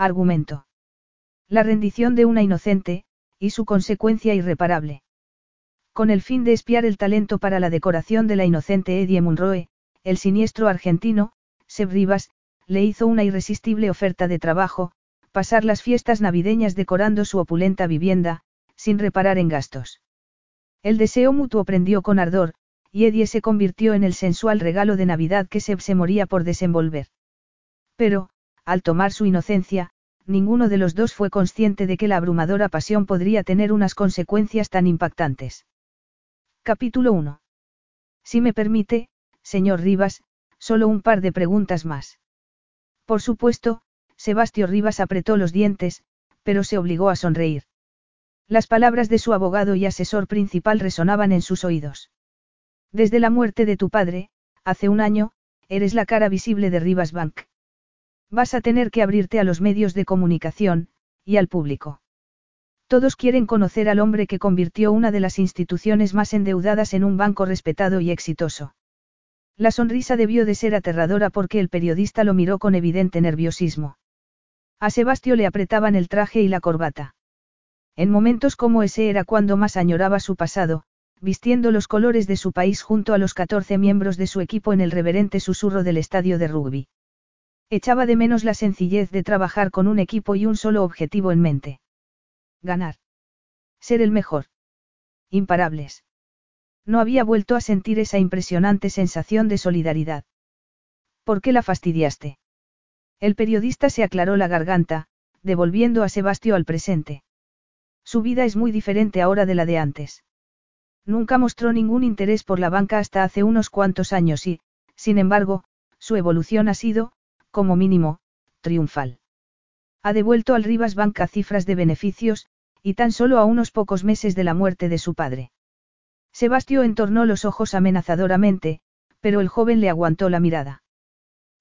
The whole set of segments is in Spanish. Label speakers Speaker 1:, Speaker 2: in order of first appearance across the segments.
Speaker 1: Argumento. La rendición de una inocente, y su consecuencia irreparable. Con el fin de espiar el talento para la decoración de la inocente Eddie Munroe, el siniestro argentino, Seb Rivas, le hizo una irresistible oferta de trabajo, pasar las fiestas navideñas decorando su opulenta vivienda, sin reparar en gastos. El deseo mutuo prendió con ardor, y Eddie se convirtió en el sensual regalo de Navidad que Seb se moría por desenvolver. Pero, al tomar su inocencia, ninguno de los dos fue consciente de que la abrumadora pasión podría tener unas consecuencias tan impactantes. Capítulo 1. Si me permite, señor Rivas, solo un par de preguntas más. Por supuesto, Sebastio Rivas apretó los dientes, pero se obligó a sonreír. Las palabras de su abogado y asesor principal resonaban en sus oídos. Desde la muerte de tu padre, hace un año, eres la cara visible de Rivas Bank. Vas a tener que abrirte a los medios de comunicación, y al público. Todos quieren conocer al hombre que convirtió una de las instituciones más endeudadas en un banco respetado y exitoso. La sonrisa debió de ser aterradora porque el periodista lo miró con evidente nerviosismo. A Sebastio le apretaban el traje y la corbata. En momentos como ese era cuando más añoraba su pasado, vistiendo los colores de su país junto a los 14 miembros de su equipo en el reverente susurro del estadio de rugby. Echaba de menos la sencillez de trabajar con un equipo y un solo objetivo en mente. Ganar. Ser el mejor. Imparables. No había vuelto a sentir esa impresionante sensación de solidaridad. ¿Por qué la fastidiaste? El periodista se aclaró la garganta, devolviendo a Sebastio al presente. Su vida es muy diferente ahora de la de antes. Nunca mostró ningún interés por la banca hasta hace unos cuantos años y, sin embargo, su evolución ha sido, como mínimo, triunfal. Ha devuelto al Rivas Banca cifras de beneficios, y tan solo a unos pocos meses de la muerte de su padre. Sebastio entornó los ojos amenazadoramente, pero el joven le aguantó la mirada.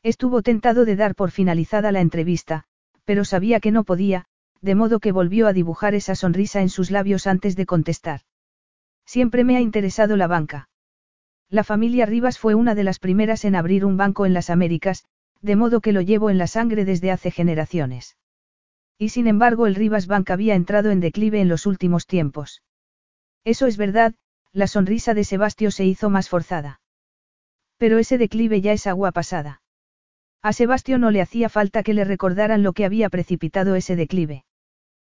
Speaker 1: Estuvo tentado de dar por finalizada la entrevista, pero sabía que no podía, de modo que volvió a dibujar esa sonrisa en sus labios antes de contestar. Siempre me ha interesado la banca. La familia Rivas fue una de las primeras en abrir un banco en las Américas, de modo que lo llevo en la sangre desde hace generaciones. Y sin embargo el Rivas Bank había entrado en declive en los últimos tiempos. Eso es verdad, la sonrisa de Sebastio se hizo más forzada. Pero ese declive ya es agua pasada. A Sebastio no le hacía falta que le recordaran lo que había precipitado ese declive.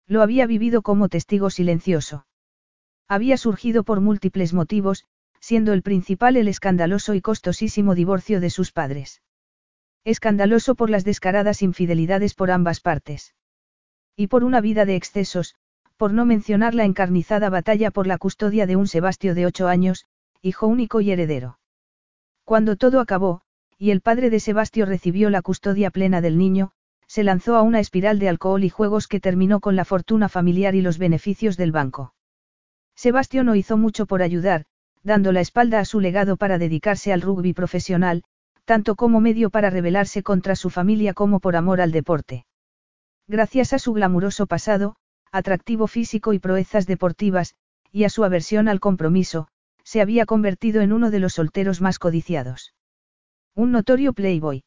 Speaker 1: Lo había vivido como testigo silencioso. Había surgido por múltiples motivos, siendo el principal el escandaloso y costosísimo divorcio de sus padres. Escandaloso por las descaradas infidelidades por ambas partes. Y por una vida de excesos, por no mencionar la encarnizada batalla por la custodia de un Sebastio de ocho años, hijo único y heredero. Cuando todo acabó, y el padre de Sebastio recibió la custodia plena del niño, se lanzó a una espiral de alcohol y juegos que terminó con la fortuna familiar y los beneficios del banco. Sebastio no hizo mucho por ayudar, dando la espalda a su legado para dedicarse al rugby profesional, tanto como medio para rebelarse contra su familia como por amor al deporte. Gracias a su glamuroso pasado, atractivo físico y proezas deportivas, y a su aversión al compromiso, se había convertido en uno de los solteros más codiciados. Un notorio playboy.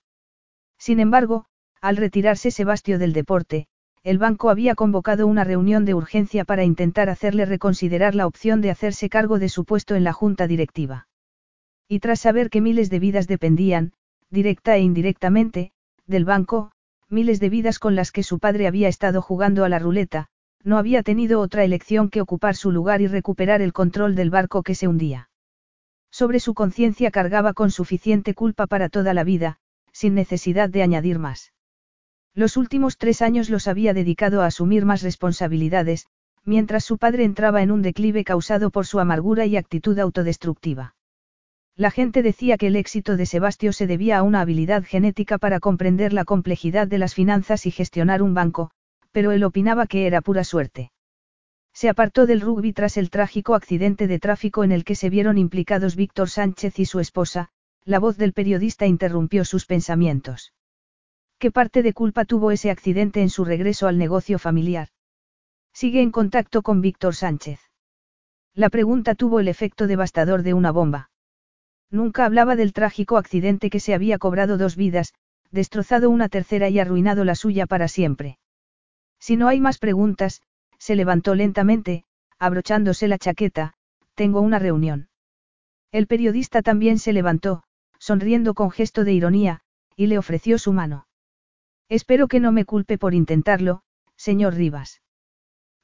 Speaker 1: Sin embargo, al retirarse Sebastio del deporte, el banco había convocado una reunión de urgencia para intentar hacerle reconsiderar la opción de hacerse cargo de su puesto en la junta directiva. Y tras saber que miles de vidas dependían, directa e indirectamente, del banco, miles de vidas con las que su padre había estado jugando a la ruleta, no había tenido otra elección que ocupar su lugar y recuperar el control del barco que se hundía. Sobre su conciencia cargaba con suficiente culpa para toda la vida, sin necesidad de añadir más. Los últimos tres años los había dedicado a asumir más responsabilidades, mientras su padre entraba en un declive causado por su amargura y actitud autodestructiva. La gente decía que el éxito de Sebastio se debía a una habilidad genética para comprender la complejidad de las finanzas y gestionar un banco, pero él opinaba que era pura suerte. Se apartó del rugby tras el trágico accidente de tráfico en el que se vieron implicados Víctor Sánchez y su esposa, la voz del periodista interrumpió sus pensamientos. ¿Qué parte de culpa tuvo ese accidente en su regreso al negocio familiar? Sigue en contacto con Víctor Sánchez. La pregunta tuvo el efecto devastador de una bomba. Nunca hablaba del trágico accidente que se había cobrado dos vidas, destrozado una tercera y arruinado la suya para siempre. Si no hay más preguntas, se levantó lentamente, abrochándose la chaqueta, tengo una reunión. El periodista también se levantó, sonriendo con gesto de ironía, y le ofreció su mano. Espero que no me culpe por intentarlo, señor Rivas.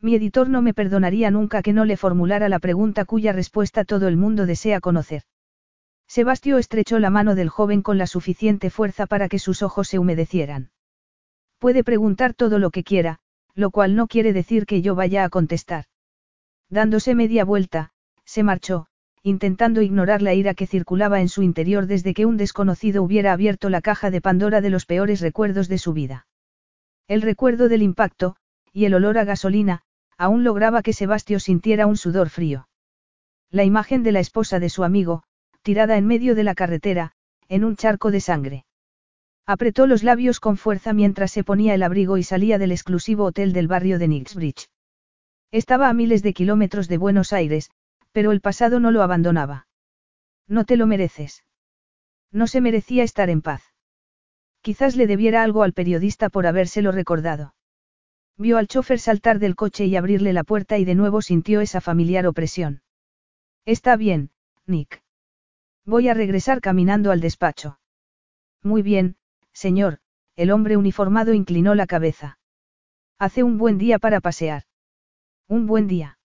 Speaker 1: Mi editor no me perdonaría nunca que no le formulara la pregunta cuya respuesta todo el mundo desea conocer. Sebastio estrechó la mano del joven con la suficiente fuerza para que sus ojos se humedecieran. Puede preguntar todo lo que quiera, lo cual no quiere decir que yo vaya a contestar. Dándose media vuelta, se marchó, intentando ignorar la ira que circulaba en su interior desde que un desconocido hubiera abierto la caja de Pandora de los peores recuerdos de su vida. El recuerdo del impacto, y el olor a gasolina, aún lograba que Sebastio sintiera un sudor frío. La imagen de la esposa de su amigo, tirada en medio de la carretera, en un charco de sangre. Apretó los labios con fuerza mientras se ponía el abrigo y salía del exclusivo hotel del barrio de Nixbridge. Estaba a miles de kilómetros de Buenos Aires, pero el pasado no lo abandonaba. No te lo mereces. No se merecía estar en paz. Quizás le debiera algo al periodista por habérselo recordado. Vio al chofer saltar del coche y abrirle la puerta y de nuevo sintió esa familiar opresión. Está bien, Nick. Voy a regresar caminando al despacho. Muy bien, Señor, el hombre uniformado inclinó la cabeza. Hace un buen día para pasear. Un buen día.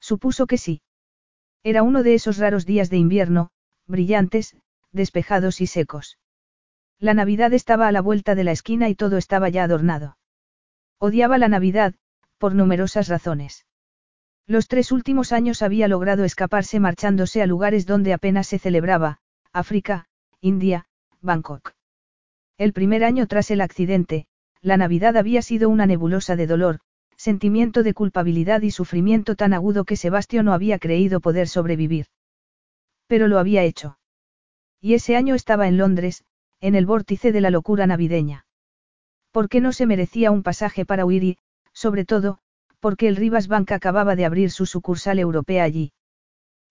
Speaker 1: Supuso que sí. Era uno de esos raros días de invierno, brillantes, despejados y secos. La Navidad estaba a la vuelta de la esquina y todo estaba ya adornado. Odiaba la Navidad, por numerosas razones. Los tres últimos años había logrado escaparse marchándose a lugares donde apenas se celebraba, África, India, Bangkok. El primer año tras el accidente, la Navidad había sido una nebulosa de dolor, sentimiento de culpabilidad y sufrimiento tan agudo que Sebastio no había creído poder sobrevivir. Pero lo había hecho. Y ese año estaba en Londres, en el vórtice de la locura navideña. ¿Por qué no se merecía un pasaje para huir y, sobre todo, porque el Rivas Bank acababa de abrir su sucursal europea allí?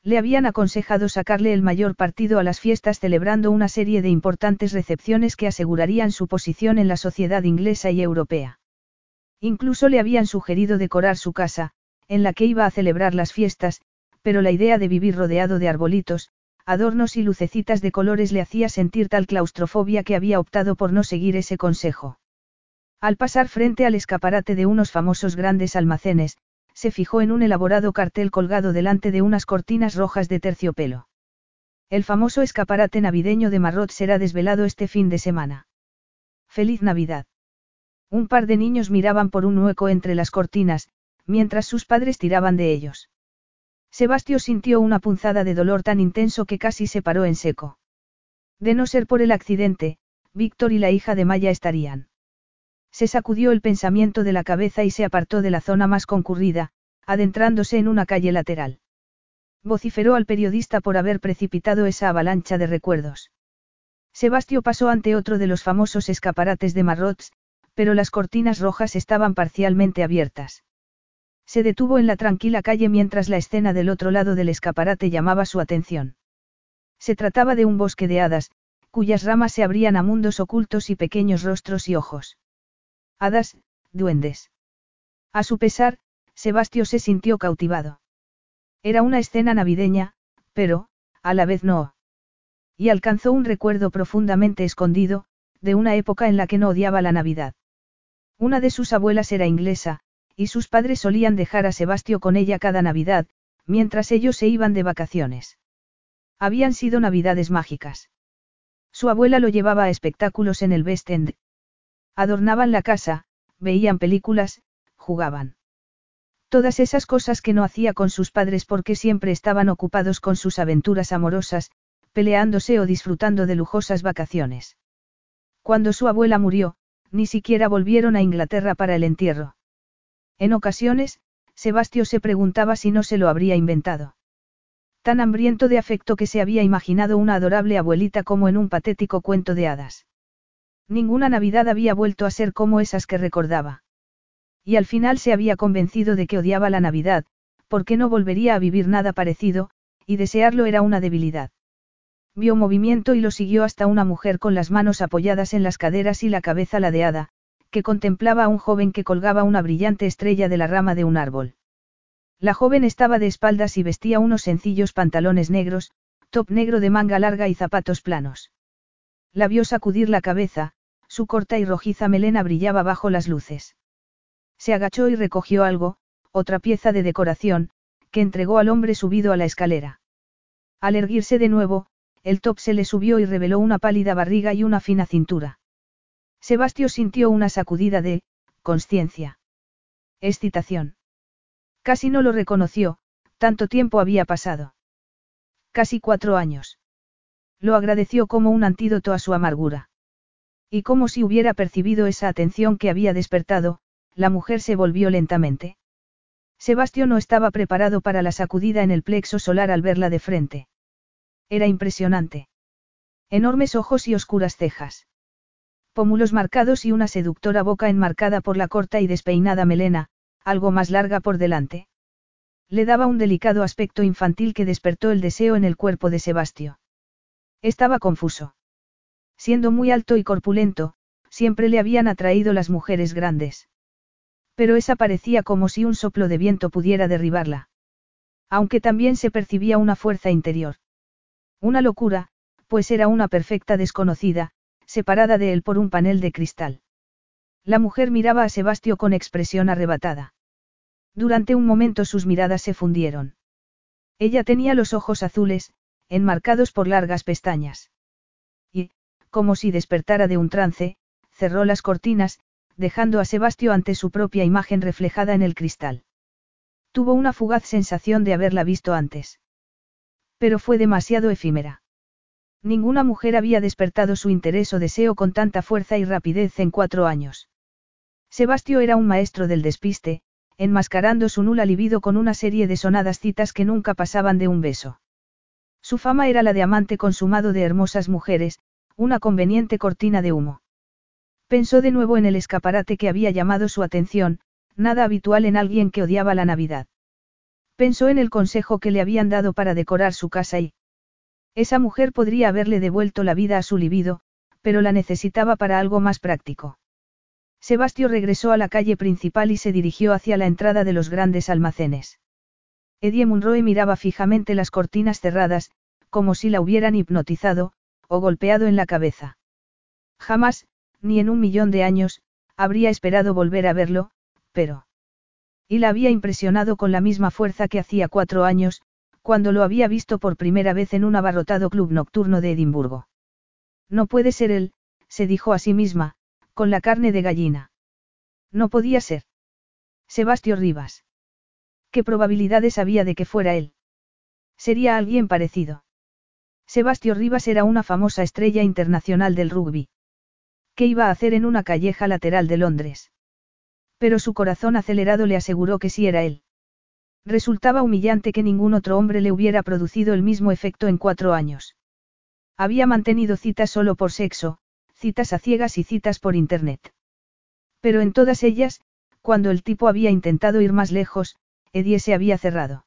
Speaker 1: Le habían aconsejado sacarle el mayor partido a las fiestas celebrando una serie de importantes recepciones que asegurarían su posición en la sociedad inglesa y europea. Incluso le habían sugerido decorar su casa, en la que iba a celebrar las fiestas, pero la idea de vivir rodeado de arbolitos, adornos y lucecitas de colores le hacía sentir tal claustrofobia que había optado por no seguir ese consejo. Al pasar frente al escaparate de unos famosos grandes almacenes, se fijó en un elaborado cartel colgado delante de unas cortinas rojas de terciopelo. El famoso escaparate navideño de Marrot será desvelado este fin de semana. Feliz Navidad. Un par de niños miraban por un hueco entre las cortinas, mientras sus padres tiraban de ellos. Sebastio sintió una punzada de dolor tan intenso que casi se paró en seco. De no ser por el accidente, Víctor y la hija de Maya estarían. Se sacudió el pensamiento de la cabeza y se apartó de la zona más concurrida, adentrándose en una calle lateral. Vociferó al periodista por haber precipitado esa avalancha de recuerdos. Sebastio pasó ante otro de los famosos escaparates de Marrots, pero las cortinas rojas estaban parcialmente abiertas. Se detuvo en la tranquila calle mientras la escena del otro lado del escaparate llamaba su atención. Se trataba de un bosque de hadas, cuyas ramas se abrían a mundos ocultos y pequeños rostros y ojos. Hadas, duendes. A su pesar, Sebastio se sintió cautivado. Era una escena navideña, pero, a la vez no. Y alcanzó un recuerdo profundamente escondido, de una época en la que no odiaba la Navidad. Una de sus abuelas era inglesa, y sus padres solían dejar a Sebastio con ella cada Navidad, mientras ellos se iban de vacaciones. Habían sido Navidades mágicas. Su abuela lo llevaba a espectáculos en el West End, Adornaban la casa, veían películas, jugaban. Todas esas cosas que no hacía con sus padres porque siempre estaban ocupados con sus aventuras amorosas, peleándose o disfrutando de lujosas vacaciones. Cuando su abuela murió, ni siquiera volvieron a Inglaterra para el entierro. En ocasiones, Sebastio se preguntaba si no se lo habría inventado. Tan hambriento de afecto que se había imaginado una adorable abuelita como en un patético cuento de hadas. Ninguna Navidad había vuelto a ser como esas que recordaba. Y al final se había convencido de que odiaba la Navidad, porque no volvería a vivir nada parecido, y desearlo era una debilidad. Vio movimiento y lo siguió hasta una mujer con las manos apoyadas en las caderas y la cabeza ladeada, que contemplaba a un joven que colgaba una brillante estrella de la rama de un árbol. La joven estaba de espaldas y vestía unos sencillos pantalones negros, top negro de manga larga y zapatos planos. La vio sacudir la cabeza, su corta y rojiza melena brillaba bajo las luces. Se agachó y recogió algo, otra pieza de decoración, que entregó al hombre subido a la escalera. Al erguirse de nuevo, el top se le subió y reveló una pálida barriga y una fina cintura. Sebastio sintió una sacudida de, conciencia. Excitación. Casi no lo reconoció, tanto tiempo había pasado. Casi cuatro años. Lo agradeció como un antídoto a su amargura. Y como si hubiera percibido esa atención que había despertado, la mujer se volvió lentamente. Sebastio no estaba preparado para la sacudida en el plexo solar al verla de frente. Era impresionante. Enormes ojos y oscuras cejas pómulos marcados y una seductora boca enmarcada por la corta y despeinada melena, algo más larga por delante. Le daba un delicado aspecto infantil que despertó el deseo en el cuerpo de Sebastio. Estaba confuso. Siendo muy alto y corpulento, siempre le habían atraído las mujeres grandes. Pero esa parecía como si un soplo de viento pudiera derribarla. Aunque también se percibía una fuerza interior. Una locura, pues era una perfecta desconocida, separada de él por un panel de cristal. La mujer miraba a Sebastio con expresión arrebatada. Durante un momento sus miradas se fundieron. Ella tenía los ojos azules, enmarcados por largas pestañas. Como si despertara de un trance, cerró las cortinas, dejando a Sebastio ante su propia imagen reflejada en el cristal. Tuvo una fugaz sensación de haberla visto antes. Pero fue demasiado efímera. Ninguna mujer había despertado su interés o deseo con tanta fuerza y rapidez en cuatro años. Sebastio era un maestro del despiste, enmascarando su nula libido con una serie de sonadas citas que nunca pasaban de un beso. Su fama era la de amante consumado de hermosas mujeres, una conveniente cortina de humo. Pensó de nuevo en el escaparate que había llamado su atención, nada habitual en alguien que odiaba la Navidad. Pensó en el consejo que le habían dado para decorar su casa y, esa mujer podría haberle devuelto la vida a su libido, pero la necesitaba para algo más práctico. Sebastio regresó a la calle principal y se dirigió hacia la entrada de los grandes almacenes. Eddie Munroe miraba fijamente las cortinas cerradas, como si la hubieran hipnotizado, o golpeado en la cabeza. Jamás, ni en un millón de años, habría esperado volver a verlo, pero... Y la había impresionado con la misma fuerza que hacía cuatro años, cuando lo había visto por primera vez en un abarrotado club nocturno de Edimburgo. No puede ser él, se dijo a sí misma, con la carne de gallina. No podía ser. Sebastio Rivas. ¿Qué probabilidades había de que fuera él? Sería alguien parecido. Sebastio Rivas era una famosa estrella internacional del rugby. ¿Qué iba a hacer en una calleja lateral de Londres? Pero su corazón acelerado le aseguró que sí era él. Resultaba humillante que ningún otro hombre le hubiera producido el mismo efecto en cuatro años. Había mantenido citas solo por sexo, citas a ciegas y citas por internet. Pero en todas ellas, cuando el tipo había intentado ir más lejos, Edie se había cerrado.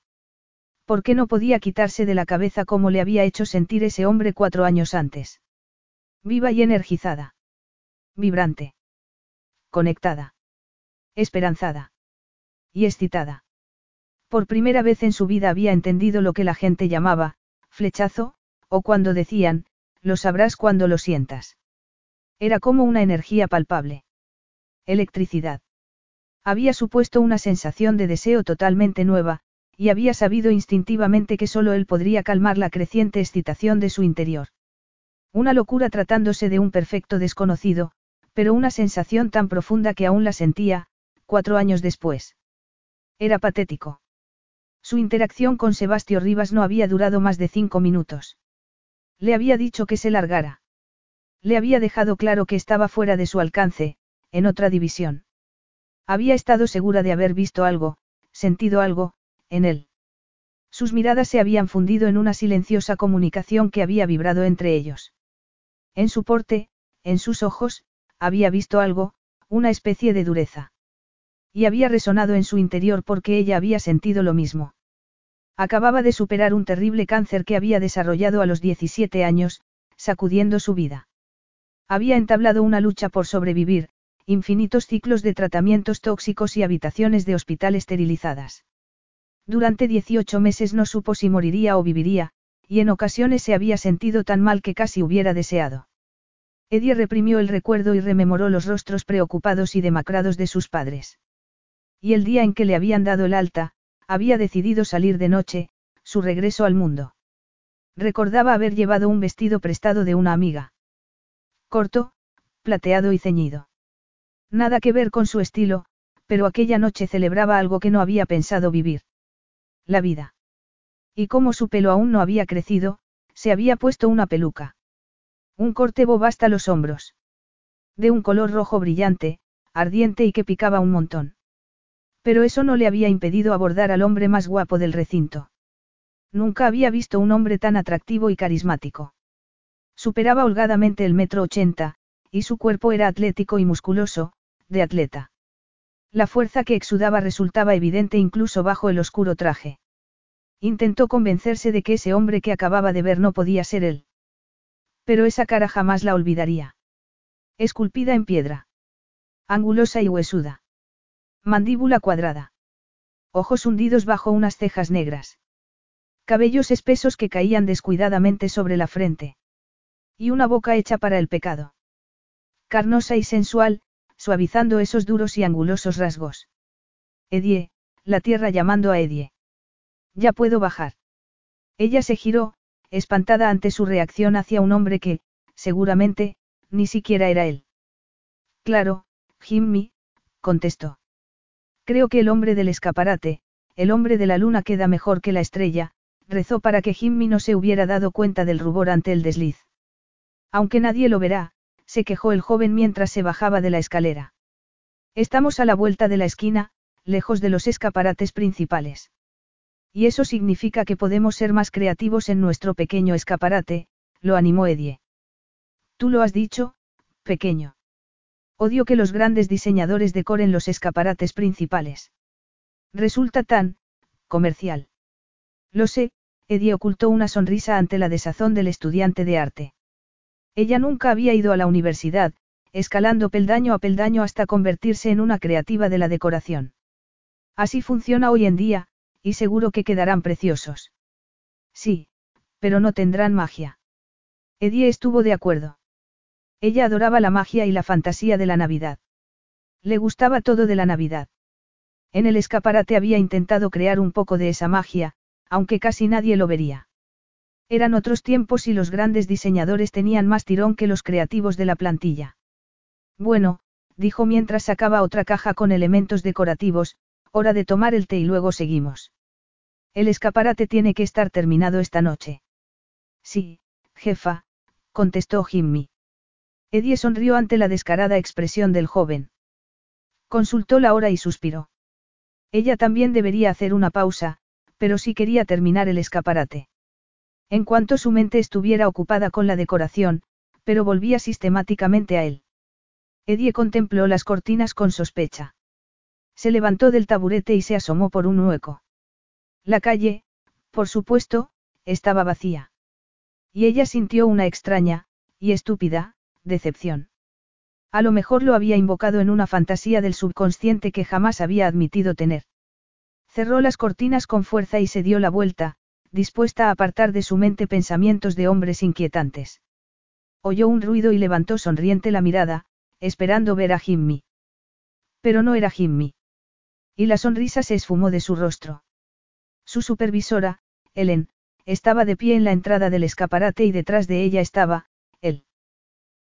Speaker 1: ¿Por qué no podía quitarse de la cabeza como le había hecho sentir ese hombre cuatro años antes? Viva y energizada. Vibrante. Conectada. Esperanzada. Y excitada. Por primera vez en su vida había entendido lo que la gente llamaba, flechazo, o cuando decían, lo sabrás cuando lo sientas. Era como una energía palpable. Electricidad. Había supuesto una sensación de deseo totalmente nueva, y había sabido instintivamente que solo él podría calmar la creciente excitación de su interior. Una locura tratándose de un perfecto desconocido, pero una sensación tan profunda que aún la sentía, cuatro años después. Era patético. Su interacción con Sebastio Rivas no había durado más de cinco minutos. Le había dicho que se largara. Le había dejado claro que estaba fuera de su alcance, en otra división. Había estado segura de haber visto algo, sentido algo, en él. Sus miradas se habían fundido en una silenciosa comunicación que había vibrado entre ellos. En su porte, en sus ojos, había visto algo, una especie de dureza. Y había resonado en su interior porque ella había sentido lo mismo. Acababa de superar un terrible cáncer que había desarrollado a los 17 años, sacudiendo su vida. Había entablado una lucha por sobrevivir, infinitos ciclos de tratamientos tóxicos y habitaciones de hospital esterilizadas. Durante 18 meses no supo si moriría o viviría, y en ocasiones se había sentido tan mal que casi hubiera deseado. Eddie reprimió el recuerdo y rememoró los rostros preocupados y demacrados de sus padres. Y el día en que le habían dado el alta, había decidido salir de noche, su regreso al mundo. Recordaba haber llevado un vestido prestado de una amiga. Corto, plateado y ceñido. Nada que ver con su estilo, pero aquella noche celebraba algo que no había pensado vivir. La vida. Y como su pelo aún no había crecido, se había puesto una peluca. Un corte boba los hombros. De un color rojo brillante, ardiente y que picaba un montón. Pero eso no le había impedido abordar al hombre más guapo del recinto. Nunca había visto un hombre tan atractivo y carismático. Superaba holgadamente el metro ochenta, y su cuerpo era atlético y musculoso, de atleta. La fuerza que exudaba resultaba evidente incluso bajo el oscuro traje. Intentó convencerse de que ese hombre que acababa de ver no podía ser él. Pero esa cara jamás la olvidaría. Esculpida en piedra. Angulosa y huesuda. Mandíbula cuadrada. Ojos hundidos bajo unas cejas negras. Cabellos espesos que caían descuidadamente sobre la frente. Y una boca hecha para el pecado. Carnosa y sensual, suavizando esos duros y angulosos rasgos. Edie, la tierra llamando a Edie. Ya puedo bajar. Ella se giró, espantada ante su reacción hacia un hombre que, seguramente, ni siquiera era él. Claro, Jimmy, contestó. Creo que el hombre del escaparate, el hombre de la luna queda mejor que la estrella, rezó para que Jimmy no se hubiera dado cuenta del rubor ante el desliz. Aunque nadie lo verá, se quejó el joven mientras se bajaba de la escalera. Estamos a la vuelta de la esquina, lejos de los escaparates principales. Y eso significa que podemos ser más creativos en nuestro pequeño escaparate, lo animó Edie. Tú lo has dicho, pequeño. Odio que los grandes diseñadores decoren los escaparates principales. Resulta tan, comercial. Lo sé, Eddie ocultó una sonrisa ante la desazón del estudiante de arte. Ella nunca había ido a la universidad, escalando peldaño a peldaño hasta convertirse en una creativa de la decoración. Así funciona hoy en día, y seguro que quedarán preciosos. Sí, pero no tendrán magia. Eddie estuvo de acuerdo. Ella adoraba la magia y la fantasía de la Navidad. Le gustaba todo de la Navidad. En el escaparate había intentado crear un poco de esa magia, aunque casi nadie lo vería. Eran otros tiempos y los grandes diseñadores tenían más tirón que los creativos de la plantilla. Bueno, dijo mientras sacaba otra caja con elementos decorativos, hora de tomar el té y luego seguimos. El escaparate tiene que estar terminado esta noche. Sí, jefa, contestó Jimmy. Eddie sonrió ante la descarada expresión del joven. Consultó la hora y suspiró. Ella también debería hacer una pausa, pero sí quería terminar el escaparate. En cuanto su mente estuviera ocupada con la decoración, pero volvía sistemáticamente a él. Eddie contempló las cortinas con sospecha. Se levantó del taburete y se asomó por un hueco. La calle, por supuesto, estaba vacía. Y ella sintió una extraña, y estúpida, decepción. A lo mejor lo había invocado en una fantasía del subconsciente que jamás había admitido tener. Cerró las cortinas con fuerza y se dio la vuelta, dispuesta a apartar de su mente pensamientos de hombres inquietantes. Oyó un ruido y levantó sonriente la mirada, esperando ver a Jimmy. Pero no era Jimmy. Y la sonrisa se esfumó de su rostro. Su supervisora, Ellen, estaba de pie en la entrada del escaparate y detrás de ella estaba, él.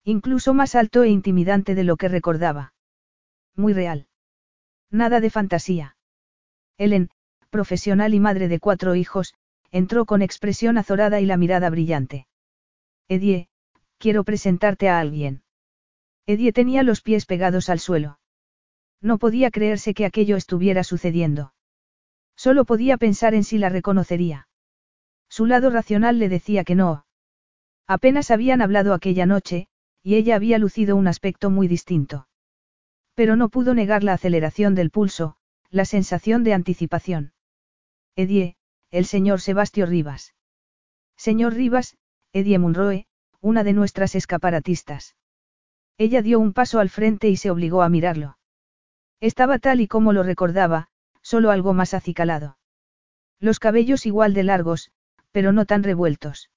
Speaker 1: Incluso más alto e intimidante de lo que recordaba. Muy real. Nada de fantasía. Ellen, profesional y madre de cuatro hijos, entró con expresión azorada y la mirada brillante. Edie, quiero presentarte a alguien. Edie tenía los pies pegados al suelo. No podía creerse que aquello estuviera sucediendo. Solo podía pensar en si la reconocería. Su lado racional le decía que no. Apenas habían hablado aquella noche, y ella había lucido un aspecto muy distinto. Pero no pudo negar la aceleración del pulso, la sensación de anticipación. Edie, el señor Sebastio Rivas. Señor Rivas, Edie Munroe, una de nuestras escaparatistas. Ella dio un paso al frente y se obligó a mirarlo. Estaba tal y como lo recordaba, solo algo más acicalado. Los cabellos igual de largos, pero no tan revueltos.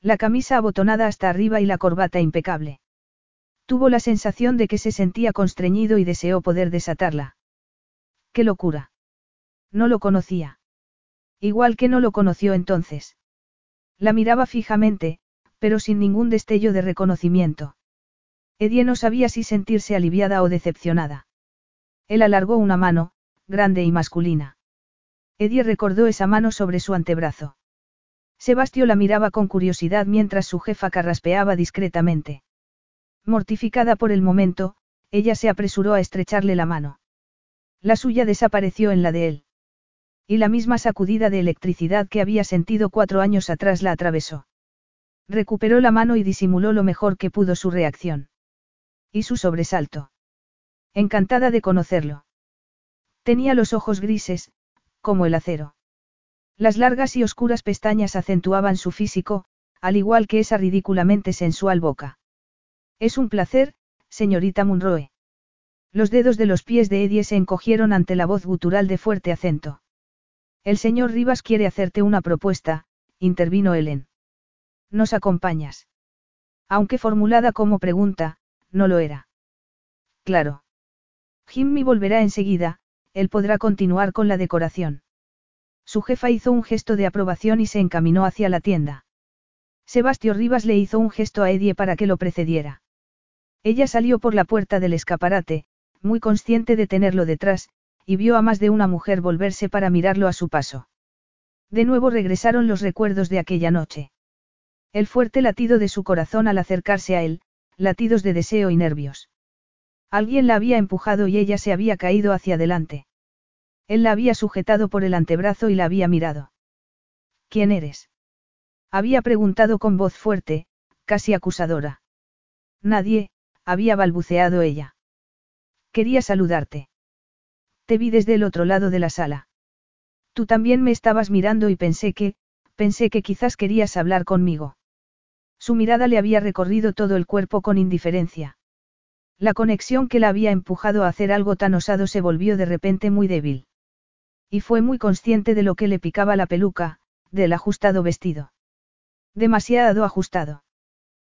Speaker 1: La camisa abotonada hasta arriba y la corbata impecable. Tuvo la sensación de que se sentía constreñido y deseó poder desatarla. ¡Qué locura! No lo conocía. Igual que no lo conoció entonces. La miraba fijamente, pero sin ningún destello de reconocimiento. Edie no sabía si sentirse aliviada o decepcionada. Él alargó una mano, grande y masculina. Edie recordó esa mano sobre su antebrazo. Sebastio la miraba con curiosidad mientras su jefa carraspeaba discretamente. Mortificada por el momento, ella se apresuró a estrecharle la mano. La suya desapareció en la de él. Y la misma sacudida de electricidad que había sentido cuatro años atrás la atravesó. Recuperó la mano y disimuló lo mejor que pudo su reacción. Y su sobresalto. Encantada de conocerlo. Tenía los ojos grises, como el acero. Las largas y oscuras pestañas acentuaban su físico, al igual que esa ridículamente sensual boca. Es un placer, señorita Munroe. Los dedos de los pies de Eddie se encogieron ante la voz gutural de fuerte acento. El señor Rivas quiere hacerte una propuesta, intervino Ellen. ¿Nos acompañas? Aunque formulada como pregunta, no lo era. Claro. Jimmy volverá enseguida, él podrá continuar con la decoración. Su jefa hizo un gesto de aprobación y se encaminó hacia la tienda. Sebastio Rivas le hizo un gesto a Edie para que lo precediera. Ella salió por la puerta del escaparate, muy consciente de tenerlo detrás, y vio a más de una mujer volverse para mirarlo a su paso. De nuevo regresaron los recuerdos de aquella noche. El fuerte latido de su corazón al acercarse a él, latidos de deseo y nervios. Alguien la había empujado y ella se había caído hacia adelante. Él la había sujetado por el antebrazo y la había mirado. ¿Quién eres? Había preguntado con voz fuerte, casi acusadora. Nadie, había balbuceado ella. Quería saludarte. Te vi desde el otro lado de la sala. Tú también me estabas mirando y pensé que, pensé que quizás querías hablar conmigo. Su mirada le había recorrido todo el cuerpo con indiferencia. La conexión que la había empujado a hacer algo tan osado se volvió de repente muy débil. Y fue muy consciente de lo que le picaba la peluca, del ajustado vestido. Demasiado ajustado.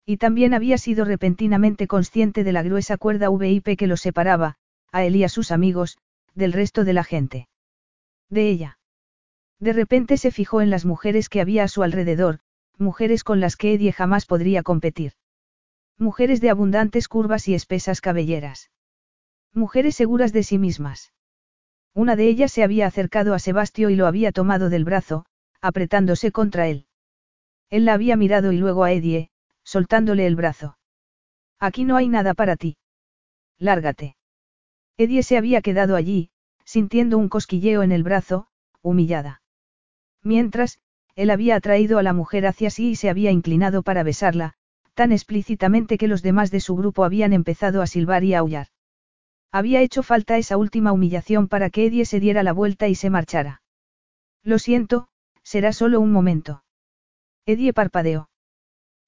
Speaker 1: Y también había sido repentinamente consciente de la gruesa cuerda VIP que los separaba, a él y a sus amigos, del resto de la gente. De ella. De repente se fijó en las mujeres que había a su alrededor, mujeres con las que Eddie jamás podría competir. Mujeres de abundantes curvas y espesas cabelleras. Mujeres seguras de sí mismas. Una de ellas se había acercado a Sebastio y lo había tomado del brazo, apretándose contra él. Él la había mirado y luego a Edie, soltándole el brazo. Aquí no hay nada para ti. Lárgate. Edie se había quedado allí, sintiendo un cosquilleo en el brazo, humillada. Mientras, él había atraído a la mujer hacia sí y se había inclinado para besarla, tan explícitamente que los demás de su grupo habían empezado a silbar y aullar. Había hecho falta esa última humillación para que Eddie se diera la vuelta y se marchara. Lo siento, será solo un momento. Eddie parpadeó.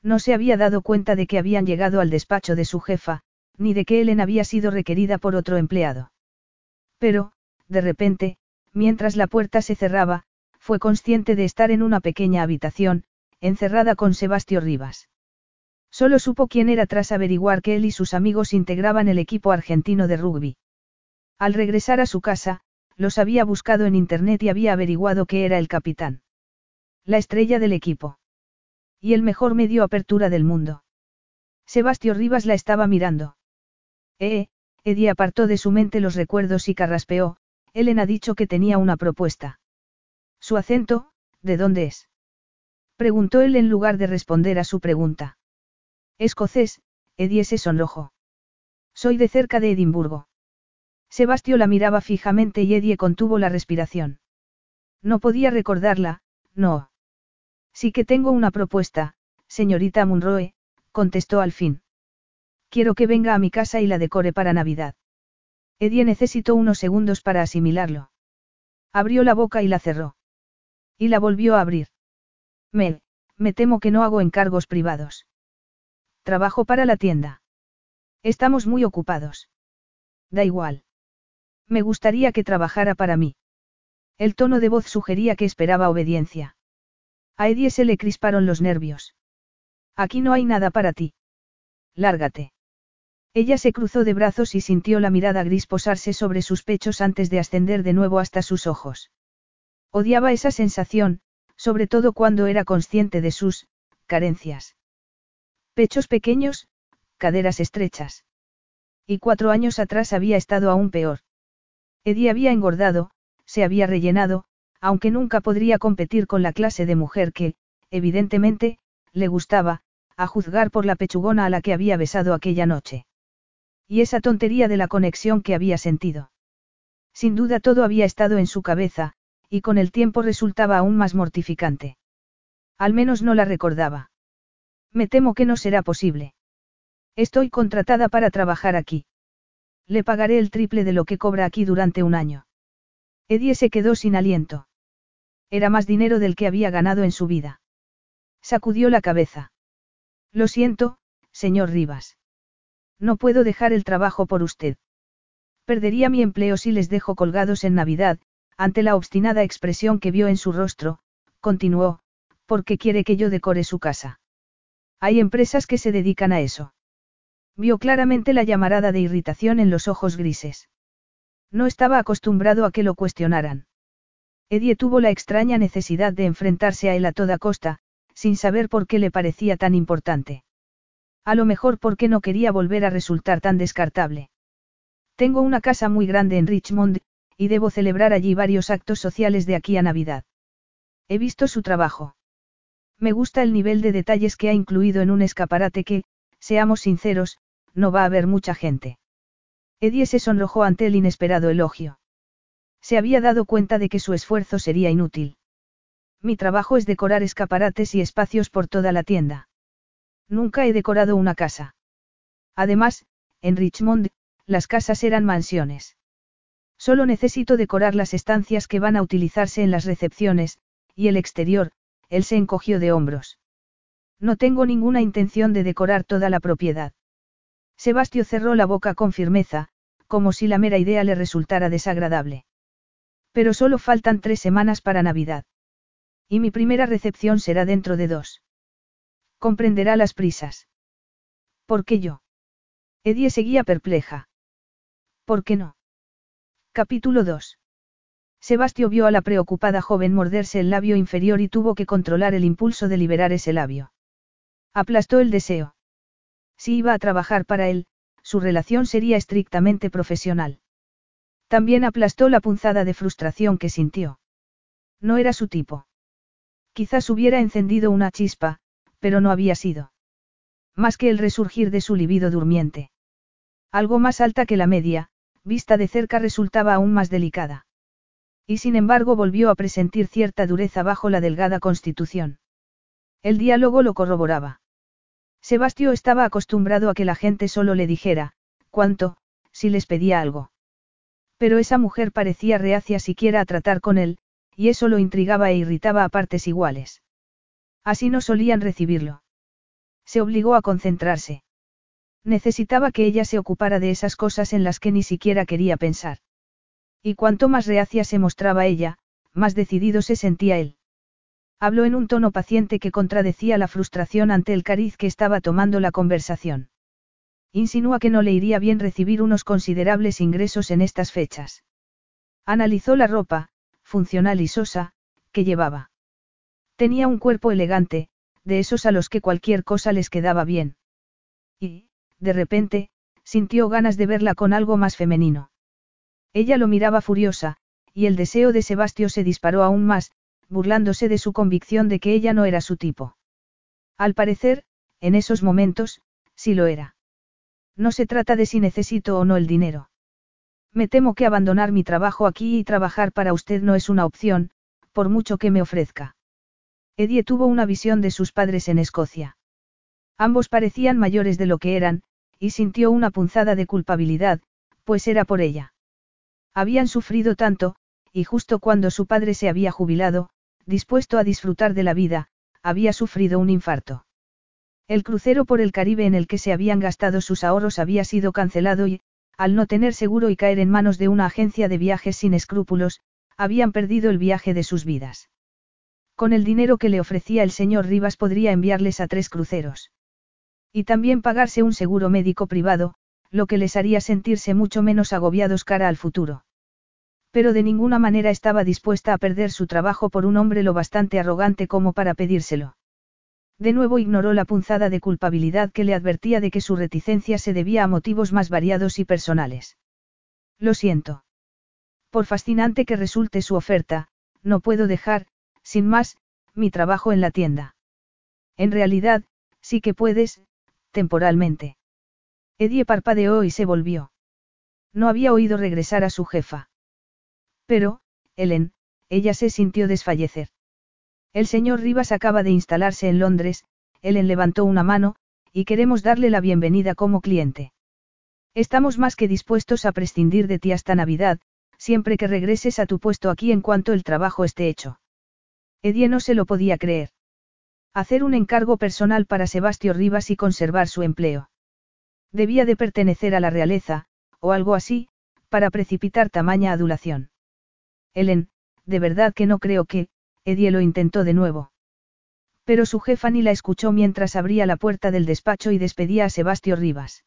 Speaker 1: No se había dado cuenta de que habían llegado al despacho de su jefa, ni de que Ellen había sido requerida por otro empleado. Pero, de repente, mientras la puerta se cerraba, fue consciente de estar en una pequeña habitación, encerrada con Sebastio Rivas. Solo supo quién era tras averiguar que él y sus amigos integraban el equipo argentino de rugby. Al regresar a su casa, los había buscado en internet y había averiguado que era el capitán. La estrella del equipo. Y el mejor medio apertura del mundo. Sebastio Rivas la estaba mirando. Eh, Eddie apartó de su mente los recuerdos y carraspeó, Ellen ha dicho que tenía una propuesta. Su acento, ¿de dónde es? Preguntó él en lugar de responder a su pregunta. Escocés, Eddie se sonrojó. Soy de cerca de Edimburgo. Sebastio la miraba fijamente y Eddie contuvo la respiración. No podía recordarla, no. Sí que tengo una propuesta, señorita Munroe, contestó al fin. Quiero que venga a mi casa y la decore para Navidad. Eddie necesitó unos segundos para asimilarlo. Abrió la boca y la cerró. Y la volvió a abrir. Me, me temo que no hago encargos privados. Trabajo para la tienda. Estamos muy ocupados. Da igual. Me gustaría que trabajara para mí. El tono de voz sugería que esperaba obediencia. A Eddie se le crisparon los nervios. Aquí no hay nada para ti. Lárgate. Ella se cruzó de brazos y sintió la mirada gris posarse sobre sus pechos antes de ascender de nuevo hasta sus ojos. Odiaba esa sensación, sobre todo cuando era consciente de sus carencias. Pechos pequeños, caderas estrechas. Y cuatro años atrás había estado aún peor. Eddie había engordado, se había rellenado, aunque nunca podría competir con la clase de mujer que, evidentemente, le gustaba, a juzgar por la pechugona a la que había besado aquella noche. Y esa tontería de la conexión que había sentido. Sin duda todo había estado en su cabeza, y con el tiempo resultaba aún más mortificante. Al menos no la recordaba. Me temo que no será posible. Estoy contratada para trabajar aquí. Le pagaré el triple de lo que cobra aquí durante un año. Eddie se quedó sin aliento. Era más dinero del que había ganado en su vida. Sacudió la cabeza. Lo siento, señor Rivas. No puedo dejar el trabajo por usted. Perdería mi empleo si les dejo colgados en Navidad, ante la obstinada expresión que vio en su rostro, continuó, porque quiere que yo decore su casa. Hay empresas que se dedican a eso. Vio claramente la llamarada de irritación en los ojos grises. No estaba acostumbrado a que lo cuestionaran. Eddie tuvo la extraña necesidad de enfrentarse a él a toda costa, sin saber por qué le parecía tan importante. A lo mejor porque no quería volver a resultar tan descartable. Tengo una casa muy grande en Richmond, y debo celebrar allí varios actos sociales de aquí a Navidad. He visto su trabajo. Me gusta el nivel de detalles que ha incluido en un escaparate que, seamos sinceros, no va a haber mucha gente. Eddie se sonrojó ante el inesperado elogio. Se había dado cuenta de que su esfuerzo sería inútil. Mi trabajo es decorar escaparates y espacios por toda la tienda. Nunca he decorado una casa. Además, en Richmond, las casas eran mansiones. Solo necesito decorar las estancias que van a utilizarse en las recepciones, y el exterior, él se encogió de hombros. No tengo ninguna intención de decorar toda la propiedad. Sebastio cerró la boca con firmeza, como si la mera idea le resultara desagradable. Pero solo faltan tres semanas para Navidad. Y mi primera recepción será dentro de dos. Comprenderá las prisas. ¿Por qué yo? Edie seguía perpleja. ¿Por qué no? Capítulo 2. Sebastio vio a la preocupada joven morderse el labio inferior y tuvo que controlar el impulso de liberar ese labio. Aplastó el deseo. Si iba a trabajar para él, su relación sería estrictamente profesional. También aplastó la punzada de frustración que sintió. No era su tipo. Quizás hubiera encendido una chispa, pero no había sido. Más que el resurgir de su libido durmiente. Algo más alta que la media, vista de cerca resultaba aún más delicada. Y sin embargo volvió a presentir cierta dureza bajo la delgada constitución. El diálogo lo corroboraba. Sebastio estaba acostumbrado a que la gente solo le dijera, cuánto, si les pedía algo. Pero esa mujer parecía reacia siquiera a tratar con él, y eso lo intrigaba e irritaba a partes iguales. Así no solían recibirlo. Se obligó a concentrarse. Necesitaba que ella se ocupara de esas cosas en las que ni siquiera quería pensar. Y cuanto más reacia se mostraba ella, más decidido se sentía él. Habló en un tono paciente que contradecía la frustración ante el cariz que estaba tomando la conversación. Insinúa que no le iría bien recibir unos considerables ingresos en estas fechas. Analizó la ropa, funcional y sosa, que llevaba. Tenía un cuerpo elegante, de esos a los que cualquier cosa les quedaba bien. Y, de repente, sintió ganas de verla con algo más femenino. Ella lo miraba furiosa, y el deseo de Sebastio se disparó aún más, burlándose de su convicción de que ella no era su tipo. Al parecer, en esos momentos, sí lo era. No se trata de si necesito o no el dinero. Me temo que abandonar mi trabajo aquí y trabajar para usted no es una opción, por mucho que me ofrezca. Eddie tuvo una visión de sus padres en Escocia. Ambos parecían mayores de lo que eran, y sintió una punzada de culpabilidad, pues era por ella. Habían sufrido tanto, y justo cuando su padre se había jubilado, dispuesto a disfrutar de la vida, había sufrido un infarto. El crucero por el Caribe en el que se habían gastado sus ahorros había sido cancelado y, al no tener seguro y caer en manos de una agencia de viajes sin escrúpulos, habían perdido el viaje de sus vidas. Con el dinero que le ofrecía el señor Rivas podría enviarles a tres cruceros. Y también pagarse un seguro médico privado, lo que les haría sentirse mucho menos agobiados cara al futuro. Pero de ninguna manera estaba dispuesta a perder su trabajo por un hombre lo bastante arrogante como para pedírselo. De nuevo ignoró la punzada de culpabilidad que le advertía de que su reticencia se debía a motivos más variados y personales. Lo siento. Por fascinante que resulte su oferta, no puedo dejar, sin más, mi trabajo en la tienda. En realidad, sí que puedes, temporalmente. Edie parpadeó y se volvió. No había oído regresar a su jefa. Pero, Helen, ella se sintió desfallecer. El señor Rivas acaba de instalarse en Londres, Helen levantó una mano, y queremos darle la bienvenida como cliente. Estamos más que dispuestos a prescindir de ti hasta Navidad, siempre que regreses a tu puesto aquí en cuanto el trabajo esté hecho. Edie no se lo podía creer. Hacer un encargo personal para Sebastio Rivas y conservar su empleo. Debía de pertenecer a la realeza, o algo así, para precipitar tamaña adulación. Helen, de verdad que no creo que, Edie lo intentó de nuevo. Pero su jefa ni la escuchó mientras abría la puerta del despacho y despedía a Sebastio Rivas.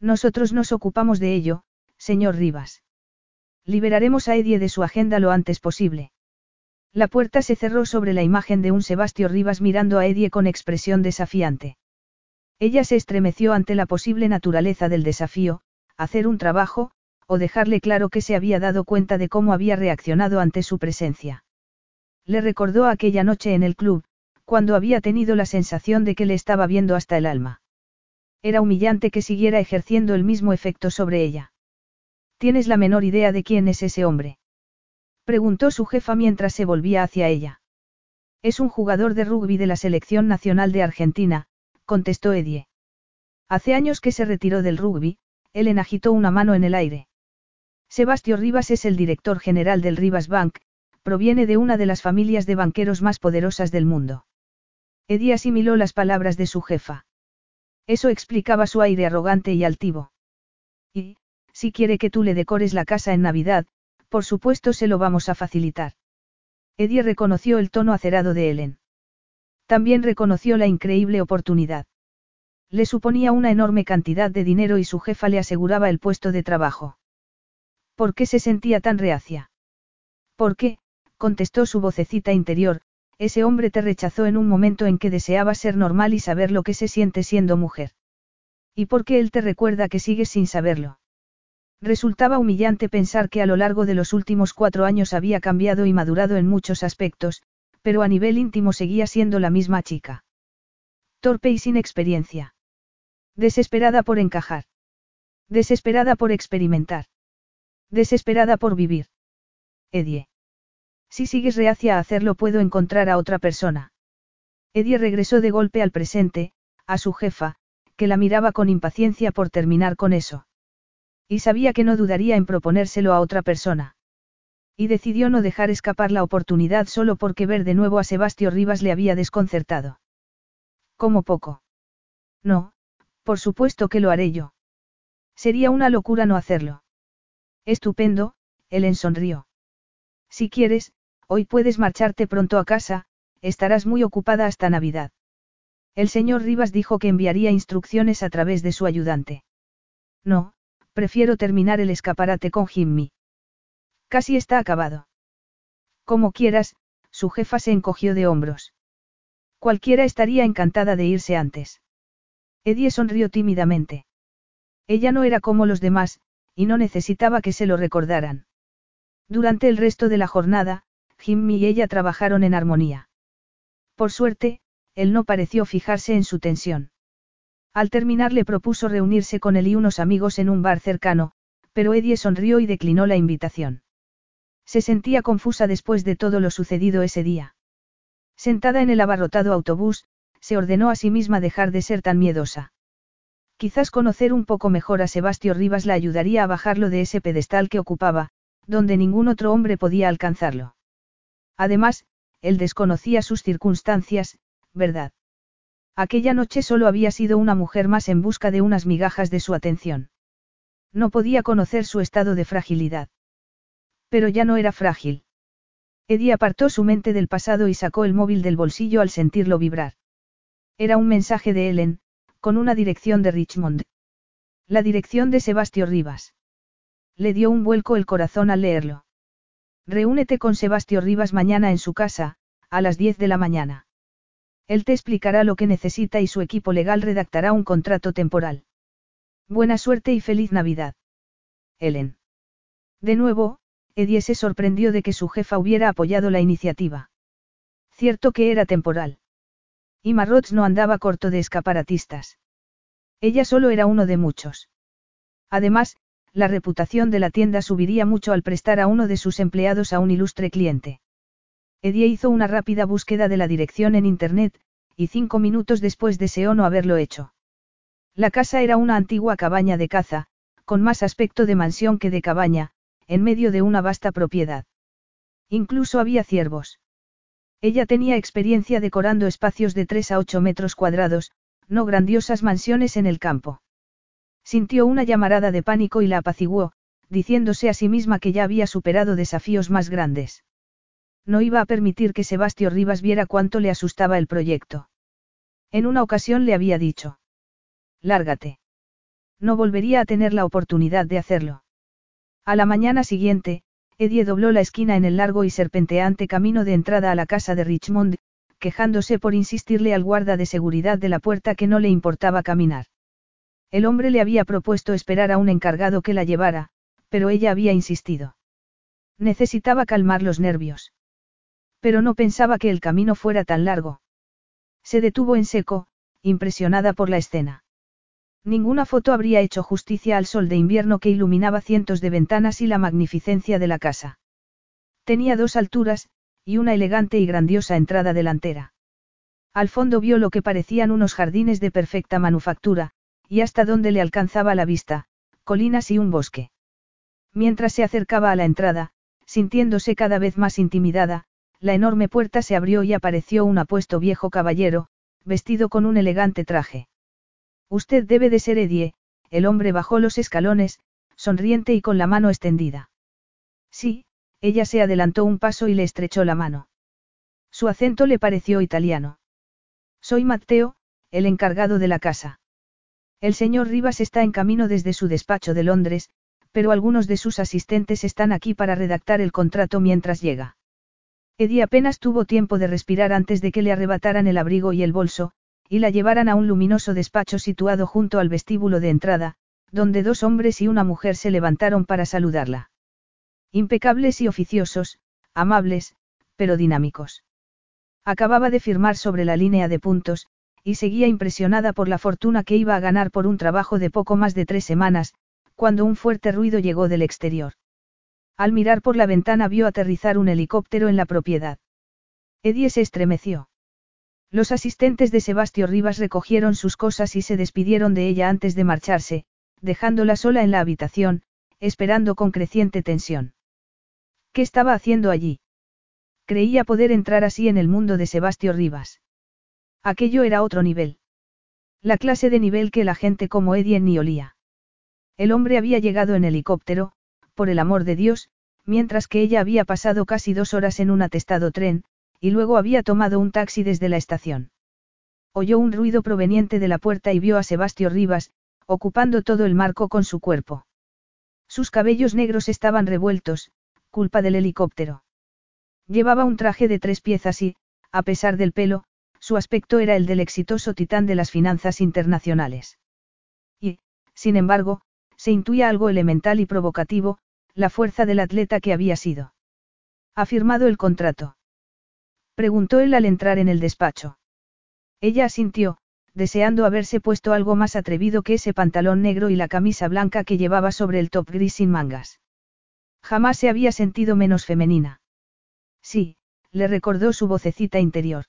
Speaker 1: Nosotros nos ocupamos de ello, señor Rivas. Liberaremos a Edie de su agenda lo antes posible. La puerta se cerró sobre la imagen de un Sebastio Rivas mirando a Edie con expresión desafiante. Ella se estremeció ante la posible naturaleza del desafío, hacer un trabajo, o dejarle claro que se había dado cuenta de cómo había reaccionado ante su presencia. Le recordó aquella noche en el club, cuando había tenido la sensación de que le estaba viendo hasta el alma. Era humillante que siguiera ejerciendo el mismo efecto sobre ella. ¿Tienes la menor idea de quién es ese hombre? Preguntó su jefa mientras se volvía hacia ella. Es un jugador de rugby de la Selección Nacional de Argentina, contestó Edie. Hace años que se retiró del rugby, Ellen agitó una mano en el aire. Sebastio Rivas es el director general del Rivas Bank, proviene de una de las familias de banqueros más poderosas del mundo. Edie asimiló las palabras de su jefa. Eso explicaba su aire arrogante y altivo. Y, si quiere que tú le decores la casa en Navidad, por supuesto se lo vamos a facilitar. Eddie reconoció el tono acerado de Ellen. También reconoció la increíble oportunidad. Le suponía una enorme cantidad de dinero y su jefa le aseguraba el puesto de trabajo. ¿Por qué se sentía tan reacia? ¿Por qué? contestó su vocecita interior, ese hombre te rechazó en un momento en que deseaba ser normal y saber lo que se siente siendo mujer. ¿Y por qué él te recuerda que sigues sin saberlo? Resultaba humillante pensar que a lo largo de los últimos cuatro años había cambiado y madurado en muchos aspectos, pero a nivel íntimo seguía siendo la misma chica. Torpe y sin experiencia. Desesperada por encajar. Desesperada por experimentar. Desesperada por vivir. Edie. Si sigues reacia a hacerlo puedo encontrar a otra persona. Edie regresó de golpe al presente, a su jefa, que la miraba con impaciencia por terminar con eso. Y sabía que no dudaría en proponérselo a otra persona. Y decidió no dejar escapar la oportunidad solo porque ver de nuevo a Sebastio Rivas le había desconcertado. Como poco. No, por supuesto que lo haré yo. Sería una locura no hacerlo. Estupendo, Ellen sonrió. Si quieres, hoy puedes marcharte pronto a casa, estarás muy ocupada hasta Navidad. El señor Rivas dijo que enviaría instrucciones a través de su ayudante. No, prefiero terminar el escaparate con Jimmy. Casi está acabado. Como quieras, su jefa se encogió de hombros. Cualquiera estaría encantada de irse antes. Eddie sonrió tímidamente. Ella no era como los demás, y no necesitaba que se lo recordaran. Durante el resto de la jornada, Jimmy y ella trabajaron en armonía. Por suerte, él no pareció fijarse en su tensión. Al terminar le propuso reunirse con él y unos amigos en un bar cercano, pero Eddie sonrió y declinó la invitación. Se sentía confusa después de todo lo sucedido ese día. Sentada en el abarrotado autobús, se ordenó a sí misma dejar de ser tan miedosa. Quizás conocer un poco mejor a Sebastio Rivas la ayudaría a bajarlo de ese pedestal que ocupaba, donde ningún otro hombre podía alcanzarlo. Además, él desconocía sus circunstancias, ¿verdad? Aquella noche solo había sido una mujer más en busca de unas migajas de su atención. No podía conocer su estado de fragilidad. Pero ya no era frágil. Eddie apartó su mente del pasado y sacó el móvil del bolsillo al sentirlo vibrar. Era un mensaje de Ellen, con una dirección de Richmond. La dirección de Sebastio Rivas. Le dio un vuelco el corazón al leerlo. Reúnete con Sebastio Rivas mañana en su casa, a las 10 de la mañana. Él te explicará lo que necesita y su equipo legal redactará un contrato temporal. Buena suerte y feliz Navidad. Ellen. De nuevo, Eddie se sorprendió de que su jefa hubiera apoyado la iniciativa. Cierto que era temporal. Y Marrots no andaba corto de escaparatistas. Ella solo era uno de muchos. Además, la reputación de la tienda subiría mucho al prestar a uno de sus empleados a un ilustre cliente. Eddie hizo una rápida búsqueda de la dirección en Internet, y cinco minutos después deseó no haberlo hecho. La casa era una antigua cabaña de caza, con más aspecto de mansión que de cabaña, en medio de una vasta propiedad. Incluso había ciervos. Ella tenía experiencia decorando espacios de 3 a 8 metros cuadrados, no grandiosas mansiones en el campo. Sintió una llamarada de pánico y la apaciguó, diciéndose a sí misma que ya había superado desafíos más grandes. No iba a permitir que Sebastio Rivas viera cuánto le asustaba el proyecto. En una ocasión le había dicho. Lárgate. No volvería a tener la oportunidad de hacerlo. A la mañana siguiente, Eddie dobló la esquina en el largo y serpenteante camino de entrada a la casa de Richmond, quejándose por insistirle al guarda de seguridad de la puerta que no le importaba caminar. El hombre le había propuesto esperar a un encargado que la llevara, pero ella había insistido. Necesitaba calmar los nervios. Pero no pensaba que el camino fuera tan largo. Se detuvo en seco, impresionada por la escena. Ninguna foto habría hecho justicia al sol de invierno que iluminaba cientos de ventanas y la magnificencia de la casa. Tenía dos alturas, y una elegante y grandiosa entrada delantera. Al fondo vio lo que parecían unos jardines de perfecta manufactura, y hasta donde le alcanzaba la vista, colinas y un bosque. Mientras se acercaba a la entrada, sintiéndose cada vez más intimidada, la enorme puerta se abrió y apareció un apuesto viejo caballero, vestido con un elegante traje. Usted debe de ser Edie, el hombre bajó los escalones, sonriente y con la mano extendida. Sí, ella se adelantó un paso y le estrechó la mano. Su acento le pareció italiano. Soy Matteo, el encargado de la casa. El señor Rivas está en camino desde su despacho de Londres, pero algunos de sus asistentes están aquí para redactar el contrato mientras llega. Eddie apenas tuvo tiempo de respirar antes de que le arrebataran el abrigo y el bolso, y la llevaran a un luminoso despacho situado junto al vestíbulo de entrada, donde dos hombres y una mujer se levantaron para saludarla. Impecables y oficiosos, amables, pero dinámicos. Acababa de firmar sobre la línea de puntos, y seguía impresionada por la fortuna que iba a ganar por un trabajo de poco más de tres semanas, cuando un fuerte ruido llegó del exterior. Al mirar por la ventana vio aterrizar un helicóptero en la propiedad. Eddie se estremeció. Los asistentes de Sebastio Rivas recogieron sus cosas y se despidieron de ella antes de marcharse, dejándola sola en la habitación, esperando con creciente tensión. ¿Qué estaba haciendo allí? Creía poder entrar así en el mundo de Sebastio Rivas. Aquello era otro nivel. La clase de nivel que la gente como Eddie ni olía. El hombre había llegado en helicóptero, por el amor de Dios, mientras que ella había pasado casi dos horas en un atestado tren, y luego había tomado un taxi desde la estación. Oyó un ruido proveniente de la puerta y vio a Sebastio Rivas, ocupando todo el marco con su cuerpo. Sus cabellos negros estaban revueltos, culpa del helicóptero. Llevaba un traje de tres piezas y, a pesar del pelo, su aspecto era el del exitoso titán de las finanzas internacionales. Y, sin embargo, se intuía algo elemental y provocativo, la fuerza del atleta que había sido. Ha firmado el contrato. Preguntó él al entrar en el despacho. Ella asintió, deseando haberse puesto algo más atrevido que ese pantalón negro y la camisa blanca que llevaba sobre el top gris sin mangas. Jamás se había sentido menos femenina. Sí, le recordó su vocecita interior.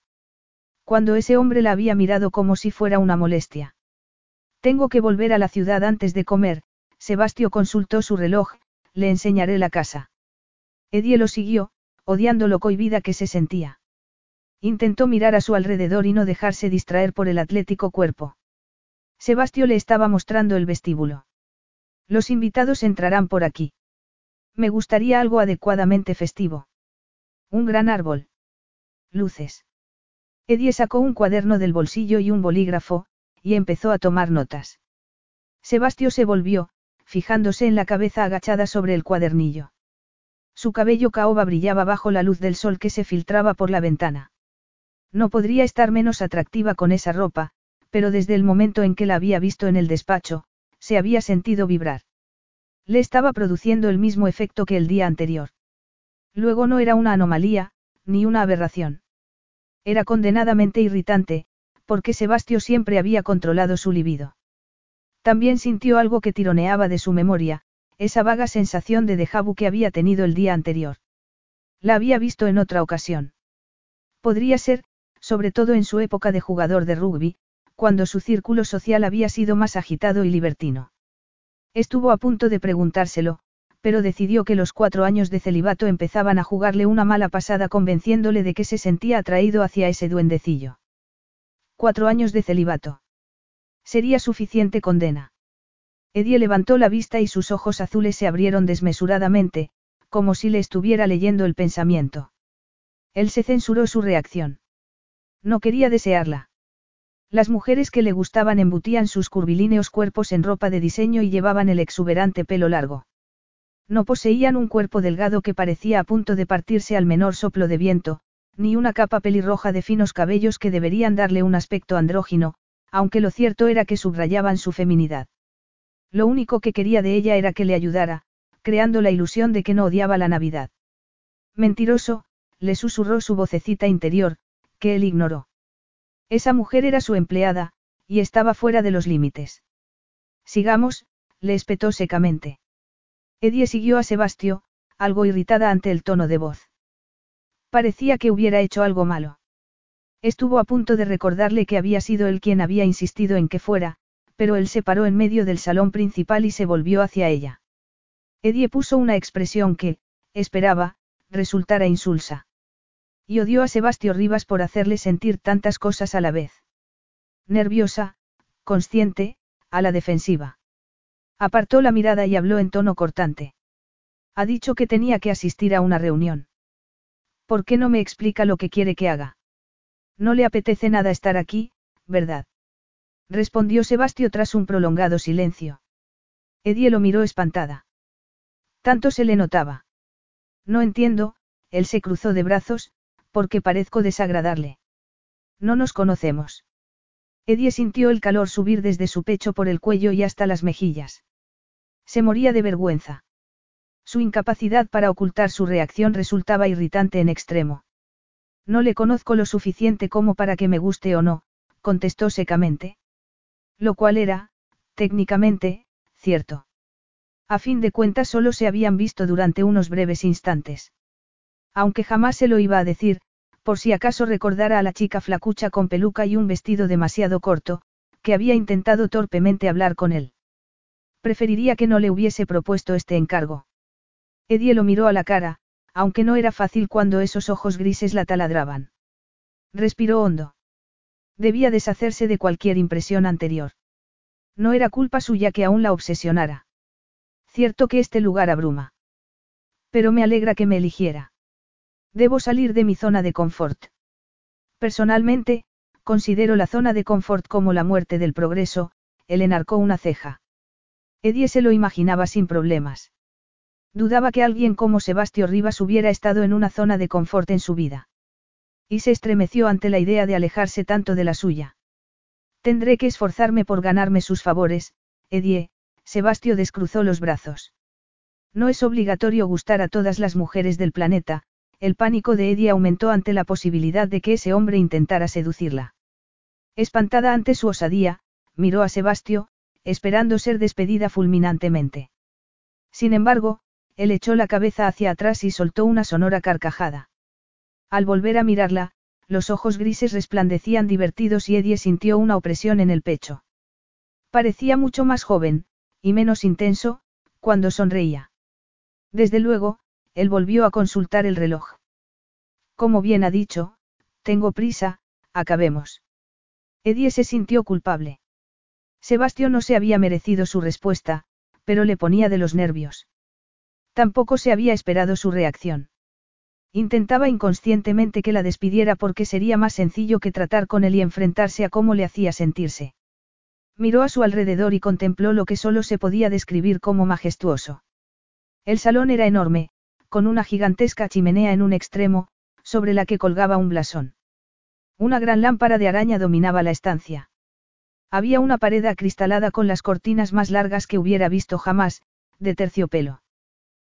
Speaker 1: Cuando ese hombre la había mirado como si fuera una molestia. Tengo que volver a la ciudad antes de comer, Sebastio consultó su reloj, le enseñaré la casa. Edie lo siguió, odiando lo cohibida que se sentía. Intentó mirar a su alrededor y no dejarse distraer por el atlético cuerpo. Sebastio le estaba mostrando el vestíbulo. Los invitados entrarán por aquí. Me gustaría algo adecuadamente festivo. Un gran árbol. Luces. Edie sacó un cuaderno del bolsillo y un bolígrafo, y empezó a tomar notas. Sebastio se volvió, fijándose en la cabeza agachada sobre el cuadernillo. Su cabello caoba brillaba bajo la luz del sol que se filtraba por la ventana. No podría estar menos atractiva con esa ropa, pero desde el momento en que la había visto en el despacho, se había sentido vibrar. Le estaba produciendo el mismo efecto que el día anterior. Luego no era una anomalía, ni una aberración. Era condenadamente irritante, porque Sebastio siempre había controlado su libido. También sintió algo que tironeaba de su memoria, esa vaga sensación de déjà vu que había tenido el día anterior. La había visto en otra ocasión. Podría ser, sobre todo en su época de jugador de rugby, cuando su círculo social había sido más agitado y libertino. Estuvo a punto de preguntárselo, pero decidió que los cuatro años de celibato empezaban a jugarle una mala pasada convenciéndole de que se sentía atraído hacia ese duendecillo. Cuatro años de celibato. Sería suficiente condena. Edie levantó la vista y sus ojos azules se abrieron desmesuradamente, como si le estuviera leyendo el pensamiento. Él se censuró su reacción. No quería desearla. Las mujeres que le gustaban embutían sus curvilíneos cuerpos en ropa de diseño y llevaban el exuberante pelo largo. No poseían un cuerpo delgado que parecía a punto de partirse al menor soplo de viento, ni una capa pelirroja de finos cabellos que deberían darle un aspecto andrógino, aunque lo cierto era que subrayaban su feminidad. Lo único que quería de ella era que le ayudara, creando la ilusión de que no odiaba la Navidad. Mentiroso, le susurró su vocecita interior, que él ignoró. Esa mujer era su empleada, y estaba fuera de los límites. Sigamos, le espetó secamente. Edie siguió a Sebastio, algo irritada ante el tono de voz. Parecía que hubiera hecho algo malo. Estuvo a punto de recordarle que había sido él quien había insistido en que fuera, pero él se paró en medio del salón principal y se volvió hacia ella. Edie puso una expresión que, esperaba, resultara insulsa. Y odió a Sebastio Rivas por hacerle sentir tantas cosas a la vez. Nerviosa, consciente, a la defensiva. Apartó la mirada y habló en tono cortante. Ha dicho que tenía que asistir a una reunión. ¿Por qué no me explica lo que quiere que haga? No le apetece nada estar aquí, ¿verdad? Respondió Sebastio tras un prolongado silencio. Edie lo miró espantada. Tanto se le notaba. No entiendo, él se cruzó de brazos, porque parezco desagradarle. No nos conocemos. Edie sintió el calor subir desde su pecho por el cuello y hasta las mejillas. Se moría de vergüenza. Su incapacidad para ocultar su reacción resultaba irritante en extremo. No le conozco lo suficiente como para que me guste o no, contestó secamente. Lo cual era, técnicamente, cierto. A fin de cuentas solo se habían visto durante unos breves instantes. Aunque jamás se lo iba a decir, por si acaso recordara a la chica flacucha con peluca y un vestido demasiado corto, que había intentado torpemente hablar con él. Preferiría que no le hubiese propuesto este encargo. Edie lo miró a la cara, aunque no era fácil cuando esos ojos grises la taladraban. Respiró hondo. Debía deshacerse de cualquier impresión anterior. No era culpa suya que aún la obsesionara. Cierto que este lugar abruma. Pero me alegra que me eligiera. Debo salir de mi zona de confort. Personalmente, considero la zona de confort como la muerte del progreso, él enarcó una ceja. Edie se lo imaginaba sin problemas. Dudaba que alguien como Sebastio Rivas hubiera estado en una zona de confort en su vida. Y se estremeció ante la idea de alejarse tanto de la suya. Tendré que esforzarme por ganarme sus favores, Edie, Sebastio descruzó los brazos. No es obligatorio gustar a todas las mujeres del planeta, el pánico de Edie aumentó ante la posibilidad de que ese hombre intentara seducirla. Espantada ante su osadía, miró a Sebastio, esperando ser despedida fulminantemente. Sin embargo, él echó la cabeza hacia atrás y soltó una sonora carcajada. Al volver a mirarla, los ojos grises resplandecían divertidos y Eddie sintió una opresión en el pecho. Parecía mucho más joven, y menos intenso, cuando sonreía. Desde luego, él volvió a consultar el reloj. Como bien ha dicho, tengo prisa, acabemos. Eddie se sintió culpable. Sebastián no se había merecido su respuesta, pero le ponía de los nervios. Tampoco se había esperado su reacción. Intentaba inconscientemente que la despidiera porque sería más sencillo que tratar con él y enfrentarse a cómo le hacía sentirse. Miró a su alrededor y contempló lo que solo se podía describir como majestuoso. El salón era enorme, con una gigantesca chimenea en un extremo, sobre la que colgaba un blasón. Una gran lámpara de araña dominaba la estancia. Había una pared acristalada con las cortinas más largas que hubiera visto jamás, de terciopelo.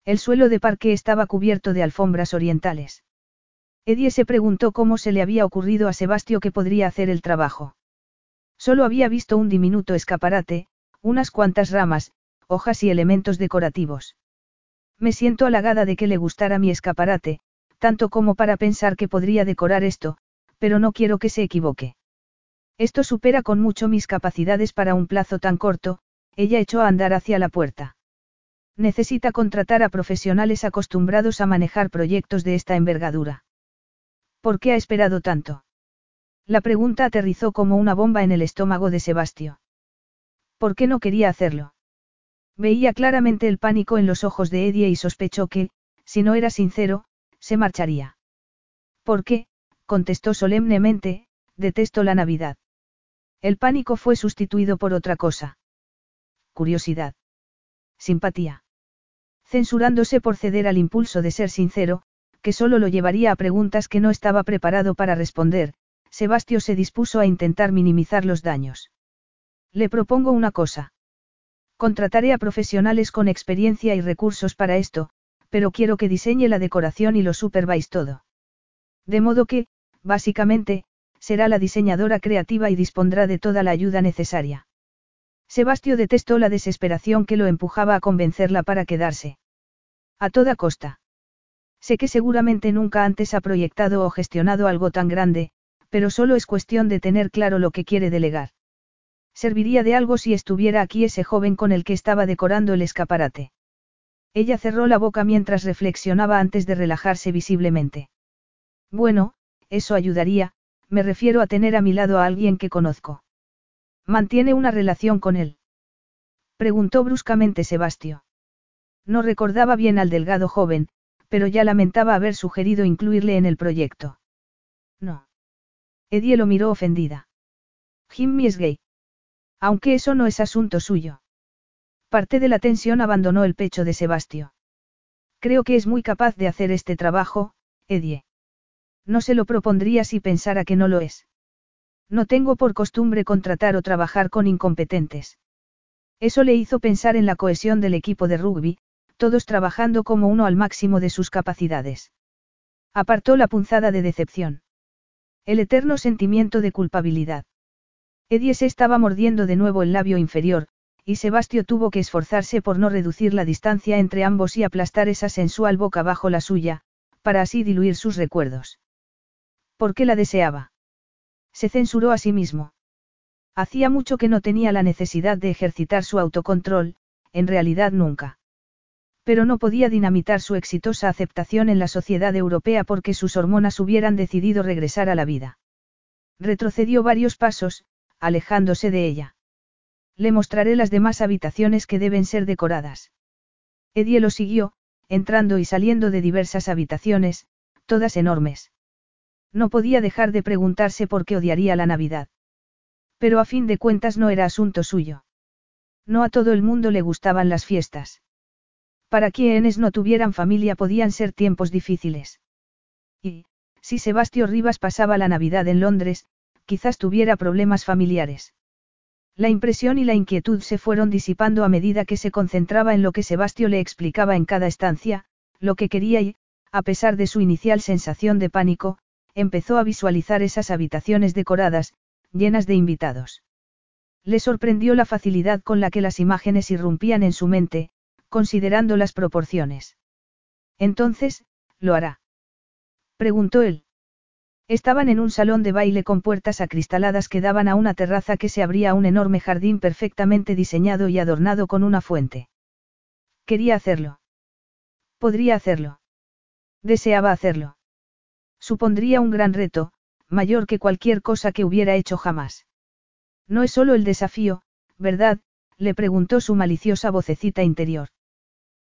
Speaker 1: El suelo de parque estaba cubierto de alfombras orientales. Eddie se preguntó cómo se le había ocurrido a Sebastio que podría hacer el trabajo. Solo había visto un diminuto escaparate, unas cuantas ramas, hojas y elementos decorativos. Me siento halagada de que le gustara mi escaparate, tanto como para pensar que podría decorar esto, pero no quiero que se equivoque. Esto supera con mucho mis capacidades para un plazo tan corto, ella echó a andar hacia la puerta. Necesita contratar a profesionales acostumbrados a manejar proyectos de esta envergadura. ¿Por qué ha esperado tanto? La pregunta aterrizó como una bomba en el estómago de Sebastio. ¿Por qué no quería hacerlo? Veía claramente el pánico en los ojos de Eddie y sospechó que, si no era sincero, se marcharía. ¿Por qué? contestó solemnemente, detesto la Navidad. El pánico fue sustituido por otra cosa. Curiosidad. Simpatía. Censurándose por ceder al impulso de ser sincero, que solo lo llevaría a preguntas que no estaba preparado para responder, Sebastio se dispuso a intentar minimizar los daños. Le propongo una cosa. Contrataré a profesionales con experiencia y recursos para esto, pero quiero que diseñe la decoración y lo supervise todo. De modo que, básicamente, será la diseñadora creativa y dispondrá de toda la ayuda necesaria. Sebastio detestó la desesperación que lo empujaba a convencerla para quedarse. A toda costa. Sé que seguramente nunca antes ha proyectado o gestionado algo tan grande, pero solo es cuestión de tener claro lo que quiere delegar. Serviría de algo si estuviera aquí ese joven con el que estaba decorando el escaparate. Ella cerró la boca mientras reflexionaba antes de relajarse visiblemente. Bueno, eso ayudaría, me refiero a tener a mi lado a alguien que conozco. ¿Mantiene una relación con él? Preguntó bruscamente Sebastio. No recordaba bien al delgado joven, pero ya lamentaba haber sugerido incluirle en el proyecto. No. Edie lo miró ofendida. Jimmy es gay. Aunque eso no es asunto suyo. Parte de la tensión abandonó el pecho de Sebastio. Creo que es muy capaz de hacer este trabajo, Edie. No se lo propondría si pensara que no lo es. No tengo por costumbre contratar o trabajar con incompetentes. Eso le hizo pensar en la cohesión del equipo de rugby, todos trabajando como uno al máximo de sus capacidades. Apartó la punzada de decepción. El eterno sentimiento de culpabilidad. Eddie se estaba mordiendo de nuevo el labio inferior, y Sebastio tuvo que esforzarse por no reducir la distancia entre ambos y aplastar esa sensual boca bajo la suya, para así diluir sus recuerdos. ¿Por qué la deseaba? Se censuró a sí mismo. Hacía mucho que no tenía la necesidad de ejercitar su autocontrol, en realidad nunca pero no podía dinamitar su exitosa aceptación en la sociedad europea porque sus hormonas hubieran decidido regresar a la vida. Retrocedió varios pasos, alejándose de ella. Le mostraré las demás habitaciones que deben ser decoradas. Edie lo siguió, entrando y saliendo de diversas habitaciones, todas enormes. No podía dejar de preguntarse por qué odiaría la Navidad. Pero a fin de cuentas no era asunto suyo. No a todo el mundo le gustaban las fiestas. Para quienes no tuvieran familia podían ser tiempos difíciles. Y, si Sebastio Rivas pasaba la Navidad en Londres, quizás tuviera problemas familiares. La impresión y la inquietud se fueron disipando a medida que se concentraba en lo que Sebastio le explicaba en cada estancia, lo que quería y, a pesar de su inicial sensación de pánico, empezó a visualizar esas habitaciones decoradas, llenas de invitados. Le sorprendió la facilidad con la que las imágenes irrumpían en su mente, considerando las proporciones. Entonces, ¿lo hará? Preguntó él. Estaban en un salón de baile con puertas acristaladas que daban a una terraza que se abría a un enorme jardín perfectamente diseñado y adornado con una fuente. Quería hacerlo. Podría hacerlo. Deseaba hacerlo. Supondría un gran reto, mayor que cualquier cosa que hubiera hecho jamás. No es solo el desafío, ¿verdad? le preguntó su maliciosa vocecita interior.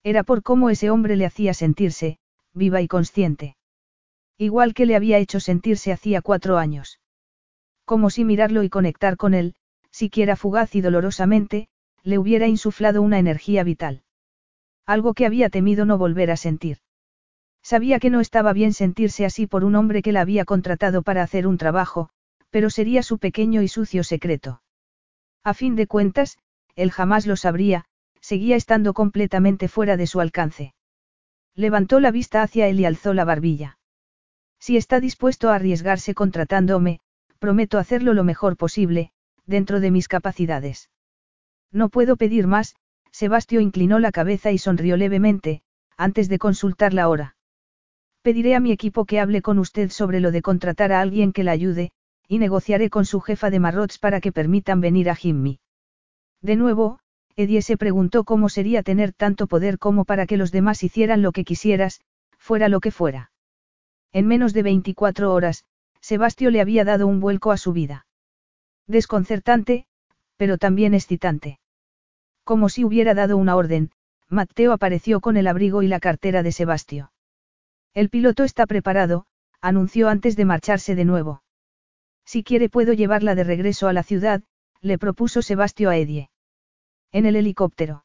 Speaker 1: Era por cómo ese hombre le hacía sentirse, viva y consciente. Igual que le había hecho sentirse hacía cuatro años. Como si mirarlo y conectar con él, siquiera fugaz y dolorosamente, le hubiera insuflado una energía vital. Algo que había temido no volver a sentir. Sabía que no estaba bien sentirse así por un hombre que la había contratado para hacer un trabajo, pero sería su pequeño y sucio secreto. A fin de cuentas, él jamás lo sabría, seguía estando completamente fuera de su alcance. Levantó la vista hacia él y alzó la barbilla. Si está dispuesto a arriesgarse contratándome, prometo hacerlo lo mejor posible, dentro de mis capacidades. No puedo pedir más, Sebastio inclinó la cabeza y sonrió levemente, antes de consultar la hora. Pediré a mi equipo que hable con usted sobre lo de contratar a alguien que la ayude, y negociaré con su jefa de Marrots para que permitan venir a Jimmy. De nuevo, Eddie se preguntó cómo sería tener tanto poder como para que los demás hicieran lo que quisieras, fuera lo que fuera. En menos de 24 horas, Sebastio le había dado un vuelco a su vida. Desconcertante, pero también excitante. Como si hubiera dado una orden, Matteo apareció con el abrigo y la cartera de Sebastio. El piloto está preparado, anunció antes de marcharse de nuevo. Si quiere puedo llevarla de regreso a la ciudad, le propuso Sebastio a Edie. ¿En el helicóptero?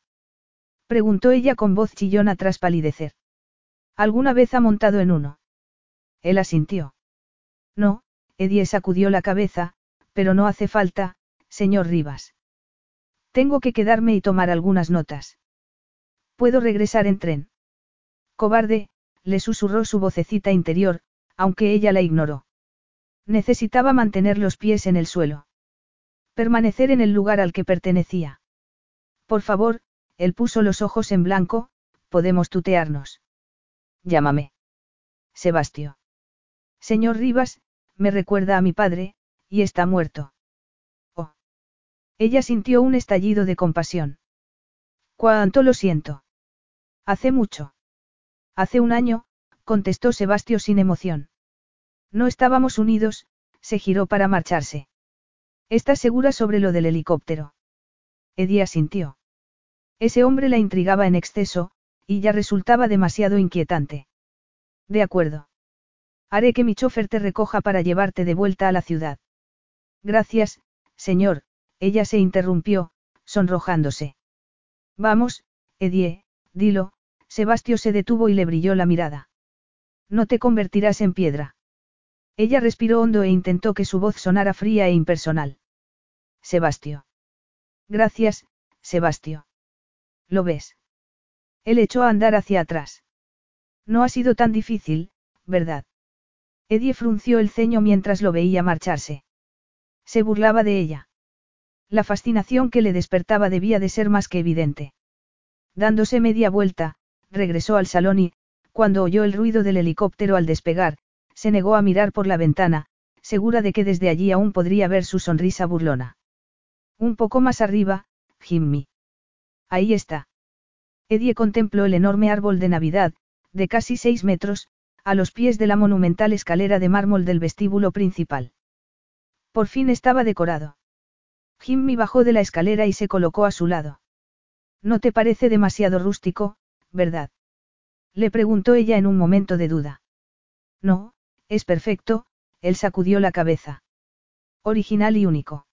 Speaker 1: Preguntó ella con voz chillona tras palidecer. ¿Alguna vez ha montado en uno? Él asintió. No, Edie sacudió la cabeza, pero no hace falta, señor Rivas. Tengo que quedarme y tomar algunas notas. ¿Puedo regresar en tren? Cobarde, le susurró su vocecita interior, aunque ella la ignoró. Necesitaba mantener los pies en el suelo. Permanecer en el lugar al que pertenecía. Por favor, él puso los ojos en blanco, podemos tutearnos. Llámame. Sebastio. Señor Rivas, me recuerda a mi padre, y está muerto. Oh. Ella sintió un estallido de compasión. Cuánto lo siento. Hace mucho. Hace un año, contestó Sebastio sin emoción. No estábamos unidos, se giró para marcharse. ¿Estás segura sobre lo del helicóptero? Eddie asintió. Ese hombre la intrigaba en exceso, y ya resultaba demasiado inquietante. De acuerdo. Haré que mi chofer te recoja para llevarte de vuelta a la ciudad. Gracias, señor, ella se interrumpió, sonrojándose. Vamos, Edie, dilo, Sebastio se detuvo y le brilló la mirada. No te convertirás en piedra. Ella respiró hondo e intentó que su voz sonara fría e impersonal. Sebastio. Gracias, Sebastio. ¿Lo ves? Él echó a andar hacia atrás. No ha sido tan difícil, ¿verdad? Eddie frunció el ceño mientras lo veía marcharse. Se burlaba de ella. La fascinación que le despertaba debía de ser más que evidente. Dándose media vuelta, regresó al salón y, cuando oyó el ruido del helicóptero al despegar, se negó a mirar por la ventana, segura de que desde allí aún podría ver su sonrisa burlona. Un poco más arriba, Jimmy. Ahí está. Eddie contempló el enorme árbol de Navidad, de casi seis metros, a los pies de la monumental escalera de mármol del vestíbulo principal. Por fin estaba decorado. Jimmy bajó de la escalera y se colocó a su lado. ¿No te parece demasiado rústico, verdad? Le preguntó ella en un momento de duda. No, es perfecto, él sacudió la cabeza. Original y único.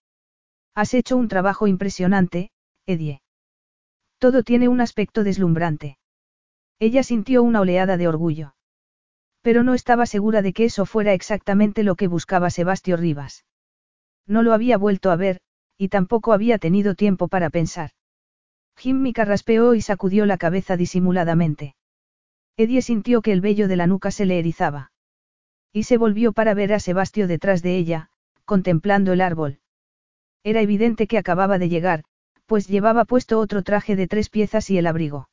Speaker 1: Has hecho un trabajo impresionante, Edie. Todo tiene un aspecto deslumbrante. Ella sintió una oleada de orgullo. Pero no estaba segura de que eso fuera exactamente lo que buscaba Sebastio Rivas. No lo había vuelto a ver, y tampoco había tenido tiempo para pensar. Jimmy carraspeó y sacudió la cabeza disimuladamente. Eddie sintió que el vello de la nuca se le erizaba. Y se volvió para ver a Sebastio detrás de ella, contemplando el árbol. Era evidente que acababa de llegar, pues llevaba puesto otro traje de tres piezas y el abrigo.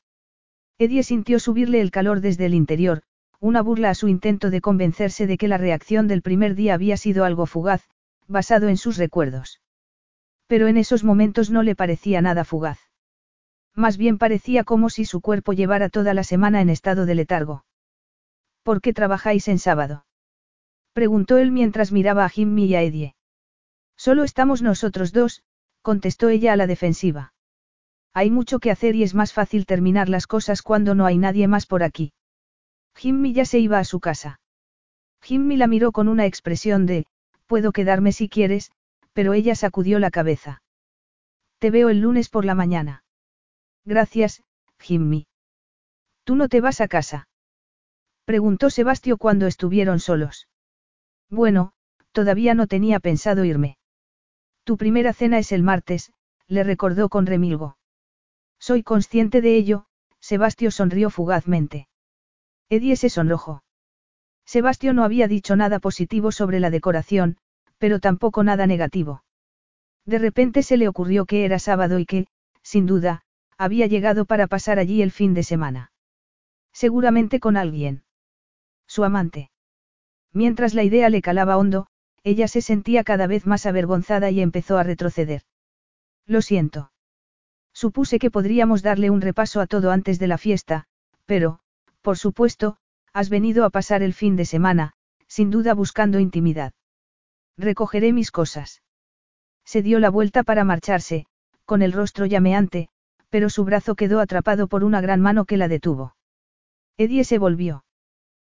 Speaker 1: Eddie sintió subirle el calor desde el interior, una burla a su intento de convencerse de que la reacción del primer día había sido algo fugaz, basado en sus recuerdos. Pero en esos momentos no le parecía nada fugaz. Más bien parecía como si su cuerpo llevara toda la semana en estado de letargo. ¿Por qué trabajáis en sábado? Preguntó él mientras miraba a Jimmy y a Eddie. Solo estamos nosotros dos, contestó ella a la defensiva. Hay mucho que hacer y es más fácil terminar las cosas cuando no hay nadie más por aquí. Jimmy ya se iba a su casa. Jimmy la miró con una expresión de, puedo quedarme si quieres, pero ella sacudió la cabeza. Te veo el lunes por la mañana. Gracias, Jimmy. ¿Tú no te vas a casa? Preguntó Sebastio cuando estuvieron solos. Bueno, todavía no tenía pensado irme. Tu primera cena es el martes, le recordó con remilgo. Soy consciente de ello, Sebastio sonrió fugazmente. Eddie se sonrojó. Sebastio no había dicho nada positivo sobre la decoración, pero tampoco nada negativo. De repente se le ocurrió que era sábado y que, sin duda, había llegado para pasar allí el fin de semana. Seguramente con alguien. Su amante. Mientras la idea le calaba hondo, ella se sentía cada vez más avergonzada y empezó a retroceder. Lo siento. Supuse que podríamos darle un repaso a todo antes de la fiesta, pero, por supuesto, has venido a pasar el fin de semana, sin duda buscando intimidad. Recogeré mis cosas. Se dio la vuelta para marcharse, con el rostro llameante, pero su brazo quedó atrapado por una gran mano que la detuvo. Edie se volvió.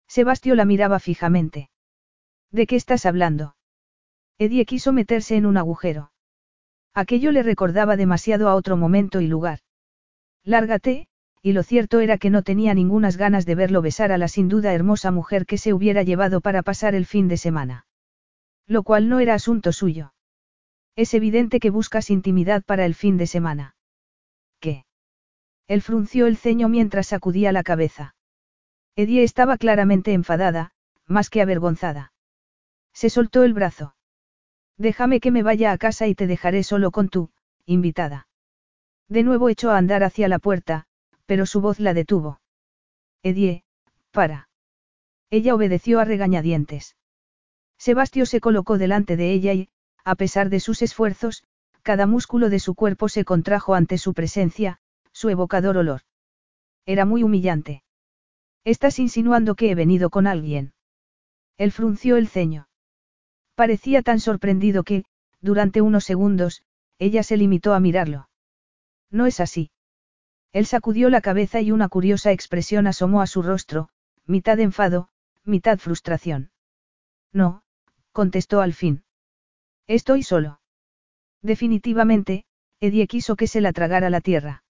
Speaker 1: Sebastio la miraba fijamente. ¿De qué estás hablando? Edie quiso meterse en un agujero. Aquello le recordaba demasiado a otro momento y lugar. Lárgate, y lo cierto era que no tenía ningunas ganas de verlo besar a la sin duda hermosa mujer que se hubiera llevado para pasar el fin de semana. Lo cual no era asunto suyo. Es evidente que buscas intimidad para el fin de semana. ¿Qué? Él frunció el ceño mientras sacudía la cabeza. Edie estaba claramente enfadada, más que avergonzada. Se soltó el brazo. Déjame que me vaya a casa y te dejaré solo con tu, invitada. De nuevo echó a andar hacia la puerta, pero su voz la detuvo. Edie, para. Ella obedeció a regañadientes. Sebastio se colocó delante de ella y, a pesar de sus esfuerzos, cada músculo de su cuerpo se contrajo ante su presencia, su evocador olor. Era muy humillante. Estás insinuando que he venido con alguien. Él frunció el ceño. Parecía tan sorprendido que, durante unos segundos, ella se limitó a mirarlo. No es así. Él sacudió la cabeza y una curiosa expresión asomó a su rostro, mitad enfado, mitad frustración. No, contestó al fin. Estoy solo. Definitivamente, Edie quiso que se la tragara la tierra.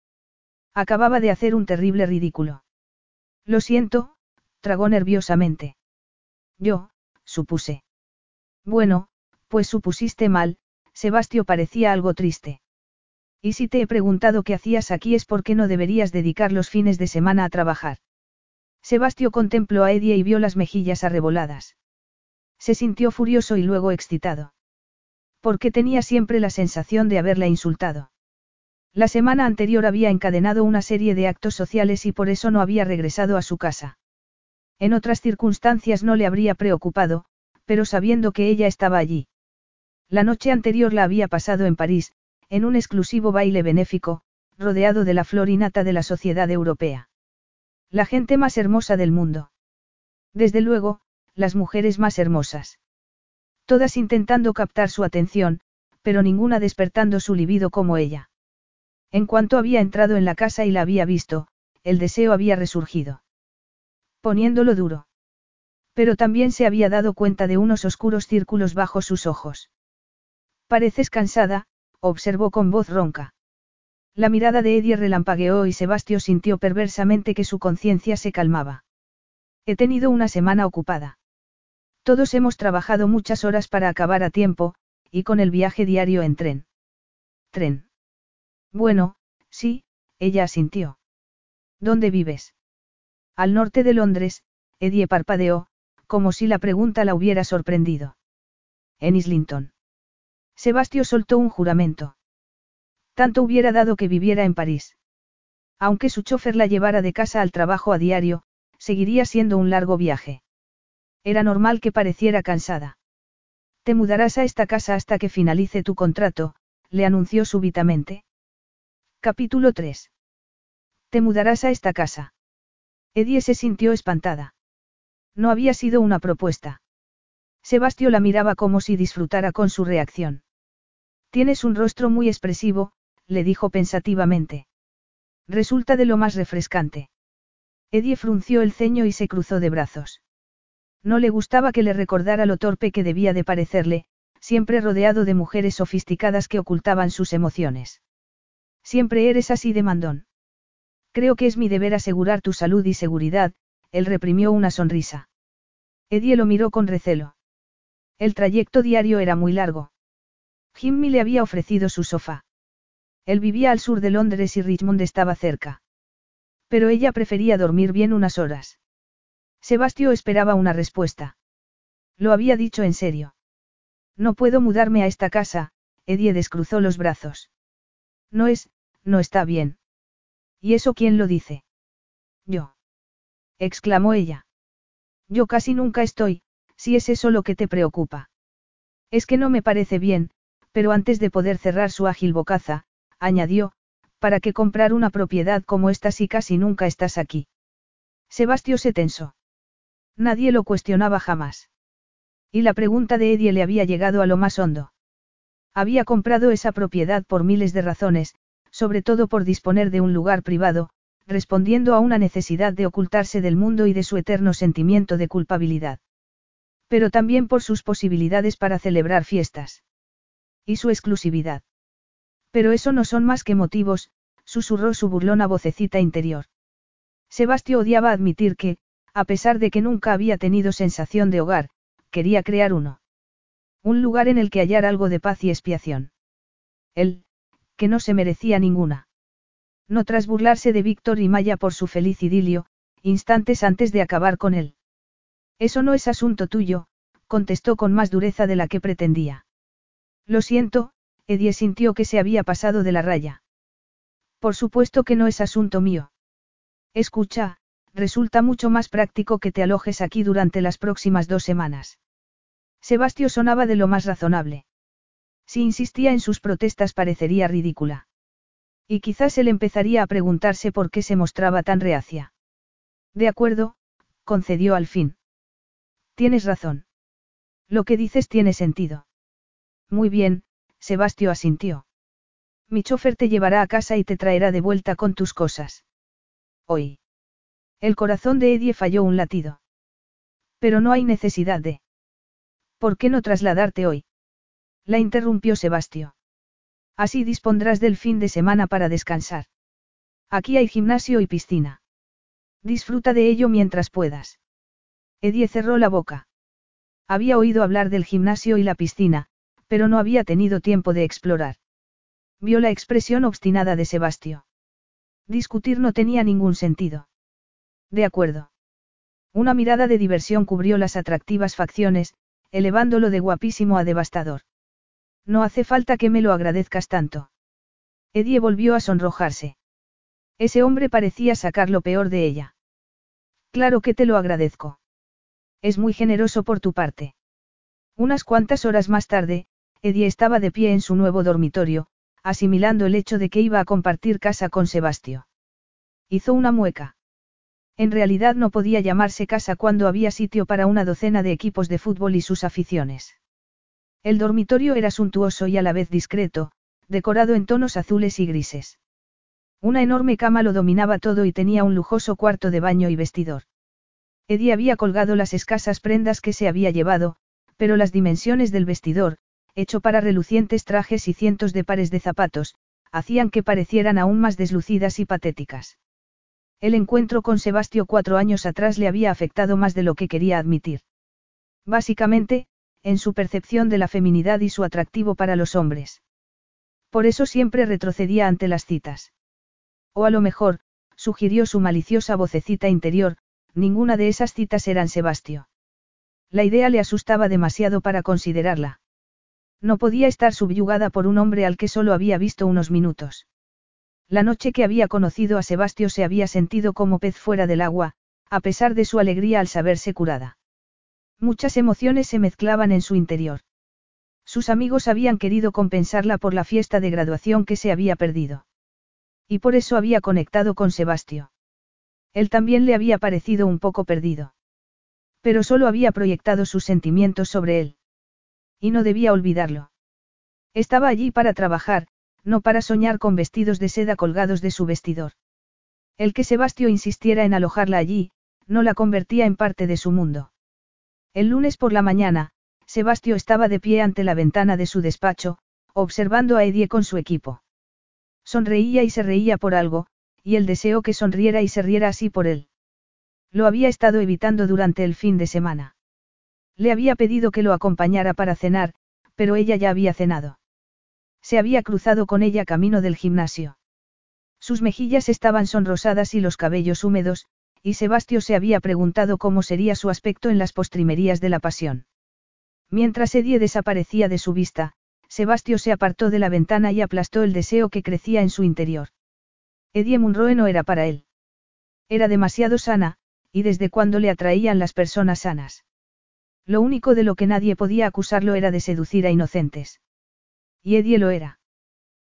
Speaker 1: Acababa de hacer un terrible ridículo. Lo siento, tragó nerviosamente. Yo, supuse. Bueno, pues supusiste mal, Sebastio parecía algo triste. Y si te he preguntado qué hacías aquí es porque no deberías dedicar los fines de semana a trabajar. Sebastio contempló a Eddie y vio las mejillas arreboladas. Se sintió furioso y luego excitado. Porque tenía siempre la sensación de haberla insultado. La semana anterior había encadenado una serie de actos sociales y por eso no había regresado a su casa. En otras circunstancias no le habría preocupado, pero sabiendo que ella estaba allí. La noche anterior la había pasado en París, en un exclusivo baile benéfico, rodeado de la florinata de la sociedad europea. La gente más hermosa del mundo. Desde luego, las mujeres más hermosas. Todas intentando captar su atención, pero ninguna despertando su libido como ella. En cuanto había entrado en la casa y la había visto, el deseo había resurgido. Poniéndolo duro. Pero también se había dado cuenta de unos oscuros círculos bajo sus ojos. Pareces cansada, observó con voz ronca. La mirada de Eddie relampagueó y Sebastio sintió perversamente que su conciencia se calmaba. He tenido una semana ocupada. Todos hemos trabajado muchas horas para acabar a tiempo, y con el viaje diario en tren. Tren. Bueno, sí, ella asintió. ¿Dónde vives? Al norte de Londres, Eddie parpadeó, como si la pregunta la hubiera sorprendido. En Islington. Sebastio soltó un juramento. Tanto hubiera dado que viviera en París. Aunque su chofer la llevara de casa al trabajo a diario, seguiría siendo un largo viaje. Era normal que pareciera cansada. Te mudarás a esta casa hasta que finalice tu contrato, le anunció súbitamente. Capítulo 3. Te mudarás a esta casa. Edie se sintió espantada. No había sido una propuesta. Sebastio la miraba como si disfrutara con su reacción. Tienes un rostro muy expresivo, le dijo pensativamente. Resulta de lo más refrescante. Edie frunció el ceño y se cruzó de brazos. No le gustaba que le recordara lo torpe que debía de parecerle, siempre rodeado de mujeres sofisticadas que ocultaban sus emociones. Siempre eres así de mandón. Creo que es mi deber asegurar tu salud y seguridad, él reprimió una sonrisa. Edie lo miró con recelo. El trayecto diario era muy largo. Jimmy le había ofrecido su sofá. Él vivía al sur de Londres y Richmond estaba cerca. Pero ella prefería dormir bien unas horas. Sebastio esperaba una respuesta. Lo había dicho en serio. No puedo mudarme a esta casa, Edie descruzó los brazos. No es, no está bien. ¿Y eso quién lo dice? Yo. Exclamó ella. Yo casi nunca estoy, si es eso lo que te preocupa. Es que no me parece bien, pero antes de poder cerrar su ágil bocaza, añadió, para que comprar una propiedad como esta si casi nunca estás aquí. Sebastio se tensó. Nadie lo cuestionaba jamás. Y la pregunta de Edie le había llegado a lo más hondo. Había comprado esa propiedad por miles de razones, sobre todo por disponer de un lugar privado, respondiendo a una necesidad de ocultarse del mundo y de su eterno sentimiento de culpabilidad. Pero también por sus posibilidades para celebrar fiestas. Y su exclusividad. Pero eso no son más que motivos, susurró su burlona vocecita interior. Sebastio odiaba admitir que, a pesar de que nunca había tenido sensación de hogar, quería crear uno. Un lugar en el que hallar algo de paz y expiación. Él, que no se merecía ninguna. No tras burlarse de Víctor y Maya por su feliz idilio, instantes antes de acabar con él. Eso no es asunto tuyo, contestó con más dureza de la que pretendía. Lo siento, Edie sintió que se había pasado de la raya. Por supuesto que no es asunto mío. Escucha, resulta mucho más práctico que te alojes aquí durante las próximas dos semanas. Sebastio sonaba de lo más razonable. Si insistía en sus protestas parecería ridícula. Y quizás él empezaría a preguntarse por qué se mostraba tan reacia. De acuerdo, concedió al fin. Tienes razón. Lo que dices tiene sentido. Muy bien, Sebastio asintió. Mi chofer te llevará a casa y te traerá de vuelta con tus cosas. Hoy. El corazón de Edie falló un latido. Pero no hay necesidad de. ¿Por qué no trasladarte hoy? La interrumpió Sebastio. Así dispondrás del fin de semana para descansar. Aquí hay gimnasio y piscina. Disfruta de ello mientras puedas. Edie cerró la boca. Había oído hablar del gimnasio y la piscina, pero no había tenido tiempo de explorar. Vio la expresión obstinada de Sebastio. Discutir no tenía ningún sentido. De acuerdo. Una mirada de diversión cubrió las atractivas facciones, elevándolo de guapísimo a devastador. No hace falta que me lo agradezcas tanto. Edie volvió a sonrojarse. Ese hombre parecía sacar lo peor de ella. Claro que te lo agradezco. Es muy generoso por tu parte. Unas cuantas horas más tarde, Edie estaba de pie en su nuevo dormitorio, asimilando el hecho de que iba a compartir casa con Sebastio. Hizo una mueca. En realidad no podía llamarse casa cuando había sitio para una docena de equipos de fútbol y sus aficiones. El dormitorio era suntuoso y a la vez discreto, decorado en tonos azules y grises. Una enorme cama lo dominaba todo y tenía un lujoso cuarto de baño y vestidor. Eddie había colgado las escasas prendas que se había llevado, pero las dimensiones del vestidor, hecho para relucientes trajes y cientos de pares de zapatos, hacían que parecieran aún más deslucidas y patéticas. El encuentro con Sebastio cuatro años atrás le había afectado más de lo que quería admitir. Básicamente, en su percepción de la feminidad y su atractivo para los hombres. Por eso siempre retrocedía ante las citas. O a lo mejor, sugirió su maliciosa vocecita interior, ninguna de esas citas eran Sebastio. La idea le asustaba demasiado para considerarla. No podía estar subyugada por un hombre al que solo había visto unos minutos. La noche que había conocido a Sebastio se había sentido como pez fuera del agua, a pesar de su alegría al saberse curada. Muchas emociones se mezclaban en su interior. Sus amigos habían querido compensarla por la fiesta de graduación que se había perdido. Y por eso había conectado con Sebastio. Él también le había parecido un poco perdido. Pero solo había proyectado sus sentimientos sobre él. Y no debía olvidarlo. Estaba allí para trabajar, no para soñar con vestidos de seda colgados de su vestidor. El que Sebastio insistiera en alojarla allí, no la convertía en parte de su mundo. El lunes por la mañana, Sebastio estaba de pie ante la ventana de su despacho, observando a Edie con su equipo. Sonreía y se reía por algo, y él deseó que sonriera y se riera así por él. Lo había estado evitando durante el fin de semana. Le había pedido que lo acompañara para cenar, pero ella ya había cenado. Se había cruzado con ella camino del gimnasio. Sus mejillas estaban sonrosadas y los cabellos húmedos, y Sebastio se había preguntado cómo sería su aspecto en las postrimerías de la pasión. Mientras Edie desaparecía de su vista, Sebastio se apartó de la ventana y aplastó el deseo que crecía en su interior. Edie Munroe no era para él. Era demasiado sana, y desde cuando le atraían las personas sanas. Lo único de lo que nadie podía acusarlo era de seducir a inocentes. Y Edie lo era.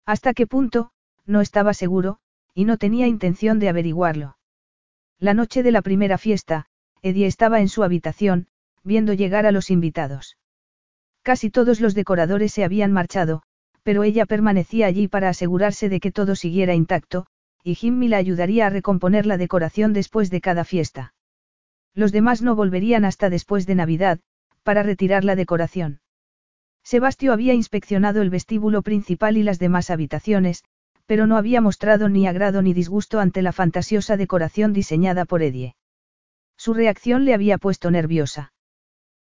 Speaker 1: ¿Hasta qué punto? No estaba seguro, y no tenía intención de averiguarlo. La noche de la primera fiesta, Eddie estaba en su habitación, viendo llegar a los invitados. Casi todos los decoradores se habían marchado, pero ella permanecía allí para asegurarse de que todo siguiera intacto, y Jimmy la ayudaría a recomponer la decoración después de cada fiesta. Los demás no volverían hasta después de Navidad, para retirar la decoración. Sebastio había inspeccionado el vestíbulo principal y las demás habitaciones, pero no había mostrado ni agrado ni disgusto ante la fantasiosa decoración diseñada por Edie. Su reacción le había puesto nerviosa.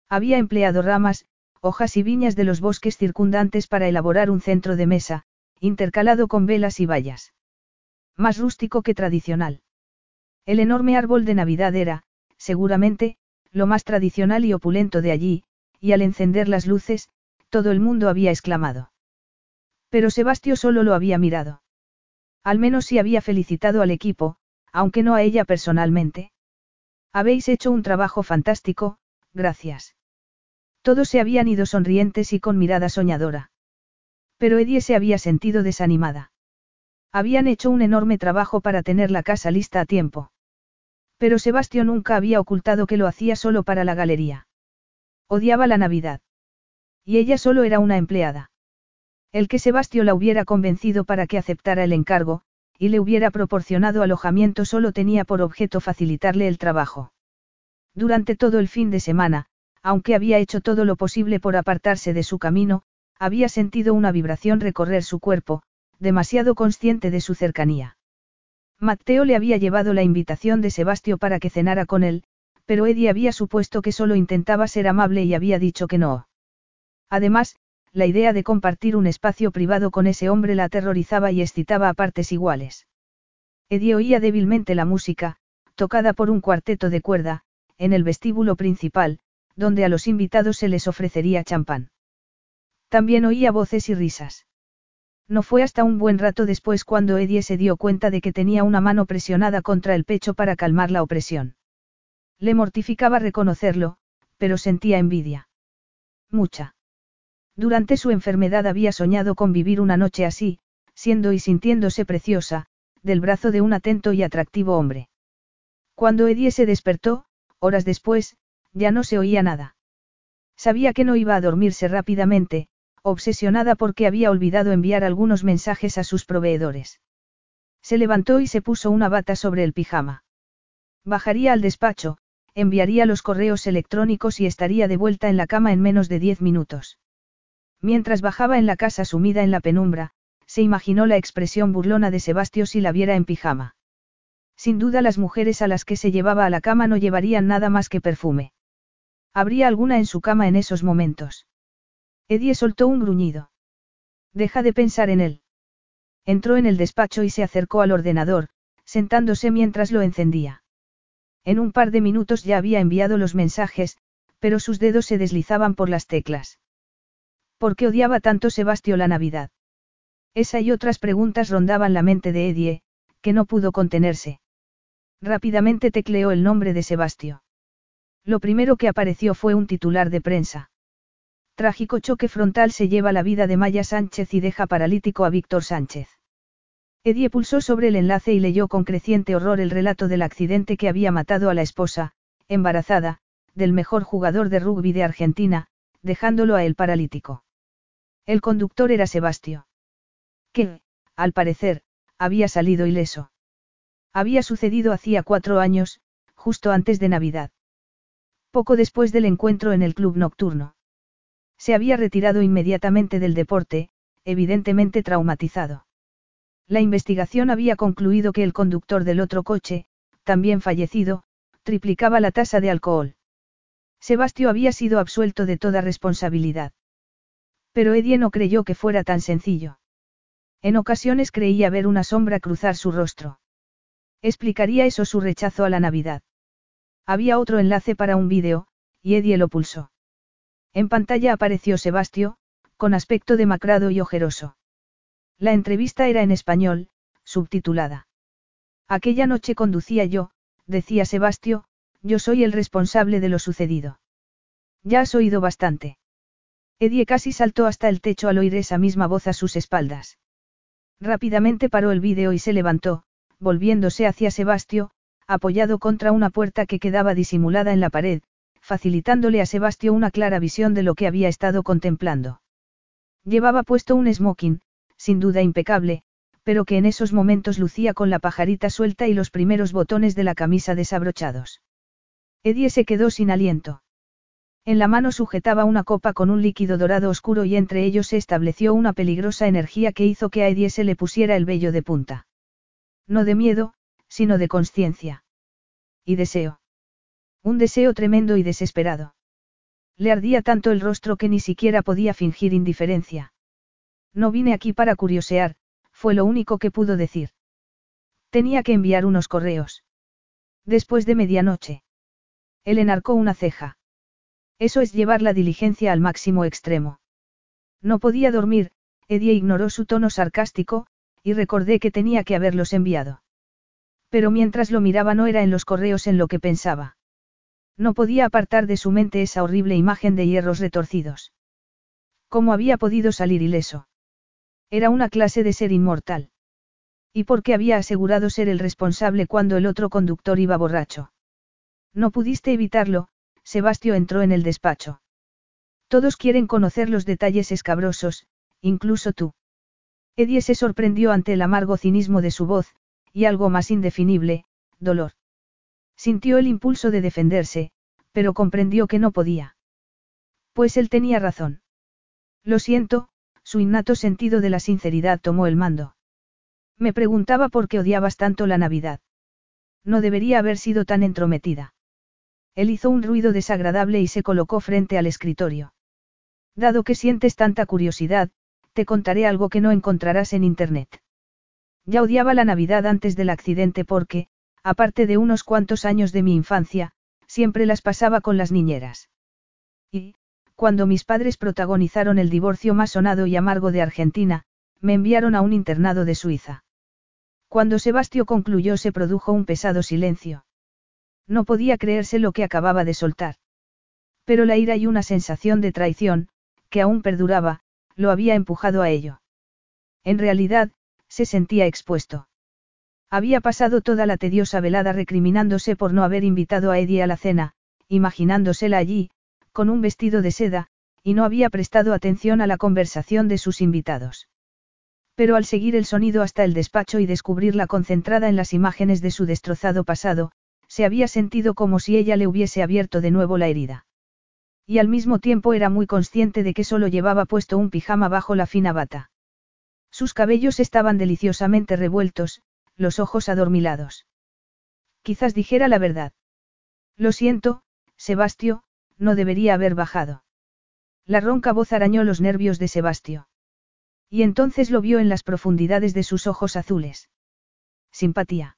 Speaker 1: Había empleado ramas, hojas y viñas de los bosques circundantes para elaborar un centro de mesa, intercalado con velas y vallas. Más rústico que tradicional. El enorme árbol de Navidad era, seguramente, lo más tradicional y opulento de allí, y al encender las luces, todo el mundo había exclamado. Pero Sebastio solo lo había mirado. Al menos si había felicitado al equipo, aunque no a ella personalmente. Habéis hecho un trabajo fantástico, gracias. Todos se habían ido sonrientes y con mirada soñadora. Pero Edie se había sentido desanimada. Habían hecho un enorme trabajo para tener la casa lista a tiempo. Pero Sebastio nunca había ocultado que lo hacía solo para la galería. Odiaba la Navidad. Y ella solo era una empleada. El que Sebastio la hubiera convencido para que aceptara el encargo, y le hubiera proporcionado alojamiento solo tenía por objeto facilitarle el trabajo. Durante todo el fin de semana, aunque había hecho todo lo posible por apartarse de su camino, había sentido una vibración recorrer su cuerpo, demasiado consciente de su cercanía. Matteo le había llevado la invitación de Sebastio para que cenara con él, pero Eddie había supuesto que solo intentaba ser amable y había dicho que no. Además, la idea de compartir un espacio privado con ese hombre la aterrorizaba y excitaba a partes iguales. Eddie oía débilmente la música, tocada por un cuarteto de cuerda, en el vestíbulo principal, donde a los invitados se les ofrecería champán. También oía voces y risas. No fue hasta un buen rato después cuando Eddie se dio cuenta de que tenía una mano presionada contra el pecho para calmar la opresión. Le mortificaba reconocerlo, pero sentía envidia. Mucha. Durante su enfermedad había soñado con vivir una noche así, siendo y sintiéndose preciosa, del brazo de un atento y atractivo hombre. Cuando Edie se despertó, horas después, ya no se oía nada. Sabía que no iba a dormirse rápidamente, obsesionada porque había olvidado enviar algunos mensajes a sus proveedores. Se levantó y se puso una bata sobre el pijama. Bajaría al despacho, enviaría los correos electrónicos y estaría de vuelta en la cama en menos de diez minutos. Mientras bajaba en la casa sumida en la penumbra, se imaginó la expresión burlona de Sebastio si la viera en pijama. Sin duda las mujeres a las que se llevaba a la cama no llevarían nada más que perfume. Habría alguna en su cama en esos momentos. Edie soltó un gruñido. Deja de pensar en él. Entró en el despacho y se acercó al ordenador, sentándose mientras lo encendía. En un par de minutos ya había enviado los mensajes, pero sus dedos se deslizaban por las teclas. ¿Por qué odiaba tanto Sebastio la Navidad? Esa y otras preguntas rondaban la mente de Edie, que no pudo contenerse. Rápidamente tecleó el nombre de Sebastio. Lo primero que apareció fue un titular de prensa. Trágico choque frontal se lleva la vida de Maya Sánchez y deja paralítico a Víctor Sánchez. Edie pulsó sobre el enlace y leyó con creciente horror el relato del accidente que había matado a la esposa, embarazada, del mejor jugador de rugby de Argentina, dejándolo a él paralítico. El conductor era Sebastio. Que, al parecer, había salido ileso. Había sucedido hacía cuatro años, justo antes de Navidad. Poco después del encuentro en el club nocturno. Se había retirado inmediatamente del deporte, evidentemente traumatizado. La investigación había concluido que el conductor del otro coche, también fallecido, triplicaba la tasa de alcohol. Sebastio había sido absuelto de toda responsabilidad. Pero Edie no creyó que fuera tan sencillo. En ocasiones creía ver una sombra cruzar su rostro. ¿Explicaría eso su rechazo a la Navidad? Había otro enlace para un vídeo, y Edie lo pulsó. En pantalla apareció Sebastio, con aspecto demacrado y ojeroso. La entrevista era en español, subtitulada. Aquella noche conducía yo, decía Sebastio, yo soy el responsable de lo sucedido. Ya has oído bastante. Edie casi saltó hasta el techo al oír esa misma voz a sus espaldas. Rápidamente paró el vídeo y se levantó, volviéndose hacia Sebastio, apoyado contra una puerta que quedaba disimulada en la pared, facilitándole a Sebastio una clara visión de lo que había estado contemplando. Llevaba puesto un smoking, sin duda impecable, pero que en esos momentos lucía con la pajarita suelta y los primeros botones de la camisa desabrochados. Edie se quedó sin aliento. En la mano sujetaba una copa con un líquido dorado oscuro y entre ellos se estableció una peligrosa energía que hizo que a se le pusiera el vello de punta. No de miedo, sino de conciencia. Y deseo. Un deseo tremendo y desesperado. Le ardía tanto el rostro que ni siquiera podía fingir indiferencia. No vine aquí para curiosear, fue lo único que pudo decir. Tenía que enviar unos correos. Después de medianoche. Él enarcó una ceja. Eso es llevar la diligencia al máximo extremo. No podía dormir, Edie ignoró su tono sarcástico, y recordé que tenía que haberlos enviado. Pero mientras lo miraba no era en los correos en lo que pensaba. No podía apartar de su mente esa horrible imagen de hierros retorcidos. ¿Cómo había podido salir ileso? Era una clase de ser inmortal. ¿Y por qué había asegurado ser el responsable cuando el otro conductor iba borracho? No pudiste evitarlo, Sebastio entró en el despacho. Todos quieren conocer los detalles escabrosos, incluso tú. Edie se sorprendió ante el amargo cinismo de su voz, y algo más indefinible, dolor. Sintió el impulso de defenderse, pero comprendió que no podía. Pues él tenía razón. Lo siento, su innato sentido de la sinceridad tomó el mando. Me preguntaba por qué odiabas tanto la Navidad. No debería haber sido tan entrometida. Él hizo un ruido desagradable y se colocó frente al escritorio. Dado que sientes tanta curiosidad, te contaré algo que no encontrarás en Internet. Ya odiaba la Navidad antes del accidente porque, aparte de unos cuantos años de mi infancia, siempre las pasaba con las niñeras. Y, cuando mis padres protagonizaron el divorcio más sonado y amargo de Argentina, me enviaron a un internado de Suiza. Cuando Sebastio concluyó se produjo un pesado silencio. No podía creerse lo que acababa de soltar. Pero la ira y una sensación de traición, que aún perduraba, lo había empujado a ello. En realidad, se sentía expuesto. Había pasado toda la tediosa velada recriminándose por no haber invitado a Eddie a la cena, imaginándosela allí, con un vestido de seda, y no había prestado atención a la conversación de sus invitados. Pero al seguir el sonido hasta el despacho y descubrirla concentrada en las imágenes de su destrozado pasado, se había sentido como si ella le hubiese abierto de nuevo la herida. Y al mismo tiempo era muy consciente de que solo llevaba puesto un pijama bajo la fina bata. Sus cabellos estaban deliciosamente revueltos, los ojos adormilados. Quizás dijera la verdad. Lo siento, Sebastio, no debería haber bajado. La ronca voz arañó los nervios de Sebastio. Y entonces lo vio en las profundidades de sus ojos azules. Simpatía.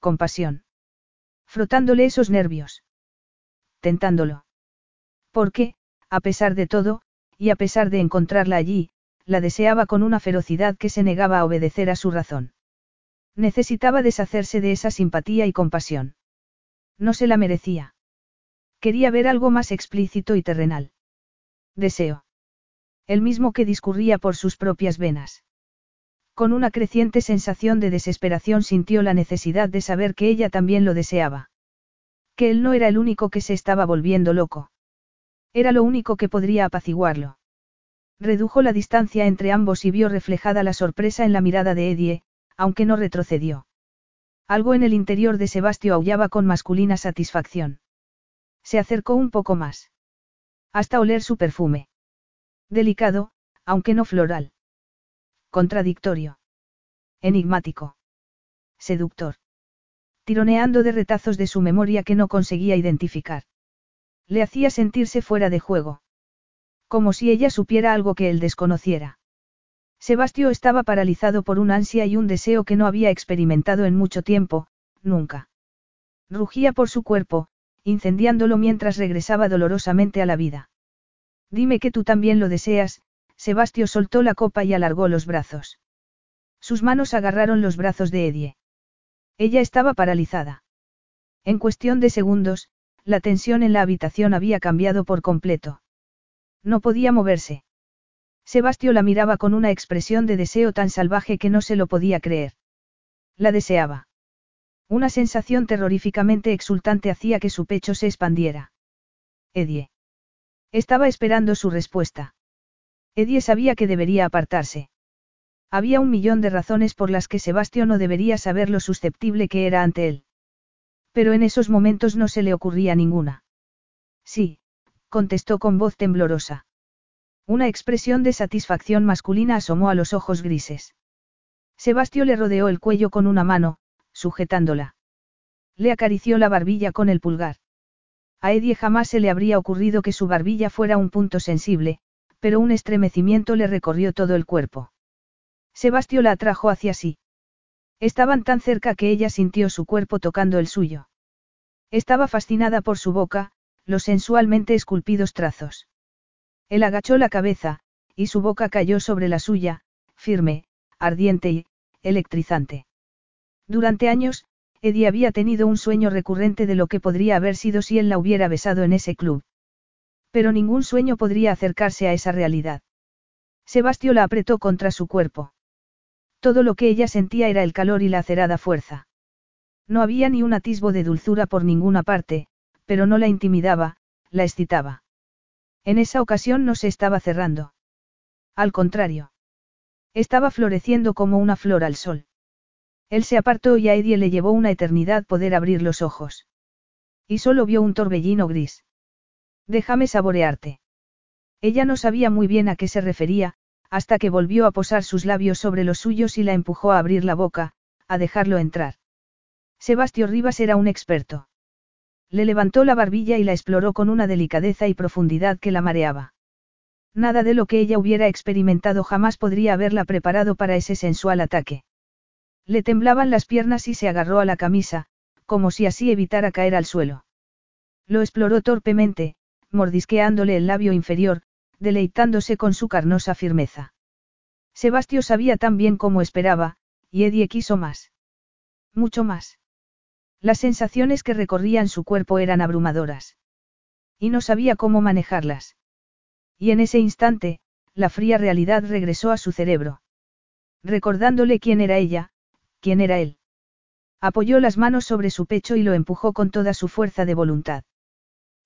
Speaker 1: Compasión frotándole esos nervios. Tentándolo. Porque, a pesar de todo, y a pesar de encontrarla allí, la deseaba con una ferocidad que se negaba a obedecer a su razón. Necesitaba deshacerse de esa simpatía y compasión. No se la merecía. Quería ver algo más explícito y terrenal. Deseo. El mismo que discurría por sus propias venas. Con una creciente sensación de desesperación sintió la necesidad de saber que ella también lo deseaba. Que él no era el único que se estaba volviendo loco. Era lo único que podría apaciguarlo. Redujo la distancia entre ambos y vio reflejada la sorpresa en la mirada de Edie, aunque no retrocedió. Algo en el interior de Sebastio aullaba con masculina satisfacción. Se acercó un poco más. Hasta oler su perfume. Delicado, aunque no floral. Contradictorio. Enigmático. Seductor. Tironeando de retazos de su memoria que no conseguía identificar. Le hacía sentirse fuera de juego. Como si ella supiera algo que él desconociera. Sebastio estaba paralizado por un ansia y un deseo que no había experimentado en mucho tiempo, nunca. Rugía por su cuerpo, incendiándolo mientras regresaba dolorosamente a la vida. Dime que tú también lo deseas, Sebastio soltó la copa y alargó los brazos. Sus manos agarraron los brazos de Edie. Ella estaba paralizada. En cuestión de segundos, la tensión en la habitación había cambiado por completo. No podía moverse. Sebastio la miraba con una expresión de deseo tan salvaje que no se lo podía creer. La deseaba. Una sensación terroríficamente exultante hacía que su pecho se expandiera. Edie. Estaba esperando su respuesta. Edie sabía que debería apartarse. Había un millón de razones por las que Sebastio no debería saber lo susceptible que era ante él. Pero en esos momentos no se le ocurría ninguna. Sí, contestó con voz temblorosa. Una expresión de satisfacción masculina asomó a los ojos grises. Sebastio le rodeó el cuello con una mano, sujetándola. Le acarició la barbilla con el pulgar. A Eddie jamás se le habría ocurrido que su barbilla fuera un punto sensible, pero un estremecimiento le recorrió todo el cuerpo. Sebastio la atrajo hacia sí. Estaban tan cerca que ella sintió su cuerpo tocando el suyo. Estaba fascinada por su boca, los sensualmente esculpidos trazos. Él agachó la cabeza, y su boca cayó sobre la suya, firme, ardiente y, electrizante. Durante años, Eddie había tenido un sueño recurrente de lo que podría haber sido si él la hubiera besado en ese club. Pero ningún sueño podría acercarse a esa realidad. Sebastio la apretó contra su cuerpo. Todo lo que ella sentía era el calor y la acerada fuerza. No había ni un atisbo de dulzura por ninguna parte, pero no la intimidaba, la excitaba. En esa ocasión no se estaba cerrando. Al contrario. Estaba floreciendo como una flor al sol. Él se apartó y a Eddie le llevó una eternidad poder abrir los ojos. Y solo vio un torbellino gris. Déjame saborearte. Ella no sabía muy bien a qué se refería, hasta que volvió a posar sus labios sobre los suyos y la empujó a abrir la boca, a dejarlo entrar. Sebastio Rivas era un experto. Le levantó la barbilla y la exploró con una delicadeza y profundidad que la mareaba. Nada de lo que ella hubiera experimentado jamás podría haberla preparado para ese sensual ataque. Le temblaban las piernas y se agarró a la camisa, como si así evitara caer al suelo. Lo exploró torpemente, mordisqueándole el labio inferior, deleitándose con su carnosa firmeza. Sebastio sabía tan bien como esperaba, y Eddie quiso más. Mucho más. Las sensaciones que recorrían su cuerpo eran abrumadoras. Y no sabía cómo manejarlas. Y en ese instante, la fría realidad regresó a su cerebro. Recordándole quién era ella, quién era él. Apoyó las manos sobre su pecho y lo empujó con toda su fuerza de voluntad.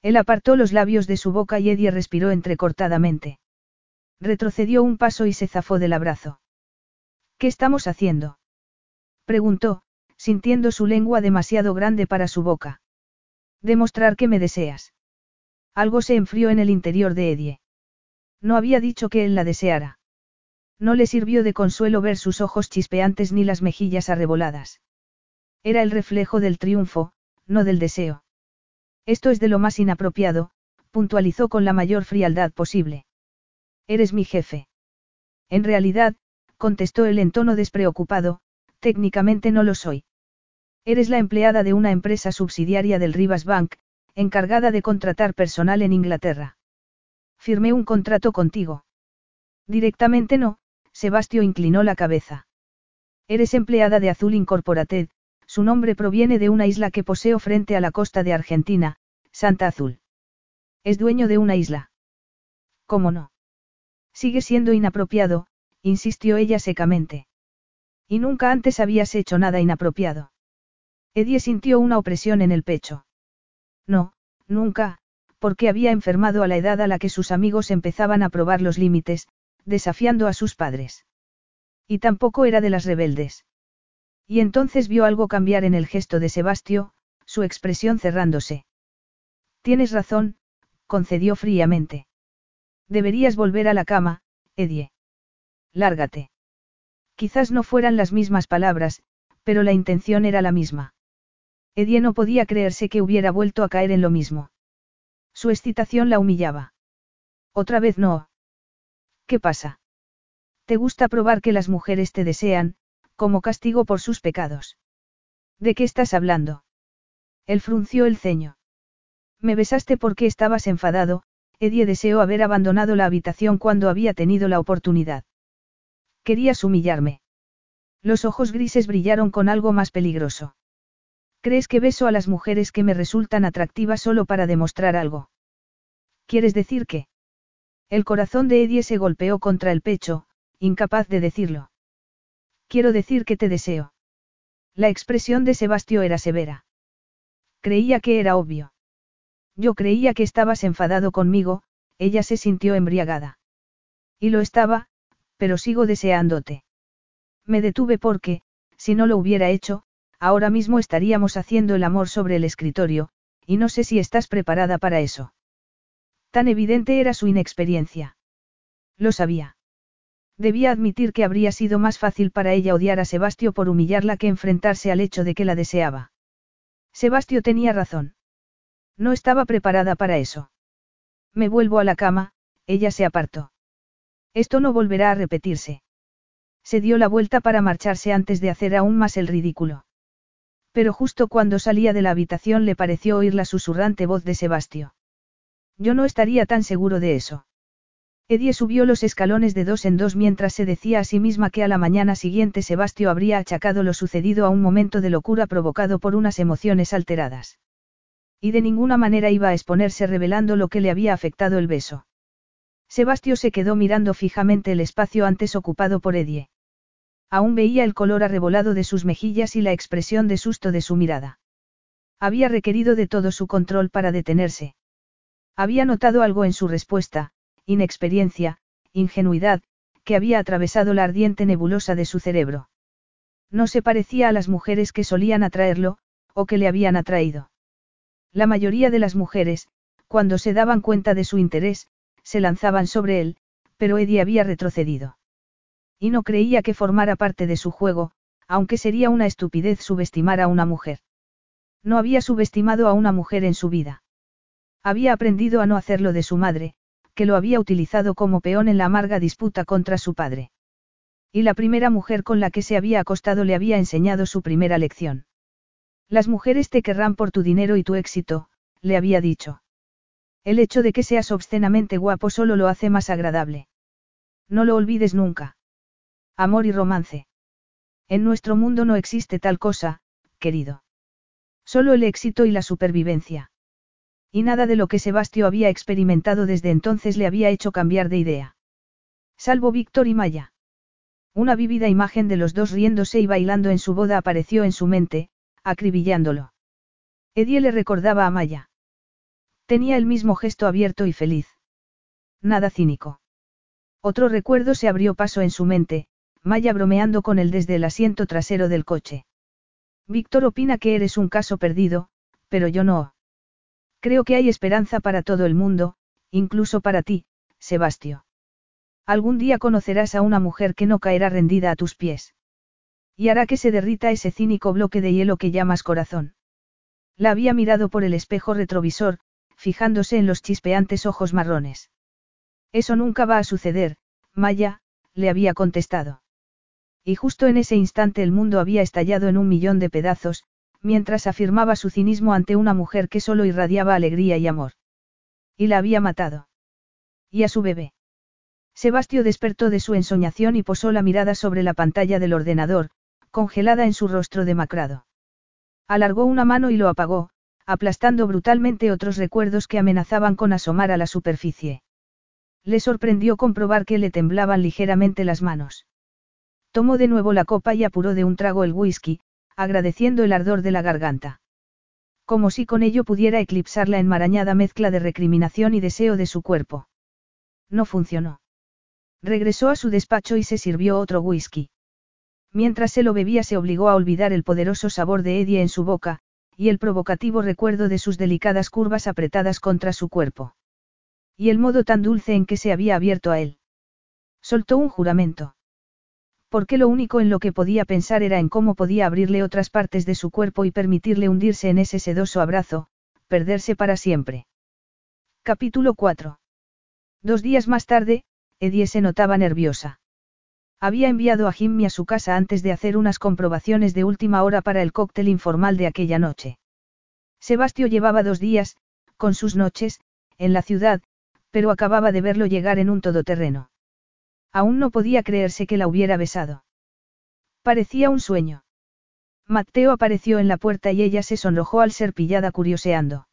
Speaker 1: Él apartó los labios de su boca y Eddie respiró entrecortadamente. Retrocedió un paso y se zafó del abrazo. ¿Qué estamos haciendo? preguntó, sintiendo su lengua demasiado grande para su boca. Demostrar que me deseas. Algo se enfrió en el interior de Eddie. No había dicho que él la deseara. No le sirvió de consuelo ver sus ojos chispeantes ni las mejillas arreboladas. Era el reflejo del triunfo, no del deseo. Esto es de lo más inapropiado, puntualizó con la mayor frialdad posible. Eres mi jefe. En realidad, contestó él en tono despreocupado, técnicamente no lo soy. Eres la empleada de una empresa subsidiaria del Rivas Bank, encargada de contratar personal en Inglaterra. Firmé un contrato contigo. Directamente no, Sebastio inclinó la cabeza. Eres empleada de Azul Incorporated, su nombre proviene de una isla que poseo frente a la costa de Argentina, Santa Azul. Es dueño de una isla. ¿Cómo no? Sigue siendo inapropiado, insistió ella secamente. Y nunca antes habías hecho nada inapropiado. Eddie sintió una opresión en el pecho. No, nunca, porque había enfermado a la edad a la que sus amigos empezaban a probar los límites, desafiando a sus padres. Y tampoco era de las rebeldes. Y entonces vio algo cambiar en el gesto de Sebastio, su expresión cerrándose. Tienes razón, concedió fríamente. Deberías volver a la cama, Edie. Lárgate. Quizás no fueran las mismas palabras, pero la intención era la misma. Edie no podía creerse que hubiera vuelto a caer en lo mismo. Su excitación la humillaba. Otra vez no. ¿Qué pasa? ¿Te gusta probar que las mujeres te desean, como castigo por sus pecados? ¿De qué estás hablando? Él frunció el ceño. Me besaste porque estabas enfadado, Edie deseó haber abandonado la habitación cuando había tenido la oportunidad. Querías humillarme. Los ojos grises brillaron con algo más peligroso. ¿Crees que beso a las mujeres que me resultan atractivas solo para demostrar algo? ¿Quieres decir que? El corazón de Eddie se golpeó contra el pecho, incapaz de decirlo. Quiero decir que te deseo. La expresión de Sebastio era severa. Creía que era obvio. Yo creía que estabas enfadado conmigo, ella se sintió embriagada. Y lo estaba, pero sigo deseándote. Me detuve porque, si no lo hubiera hecho, ahora mismo estaríamos haciendo el amor sobre el escritorio, y no sé si estás preparada para eso. Tan evidente era su inexperiencia. Lo sabía. Debía admitir que habría sido más fácil para ella odiar a Sebastio por humillarla que enfrentarse al hecho de que la deseaba. Sebastio tenía razón. No estaba preparada para eso. Me vuelvo a la cama, ella se apartó. Esto no volverá a repetirse. Se dio la vuelta para marcharse antes de hacer aún más el ridículo. Pero justo cuando salía de la habitación le pareció oír la susurrante voz de Sebastio. Yo no estaría tan seguro de eso. Edie subió los escalones de dos en dos mientras se decía a sí misma que a la mañana siguiente Sebastio habría achacado lo sucedido a un momento de locura provocado por unas emociones alteradas. Y de ninguna manera iba a exponerse revelando lo que le había afectado el beso. Sebastio se quedó mirando fijamente el espacio antes ocupado por Edie. Aún veía el color arrebolado de sus mejillas y la expresión de susto de su mirada. Había requerido de todo su control para detenerse. Había notado algo en su respuesta, inexperiencia, ingenuidad, que había atravesado la ardiente nebulosa de su cerebro. No se parecía a las mujeres que solían atraerlo, o que le habían atraído. La mayoría de las mujeres, cuando se daban cuenta de su interés, se lanzaban sobre él, pero Eddie había retrocedido. Y no creía que formara parte de su juego, aunque sería una estupidez subestimar a una mujer. No había subestimado a una mujer en su vida. Había aprendido a no hacerlo de su madre, que lo había utilizado como peón en la amarga disputa contra su padre. Y la primera mujer con la que se había acostado le había enseñado su primera lección. Las mujeres te querrán por tu dinero y tu éxito, le había dicho. El hecho de que seas obscenamente guapo solo lo hace más agradable. No lo olvides nunca. Amor y romance. En nuestro mundo no existe tal cosa, querido. Solo el éxito y la supervivencia. Y nada de lo que Sebastio había experimentado desde entonces le había hecho cambiar de idea. Salvo Víctor y Maya. Una vívida imagen de los dos riéndose y bailando en su boda apareció en su mente, acribillándolo. Edie le recordaba a Maya. Tenía el mismo gesto abierto y feliz. Nada cínico. Otro recuerdo se abrió paso en su mente, Maya bromeando con él desde el asiento trasero del coche. Víctor opina que eres un caso perdido, pero yo no. Creo que hay esperanza para todo el mundo, incluso para ti, Sebastio. Algún día conocerás a una mujer que no caerá rendida a tus pies. Y hará que se derrita ese cínico bloque de hielo que llamas corazón. La había mirado por el espejo retrovisor, fijándose en los chispeantes ojos marrones. Eso nunca va a suceder, Maya, le había contestado. Y justo en ese instante el mundo había estallado en un millón de pedazos, mientras afirmaba su cinismo ante una mujer que solo irradiaba alegría y amor. Y la había matado. Y a su bebé. Sebastio despertó de su ensoñación y posó la mirada sobre la pantalla del ordenador, congelada en su rostro demacrado. Alargó una mano y lo apagó, aplastando brutalmente otros recuerdos que amenazaban con asomar a la superficie. Le sorprendió comprobar que le temblaban ligeramente las manos. Tomó de nuevo la copa y apuró de un trago el whisky, agradeciendo el ardor de la garganta. Como si con ello pudiera eclipsar la enmarañada mezcla de recriminación y deseo de su cuerpo. No funcionó. Regresó a su despacho y se sirvió otro whisky. Mientras se lo bebía se obligó a olvidar el poderoso sabor de Eddie en su boca, y el provocativo recuerdo de sus delicadas curvas apretadas contra su cuerpo. Y el modo tan dulce en que se había abierto a él. Soltó un juramento. Porque lo único en lo que podía pensar era en cómo podía abrirle otras partes de su cuerpo y permitirle hundirse en ese sedoso abrazo, perderse para siempre. Capítulo 4. Dos días más tarde, Eddie se notaba nerviosa. Había enviado a Jimmy a su casa antes de hacer unas comprobaciones de última hora para el cóctel informal de aquella noche. Sebastio llevaba dos días, con sus noches, en la ciudad, pero acababa de verlo llegar en un todoterreno. Aún no podía creerse que la hubiera besado. Parecía un sueño. Mateo apareció en la puerta y ella se sonrojó al ser pillada curioseando.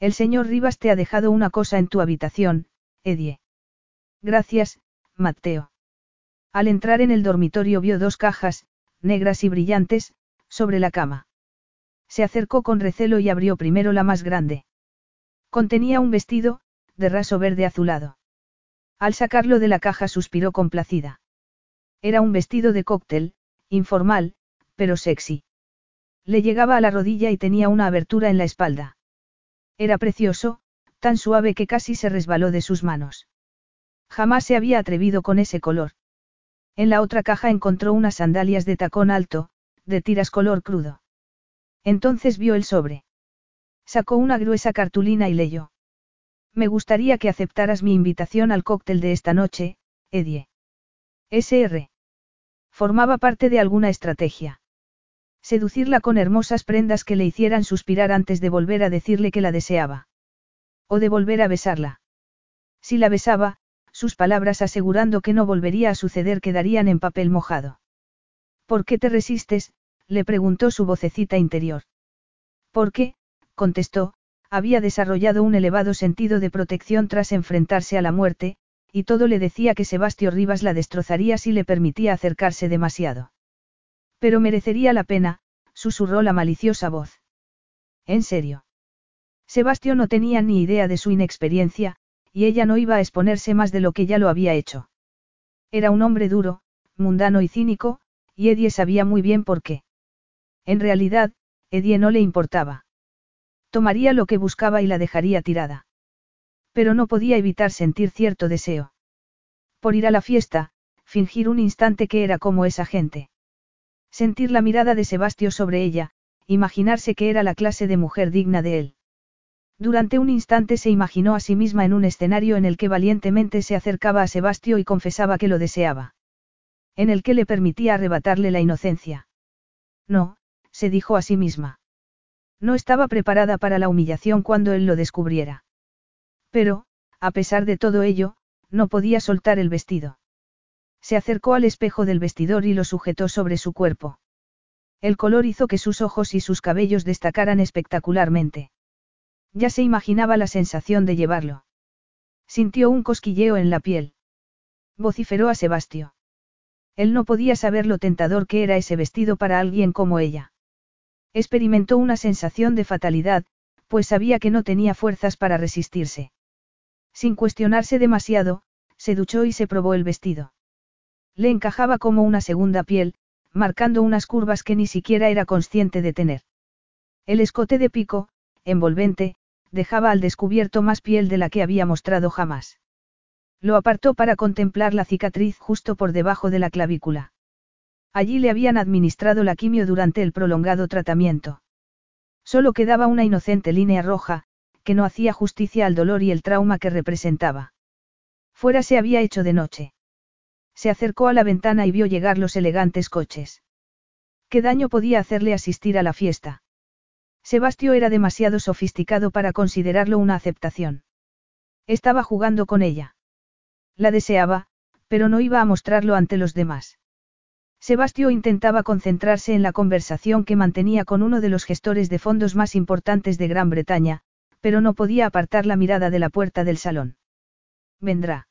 Speaker 1: El señor Rivas te ha dejado una cosa en tu habitación, Edie. Gracias, Mateo. Al entrar en el dormitorio vio dos cajas, negras y brillantes, sobre la cama. Se acercó con recelo y abrió primero la más grande. Contenía un vestido, de raso verde azulado. Al sacarlo de la caja suspiró complacida. Era un vestido de cóctel, informal, pero sexy. Le llegaba a la rodilla y tenía una abertura en la espalda. Era precioso, tan suave que casi se resbaló de sus manos. Jamás se había atrevido con ese color. En la otra caja encontró unas sandalias de tacón alto, de tiras color crudo. Entonces vio el sobre. Sacó una gruesa cartulina y leyó. Me gustaría que aceptaras mi invitación al cóctel de esta noche, Edie. SR. Formaba parte de alguna estrategia. Seducirla con hermosas prendas que le hicieran suspirar antes de volver a decirle que la deseaba. O de volver a besarla. Si la besaba, sus palabras asegurando que no volvería a suceder quedarían en papel mojado. ¿Por qué te resistes? le preguntó su vocecita interior. Porque, contestó, había desarrollado un elevado sentido de protección tras enfrentarse a la muerte, y todo le decía que Sebastio Rivas la destrozaría si le permitía acercarse demasiado. Pero merecería la pena, susurró la maliciosa voz. ¿En serio? Sebastio no tenía ni idea de su inexperiencia, y ella no iba a exponerse más de lo que ya lo había hecho. Era un hombre duro, mundano y cínico, y Edie sabía muy bien por qué. En realidad, Edie no le importaba. Tomaría lo que buscaba y la dejaría tirada. Pero no podía evitar sentir cierto deseo. Por ir a la fiesta, fingir un instante que era como esa gente. Sentir la mirada de Sebastio sobre ella, imaginarse que era la clase de mujer digna de él. Durante un instante se imaginó a sí misma en un escenario en el que valientemente se acercaba a Sebastio y confesaba que lo deseaba. En el que le permitía arrebatarle la inocencia. No, se dijo a sí misma. No estaba preparada para la humillación cuando él lo descubriera. Pero, a pesar de todo ello, no podía soltar el vestido. Se acercó al espejo del vestidor y lo sujetó sobre su cuerpo. El color hizo que sus ojos y sus cabellos destacaran espectacularmente. Ya se imaginaba la sensación de llevarlo. Sintió un cosquilleo en la piel. Vociferó a Sebastio. Él no podía saber lo tentador que era ese vestido para alguien como ella. Experimentó una sensación de fatalidad, pues sabía que no tenía fuerzas para resistirse. Sin cuestionarse demasiado, se duchó y se probó el vestido. Le encajaba como una segunda piel, marcando unas curvas que ni siquiera era consciente de tener. El escote de pico, envolvente, dejaba al descubierto más piel de la que había mostrado jamás. Lo apartó para contemplar la cicatriz justo por debajo de la clavícula. Allí le habían administrado la quimio durante el prolongado tratamiento. Solo quedaba una inocente línea roja, que no hacía justicia al dolor y el trauma que representaba. Fuera se había hecho de noche. Se acercó a la ventana y vio llegar los elegantes coches. ¿Qué daño podía hacerle asistir a la fiesta? Sebastio era demasiado sofisticado para considerarlo una aceptación. Estaba jugando con ella. La deseaba, pero no iba a mostrarlo ante los demás. Sebastio intentaba concentrarse en la conversación que mantenía con uno de los gestores de fondos más importantes de Gran Bretaña, pero no podía apartar la mirada de la puerta del salón. Vendrá.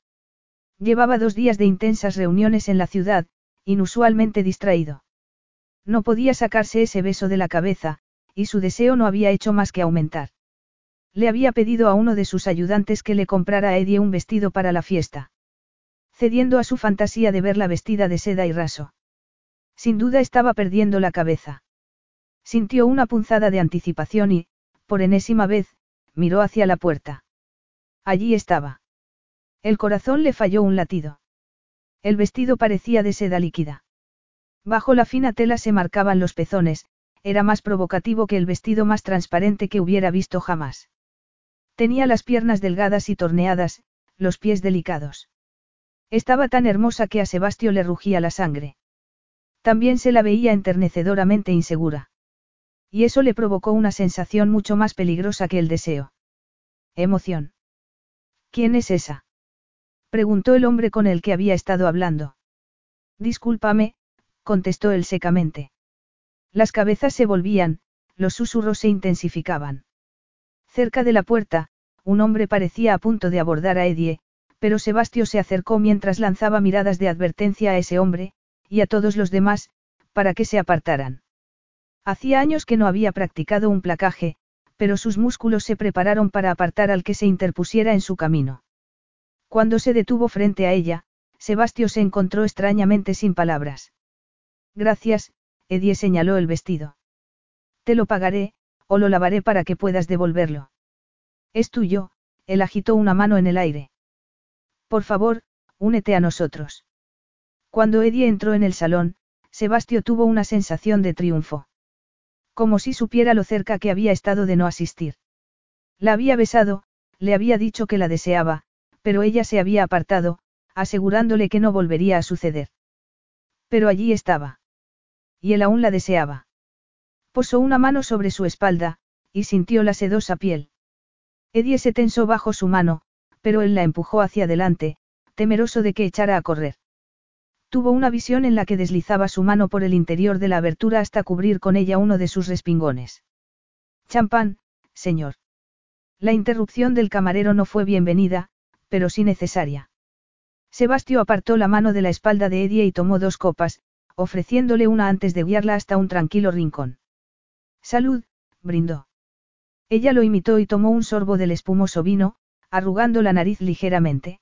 Speaker 1: Llevaba dos días de intensas reuniones en la ciudad, inusualmente distraído. No podía sacarse ese beso de la cabeza, y su deseo no había hecho más que aumentar. Le había pedido a uno de sus ayudantes que le comprara a Eddie un vestido para la fiesta. Cediendo a su fantasía de verla vestida de seda y raso. Sin duda estaba perdiendo la cabeza. Sintió una punzada de anticipación y, por enésima vez, miró hacia la puerta. Allí estaba. El corazón le falló un latido. El vestido parecía de seda líquida. Bajo la fina tela se marcaban los pezones, era más provocativo que el vestido más transparente que hubiera visto jamás. Tenía las piernas delgadas y torneadas, los pies delicados. Estaba tan hermosa que a Sebastio le rugía la sangre. También se la veía enternecedoramente insegura. Y eso le provocó una sensación mucho más peligrosa que el deseo. Emoción. ¿Quién es esa? Preguntó el hombre con el que había estado hablando. Discúlpame, contestó él secamente. Las cabezas se volvían, los susurros se intensificaban. Cerca de la puerta, un hombre parecía a punto de abordar a Edie, pero Sebastio se acercó mientras lanzaba miradas de advertencia a ese hombre, y a todos los demás, para que se apartaran. Hacía años que no había practicado un placaje, pero sus músculos se prepararon para apartar al que se interpusiera en su camino. Cuando se detuvo frente a ella, Sebastio se encontró extrañamente sin palabras. Gracias, Edie señaló el vestido. Te lo pagaré, o lo lavaré para que puedas devolverlo. Es tuyo, él agitó una mano en el aire. Por favor, únete a nosotros. Cuando Eddie entró en el salón, Sebastio tuvo una sensación de triunfo. Como si supiera lo cerca que había estado de no asistir. La había besado, le había dicho que la deseaba, pero ella se había apartado, asegurándole que no volvería a suceder. Pero allí estaba. Y él aún la deseaba. Posó una mano sobre su espalda, y sintió la sedosa piel. Eddie se tensó bajo su mano, pero él la empujó hacia adelante, temeroso de que echara a correr. Tuvo una visión en la que deslizaba su mano por el interior de la abertura hasta cubrir con ella uno de sus respingones. Champán, señor. La interrupción del camarero no fue bienvenida, pero sí necesaria. Sebastio apartó la mano de la espalda de Eddie y tomó dos copas, ofreciéndole una antes de guiarla hasta un tranquilo rincón. Salud, brindó. Ella lo imitó y tomó un sorbo del espumoso vino, arrugando la nariz ligeramente.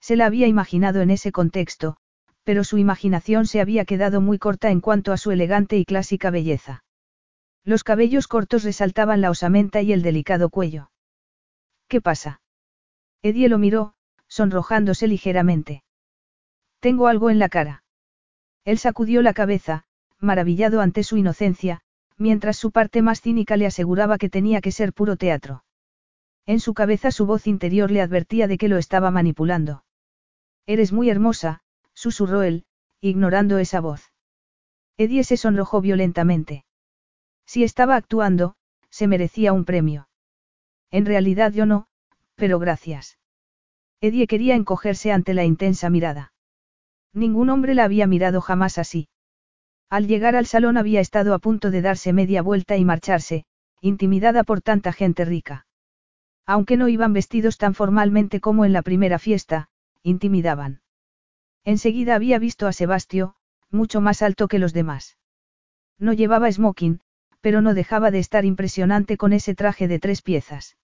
Speaker 1: Se la había imaginado en ese contexto, pero su imaginación se había quedado muy corta en cuanto a su elegante y clásica belleza. Los cabellos cortos resaltaban la osamenta y el delicado cuello. ¿Qué pasa? Edie lo miró, sonrojándose ligeramente. Tengo algo en la cara. Él sacudió la cabeza, maravillado ante su inocencia, mientras su parte más cínica le aseguraba que tenía que ser puro teatro. En su cabeza su voz interior le advertía de que lo estaba manipulando. Eres muy hermosa, susurró él, ignorando esa voz. Edie se sonrojó violentamente. Si estaba actuando, se merecía un premio. En realidad yo no, pero gracias. Edie quería encogerse ante la intensa mirada. Ningún hombre la había mirado jamás así. Al llegar al salón había estado a punto de darse media vuelta y marcharse, intimidada por tanta gente rica. Aunque no iban vestidos tan formalmente como en la primera fiesta, intimidaban. Enseguida había visto a Sebastio, mucho más alto que los demás. No llevaba smoking, pero no dejaba de estar impresionante con ese traje de tres piezas.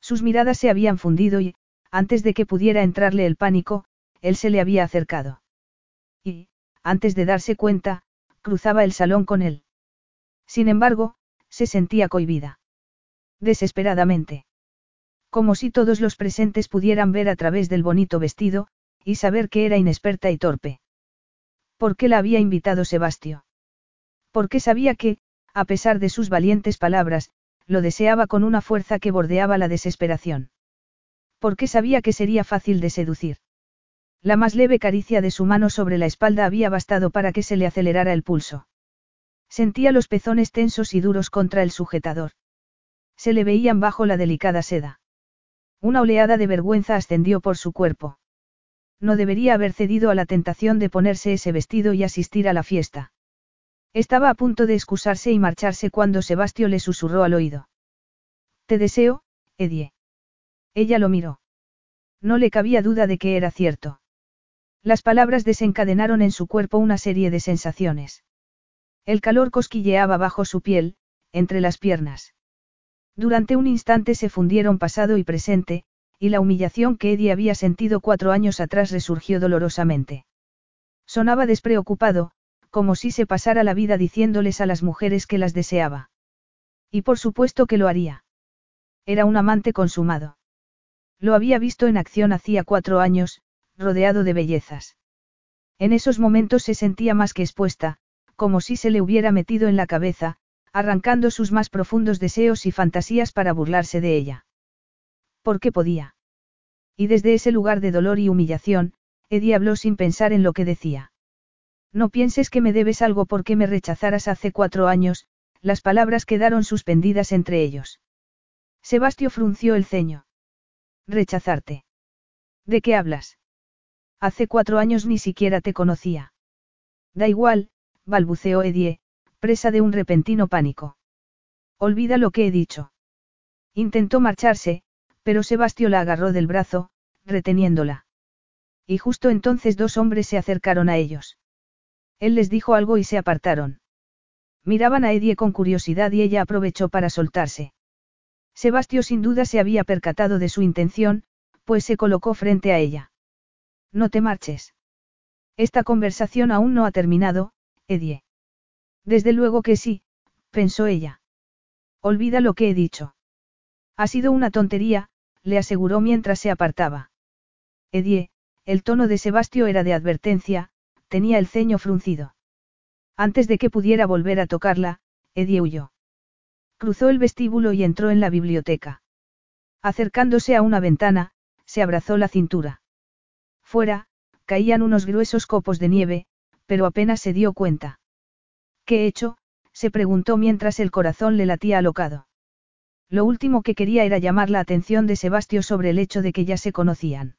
Speaker 1: Sus miradas se habían fundido y, antes de que pudiera entrarle el pánico, él se le había acercado. Y, antes de darse cuenta, cruzaba el salón con él. Sin embargo, se sentía cohibida. Desesperadamente. Como si todos los presentes pudieran ver a través del bonito vestido, y saber que era inexperta y torpe. ¿Por qué la había invitado Sebastio? Porque sabía que, a pesar de sus valientes palabras, lo deseaba con una fuerza que bordeaba la desesperación. Porque sabía que sería fácil de seducir. La más leve caricia de su mano sobre la espalda había bastado para que se le acelerara el pulso. Sentía los pezones tensos y duros contra el sujetador. Se le veían bajo la delicada seda. Una oleada de vergüenza ascendió por su cuerpo. No debería haber cedido a la tentación de ponerse ese vestido y asistir a la fiesta. Estaba a punto de excusarse y marcharse cuando Sebastio le susurró al oído. Te deseo, Edie. Ella lo miró. No le cabía duda de que era cierto. Las palabras desencadenaron en su cuerpo una serie de sensaciones. El calor cosquilleaba bajo su piel, entre las piernas. Durante un instante se fundieron pasado y presente, y la humillación que Eddie había sentido cuatro años atrás resurgió dolorosamente. Sonaba despreocupado, como si se pasara la vida diciéndoles a las mujeres que las deseaba. Y por supuesto que lo haría. Era un amante consumado. Lo había visto en acción hacía cuatro años, rodeado de bellezas. En esos momentos se sentía más que expuesta, como si se le hubiera metido en la cabeza, arrancando sus más profundos deseos y fantasías para burlarse de ella. ¿Por qué podía? Y desde ese lugar de dolor y humillación, Eddie habló sin pensar en lo que decía. No pienses que me debes algo porque me rechazaras hace cuatro años, las palabras quedaron suspendidas entre ellos. Sebastio frunció el ceño. Rechazarte. ¿De qué hablas? Hace cuatro años ni siquiera te conocía. Da igual, balbuceó Edie, presa de un repentino pánico. Olvida lo que he dicho. Intentó marcharse, pero Sebastio la agarró del brazo, reteniéndola. Y justo entonces dos hombres se acercaron a ellos. Él les dijo algo y se apartaron. Miraban a Edie con curiosidad y ella aprovechó para soltarse. Sebastio sin duda se había percatado de su intención, pues se colocó frente a ella. No te marches. Esta conversación aún no ha terminado, Edie. Desde luego que sí, pensó ella. Olvida lo que he dicho. Ha sido una tontería, le aseguró mientras se apartaba. Edie, el tono de Sebastio era de advertencia, tenía el ceño fruncido. Antes de que pudiera volver a tocarla, Edie huyó. Cruzó el vestíbulo y entró en la biblioteca. Acercándose a una ventana, se abrazó la cintura. Fuera, caían unos gruesos copos de nieve, pero apenas se dio cuenta. ¿Qué he hecho? se preguntó mientras el corazón le latía alocado. Lo último que quería era llamar la atención de Sebastio sobre el hecho de que ya se conocían.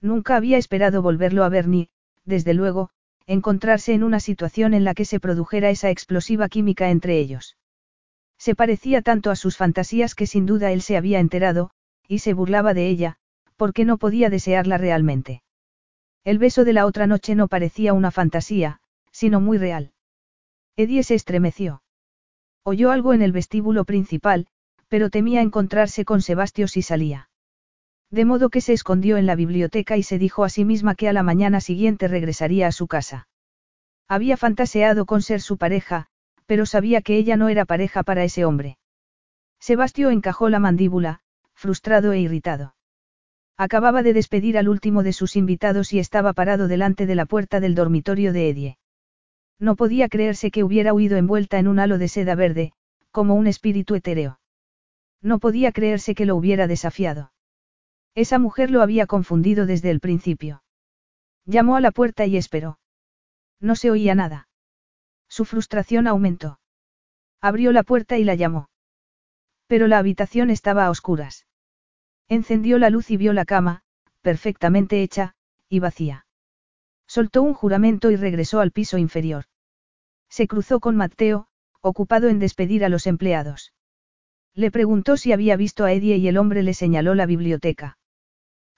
Speaker 1: Nunca había esperado volverlo a ver ni, desde luego, encontrarse en una situación en la que se produjera esa explosiva química entre ellos. Se parecía tanto a sus fantasías que sin duda él se había enterado, y se burlaba de ella, porque no podía desearla realmente. El beso de la otra noche no parecía una fantasía, sino muy real. Edie se estremeció. Oyó algo en el vestíbulo principal, pero temía encontrarse con Sebastio si salía. De modo que se escondió en la biblioteca y se dijo a sí misma que a la mañana siguiente regresaría a su casa. Había fantaseado con ser su pareja, pero sabía que ella no era pareja para ese hombre. Sebastio encajó la mandíbula, frustrado e irritado. Acababa de despedir al último de sus invitados y estaba parado delante de la puerta del dormitorio de Edie. No podía creerse que hubiera huido envuelta en un halo de seda verde, como un espíritu etéreo. No podía creerse que lo hubiera desafiado. Esa mujer lo había confundido desde el principio. Llamó a la puerta y esperó. No se oía nada. Su frustración aumentó. Abrió la puerta y la llamó. Pero la habitación estaba a oscuras. Encendió la luz y vio la cama, perfectamente hecha, y vacía. Soltó un juramento y regresó al piso inferior. Se cruzó con Mateo, ocupado en despedir a los empleados. Le preguntó si había visto a Eddie y el hombre le señaló la biblioteca.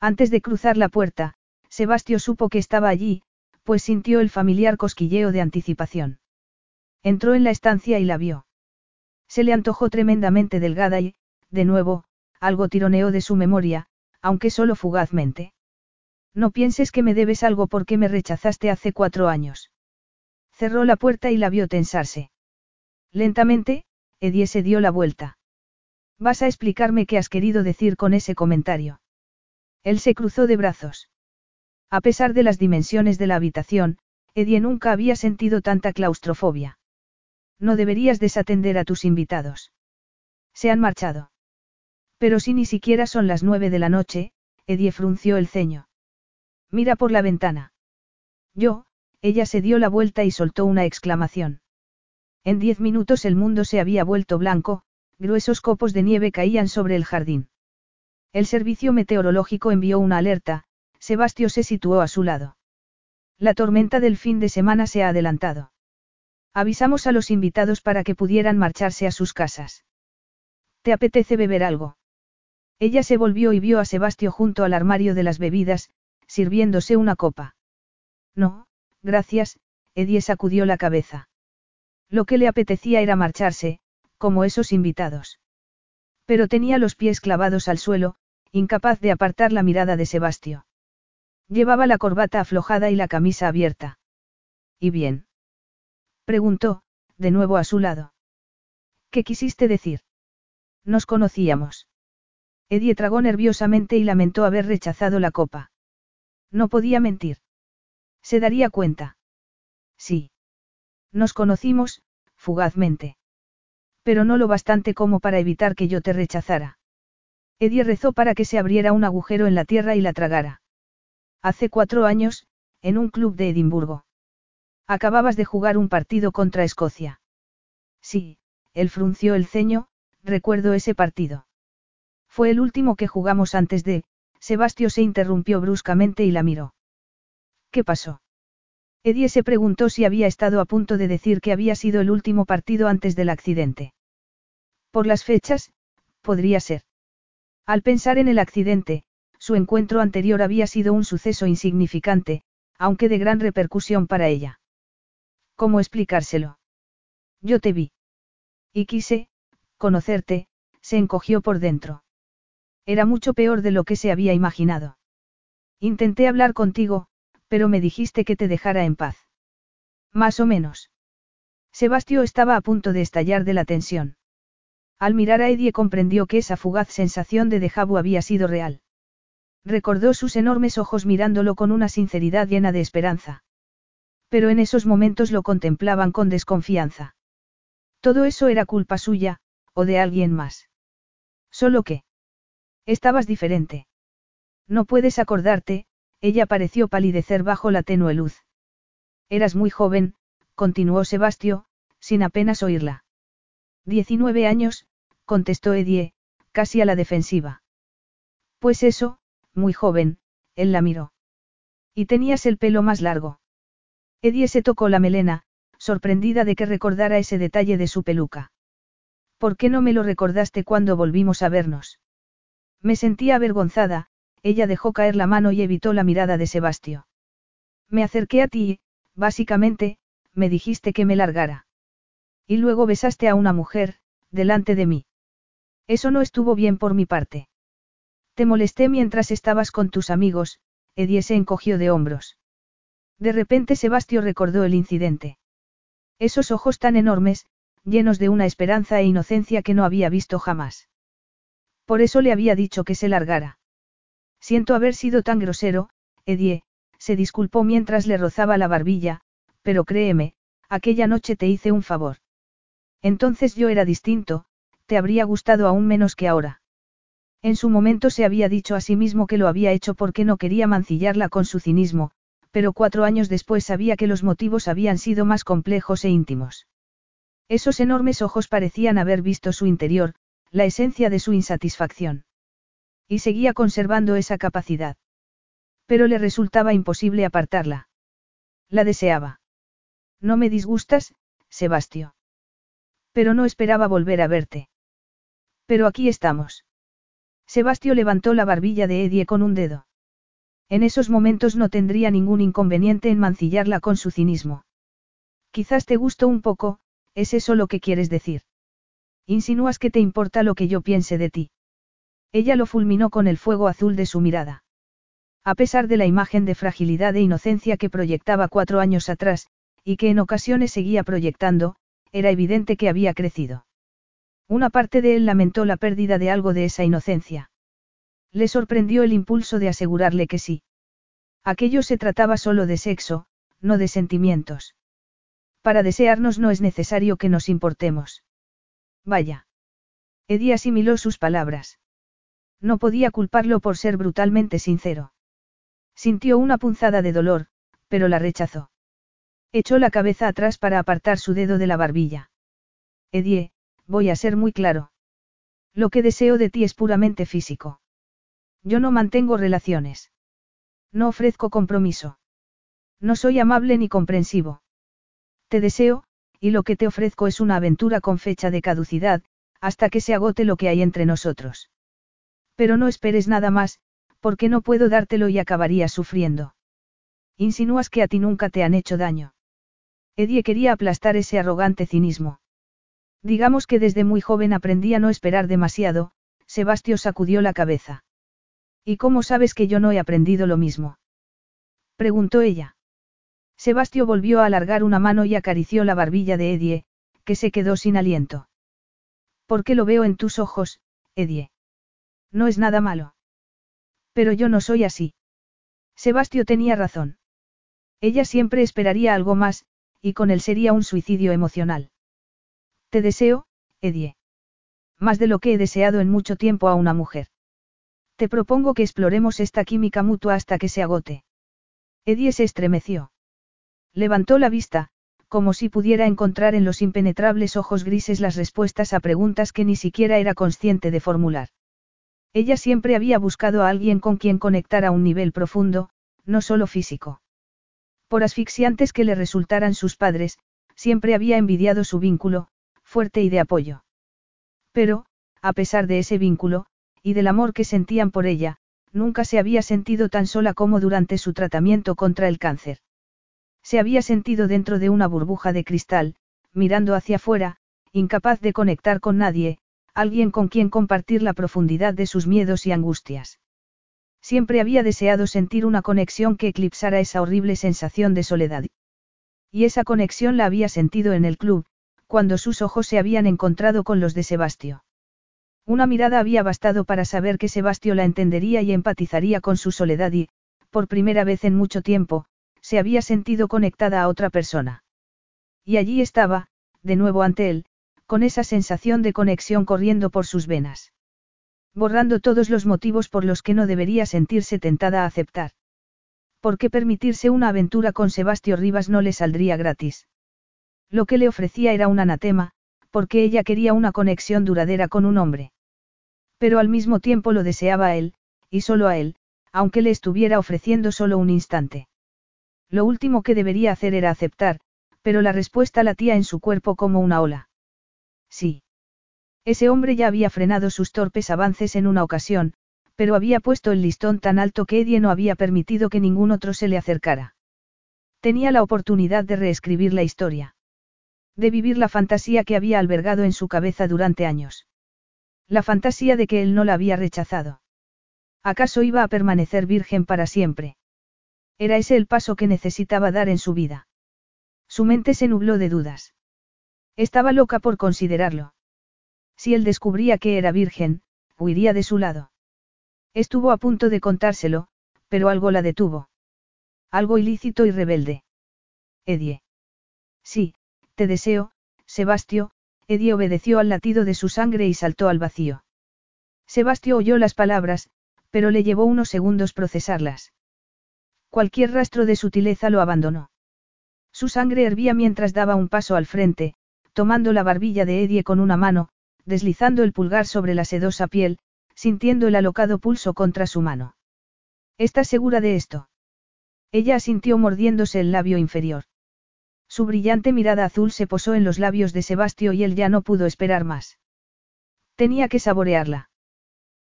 Speaker 1: Antes de cruzar la puerta, Sebastio supo que estaba allí, pues sintió el familiar cosquilleo de anticipación. Entró en la estancia y la vio. Se le antojó tremendamente delgada y, de nuevo, algo tironeó de su memoria, aunque solo fugazmente. No pienses que me debes algo porque me rechazaste hace cuatro años. Cerró la puerta y la vio tensarse. Lentamente, Edie se dio la vuelta. ¿Vas a explicarme qué has querido decir con ese comentario? Él se cruzó de brazos. A pesar de las dimensiones de la habitación, Edie nunca había sentido tanta claustrofobia. No deberías desatender a tus invitados. Se han marchado. Pero si ni siquiera son las nueve de la noche, Edie frunció el ceño. Mira por la ventana. Yo, ella se dio la vuelta y soltó una exclamación. En diez minutos el mundo se había vuelto blanco, gruesos copos de nieve caían sobre el jardín. El servicio meteorológico envió una alerta, Sebastio se situó a su lado. La tormenta del fin de semana se ha adelantado. Avisamos a los invitados para que pudieran marcharse a sus casas. ¿Te apetece beber algo? Ella se volvió y vio a Sebastio junto al armario de las bebidas, sirviéndose una copa. No, gracias, Edie sacudió la cabeza. Lo que le apetecía era marcharse, como esos invitados. Pero tenía los pies clavados al suelo, incapaz de apartar la mirada de Sebastio. Llevaba la corbata aflojada y la camisa abierta. ¿Y bien? Preguntó, de nuevo a su lado. ¿Qué quisiste decir? Nos conocíamos. Edie tragó nerviosamente y lamentó haber rechazado la copa. No podía mentir. Se daría cuenta. Sí. Nos conocimos, fugazmente. Pero no lo bastante como para evitar que yo te rechazara. Eddie rezó para que se abriera un agujero en la tierra y la tragara. Hace cuatro años, en un club de Edimburgo. Acababas de jugar un partido contra Escocia. Sí, él frunció el ceño, recuerdo ese partido. Fue el último que jugamos antes de, Sebastio se interrumpió bruscamente y la miró. ¿Qué pasó? Eddie se preguntó si había estado a punto de decir que había sido el último partido antes del accidente. Por las fechas, podría ser. Al pensar en el accidente, su encuentro anterior había sido un suceso insignificante, aunque de gran repercusión para ella. ¿Cómo explicárselo? Yo te vi. Y quise, conocerte, se encogió por dentro. Era mucho peor de lo que se había imaginado. Intenté hablar contigo, pero me dijiste que te dejara en paz. Más o menos. Sebastio estaba a punto de estallar de la tensión. Al mirar a Eddie comprendió que esa fugaz sensación de dejabu había sido real. Recordó sus enormes ojos mirándolo con una sinceridad llena de esperanza. Pero en esos momentos lo contemplaban con desconfianza. Todo eso era culpa suya, o de alguien más. Solo que. Estabas diferente. No puedes acordarte, ella pareció palidecer bajo la tenue luz. Eras muy joven, continuó Sebastio, sin apenas oírla. Diecinueve años, contestó Edie, casi a la defensiva. Pues eso, muy joven, él la miró. Y tenías el pelo más largo. Edie se tocó la melena, sorprendida de que recordara ese detalle de su peluca. ¿Por qué no me lo recordaste cuando volvimos a vernos? Me sentía avergonzada, ella dejó caer la mano y evitó la mirada de Sebastio. Me acerqué a ti básicamente, me dijiste que me largara. Y luego besaste a una mujer, delante de mí. Eso no estuvo bien por mi parte. Te molesté mientras estabas con tus amigos, Edie se encogió de hombros. De repente Sebastio recordó el incidente. Esos ojos tan enormes, llenos de una esperanza e inocencia que no había visto jamás. Por eso le había dicho que se largara. Siento haber sido tan grosero, Edie, se disculpó mientras le rozaba la barbilla, pero créeme, aquella noche te hice un favor. Entonces yo era distinto, te habría gustado aún menos que ahora. En su momento se había dicho a sí mismo que lo había hecho porque no quería mancillarla con su cinismo, pero cuatro años después sabía que los motivos habían sido más complejos e íntimos. Esos enormes ojos parecían haber visto su interior, la esencia de su insatisfacción. Y seguía conservando esa capacidad. Pero le resultaba imposible apartarla. La deseaba. No me disgustas, Sebastio. Pero no esperaba volver a verte. Pero aquí estamos. Sebastio levantó la barbilla de Edie con un dedo. En esos momentos no tendría ningún inconveniente en mancillarla con su cinismo. Quizás te gustó un poco, ¿es eso lo que quieres decir? Insinúas que te importa lo que yo piense de ti. Ella lo fulminó con el fuego azul de su mirada. A pesar de la imagen de fragilidad e inocencia que proyectaba cuatro años atrás, y que en ocasiones seguía proyectando, era evidente que había crecido. Una parte de él lamentó la pérdida de algo de esa inocencia. Le sorprendió el impulso de asegurarle que sí. Aquello se trataba solo de sexo, no de sentimientos. Para desearnos no es necesario que nos importemos. Vaya. Eddie asimiló sus palabras. No podía culparlo por ser brutalmente sincero. Sintió una punzada de dolor, pero la rechazó. Echó la cabeza atrás para apartar su dedo de la barbilla. Edie, voy a ser muy claro. Lo que deseo de ti es puramente físico. Yo no mantengo relaciones. No ofrezco compromiso. No soy amable ni comprensivo. Te deseo, y lo que te ofrezco es una aventura con fecha de caducidad, hasta que se agote lo que hay entre nosotros. Pero no esperes nada más, porque no puedo dártelo y acabarías sufriendo. Insinúas que a ti nunca te han hecho daño. Edie quería aplastar ese arrogante cinismo. Digamos que desde muy joven aprendí a no esperar demasiado, Sebastio sacudió la cabeza. ¿Y cómo sabes que yo no he aprendido lo mismo? preguntó ella. Sebastio volvió a alargar una mano y acarició la barbilla de Edie, que se quedó sin aliento. ¿Por qué lo veo en tus ojos, Edie? No es nada malo. Pero yo no soy así. Sebastio tenía razón. Ella siempre esperaría algo más, y con él sería un suicidio emocional. Te deseo, Edie. Más de lo que he deseado en mucho tiempo a una mujer. Te propongo que exploremos esta química mutua hasta que se agote. Edie se estremeció. Levantó la vista, como si pudiera encontrar en los impenetrables ojos grises las respuestas a preguntas que ni siquiera era consciente de formular. Ella siempre había buscado a alguien con quien conectar a un nivel profundo, no solo físico. Por asfixiantes que le resultaran sus padres, siempre había envidiado su vínculo, fuerte y de apoyo. Pero, a pesar de ese vínculo, y del amor que sentían por ella, nunca se había sentido tan sola como durante su tratamiento contra el cáncer. Se había sentido dentro de una burbuja de cristal, mirando hacia afuera, incapaz de conectar con nadie, alguien con quien compartir la profundidad de sus miedos y angustias. Siempre había deseado sentir una conexión que eclipsara esa horrible sensación de soledad. Y esa conexión la había sentido en el club, cuando sus ojos se habían encontrado con los de Sebastio. Una mirada había bastado para saber que Sebastio la entendería y empatizaría con su soledad y, por primera vez en mucho tiempo, se había sentido conectada a otra persona. Y allí estaba, de nuevo ante él, con esa sensación de conexión corriendo por sus venas borrando todos los motivos por los que no debería sentirse tentada a aceptar. ¿Por qué permitirse una aventura con Sebastio Rivas no le saldría gratis? Lo que le ofrecía era un anatema, porque ella quería una conexión duradera con un hombre. Pero al mismo tiempo lo deseaba a él, y solo a él, aunque le estuviera ofreciendo solo un instante. Lo último que debería hacer era aceptar, pero la respuesta latía en su cuerpo como una ola. Sí. Ese hombre ya había frenado sus torpes avances en una ocasión, pero había puesto el listón tan alto que Eddie no había permitido que ningún otro se le acercara. Tenía la oportunidad de reescribir la historia. De vivir la fantasía que había albergado en su cabeza durante años. La fantasía de que él no la había rechazado. ¿Acaso iba a permanecer virgen para siempre? Era ese el paso que necesitaba dar en su vida. Su mente se nubló de dudas. Estaba loca por considerarlo. Si él descubría que era virgen, huiría de su lado. Estuvo a punto de contárselo, pero algo la detuvo. Algo ilícito y rebelde. Edie. Sí, te deseo, Sebastio, Edie obedeció al latido de su sangre y saltó al vacío. Sebastio oyó las palabras, pero le llevó unos segundos procesarlas. Cualquier rastro de sutileza lo abandonó. Su sangre hervía mientras daba un paso al frente, tomando la barbilla de Edie con una mano, deslizando el pulgar sobre la sedosa piel, sintiendo el alocado pulso contra su mano. ¿Estás segura de esto? Ella asintió mordiéndose el labio inferior. Su brillante mirada azul se posó en los labios de Sebastio y él ya no pudo esperar más. Tenía que saborearla.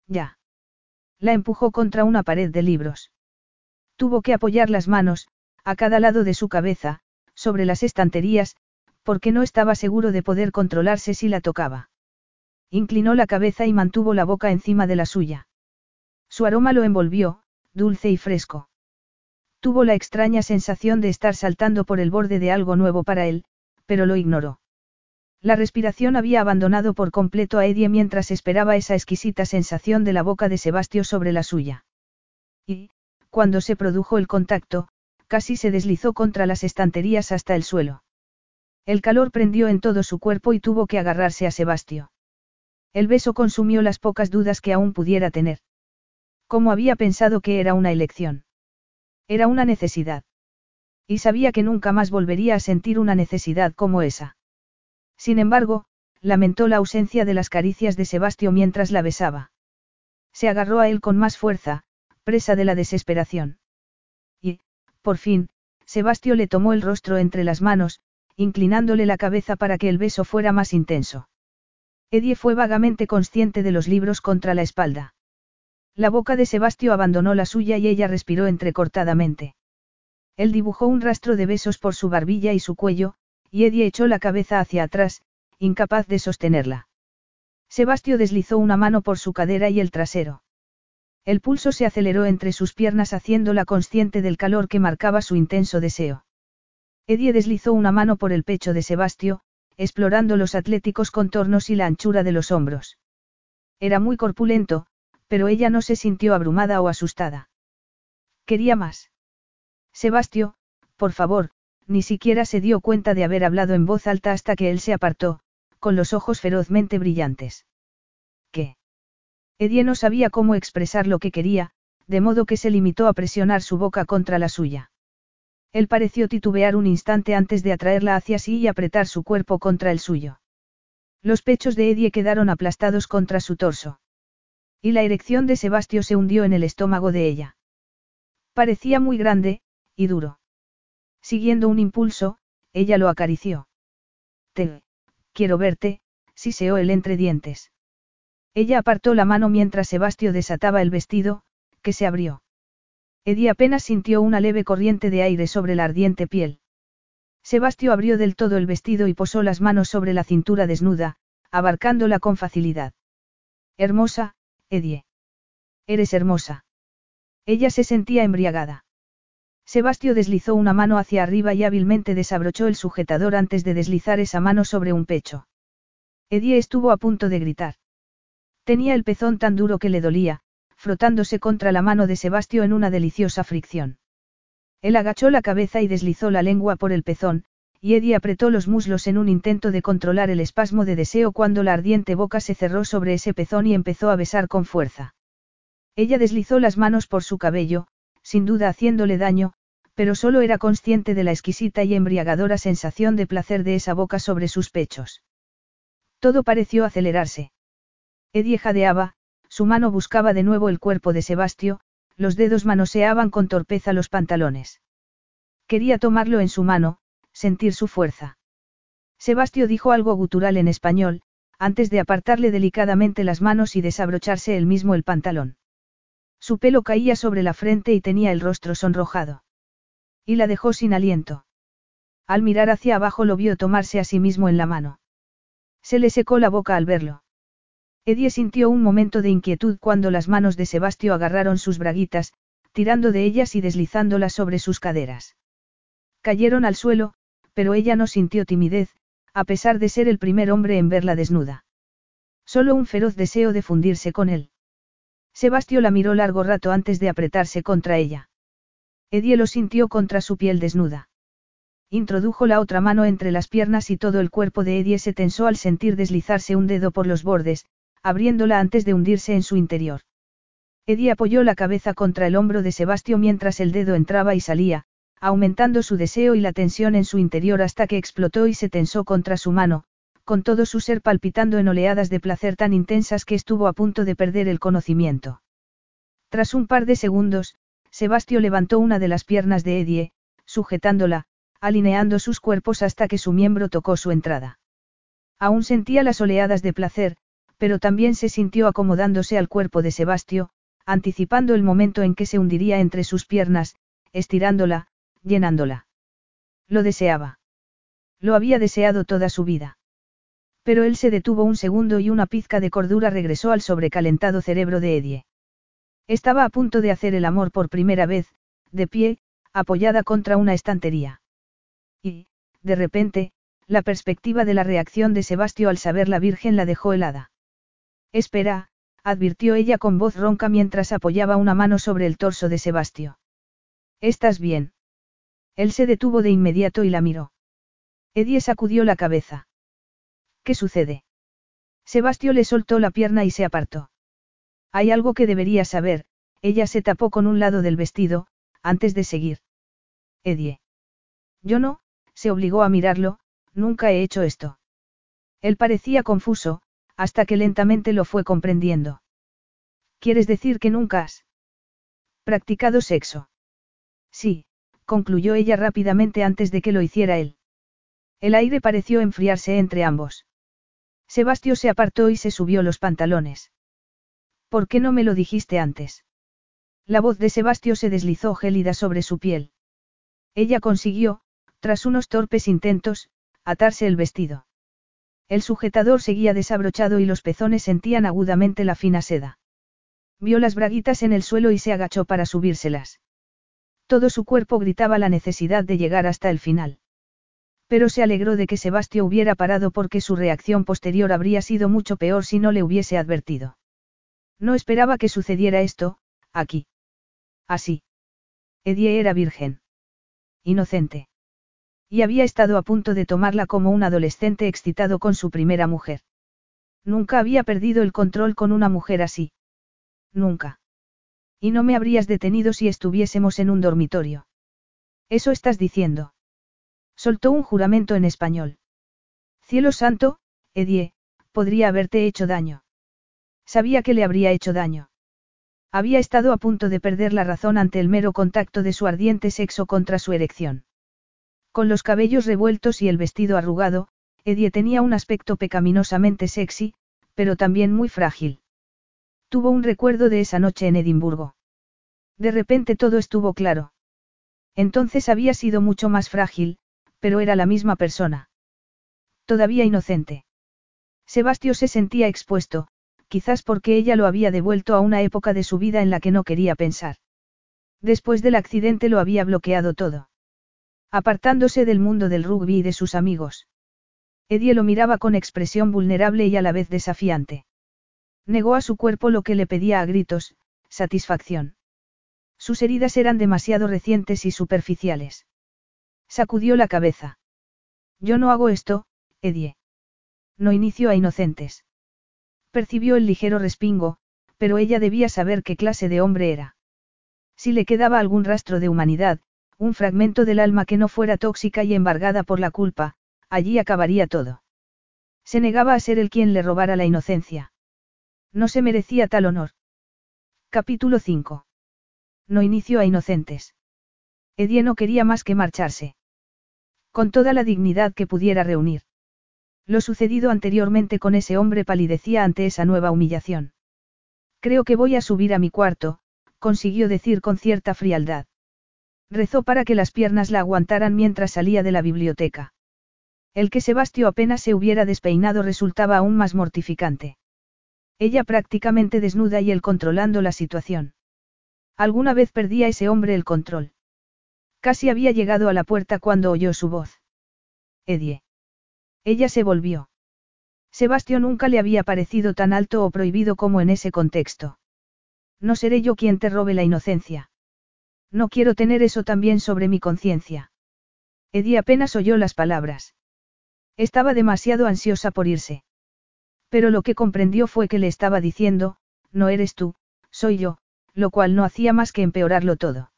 Speaker 1: Ya. La empujó contra una pared de libros. Tuvo que apoyar las manos, a cada lado de su cabeza, sobre las estanterías, porque no estaba seguro de poder controlarse si la tocaba. Inclinó la cabeza y mantuvo la boca encima de la suya. Su aroma lo envolvió, dulce y fresco. Tuvo la extraña sensación de estar saltando por el borde de algo nuevo para él, pero lo ignoró. La respiración había abandonado por completo a Edie mientras esperaba esa exquisita sensación de la boca de Sebastio sobre la suya. Y, cuando se produjo el contacto, casi se deslizó contra las estanterías hasta el suelo. El calor prendió en todo su cuerpo y tuvo que agarrarse a Sebastio. El beso consumió las pocas dudas que aún pudiera tener. ¿Cómo había pensado que era una elección? Era una necesidad. Y sabía que nunca más volvería a sentir una necesidad como esa. Sin embargo, lamentó la ausencia de las caricias de Sebastio mientras la besaba. Se agarró a él con más fuerza, presa de la desesperación. Y, por fin, Sebastio le tomó el rostro entre las manos, inclinándole la cabeza para que el beso fuera más intenso. Edie fue vagamente consciente de los libros contra la espalda. La boca de Sebastio abandonó la suya y ella respiró entrecortadamente. Él dibujó un rastro de besos por su barbilla y su cuello, y Eddie echó la cabeza hacia atrás, incapaz de sostenerla. Sebastio deslizó una mano por su cadera y el trasero. El pulso se aceleró entre sus piernas haciéndola consciente del calor que marcaba su intenso deseo. Eddie deslizó una mano por el pecho de Sebastio, explorando los atléticos contornos y la anchura de los hombros. Era muy corpulento, pero ella no se sintió abrumada o asustada. Quería más. Sebastio, por favor, ni siquiera se dio cuenta de haber hablado en voz alta hasta que él se apartó, con los ojos ferozmente brillantes. ¿Qué? Edie no sabía cómo expresar lo que quería, de modo que se limitó a presionar su boca contra la suya. Él pareció titubear un instante antes de atraerla hacia sí y apretar su cuerpo contra el suyo. Los pechos de Edie quedaron aplastados contra su torso. Y la erección de Sebastio se hundió en el estómago de ella. Parecía muy grande, y duro. Siguiendo un impulso, ella lo acarició. Te, quiero verte, siseó él entre dientes. Ella apartó la mano mientras Sebastio desataba el vestido, que se abrió. Eddie apenas sintió una leve corriente de aire sobre la ardiente piel. Sebastio abrió del todo el vestido y posó las manos sobre la cintura desnuda, abarcándola con facilidad. Hermosa, Edie. Eres hermosa. Ella se sentía embriagada. Sebastio deslizó una mano hacia arriba y hábilmente desabrochó el sujetador antes de deslizar esa mano sobre un pecho. Edie estuvo a punto de gritar. Tenía el pezón tan duro que le dolía, frotándose contra la mano de Sebastio en una deliciosa fricción. Él agachó la cabeza y deslizó la lengua por el pezón, y Eddie apretó los muslos en un intento de controlar el espasmo de deseo cuando la ardiente boca se cerró sobre ese pezón y empezó a besar con fuerza. Ella deslizó las manos por su cabello, sin duda haciéndole daño, pero solo era consciente de la exquisita y embriagadora sensación de placer de esa boca sobre sus pechos. Todo pareció acelerarse. Eddie jadeaba, su mano buscaba de nuevo el cuerpo de Sebastio, los dedos manoseaban con torpeza los pantalones. Quería tomarlo en su mano, sentir su fuerza. Sebastio dijo algo gutural en español, antes de apartarle delicadamente las manos y desabrocharse él mismo el pantalón. Su pelo caía sobre la frente y tenía el rostro sonrojado. Y la dejó sin aliento. Al mirar hacia abajo lo vio tomarse a sí mismo en la mano. Se le secó la boca al verlo. Edie sintió un momento de inquietud cuando las manos de Sebastio agarraron sus braguitas, tirando de ellas y deslizándolas sobre sus caderas. Cayeron al suelo, pero ella no sintió timidez, a pesar de ser el primer hombre en verla desnuda. Solo un feroz deseo de fundirse con él. Sebastio la miró largo rato antes de apretarse contra ella. Edie lo sintió contra su piel desnuda. Introdujo la otra mano entre las piernas y todo el cuerpo de Edie se tensó al sentir deslizarse un dedo por los bordes, abriéndola antes de hundirse en su interior. Eddie apoyó la cabeza contra el hombro de Sebastio mientras el dedo entraba y salía, aumentando su deseo y la tensión en su interior hasta que explotó y se tensó contra su mano, con todo su ser palpitando en oleadas de placer tan intensas que estuvo a punto de perder el conocimiento. Tras un par de segundos, Sebastio levantó una de las piernas de Eddie, sujetándola, alineando sus cuerpos hasta que su miembro tocó su entrada. Aún sentía las oleadas de placer, pero también se sintió acomodándose al cuerpo de Sebastio, anticipando el momento en que se hundiría entre sus piernas, estirándola, llenándola. Lo deseaba. Lo había deseado toda su vida. Pero él se detuvo un segundo y una pizca de cordura regresó al sobrecalentado cerebro de Edie. Estaba a punto de hacer el amor por primera vez, de pie, apoyada contra una estantería. Y, de repente, la perspectiva de la reacción de Sebastio al saber la Virgen la dejó helada. Espera, advirtió ella con voz ronca mientras apoyaba una mano sobre el torso de Sebastio. ¿Estás bien? Él se detuvo de inmediato y la miró. Edie sacudió la cabeza. ¿Qué sucede? Sebastio le soltó la pierna y se apartó. Hay algo que debería saber, ella se tapó con un lado del vestido, antes de seguir. Edie. Yo no, se obligó a mirarlo, nunca he hecho esto. Él parecía confuso, hasta que lentamente lo fue comprendiendo. ¿Quieres decir que nunca has practicado sexo? Sí, concluyó ella rápidamente antes de que lo hiciera él. El aire pareció enfriarse entre ambos. Sebastio se apartó y se subió los pantalones. ¿Por qué no me lo dijiste antes? La voz de Sebastio se deslizó gélida sobre su piel. Ella consiguió, tras unos torpes intentos, atarse el vestido. El sujetador seguía desabrochado y los pezones sentían agudamente la fina seda. Vio las braguitas en el suelo y se agachó para subírselas. Todo su cuerpo gritaba la necesidad de llegar hasta el final. Pero se alegró de que Sebastio hubiera parado porque su reacción posterior habría sido mucho peor si no le hubiese advertido. No esperaba que sucediera esto, aquí. Así. Edie era virgen. Inocente. Y había estado a punto de tomarla como un adolescente excitado con su primera mujer. Nunca había perdido el control con una mujer así. Nunca. Y no me habrías detenido si estuviésemos en un dormitorio. Eso estás diciendo. Soltó un juramento en español. Cielo santo, Edie, podría haberte hecho daño. Sabía que le habría hecho daño. Había estado a punto de perder la razón ante el mero contacto de su ardiente sexo contra su erección. Con los cabellos revueltos y el vestido arrugado, Edie tenía un aspecto pecaminosamente sexy, pero también muy frágil. Tuvo un recuerdo de esa noche en Edimburgo. De repente todo estuvo claro. Entonces había sido mucho más frágil, pero era la misma persona. Todavía inocente. Sebastio se sentía expuesto, quizás porque ella lo había devuelto a una época de su vida en la que no quería pensar. Después del accidente lo había bloqueado todo. Apartándose del mundo del rugby y de sus amigos. Edie lo miraba con expresión vulnerable y a la vez desafiante. Negó a su cuerpo lo que le pedía a gritos, satisfacción. Sus heridas eran demasiado recientes y superficiales. Sacudió la cabeza. Yo no hago esto, Edie. No inicio a inocentes. Percibió el ligero respingo, pero ella debía saber qué clase de hombre era. Si le quedaba algún rastro de humanidad, un fragmento del alma que no fuera tóxica y embargada por la culpa, allí acabaría todo. Se negaba a ser el quien le robara la inocencia. No se merecía tal honor. Capítulo 5. No inicio a inocentes. Edie no quería más que marcharse. Con toda la dignidad que pudiera reunir. Lo sucedido anteriormente con ese hombre palidecía ante esa nueva humillación. Creo que voy a subir a mi cuarto, consiguió decir con cierta frialdad. Rezó para que las piernas la aguantaran mientras salía de la biblioteca. El que Sebastio apenas se hubiera despeinado resultaba aún más mortificante. Ella prácticamente desnuda y él controlando la situación. Alguna vez perdía ese hombre el control. Casi había llegado a la puerta cuando oyó su voz. Edie. Ella se volvió. Sebastio nunca le había parecido tan alto o prohibido como en ese contexto. No seré yo quien te robe la inocencia. No quiero tener eso también sobre mi conciencia. Edie apenas oyó las palabras. Estaba demasiado ansiosa por irse. Pero lo que comprendió fue que le estaba diciendo, no eres tú, soy yo, lo cual no hacía más que empeorarlo todo.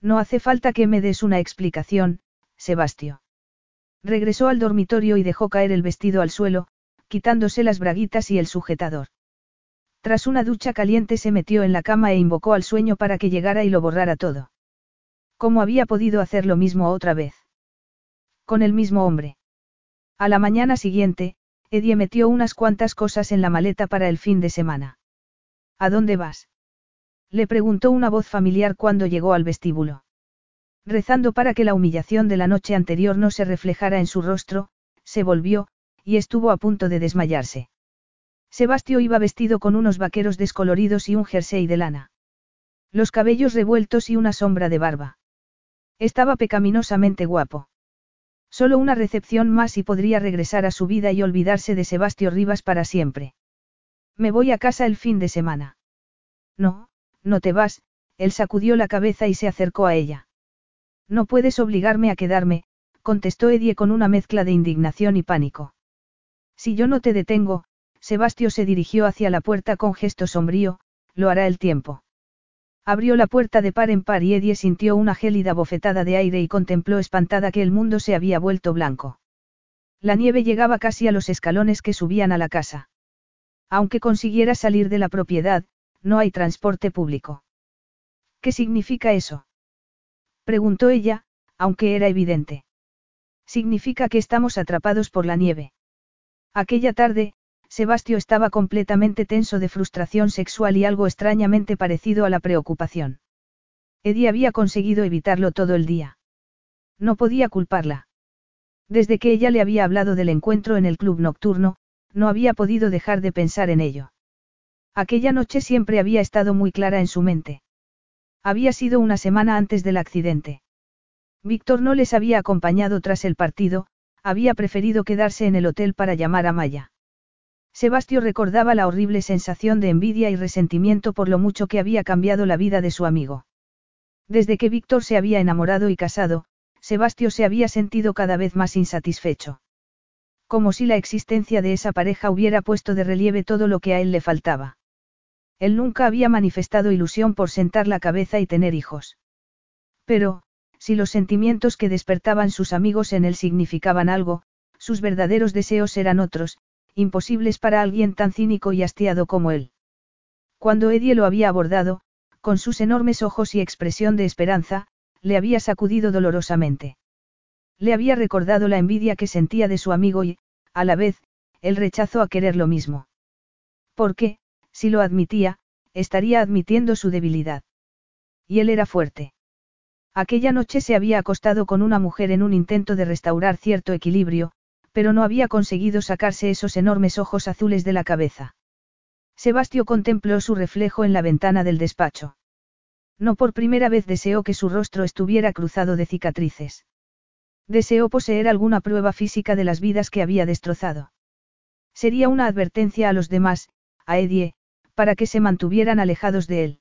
Speaker 1: No hace falta que me des una explicación, Sebastio. Regresó al dormitorio y dejó caer el vestido al suelo, quitándose las braguitas y el sujetador. Tras una ducha caliente se metió en la cama e invocó al sueño para que llegara y lo borrara todo. ¿Cómo había podido hacer lo mismo otra vez? Con el mismo hombre. A la mañana siguiente, Edie metió unas cuantas cosas en la maleta para el fin de semana. ¿A dónde vas? Le preguntó una voz familiar cuando llegó al vestíbulo. Rezando para que la humillación de la noche anterior no se reflejara en su rostro, se volvió, y estuvo a punto de desmayarse. Sebastio iba vestido con unos vaqueros descoloridos y un jersey de lana. Los cabellos revueltos y una sombra de barba. Estaba pecaminosamente guapo. Solo una recepción más y podría regresar a su vida y olvidarse de Sebastio Rivas para siempre. Me voy a casa el fin de semana. No, no te vas, él sacudió la cabeza y se acercó a ella. No puedes obligarme a quedarme, contestó Edie con una mezcla de indignación y pánico. Si yo no te detengo, Sebastio se dirigió hacia la puerta con gesto sombrío, lo hará el tiempo. Abrió la puerta de par en par y Edie sintió una gélida bofetada de aire y contempló espantada que el mundo se había vuelto blanco. La nieve llegaba casi a los escalones que subían a la casa. Aunque consiguiera salir de la propiedad, no hay transporte público. ¿Qué significa eso? Preguntó ella, aunque era evidente. Significa que estamos atrapados por la nieve. Aquella tarde, Sebastio estaba completamente tenso de frustración sexual y algo extrañamente parecido a la preocupación. Eddie había conseguido evitarlo todo el día. No podía culparla. Desde que ella le había hablado del encuentro en el club nocturno, no había podido dejar de pensar en ello. Aquella noche siempre había estado muy clara en su mente. Había sido una semana antes del accidente. Víctor no les había acompañado tras el partido, había preferido quedarse en el hotel para llamar a Maya. Sebastio recordaba la horrible sensación de envidia y resentimiento por lo mucho que había cambiado la vida de su amigo. Desde que Víctor se había enamorado y casado, Sebastio se había sentido cada vez más insatisfecho. Como si la existencia de esa pareja hubiera puesto de relieve todo lo que a él le faltaba. Él nunca había manifestado ilusión por sentar la cabeza y tener hijos. Pero, si los sentimientos que despertaban sus amigos en él significaban algo, sus verdaderos deseos eran otros, imposibles para alguien tan cínico y hastiado como él. Cuando Eddie lo había abordado, con sus enormes ojos y expresión de esperanza, le había sacudido dolorosamente. Le había recordado la envidia que sentía de su amigo y, a la vez, el rechazo a querer lo mismo. Porque, si lo admitía, estaría admitiendo su debilidad. Y él era fuerte. Aquella noche se había acostado con una mujer en un intento de restaurar cierto equilibrio, pero no había conseguido sacarse esos enormes ojos azules de la cabeza. Sebastio contempló su reflejo en la ventana del despacho. No por primera vez deseó que su rostro estuviera cruzado de cicatrices. Deseó poseer alguna prueba física de las vidas que había destrozado. Sería una advertencia a los demás, a Edie, para que se mantuvieran alejados de él.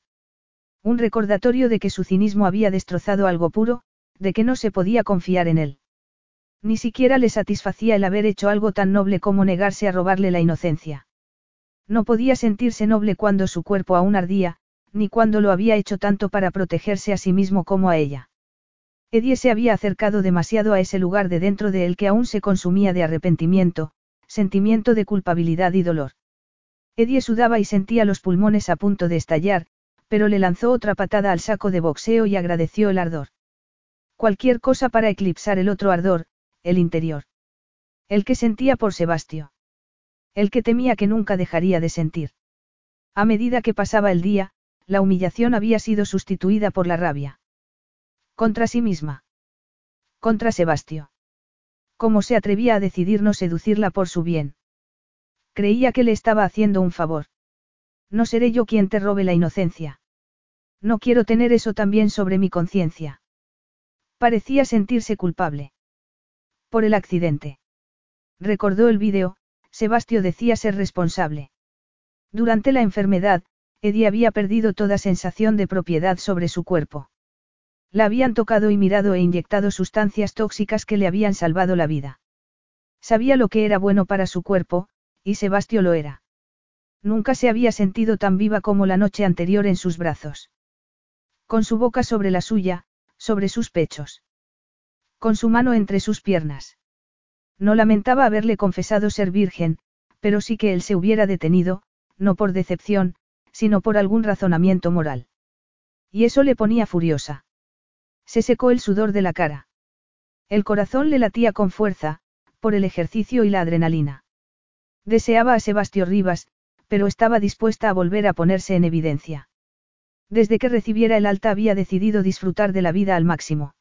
Speaker 1: Un recordatorio de que su cinismo había destrozado algo puro, de que no se podía confiar en él. Ni siquiera le satisfacía el haber hecho algo tan noble como negarse a robarle la inocencia. No podía sentirse noble cuando su cuerpo aún ardía, ni cuando lo había hecho tanto para protegerse a sí mismo como a ella. Edie se había acercado demasiado a ese lugar de dentro de él que aún se consumía de arrepentimiento, sentimiento de culpabilidad y dolor. Edie sudaba y sentía los pulmones a punto de estallar, pero le lanzó otra patada al saco de boxeo y agradeció el ardor. Cualquier cosa para eclipsar el otro ardor, el interior. El que sentía por Sebastio. El que temía que nunca dejaría de sentir. A medida que pasaba el día, la humillación había sido sustituida por la rabia. Contra sí misma. Contra Sebastio. ¿Cómo se atrevía a decidir no seducirla por su bien? Creía que le estaba haciendo un favor. No seré yo quien te robe la inocencia. No quiero tener eso también sobre mi conciencia. Parecía sentirse culpable. Por el accidente. Recordó el vídeo, Sebastio decía ser responsable. Durante la enfermedad, Eddie había perdido toda sensación de propiedad sobre su cuerpo. La habían tocado y mirado e inyectado sustancias tóxicas que le habían salvado la vida. Sabía lo que era bueno para su cuerpo, y Sebastio lo era. Nunca se había sentido tan viva como la noche anterior en sus brazos. Con su boca sobre la suya, sobre sus pechos. Con su mano entre sus piernas. No lamentaba haberle confesado ser virgen, pero sí que él se hubiera detenido, no por decepción, sino por algún razonamiento moral. Y eso le ponía furiosa. Se secó el sudor de la cara. El corazón le latía con fuerza, por el ejercicio y la adrenalina. Deseaba a Sebastio Rivas, pero estaba dispuesta a volver a ponerse en evidencia. Desde que recibiera el alta había decidido disfrutar de la vida al máximo.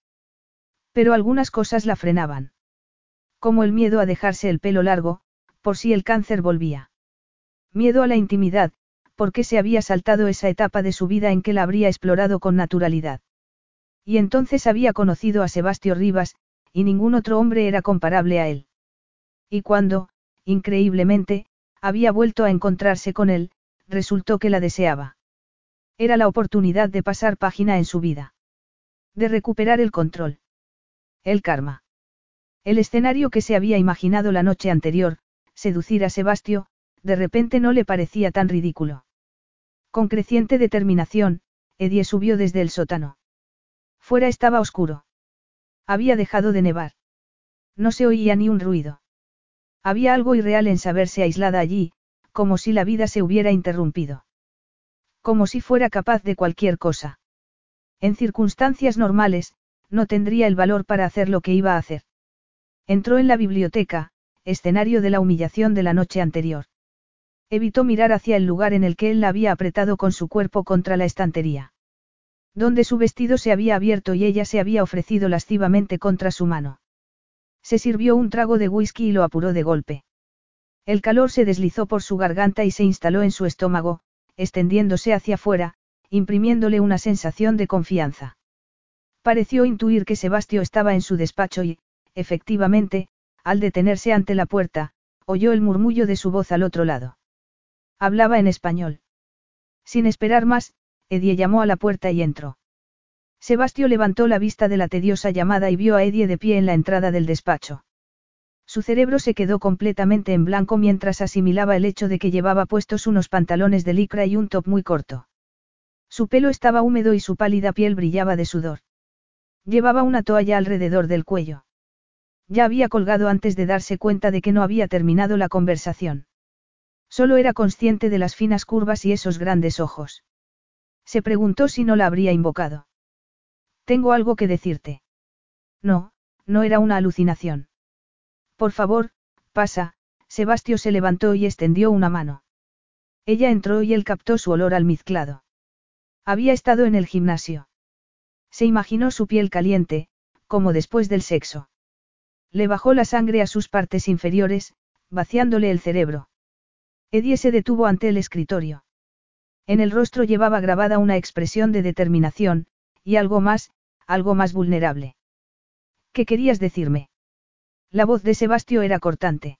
Speaker 1: Pero algunas cosas la frenaban. Como el miedo a dejarse el pelo largo, por si el cáncer volvía. Miedo a la intimidad, porque se había saltado esa etapa de su vida en que la habría explorado con naturalidad. Y entonces había conocido a Sebastio Rivas, y ningún otro hombre era comparable a él. Y cuando, increíblemente, había vuelto a encontrarse con él, resultó que la deseaba. Era la oportunidad de pasar página en su vida. De recuperar el control. El karma. El escenario que se había imaginado la noche anterior, seducir a Sebastio, de repente no le parecía tan ridículo. Con creciente determinación, Edie subió desde el sótano. Fuera estaba oscuro. Había dejado de nevar. No se oía ni un ruido. Había algo irreal en saberse aislada allí, como si la vida se hubiera interrumpido. Como si fuera capaz de cualquier cosa. En circunstancias normales, no tendría el valor para hacer lo que iba a hacer. Entró en la biblioteca, escenario de la humillación de la noche anterior. Evitó mirar hacia el lugar en el que él la había apretado con su cuerpo contra la estantería. Donde su vestido se había abierto y ella se había ofrecido lascivamente contra su mano. Se sirvió un trago de whisky y lo apuró de golpe. El calor se deslizó por su garganta y se instaló en su estómago, extendiéndose hacia afuera, imprimiéndole una sensación de confianza. Pareció intuir que Sebastio estaba en su despacho y, efectivamente, al detenerse ante la puerta, oyó el murmullo de su voz al otro lado. Hablaba en español. Sin esperar más, Edie llamó a la puerta y entró. Sebastio levantó la vista de la tediosa llamada y vio a Edie de pie en la entrada del despacho. Su cerebro se quedó completamente en blanco mientras asimilaba el hecho de que llevaba puestos unos pantalones de licra y un top muy corto. Su pelo estaba húmedo y su pálida piel brillaba de sudor. Llevaba una toalla alrededor del cuello. Ya había colgado antes de darse cuenta de que no había terminado la conversación. Solo era consciente de las finas curvas y esos grandes ojos. Se preguntó si no la habría invocado. Tengo algo que decirte. No, no era una alucinación. Por favor, pasa, Sebastio se levantó y extendió una mano. Ella entró y él captó su olor almizclado. Había estado en el gimnasio. Se imaginó su piel caliente, como después del sexo. Le bajó la sangre a sus partes inferiores, vaciándole el cerebro. Edie se detuvo ante el escritorio. En el rostro llevaba grabada una expresión de determinación, y algo más, algo más vulnerable. ¿Qué querías decirme? La voz de Sebastio era cortante.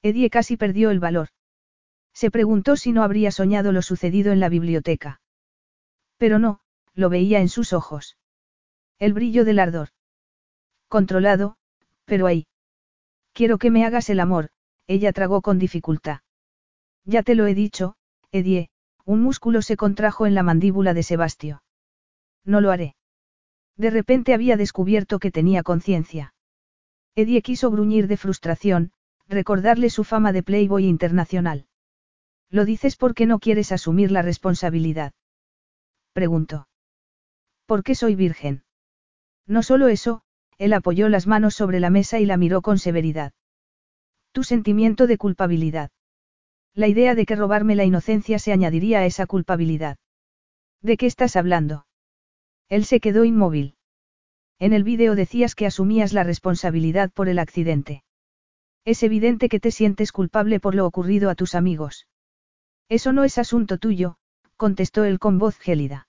Speaker 1: Edie casi perdió el valor. Se preguntó si no habría soñado lo sucedido en la biblioteca. Pero no, lo veía en sus ojos. El brillo del ardor. Controlado, pero ahí. Quiero que me hagas el amor, ella tragó con dificultad. Ya te lo he dicho, Edie, un músculo se contrajo en la mandíbula de Sebastio. No lo haré. De repente había descubierto que tenía conciencia. Edie quiso gruñir de frustración, recordarle su fama de Playboy internacional. ¿Lo dices porque no quieres asumir la responsabilidad? Preguntó. ¿Por qué soy virgen? No solo eso, él apoyó las manos sobre la mesa y la miró con severidad. Tu sentimiento de culpabilidad. La idea de que robarme la inocencia se añadiría a esa culpabilidad. ¿De qué estás hablando? Él se quedó inmóvil. En el vídeo decías que asumías la responsabilidad por el accidente. Es evidente que te sientes culpable por lo ocurrido a tus amigos. Eso no es asunto tuyo, contestó él con voz gélida.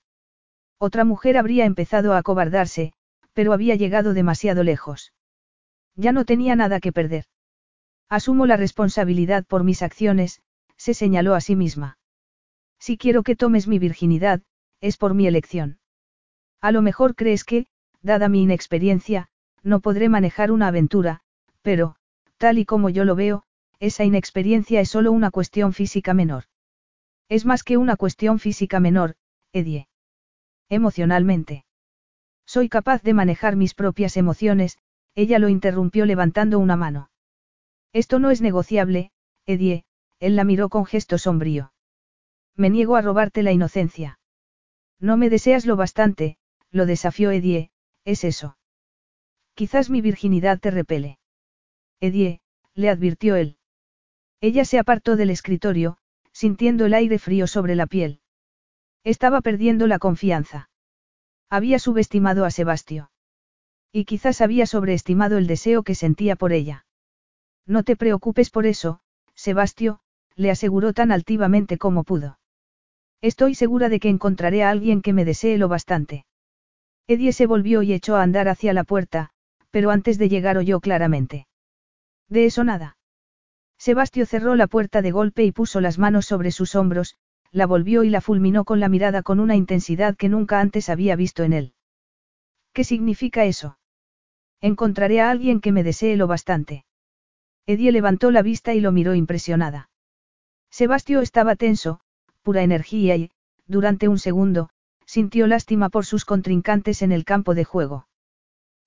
Speaker 1: Otra mujer habría empezado a acobardarse, pero había llegado demasiado lejos. Ya no tenía nada que perder. Asumo la responsabilidad por mis acciones, se señaló a sí misma. Si quiero que tomes mi virginidad, es por mi elección. A lo mejor crees que, dada mi inexperiencia, no podré manejar una aventura, pero, tal y como yo lo veo, esa inexperiencia es solo una cuestión física menor. Es más que una cuestión física menor, Edie. Emocionalmente. Soy capaz de manejar mis propias emociones, ella lo interrumpió levantando una mano. Esto no es negociable, Edie, él la miró con gesto sombrío. Me niego a robarte la inocencia. No me deseas lo bastante, lo desafió Edie, es eso. Quizás mi virginidad te repele. Edie, le advirtió él. Ella se apartó del escritorio, sintiendo el aire frío sobre la piel. Estaba perdiendo la confianza. Había subestimado a Sebastio. Y quizás había sobreestimado el deseo que sentía por ella. No te preocupes por eso, Sebastio, le aseguró tan altivamente como pudo. Estoy segura de que encontraré a alguien que me desee lo bastante. Edie se volvió y echó a andar hacia la puerta, pero antes de llegar oyó claramente. De eso nada. Sebastio cerró la puerta de golpe y puso las manos sobre sus hombros, la volvió y la fulminó con la mirada con una intensidad que nunca antes había visto en él. ¿Qué significa eso? Encontraré a alguien que me desee lo bastante. Edie levantó la vista y lo miró impresionada. Sebastio estaba tenso, pura energía y, durante un segundo, sintió lástima por sus contrincantes en el campo de juego.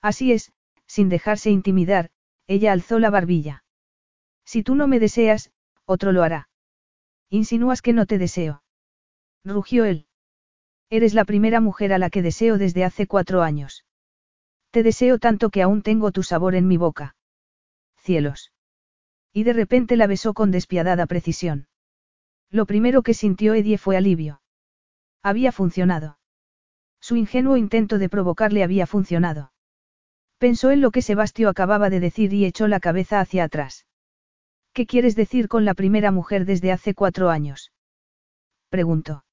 Speaker 1: Así es, sin dejarse intimidar, ella alzó la barbilla. Si tú no me deseas, otro lo hará. Insinúas que no te deseo. Rugió él. Eres la primera mujer a la que deseo desde hace cuatro años. Te deseo tanto que aún tengo tu sabor en mi boca. Cielos. Y de repente la besó con despiadada precisión. Lo primero que sintió Edie fue alivio. Había funcionado. Su ingenuo intento de provocarle había funcionado. Pensó en lo que Sebastio acababa de decir y echó la cabeza hacia atrás. ¿Qué quieres decir con la primera mujer desde hace cuatro años? preguntó.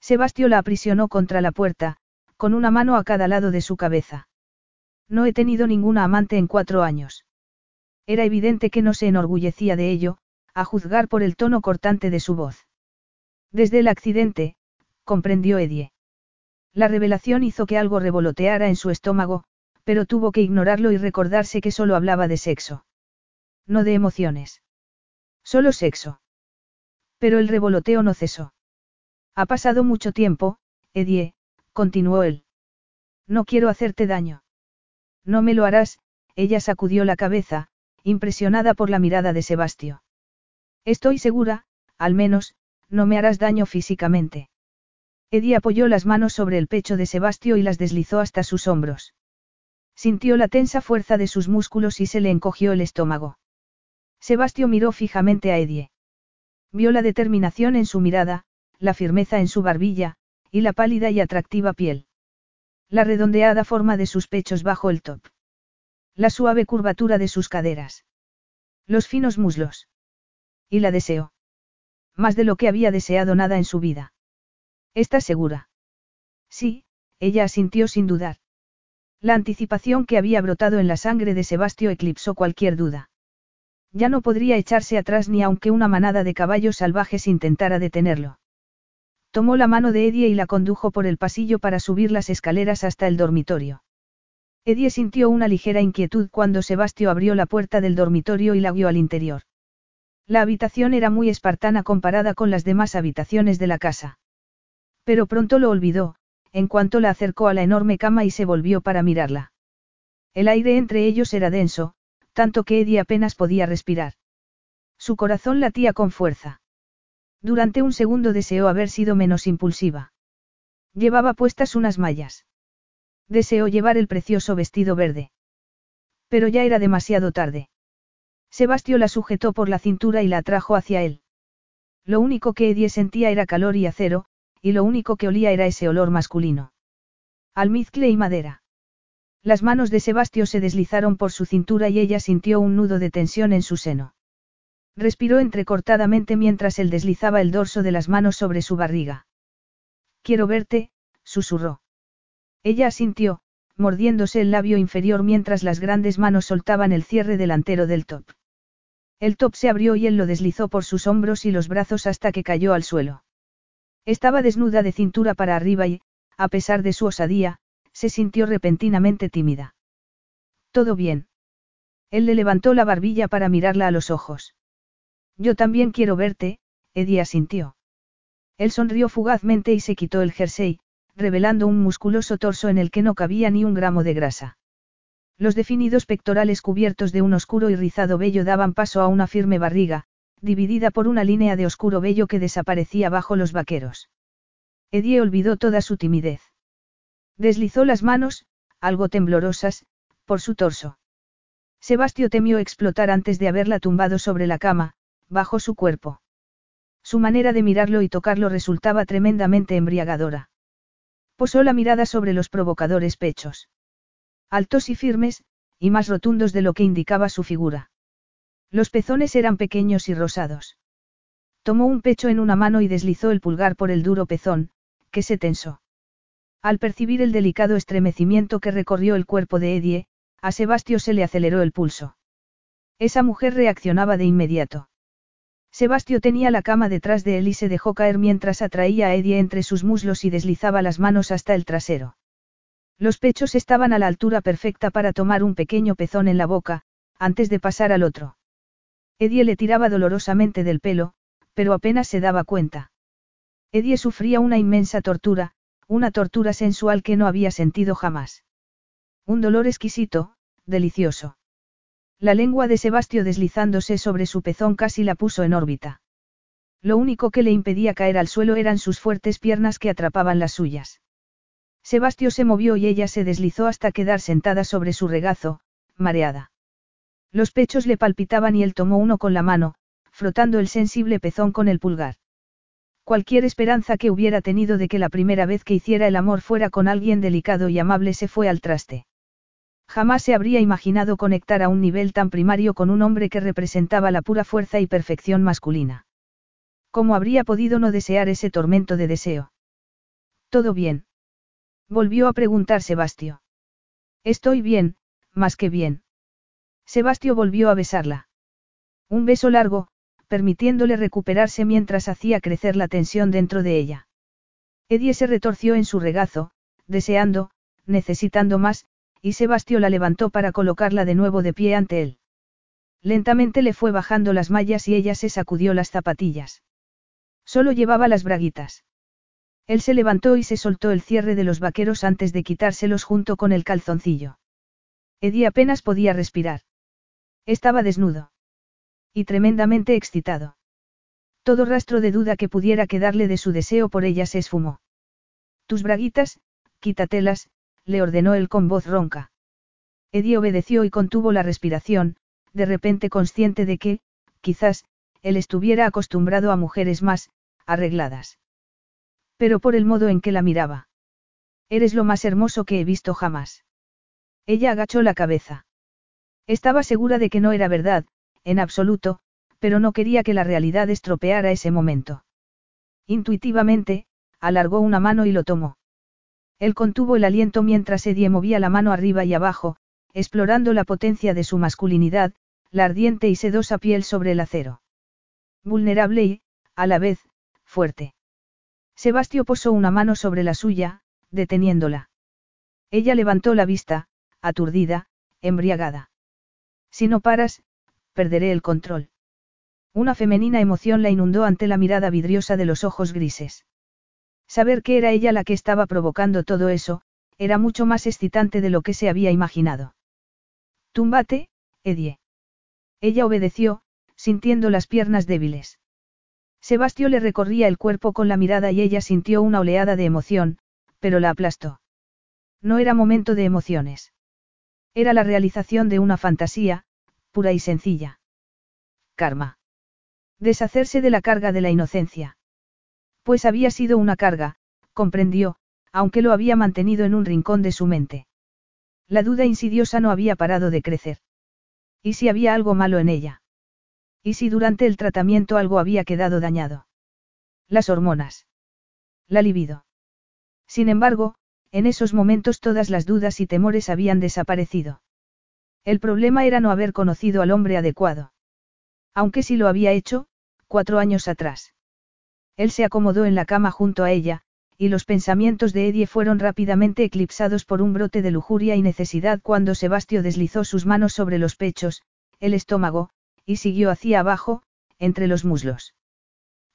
Speaker 1: Sebastio la aprisionó contra la puerta, con una mano a cada lado de su cabeza. No he tenido ninguna amante en cuatro años. Era evidente que no se enorgullecía de ello, a juzgar por el tono cortante de su voz. Desde el accidente, comprendió Edie. La revelación hizo que algo revoloteara en su estómago, pero tuvo que ignorarlo y recordarse que solo hablaba de sexo. No de emociones. Solo sexo. Pero el revoloteo no cesó. Ha pasado mucho tiempo, Edie, continuó él. No quiero hacerte daño. No me lo harás, ella sacudió la cabeza, impresionada por la mirada de Sebastio. Estoy segura, al menos, no me harás daño físicamente. Eddie apoyó las manos sobre el pecho de Sebastio y las deslizó hasta sus hombros. Sintió la tensa fuerza de sus músculos y se le encogió el estómago. Sebastio miró fijamente a Edie. Vio la determinación en su mirada, la firmeza en su barbilla, y la pálida y atractiva piel. La redondeada forma de sus pechos bajo el top. La suave curvatura de sus caderas. Los finos muslos. Y la deseó. Más de lo que había deseado nada en su vida. ¿Estás segura? Sí, ella asintió sin dudar. La anticipación que había brotado en la sangre de Sebastio eclipsó cualquier duda. Ya no podría echarse atrás ni aunque una manada de caballos salvajes intentara detenerlo. Tomó la mano de Edie y la condujo por el pasillo para subir las escaleras hasta el dormitorio. Edie sintió una ligera inquietud cuando Sebastio abrió la puerta del dormitorio y la guió al interior. La habitación era muy espartana comparada con las demás habitaciones de la casa. Pero pronto lo olvidó, en cuanto la acercó a la enorme cama y se volvió para mirarla. El aire entre ellos era denso, tanto que Eddie apenas podía respirar. Su corazón latía con fuerza. Durante un segundo deseó haber sido menos impulsiva. Llevaba puestas unas mallas. Deseó llevar el precioso vestido verde. Pero ya era demasiado tarde. Sebastio la sujetó por la cintura y la atrajo hacia él. Lo único que Edie sentía era calor y acero, y lo único que olía era ese olor masculino. Almizcle y madera. Las manos de Sebastio se deslizaron por su cintura y ella sintió un nudo de tensión en su seno. Respiró entrecortadamente mientras él deslizaba el dorso de las manos sobre su barriga. Quiero verte, susurró. Ella asintió, mordiéndose el labio inferior mientras las grandes manos soltaban el cierre delantero del top. El top se abrió y él lo deslizó por sus hombros y los brazos hasta que cayó al suelo. Estaba desnuda de cintura para arriba y, a pesar de su osadía, se sintió repentinamente tímida. ¿Todo bien? Él le levantó la barbilla para mirarla a los ojos. Yo también quiero verte, Eddie asintió. Él sonrió fugazmente y se quitó el jersey, revelando un musculoso torso en el que no cabía ni un gramo de grasa. Los definidos pectorales cubiertos de un oscuro y rizado vello daban paso a una firme barriga, dividida por una línea de oscuro vello que desaparecía bajo los vaqueros. Edie olvidó toda su timidez. Deslizó las manos, algo temblorosas, por su torso. Sebastio temió explotar antes de haberla tumbado sobre la cama, bajo su cuerpo. Su manera de mirarlo y tocarlo resultaba tremendamente embriagadora. Posó la mirada sobre los provocadores pechos. Altos y firmes, y más rotundos de lo que indicaba su figura. Los pezones eran pequeños y rosados. Tomó un pecho en una mano y deslizó el pulgar por el duro pezón, que se tensó. Al percibir el delicado estremecimiento que recorrió el cuerpo de Edie, a Sebastio se le aceleró el pulso. Esa mujer reaccionaba de inmediato. Sebastio tenía la cama detrás de él y se dejó caer mientras atraía a Eddie entre sus muslos y deslizaba las manos hasta el trasero. Los pechos estaban a la altura perfecta para tomar un pequeño pezón en la boca, antes de pasar al otro. Eddie le tiraba dolorosamente del pelo, pero apenas se daba cuenta. Eddie sufría una inmensa tortura, una tortura sensual que no había sentido jamás. Un dolor exquisito, delicioso. La lengua de Sebastio deslizándose sobre su pezón casi la puso en órbita. Lo único que le impedía caer al suelo eran sus fuertes piernas que atrapaban las suyas. Sebastio se movió y ella se deslizó hasta quedar sentada sobre su regazo, mareada. Los pechos le palpitaban y él tomó uno con la mano, frotando el sensible pezón con el pulgar. Cualquier esperanza que hubiera tenido de que la primera vez que hiciera el amor fuera con alguien delicado y amable se fue al traste. Jamás se habría imaginado conectar a un nivel tan primario con un hombre que representaba la pura fuerza y perfección masculina. ¿Cómo habría podido no desear ese tormento de deseo? ¿Todo bien? Volvió a preguntar Sebastio. Estoy bien, más que bien. Sebastio volvió a besarla. Un beso largo, permitiéndole recuperarse mientras hacía crecer la tensión dentro de ella. Edie se retorció en su regazo, deseando, necesitando más, y Sebastio la levantó para colocarla de nuevo de pie ante él. Lentamente le fue bajando las mallas y ella se sacudió las zapatillas. Solo llevaba las braguitas. Él se levantó y se soltó el cierre de los vaqueros antes de quitárselos junto con el calzoncillo. Eddie apenas podía respirar. Estaba desnudo. Y tremendamente excitado. Todo rastro de duda que pudiera quedarle de su deseo por ella se esfumó. Tus braguitas, quítatelas, le ordenó él con voz ronca. Eddie obedeció y contuvo la respiración, de repente consciente de que, quizás, él estuviera acostumbrado a mujeres más, arregladas. Pero por el modo en que la miraba. Eres lo más hermoso que he visto jamás. Ella agachó la cabeza. Estaba segura de que no era verdad, en absoluto, pero no quería que la realidad estropeara ese momento. Intuitivamente, alargó una mano y lo tomó. Él contuvo el aliento mientras Eddie movía la mano arriba y abajo, explorando la potencia de su masculinidad, la ardiente y sedosa piel sobre el acero. Vulnerable y, a la vez, fuerte. Sebastio posó una mano sobre la suya, deteniéndola. Ella levantó la vista, aturdida, embriagada. Si no paras, perderé el control. Una femenina emoción la inundó ante la mirada vidriosa de los ojos grises. Saber que era ella la que estaba provocando todo eso, era mucho más excitante de lo que se había imaginado. Túmbate, Edie. Ella obedeció, sintiendo las piernas débiles. Sebastio le recorría el cuerpo con la mirada y ella sintió una oleada de emoción, pero la aplastó. No era momento de emociones. Era la realización de una fantasía, pura y sencilla. Karma. Deshacerse de la carga de la inocencia. Pues había sido una carga, comprendió, aunque lo había mantenido en un rincón de su mente. La duda insidiosa no había parado de crecer. ¿Y si había algo malo en ella? ¿Y si durante el tratamiento algo había quedado dañado? Las hormonas. La libido. Sin embargo, en esos momentos todas las dudas y temores habían desaparecido. El problema era no haber conocido al hombre adecuado. Aunque sí lo había hecho, cuatro años atrás. Él se acomodó en la cama junto a ella, y los pensamientos de Eddie fueron rápidamente eclipsados por un brote de lujuria y necesidad cuando Sebastio deslizó sus manos sobre los pechos, el estómago, y siguió hacia abajo, entre los muslos.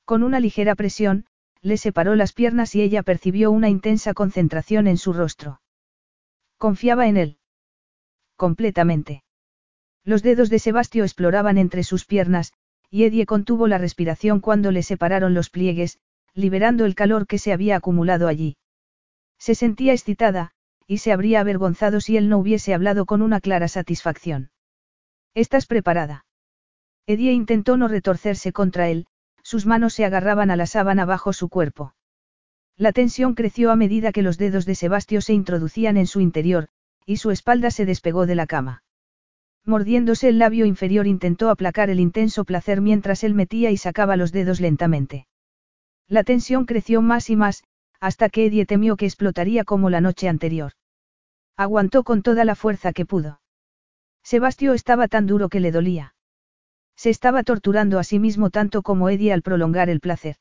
Speaker 1: Con una ligera presión, le separó las piernas y ella percibió una intensa concentración en su rostro. Confiaba en él. Completamente. Los dedos de Sebastio exploraban entre sus piernas, y Edie contuvo la respiración cuando le separaron los pliegues, liberando el calor que se había acumulado allí. Se sentía excitada, y se habría avergonzado si él no hubiese hablado con una clara satisfacción. ¿Estás preparada? Edie intentó no retorcerse contra él, sus manos se agarraban a la sábana bajo su cuerpo. La tensión creció a medida que los dedos de Sebastio se introducían en su interior, y su espalda se despegó de la cama. Mordiéndose el labio inferior intentó aplacar el intenso placer mientras él metía y sacaba los dedos lentamente. La tensión creció más y más, hasta que Eddie temió que explotaría como la noche anterior. Aguantó con toda la fuerza que pudo. Sebastio estaba tan duro que le dolía. Se estaba torturando a sí mismo tanto como Eddie al prolongar el placer.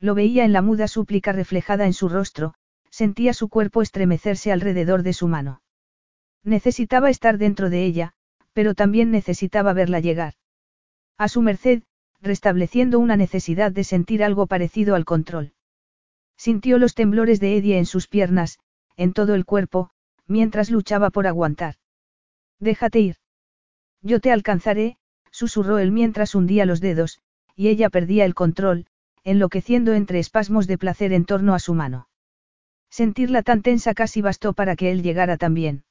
Speaker 1: Lo veía en la muda súplica reflejada en su rostro, sentía su cuerpo estremecerse alrededor de su mano. Necesitaba estar dentro de ella, pero también necesitaba verla llegar. A su merced, restableciendo una necesidad de sentir algo parecido al control. Sintió los temblores de Eddie en sus piernas, en todo el cuerpo, mientras luchaba por aguantar. Déjate ir. Yo te alcanzaré, susurró él mientras hundía los dedos, y ella perdía el control, enloqueciendo entre espasmos de placer en torno a su mano. Sentirla tan tensa casi bastó para que él llegara también.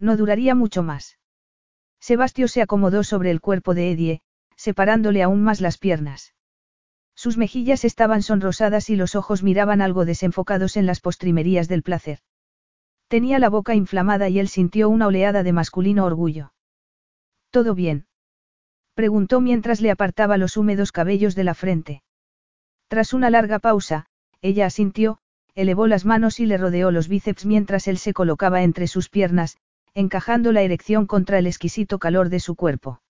Speaker 1: No duraría mucho más. Sebastio se acomodó sobre el cuerpo de Edie, separándole aún más las piernas. Sus mejillas estaban sonrosadas y los ojos miraban algo desenfocados en las postrimerías del placer. Tenía la boca inflamada y él sintió una oleada de masculino orgullo. ¿Todo bien? Preguntó mientras le apartaba los húmedos cabellos de la frente. Tras una larga pausa, ella asintió, elevó las manos y le rodeó los bíceps mientras él se colocaba entre sus piernas, encajando la erección contra el exquisito calor de su cuerpo.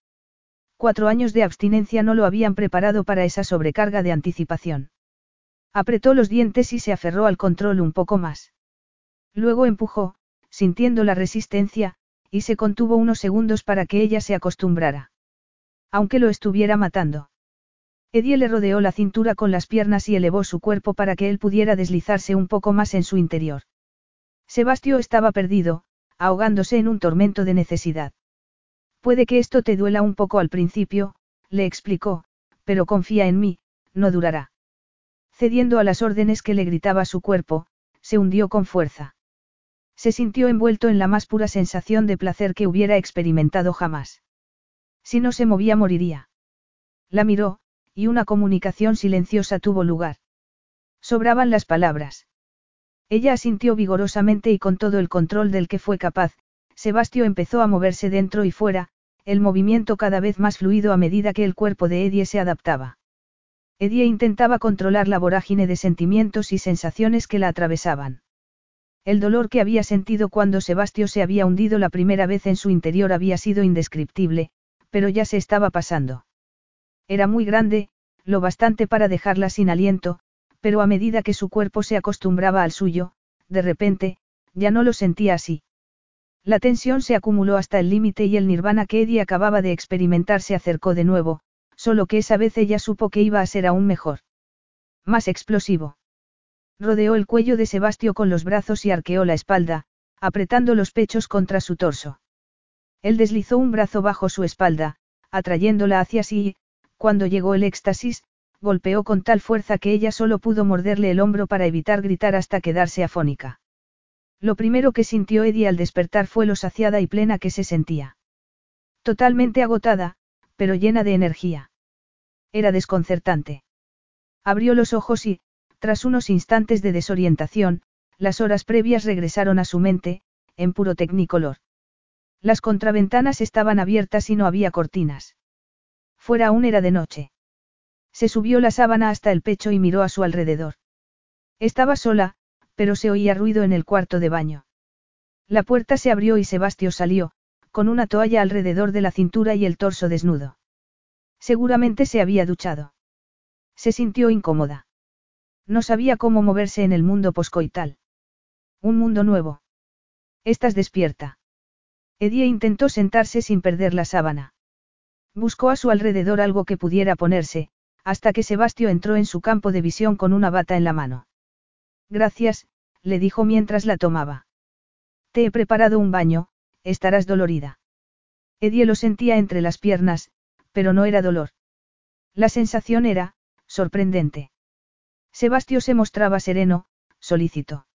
Speaker 1: Cuatro años de abstinencia no lo habían preparado para esa sobrecarga de anticipación. Apretó los dientes y se aferró al control un poco más. Luego empujó, sintiendo la resistencia, y se contuvo unos segundos para que ella se acostumbrara. Aunque lo estuviera matando. Edie le rodeó la cintura con las piernas y elevó su cuerpo para que él pudiera deslizarse un poco más en su interior. Sebastio estaba perdido, ahogándose en un tormento de necesidad. Puede que esto te duela un poco al principio, le explicó, pero confía en mí, no durará. Cediendo a las órdenes que le gritaba su cuerpo, se hundió con fuerza. Se sintió envuelto en la más pura sensación de placer que hubiera experimentado jamás. Si no se movía moriría. La miró, y una comunicación silenciosa tuvo lugar. Sobraban las palabras. Ella asintió vigorosamente y con todo el control del que fue capaz, Sebastio empezó a moverse dentro y fuera, el movimiento cada vez más fluido a medida que el cuerpo de Edie se adaptaba. Edie intentaba controlar la vorágine de sentimientos y sensaciones que la atravesaban. El dolor que había sentido cuando Sebastio se había hundido la primera vez en su interior había sido indescriptible, pero ya se estaba pasando. Era muy grande, lo bastante para dejarla sin aliento, pero a medida que su cuerpo se acostumbraba al suyo, de repente, ya no lo sentía así. La tensión se acumuló hasta el límite y el nirvana que Eddie acababa de experimentar se acercó de nuevo, solo que esa vez ella supo que iba a ser aún mejor. Más explosivo. Rodeó el cuello de Sebastio con los brazos y arqueó la espalda, apretando los pechos contra su torso. Él deslizó un brazo bajo su espalda, atrayéndola hacia sí y, cuando llegó el éxtasis, golpeó con tal fuerza que ella solo pudo morderle el hombro para evitar gritar hasta quedarse afónica. Lo primero que sintió Eddie al despertar fue lo saciada y plena que se sentía. Totalmente agotada, pero llena de energía. Era desconcertante. Abrió los ojos y, tras unos instantes de desorientación, las horas previas regresaron a su mente, en puro tecnicolor. Las contraventanas estaban abiertas y no había cortinas. Fuera aún era de noche. Se subió la sábana hasta el pecho y miró a su alrededor. Estaba sola, pero se oía ruido en el cuarto de baño. La puerta se abrió y Sebastio salió, con una toalla alrededor de la cintura y el torso desnudo. Seguramente se había duchado. Se sintió incómoda. No sabía cómo moverse en el mundo poscoital. Un mundo nuevo. Estás despierta. Edie intentó sentarse sin perder la sábana. Buscó a su alrededor algo que pudiera ponerse, hasta que Sebastio entró en su campo de visión con una bata en la mano. Gracias, le dijo mientras la tomaba. Te he preparado un baño, estarás dolorida. Edie lo sentía entre las piernas, pero no era dolor. La sensación era, sorprendente. Sebastio se mostraba sereno, solícito.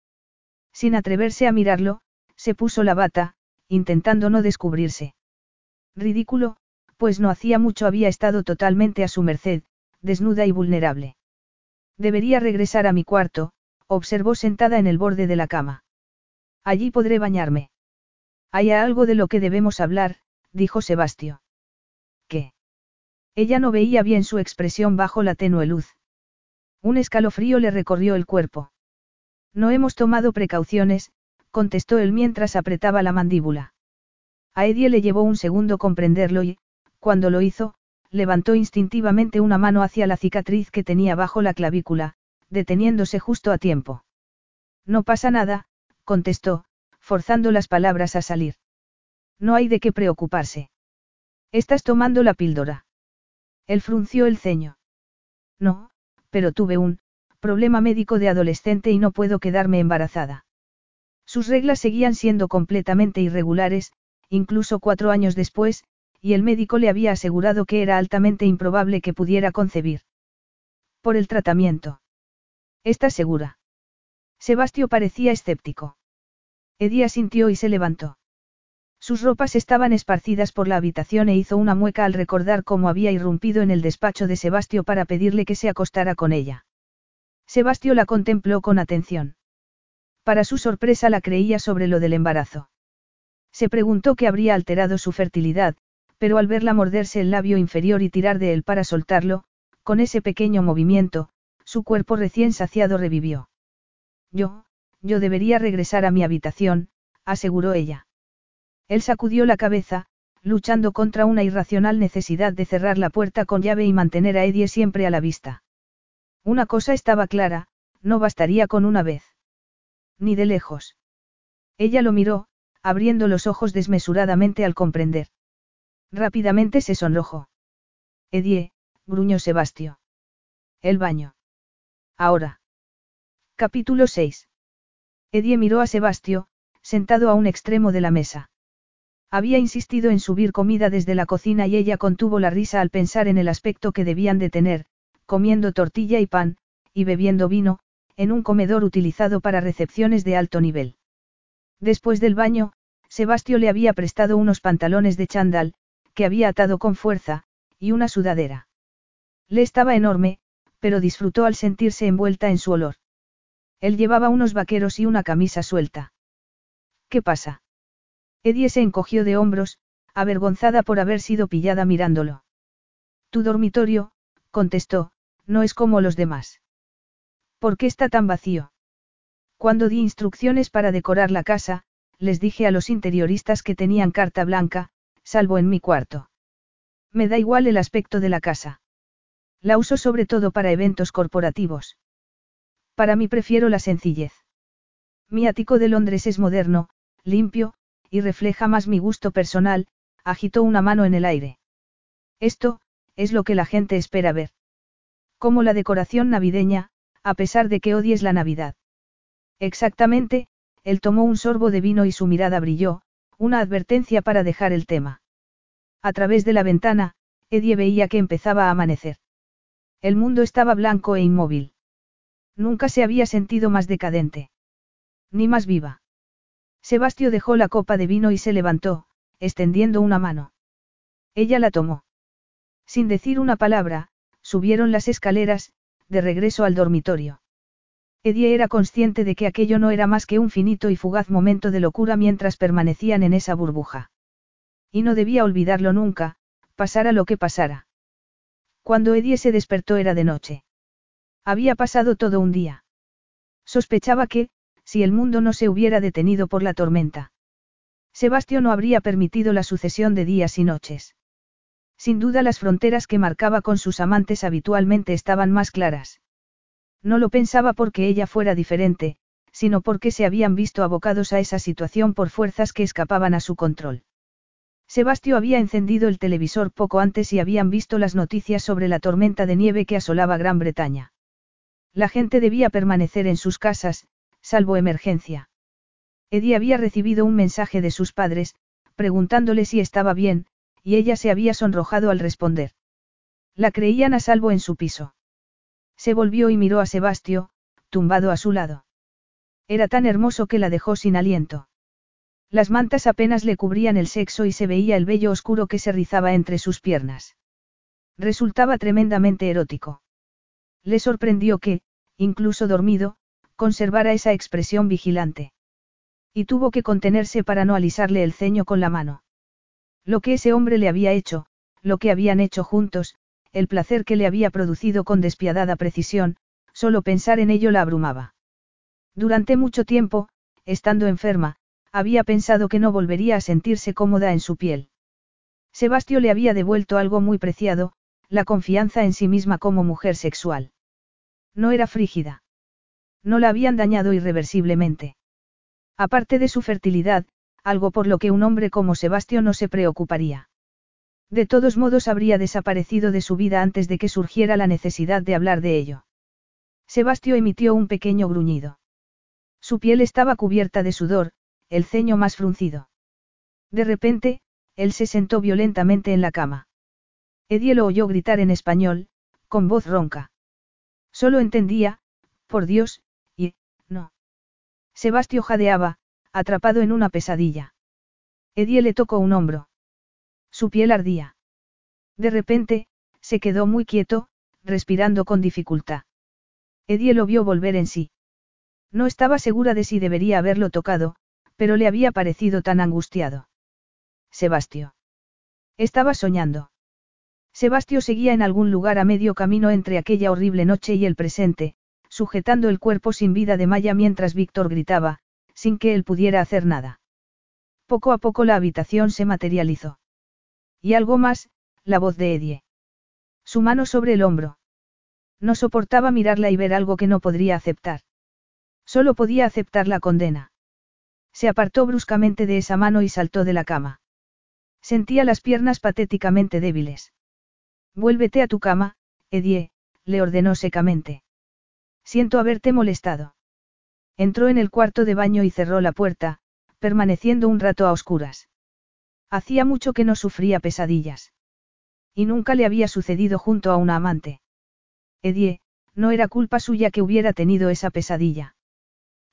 Speaker 1: Sin atreverse a mirarlo, se puso la bata, intentando no descubrirse. Ridículo, pues no hacía mucho había estado totalmente a su merced, desnuda y vulnerable. Debería regresar a mi cuarto, observó sentada en el borde de la cama. Allí podré bañarme. Hay algo de lo que debemos hablar, dijo Sebastio. ¿Qué? Ella no veía bien su expresión bajo la tenue luz. Un escalofrío le recorrió el cuerpo. No hemos tomado precauciones, contestó él mientras apretaba la mandíbula. A Edie le llevó un segundo comprenderlo y, cuando lo hizo, levantó instintivamente una mano hacia la cicatriz que tenía bajo la clavícula, deteniéndose justo a tiempo. No pasa nada, contestó, forzando las palabras a salir. No hay de qué preocuparse. Estás tomando la píldora. Él frunció el ceño. No, pero tuve un problema médico de adolescente y no puedo quedarme embarazada. Sus reglas seguían siendo completamente irregulares, incluso cuatro años después, y el médico le había asegurado que era altamente improbable que pudiera concebir. Por el tratamiento. ¿Estás segura? Sebastio parecía escéptico. Edia sintió y se levantó. Sus ropas estaban esparcidas por la habitación e hizo una mueca al recordar cómo había irrumpido en el despacho de Sebastio para pedirle que se acostara con ella. Sebastio la contempló con atención. Para su sorpresa la creía sobre lo del embarazo. Se preguntó qué habría alterado su fertilidad, pero al verla morderse el labio inferior y tirar de él para soltarlo, con ese pequeño movimiento, su cuerpo recién saciado revivió. Yo, yo debería regresar a mi habitación, aseguró ella. Él sacudió la cabeza, luchando contra una irracional necesidad de cerrar la puerta con llave y mantener a Eddie siempre a la vista. Una cosa estaba clara, no bastaría con una vez. Ni de lejos. Ella lo miró, abriendo los ojos desmesuradamente al comprender. Rápidamente se sonrojó. Edie, gruñó Sebastio. El baño. Ahora. Capítulo 6. Edie miró a Sebastio, sentado a un extremo de la mesa. Había insistido en subir comida desde la cocina y ella contuvo la risa al pensar en el aspecto que debían de tener, comiendo tortilla y pan, y bebiendo vino, en un comedor utilizado para recepciones de alto nivel. Después del baño, Sebastio le había prestado unos pantalones de chándal, que había atado con fuerza, y una sudadera. Le estaba enorme, pero disfrutó al sentirse envuelta en su olor. Él llevaba unos vaqueros y una camisa suelta. ¿Qué pasa? Edie se encogió de hombros, avergonzada por haber sido pillada mirándolo. Tu dormitorio, contestó, no es como los demás. ¿Por qué está tan vacío? Cuando di instrucciones para decorar la casa, les dije a los interioristas que tenían carta blanca, salvo en mi cuarto. Me da igual el aspecto de la casa. La uso sobre todo para eventos corporativos. Para mí prefiero la sencillez. Mi ático de Londres es moderno, limpio, y refleja más mi gusto personal, agitó una mano en el aire. Esto, es lo que la gente espera ver. Como la decoración navideña, a pesar de que odies la Navidad. Exactamente, él tomó un sorbo de vino y su mirada brilló, una advertencia para dejar el tema. A través de la ventana, Eddie veía que empezaba a amanecer. El mundo estaba blanco e inmóvil. Nunca se había sentido más decadente. Ni más viva. Sebastio dejó la copa de vino y se levantó, extendiendo una mano. Ella la tomó. Sin decir una palabra, subieron las escaleras, de regreso al dormitorio. Eddie era consciente de que aquello no era más que un finito y fugaz momento de locura mientras permanecían en esa burbuja. Y no debía olvidarlo nunca, pasara lo que pasara. Cuando Eddie se despertó era de noche. Había pasado todo un día. Sospechaba que, si el mundo no se hubiera detenido por la tormenta. Sebastio no habría permitido la sucesión de días y noches. Sin duda las fronteras que marcaba con sus amantes habitualmente estaban más claras. No lo pensaba porque ella fuera diferente, sino porque se habían visto abocados a esa situación por fuerzas que escapaban a su control. Sebastio había encendido el televisor poco antes y habían visto las noticias sobre la tormenta de nieve que asolaba Gran Bretaña. La gente debía permanecer en sus casas, salvo emergencia. Eddie había recibido un mensaje de sus padres, preguntándole si estaba bien, y ella se había sonrojado al responder. La creían a salvo en su piso. Se volvió y miró a Sebastio, tumbado a su lado. Era tan hermoso que la dejó sin aliento. Las mantas apenas le cubrían el sexo y se veía el vello oscuro que se rizaba entre sus piernas. Resultaba tremendamente erótico. Le sorprendió que, incluso dormido, conservara esa expresión vigilante. Y tuvo que contenerse para no alisarle el ceño con la mano. Lo que ese hombre le había hecho, lo que habían hecho juntos, el placer que le había producido con despiadada precisión, solo pensar en ello la abrumaba. Durante mucho tiempo, estando enferma, había pensado que no volvería a sentirse cómoda en su piel. Sebastio le había devuelto algo muy preciado, la confianza en sí misma como mujer sexual. No era frígida. No la habían dañado irreversiblemente. Aparte de su fertilidad, algo por lo que un hombre como Sebastio no se preocuparía. De todos modos habría desaparecido de su vida antes de que surgiera la necesidad de hablar de ello. Sebastio emitió un pequeño gruñido. Su piel estaba cubierta de sudor, el ceño más fruncido. De repente, Él se sentó violentamente en la cama. Edie lo oyó gritar en español, con voz ronca. Solo entendía, por Dios, y, no. Sebastio jadeaba, atrapado en una pesadilla. Edie le tocó un hombro. Su piel ardía. De repente, se quedó muy quieto, respirando con dificultad. Edie lo vio volver en sí. No estaba segura de si debería haberlo tocado, pero le había parecido tan angustiado. Sebastio. Estaba soñando. Sebastio seguía en algún lugar a medio camino entre aquella horrible noche y el presente, sujetando el cuerpo sin vida de Maya mientras Víctor gritaba, sin que él pudiera hacer nada. Poco a poco la habitación se materializó. Y algo más, la voz de Edie. Su mano sobre el hombro. No soportaba mirarla y ver algo que no podría aceptar. Solo podía aceptar la condena. Se apartó bruscamente de esa mano y saltó de la cama. Sentía las piernas patéticamente débiles. Vuélvete a tu cama, Edie, le ordenó secamente. Siento haberte molestado. Entró en el cuarto de baño y cerró la puerta, permaneciendo un rato a oscuras. Hacía mucho que no sufría pesadillas. Y nunca le había sucedido junto a una amante. Edie, no era culpa suya que hubiera tenido esa pesadilla.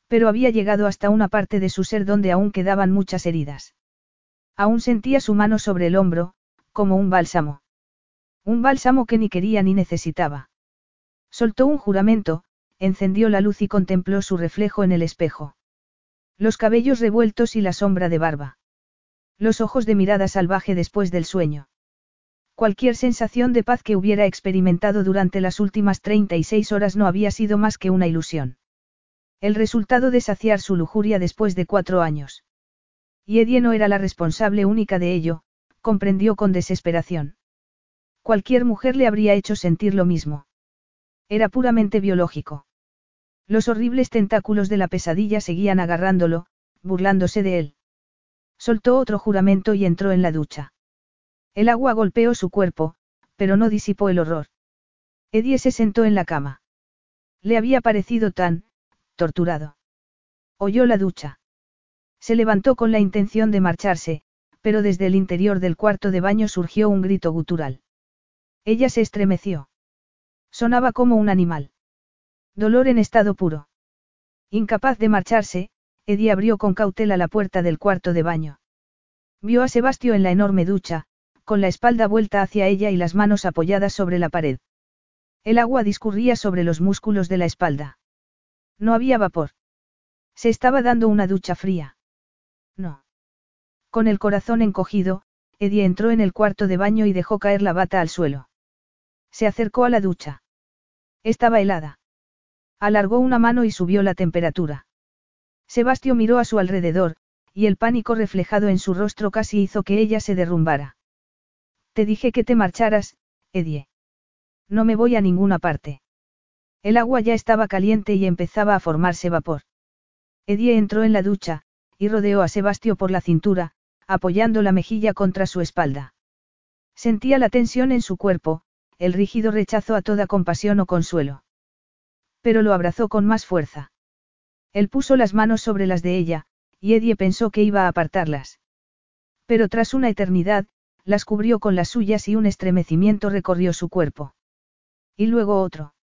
Speaker 1: Pero había llegado hasta una parte de su ser donde aún quedaban muchas heridas. Aún sentía su mano sobre el hombro, como un bálsamo. Un bálsamo que ni quería ni necesitaba. Soltó un juramento, encendió la luz y contempló su reflejo en el espejo. Los cabellos revueltos y la sombra de barba. Los ojos de mirada salvaje después del sueño. Cualquier sensación de paz que hubiera experimentado durante las últimas 36 horas no había sido más que una ilusión. El resultado de saciar su lujuria después de cuatro años. Y Edie no era la responsable única de ello, comprendió con desesperación. Cualquier mujer le habría hecho sentir lo mismo. Era puramente biológico. Los horribles tentáculos de la pesadilla seguían agarrándolo, burlándose de él. Soltó otro juramento y entró en la ducha. El agua golpeó su cuerpo, pero no disipó el horror. Eddie se sentó en la cama. Le había parecido tan, torturado. Oyó la ducha. Se levantó con la intención de marcharse, pero desde el interior del cuarto de baño surgió un grito gutural. Ella se estremeció. Sonaba como un animal. Dolor en estado puro. Incapaz de marcharse, Eddie abrió con cautela la puerta del cuarto de baño. Vio a Sebastio en la enorme ducha, con la espalda vuelta hacia ella y las manos apoyadas sobre la pared. El agua discurría sobre los músculos de la espalda. No había vapor. Se estaba dando una ducha fría. No. Con el corazón encogido, Eddie entró en el cuarto de baño y dejó caer la bata al suelo. Se acercó a la ducha. Estaba helada. Alargó una mano y subió la temperatura. Sebastio miró a su alrededor, y el pánico reflejado en su rostro casi hizo que ella se derrumbara. Te dije que te marcharas, Edie. No me voy a ninguna parte. El agua ya estaba caliente y empezaba a formarse vapor. Edie entró en la ducha, y rodeó a Sebastio por la cintura, apoyando la mejilla contra su espalda. Sentía la tensión en su cuerpo, el rígido rechazo a toda compasión o consuelo. Pero lo abrazó con más fuerza. Él puso las manos sobre las de ella, y Eddie pensó que iba a apartarlas. Pero tras una eternidad, las cubrió con las suyas y un estremecimiento recorrió su cuerpo. Y luego otro.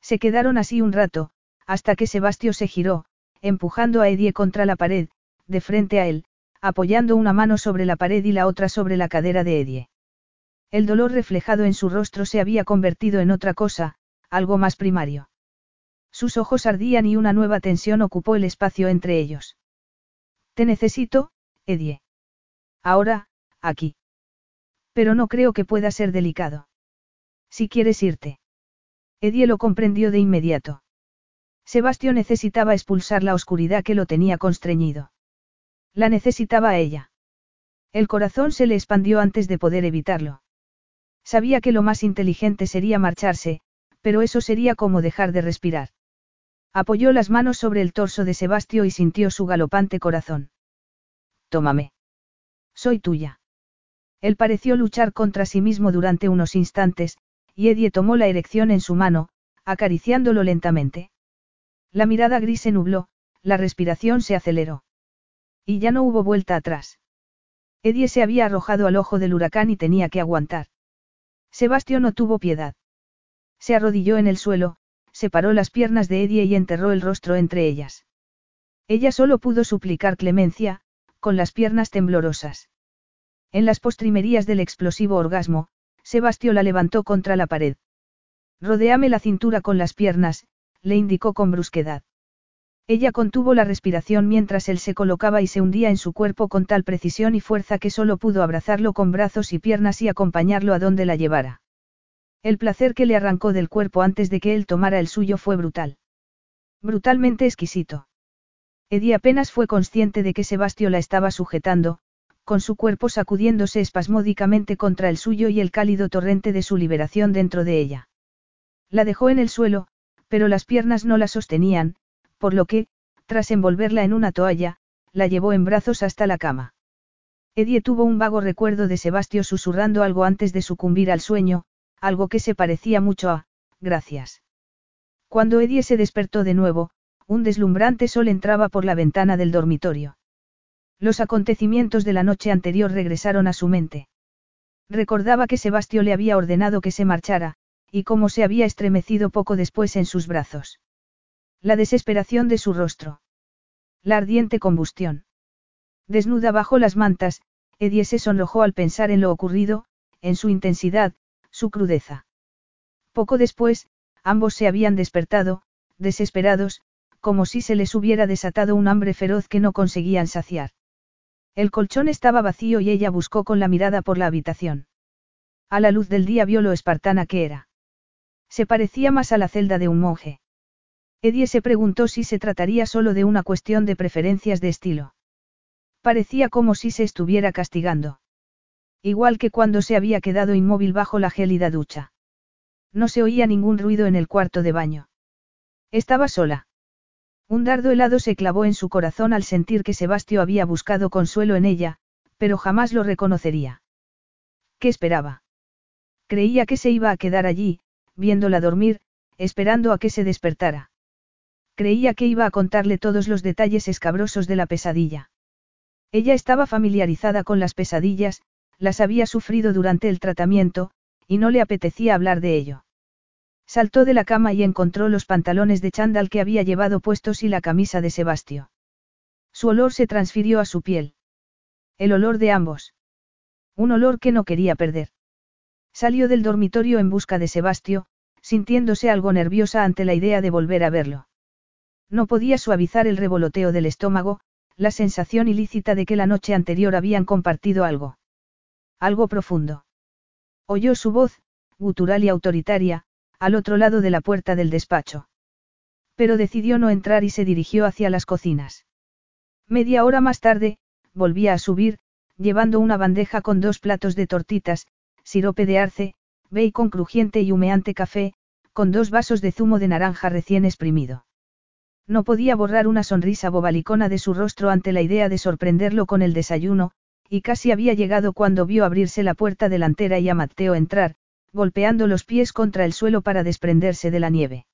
Speaker 1: Se quedaron así un rato, hasta que Sebastio se giró, empujando a Eddie contra la pared, de frente a él, apoyando una mano sobre la pared y la otra sobre la cadera de Eddie. El dolor reflejado en su rostro se había convertido en otra cosa, algo más primario. Sus ojos ardían y una nueva tensión ocupó el espacio entre ellos. Te necesito, Edie. Ahora, aquí. Pero no creo que pueda ser delicado. Si quieres irte. Edie lo comprendió de inmediato. Sebastio necesitaba expulsar la oscuridad que lo tenía constreñido. La necesitaba a ella. El corazón se le expandió antes de poder evitarlo. Sabía que lo más inteligente sería marcharse, pero eso sería como dejar de respirar. Apoyó las manos sobre el torso de Sebastio y sintió su galopante corazón. Tómame. Soy tuya. Él pareció luchar contra sí mismo durante unos instantes, y Eddie tomó la erección en su mano, acariciándolo lentamente. La mirada gris se nubló, la respiración se aceleró. Y ya no hubo vuelta atrás. Edie se había arrojado al ojo del huracán y tenía que aguantar. Sebastio no tuvo piedad. Se arrodilló en el suelo, separó las piernas de Edie y enterró el rostro entre ellas. Ella solo pudo suplicar clemencia, con las piernas temblorosas. En las postrimerías del explosivo orgasmo, Sebastio la levantó contra la pared. Rodéame la cintura con las piernas, le indicó con brusquedad. Ella contuvo la respiración mientras él se colocaba y se hundía en su cuerpo con tal precisión y fuerza que solo pudo abrazarlo con brazos y piernas y acompañarlo a donde la llevara. El placer que le arrancó del cuerpo antes de que él tomara el suyo fue brutal. Brutalmente exquisito. Eddie apenas fue consciente de que Sebastio la estaba sujetando, con su cuerpo sacudiéndose espasmódicamente contra el suyo y el cálido torrente de su liberación dentro de ella. La dejó en el suelo, pero las piernas no la sostenían, por lo que, tras envolverla en una toalla, la llevó en brazos hasta la cama. Edie tuvo un vago recuerdo de Sebastio susurrando algo antes de sucumbir al sueño, algo que se parecía mucho a, gracias. Cuando Edie se despertó de nuevo, un deslumbrante sol entraba por la ventana del dormitorio. Los acontecimientos de la noche anterior regresaron a su mente. Recordaba que Sebastio le había ordenado que se marchara, y cómo se había estremecido poco después en sus brazos. La desesperación de su rostro. La ardiente combustión. Desnuda bajo las mantas, Edie se sonrojó al pensar en lo ocurrido, en su intensidad, su crudeza. Poco después, ambos se habían despertado, desesperados, como si se les hubiera desatado un hambre feroz que no conseguían saciar. El colchón estaba vacío y ella buscó con la mirada por la habitación. A la luz del día vio lo espartana que era. Se parecía más a la celda de un monje. Edie se preguntó si se trataría solo de una cuestión de preferencias de estilo. Parecía como si se estuviera castigando. Igual que cuando se había quedado inmóvil bajo la gélida ducha. No se oía ningún ruido en el cuarto de baño. Estaba sola. Un dardo helado se clavó en su corazón al sentir que Sebastio había buscado consuelo en ella, pero jamás lo reconocería. ¿Qué esperaba? Creía que se iba a quedar allí, viéndola dormir, esperando a que se despertara. Creía que iba a contarle todos los detalles escabrosos de la pesadilla. Ella estaba familiarizada con las pesadillas, las había sufrido durante el tratamiento, y no le apetecía hablar de ello. Saltó de la cama y encontró los pantalones de chándal que había llevado puestos y la camisa de Sebastio. Su olor se transfirió a su piel. El olor de ambos. Un olor que no quería perder. Salió del dormitorio en busca de Sebastio, sintiéndose algo nerviosa ante la idea de volver a verlo. No podía suavizar el revoloteo del estómago, la sensación ilícita de que la noche anterior habían compartido algo. Algo profundo. Oyó su voz, gutural y autoritaria, al otro lado de la puerta del despacho. Pero decidió no entrar y se dirigió hacia las cocinas. Media hora más tarde, volvía a subir, llevando una bandeja con dos platos de tortitas, sirope de arce, bacon crujiente y humeante café, con dos vasos de zumo de naranja recién exprimido. No podía borrar una sonrisa bobalicona de su rostro ante la idea de sorprenderlo con el desayuno, y casi había llegado cuando vio abrirse la puerta delantera y a Mateo entrar, golpeando los pies contra el suelo para desprenderse de la nieve.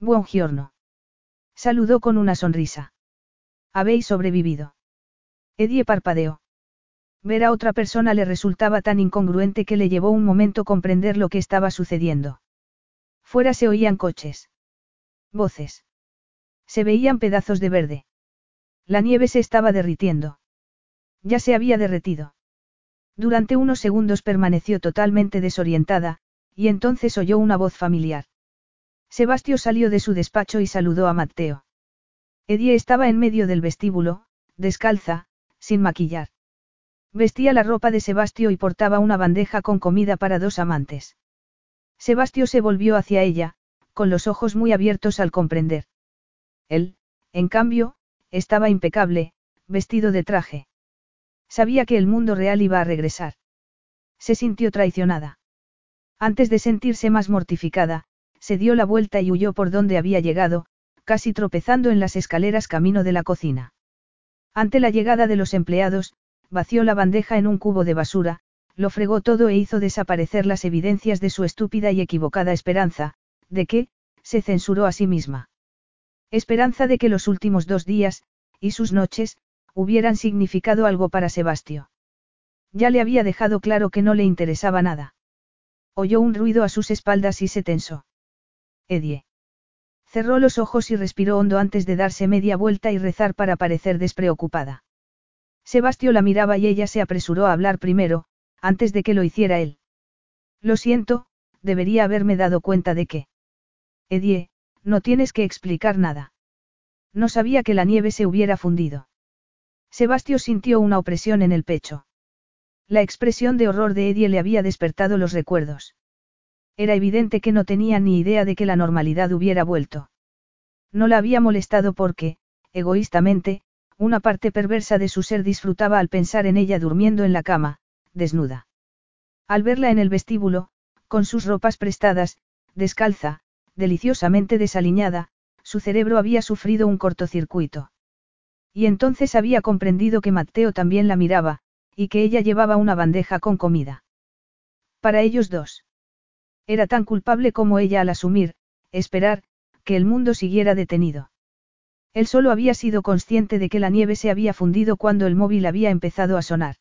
Speaker 1: Buen giorno. Saludó con una sonrisa. Habéis sobrevivido. Edie parpadeó. Ver a otra persona le resultaba tan incongruente que le llevó un momento comprender lo que estaba sucediendo. Fuera se oían coches. Voces. Se veían pedazos de verde. La nieve se estaba derritiendo. Ya se había derretido. Durante unos segundos permaneció totalmente desorientada, y entonces oyó una voz familiar. Sebastio salió de su despacho y saludó a Mateo. Edie estaba en medio del vestíbulo, descalza, sin maquillar. Vestía la ropa de Sebastio y portaba una bandeja con comida para dos amantes. Sebastio se volvió hacia ella, con los ojos muy abiertos al comprender. Él, en cambio, estaba impecable, vestido de traje. Sabía que el mundo real iba a regresar. Se sintió traicionada. Antes de sentirse más mortificada, se dio la vuelta y huyó por donde había llegado, casi tropezando en las escaleras camino de la cocina. Ante la llegada de los empleados, vació la bandeja en un cubo de basura, lo fregó todo e hizo desaparecer las evidencias de su estúpida y equivocada esperanza, de que, se censuró a sí misma. Esperanza de que los últimos dos días, y sus noches, hubieran significado algo para Sebastio. Ya le había dejado claro que no le interesaba nada. Oyó un ruido a sus espaldas y se tensó. Edie. Cerró los ojos y respiró hondo antes de darse media vuelta y rezar para parecer despreocupada. Sebastio la miraba y ella se apresuró a hablar primero, antes de que lo hiciera él. Lo siento, debería haberme dado cuenta de que. Edie, no tienes que explicar nada. No sabía que la nieve se hubiera fundido. Sebastio sintió una opresión en el pecho. La expresión de horror de Edie le había despertado los recuerdos. Era evidente que no tenía ni idea de que la normalidad hubiera vuelto. No la había molestado porque, egoístamente, una parte perversa de su ser disfrutaba al pensar en ella durmiendo en la cama, desnuda. Al verla en el vestíbulo, con sus ropas prestadas, descalza, deliciosamente desaliñada, su cerebro había sufrido un cortocircuito. Y entonces había comprendido que Mateo también la miraba, y que ella llevaba una bandeja con comida. Para ellos dos. Era tan culpable como ella al asumir, esperar, que el mundo siguiera detenido. Él solo había sido consciente de que la nieve se había fundido cuando el móvil había empezado a sonar.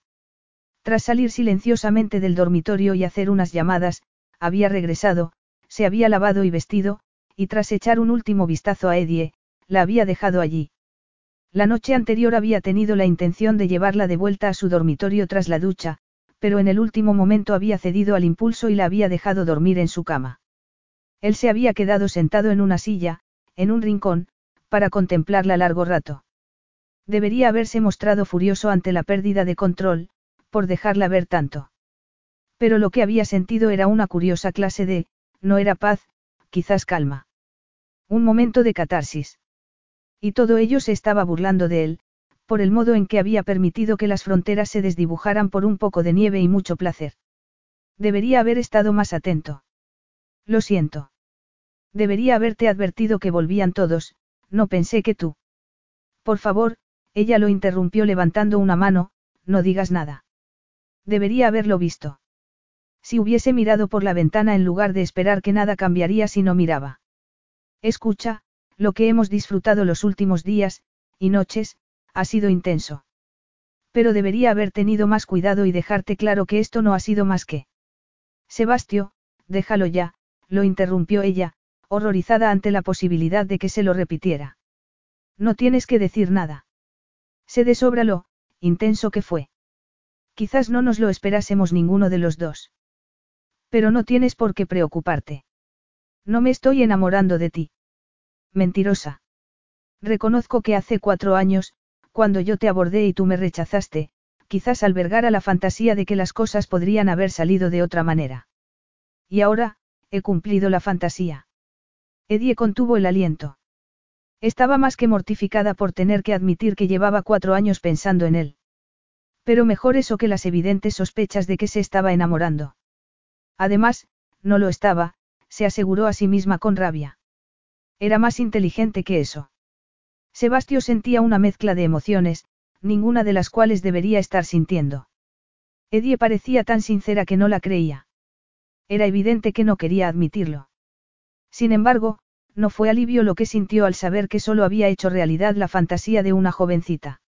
Speaker 1: Tras salir silenciosamente del dormitorio y hacer unas llamadas, había regresado, se había lavado y vestido, y tras echar un último vistazo a Edie, la había dejado allí. La noche anterior había tenido la intención de llevarla de vuelta a su dormitorio tras la ducha, pero en el último momento había cedido al impulso y la había dejado dormir en su cama. Él se había quedado sentado en una silla, en un rincón, para contemplarla largo rato. Debería haberse mostrado furioso ante la pérdida de control, por dejarla ver tanto. Pero lo que había sentido era una curiosa clase de, no era paz, quizás calma. Un momento de catarsis. Y todo ello se estaba burlando de él, por el modo en que había permitido que las fronteras se desdibujaran por un poco de nieve y mucho placer. Debería haber estado más atento. Lo siento. Debería haberte advertido que volvían todos, no pensé que tú. Por favor, ella lo interrumpió levantando una mano, no digas nada. Debería haberlo visto. Si hubiese mirado por la ventana en lugar de esperar que nada cambiaría si no miraba. Escucha, lo que hemos disfrutado los últimos días, y noches, ha sido intenso. Pero debería haber tenido más cuidado y dejarte claro que esto no ha sido más que. Sebastio, déjalo ya, lo interrumpió ella, horrorizada ante la posibilidad de que se lo repitiera. No tienes que decir nada. Sé de sobra lo, intenso que fue. Quizás no nos lo esperásemos ninguno de los dos. Pero no tienes por qué preocuparte. No me estoy enamorando de ti. Mentirosa. Reconozco que hace cuatro años, cuando yo te abordé y tú me rechazaste, quizás albergara la fantasía de que las cosas podrían haber salido de otra manera. Y ahora, he cumplido la fantasía. Edie contuvo el aliento. Estaba más que mortificada por tener que admitir que llevaba cuatro años pensando en él. Pero mejor eso que las evidentes sospechas de que se estaba enamorando. Además, no lo estaba, se aseguró a sí misma con rabia. Era más inteligente que eso. Sebastio sentía una mezcla de emociones, ninguna de las cuales debería estar sintiendo. Edie parecía tan sincera que no la creía. Era evidente que no quería admitirlo. Sin embargo, no fue alivio lo que sintió al saber que solo había hecho realidad la fantasía de una jovencita.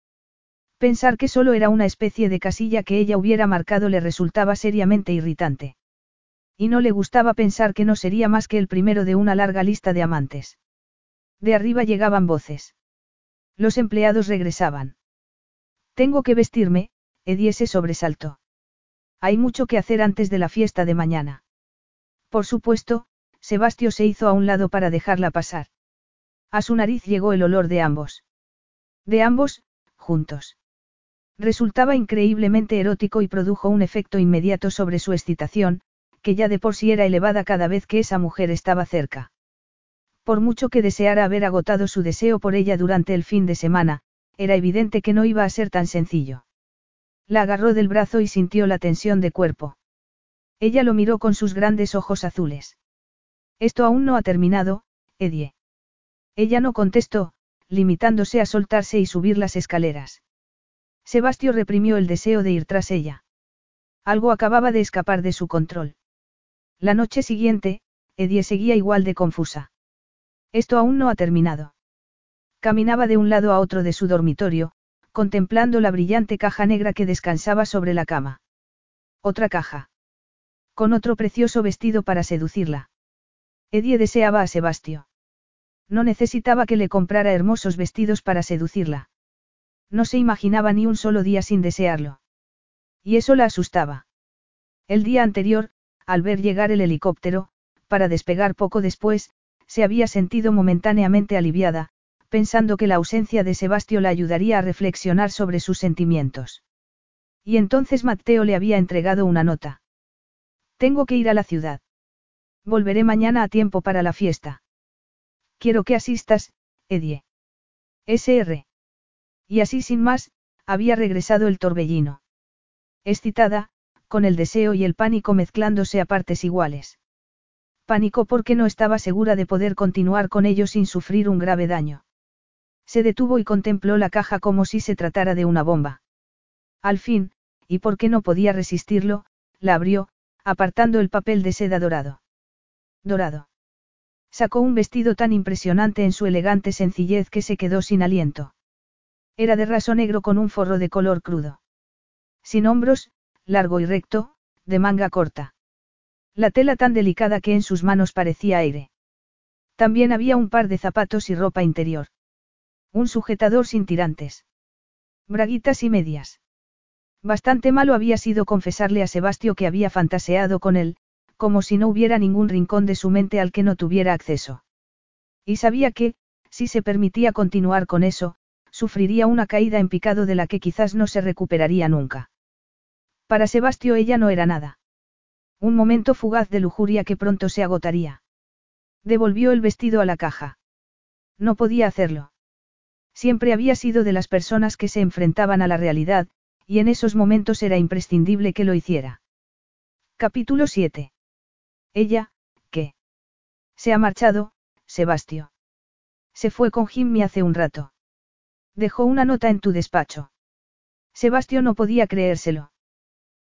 Speaker 1: Pensar que solo era una especie de casilla que ella hubiera marcado le resultaba seriamente irritante. Y no le gustaba pensar que no sería más que el primero de una larga lista de amantes. De arriba llegaban voces. Los empleados regresaban. Tengo que vestirme, Edie se sobresaltó. Hay mucho que hacer antes de la fiesta de mañana. Por supuesto, Sebastio se hizo a un lado para dejarla pasar. A su nariz llegó el olor de ambos. De ambos, juntos. Resultaba increíblemente erótico y produjo un efecto inmediato sobre su excitación, que ya de por sí era elevada cada vez que esa mujer estaba cerca. Por mucho que deseara haber agotado su deseo por ella durante el fin de semana, era evidente que no iba a ser tan sencillo. La agarró del brazo y sintió la tensión de cuerpo. Ella lo miró con sus grandes ojos azules. Esto aún no ha terminado, Edie. Ella no contestó, limitándose a soltarse y subir las escaleras. Sebastio reprimió el deseo de ir tras ella. Algo acababa de escapar de su control. La noche siguiente, Edie seguía igual de confusa. Esto aún no ha terminado. Caminaba de un lado a otro de su dormitorio, contemplando la brillante caja negra que descansaba sobre la cama. Otra caja. Con otro precioso vestido para seducirla. Edie deseaba a Sebastio. No necesitaba que le comprara hermosos vestidos para seducirla. No se imaginaba ni un solo día sin desearlo. Y eso la asustaba. El día anterior, al ver llegar el helicóptero, para despegar poco después, se había sentido momentáneamente aliviada, pensando que la ausencia de Sebastio la ayudaría a reflexionar sobre sus sentimientos. Y entonces Matteo le había entregado una nota. Tengo que ir a la ciudad. Volveré mañana a tiempo para la fiesta. Quiero que asistas, Edie. SR. Y así sin más, había regresado el torbellino. Excitada, con el deseo y el pánico mezclándose a partes iguales. Pánico porque no estaba segura de poder continuar con ello sin sufrir un grave daño. Se detuvo y contempló la caja como si se tratara de una bomba. Al fin, y porque no podía resistirlo, la abrió, apartando el papel de seda dorado. Dorado. Sacó un vestido tan impresionante en su elegante sencillez que se quedó sin aliento. Era de raso negro con un forro de color crudo. Sin hombros, largo y recto, de manga corta. La tela tan delicada que en sus manos parecía aire. También había un par de zapatos y ropa interior. Un sujetador sin tirantes. Braguitas y medias. Bastante malo había sido confesarle a Sebastio que había fantaseado con él, como si no hubiera ningún rincón de su mente al que no tuviera acceso. Y sabía que, si se permitía continuar con eso, sufriría una caída en picado de la que quizás no se recuperaría nunca. Para Sebastio ella no era nada. Un momento fugaz de lujuria que pronto se agotaría. Devolvió el vestido a la caja. No podía hacerlo. Siempre había sido de las personas que se enfrentaban a la realidad, y en esos momentos era imprescindible que lo hiciera. Capítulo 7. Ella, ¿qué? Se ha marchado, Sebastio. Se fue con Jimmy hace un rato. Dejó una nota en tu despacho. Sebastio no podía creérselo.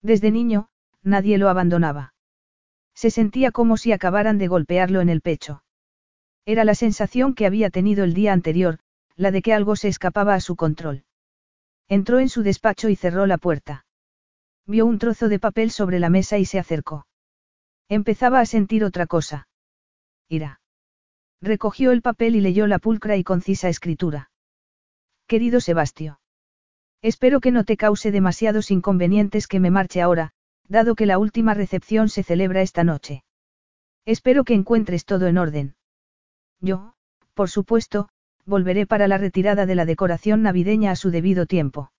Speaker 1: Desde niño, nadie lo abandonaba. Se sentía como si acabaran de golpearlo en el pecho. Era la sensación que había tenido el día anterior, la de que algo se escapaba a su control. Entró en su despacho y cerró la puerta. Vio un trozo de papel sobre la mesa y se acercó. Empezaba a sentir otra cosa. Ira. Recogió el papel y leyó la pulcra y concisa escritura. Querido Sebastio. Espero que no te cause demasiados inconvenientes que me marche ahora, dado que la última recepción se celebra esta noche. Espero que encuentres todo en orden. Yo, por supuesto, volveré para la retirada de la decoración navideña a su debido tiempo.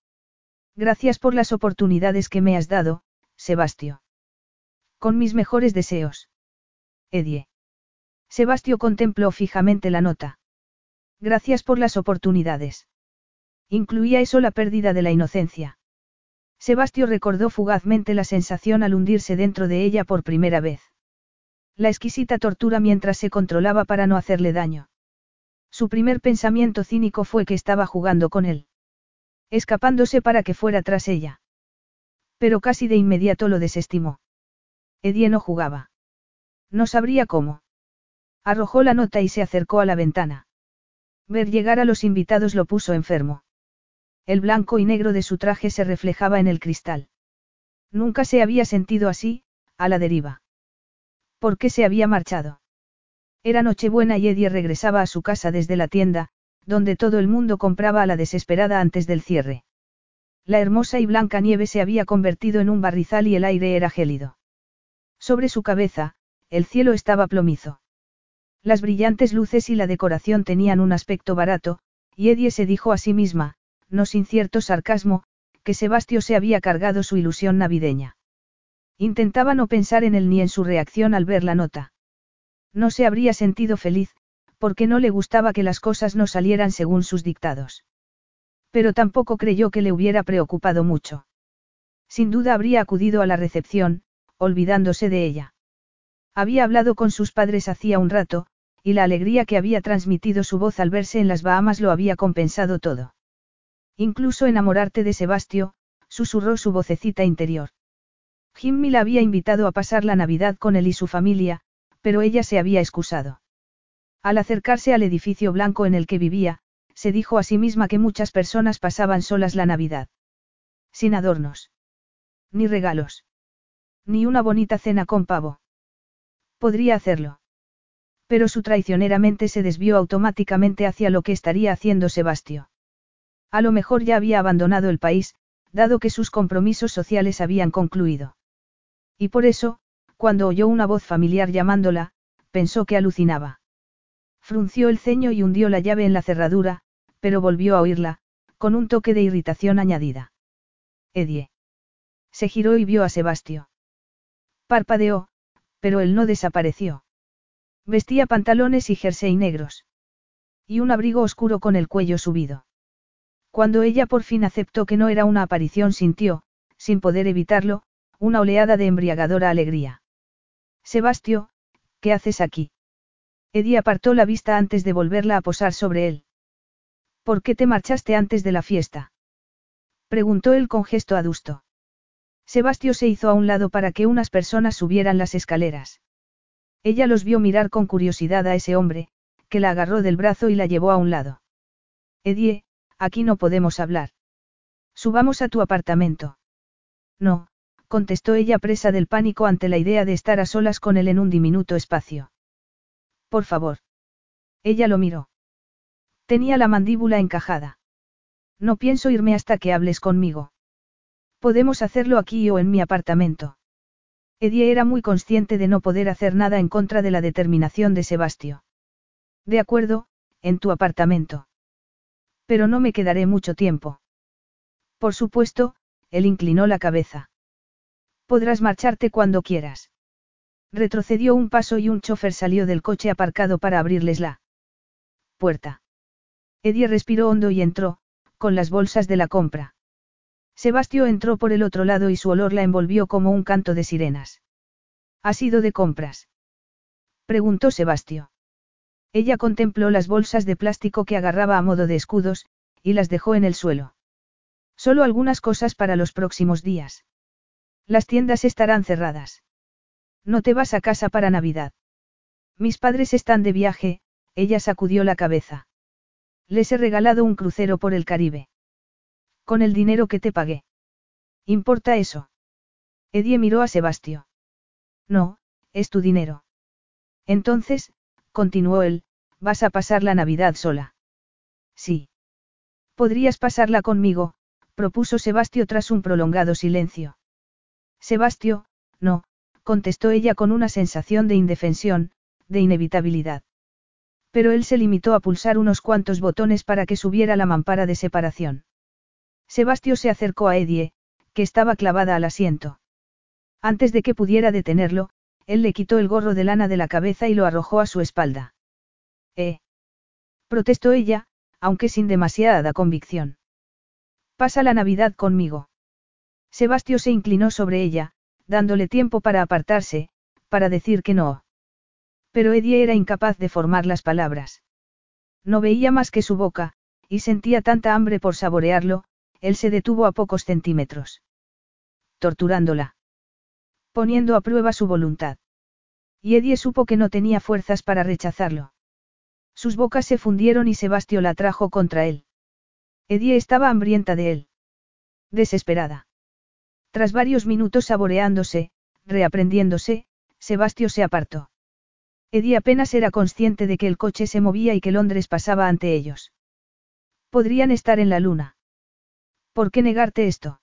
Speaker 1: Gracias por las oportunidades que me has dado, Sebastio. Con mis mejores deseos. Edie. Sebastio contempló fijamente la nota. Gracias por las oportunidades. Incluía eso la pérdida de la inocencia. Sebastio recordó fugazmente la sensación al hundirse dentro de ella por primera vez. La exquisita tortura mientras se controlaba para no hacerle daño. Su primer pensamiento cínico fue que estaba jugando con él. Escapándose para que fuera tras ella. Pero casi de inmediato lo desestimó. Edie no jugaba. No sabría cómo. Arrojó la nota y se acercó a la ventana. Ver llegar a los invitados lo puso enfermo. El blanco y negro de su traje se reflejaba en el cristal. Nunca se había sentido así, a la deriva. ¿Por qué se había marchado? Era Nochebuena y Eddie regresaba a su casa desde la tienda, donde todo el mundo compraba a la desesperada antes del cierre. La hermosa y blanca nieve se había convertido en un barrizal y el aire era gélido. Sobre su cabeza, el cielo estaba plomizo. Las brillantes luces y la decoración tenían un aspecto barato, y Eddie se dijo a sí misma, no sin cierto sarcasmo, que Sebastio se había cargado su ilusión navideña. Intentaba no pensar en él ni en su reacción al ver la nota. No se habría sentido feliz, porque no le gustaba que las cosas no salieran según sus dictados. Pero tampoco creyó que le hubiera preocupado mucho. Sin duda habría acudido a la recepción, olvidándose de ella. Había hablado con sus padres hacía un rato, y la alegría que había transmitido su voz al verse en las Bahamas lo había compensado todo. Incluso enamorarte de Sebastio, susurró su vocecita interior. Jimmy la había invitado a pasar la Navidad con él y su familia, pero ella se había excusado. Al acercarse al edificio blanco en el que vivía, se dijo a sí misma que muchas personas pasaban solas la Navidad. Sin adornos. Ni regalos. Ni una bonita cena con pavo. Podría hacerlo. Pero su traicionera mente se desvió automáticamente hacia lo que estaría haciendo Sebastio. A lo mejor ya había abandonado el país, dado que sus compromisos sociales habían concluido. Y por eso, cuando oyó una voz familiar llamándola, pensó que alucinaba. Frunció el ceño y hundió la llave en la cerradura, pero volvió a oírla, con un toque de irritación añadida. Edie. Se giró y vio a Sebastio. Parpadeó, pero él no desapareció. Vestía pantalones y jersey negros. Y un abrigo oscuro con el cuello subido. Cuando ella por fin aceptó que no era una aparición sintió, sin poder evitarlo, una oleada de embriagadora alegría. Sebastio, ¿qué haces aquí? Eddie apartó la vista antes de volverla a posar sobre él. ¿Por qué te marchaste antes de la fiesta? Preguntó él con gesto adusto. Sebastio se hizo a un lado para que unas personas subieran las escaleras. Ella los vio mirar con curiosidad a ese hombre, que la agarró del brazo y la llevó a un lado. Edie, aquí no podemos hablar. Subamos a tu apartamento. No, contestó ella presa del pánico ante la idea de estar a solas con él en un diminuto espacio. Por favor. Ella lo miró. Tenía la mandíbula encajada. No pienso irme hasta que hables conmigo. Podemos hacerlo aquí o en mi apartamento. Edie era muy consciente de no poder hacer nada en contra de la determinación de Sebastio. De acuerdo, en tu apartamento. Pero no me quedaré mucho tiempo. Por supuesto, él inclinó la cabeza. Podrás marcharte cuando quieras. Retrocedió un paso y un chofer salió del coche aparcado para abrirles la puerta. Edie respiró hondo y entró, con las bolsas de la compra. Sebastio entró por el otro lado y su olor la envolvió como un canto de sirenas. ¿Ha sido de compras? Preguntó Sebastio. Ella contempló las bolsas de plástico que agarraba a modo de escudos, y las dejó en el suelo. Solo algunas cosas para los próximos días. Las tiendas estarán cerradas. No te vas a casa para Navidad. Mis padres están de viaje, ella sacudió la cabeza. Les he regalado un crucero por el Caribe. Con el dinero que te pagué. ¿Importa eso? Edie miró a Sebastio. No, es tu dinero. Entonces, continuó él, vas a pasar la Navidad sola. Sí. Podrías pasarla conmigo, propuso Sebastio tras un prolongado silencio. Sebastio, no, contestó ella con una sensación de indefensión, de inevitabilidad. Pero él se limitó a pulsar unos cuantos botones para que subiera la mampara de separación. Sebastio se acercó a Edie, que estaba clavada al asiento. Antes de que pudiera detenerlo, él le quitó el gorro de lana de la cabeza y lo arrojó a su espalda. ¿Eh? protestó ella, aunque sin demasiada convicción. Pasa la Navidad conmigo. Sebastio se inclinó sobre ella, dándole tiempo para apartarse, para decir que no. Pero Eddie era incapaz de formar las palabras. No veía más que su boca, y sentía tanta hambre por saborearlo, él se detuvo a pocos centímetros. Torturándola. Poniendo a prueba su voluntad. Y Eddie supo que no tenía fuerzas para rechazarlo. Sus bocas se fundieron y Sebastio la trajo contra él. Eddie estaba hambrienta de él. Desesperada. Tras varios minutos saboreándose, reaprendiéndose, Sebastio se apartó. Eddie apenas era consciente de que el coche se movía y que Londres pasaba ante ellos. Podrían estar en la luna. ¿Por qué negarte esto?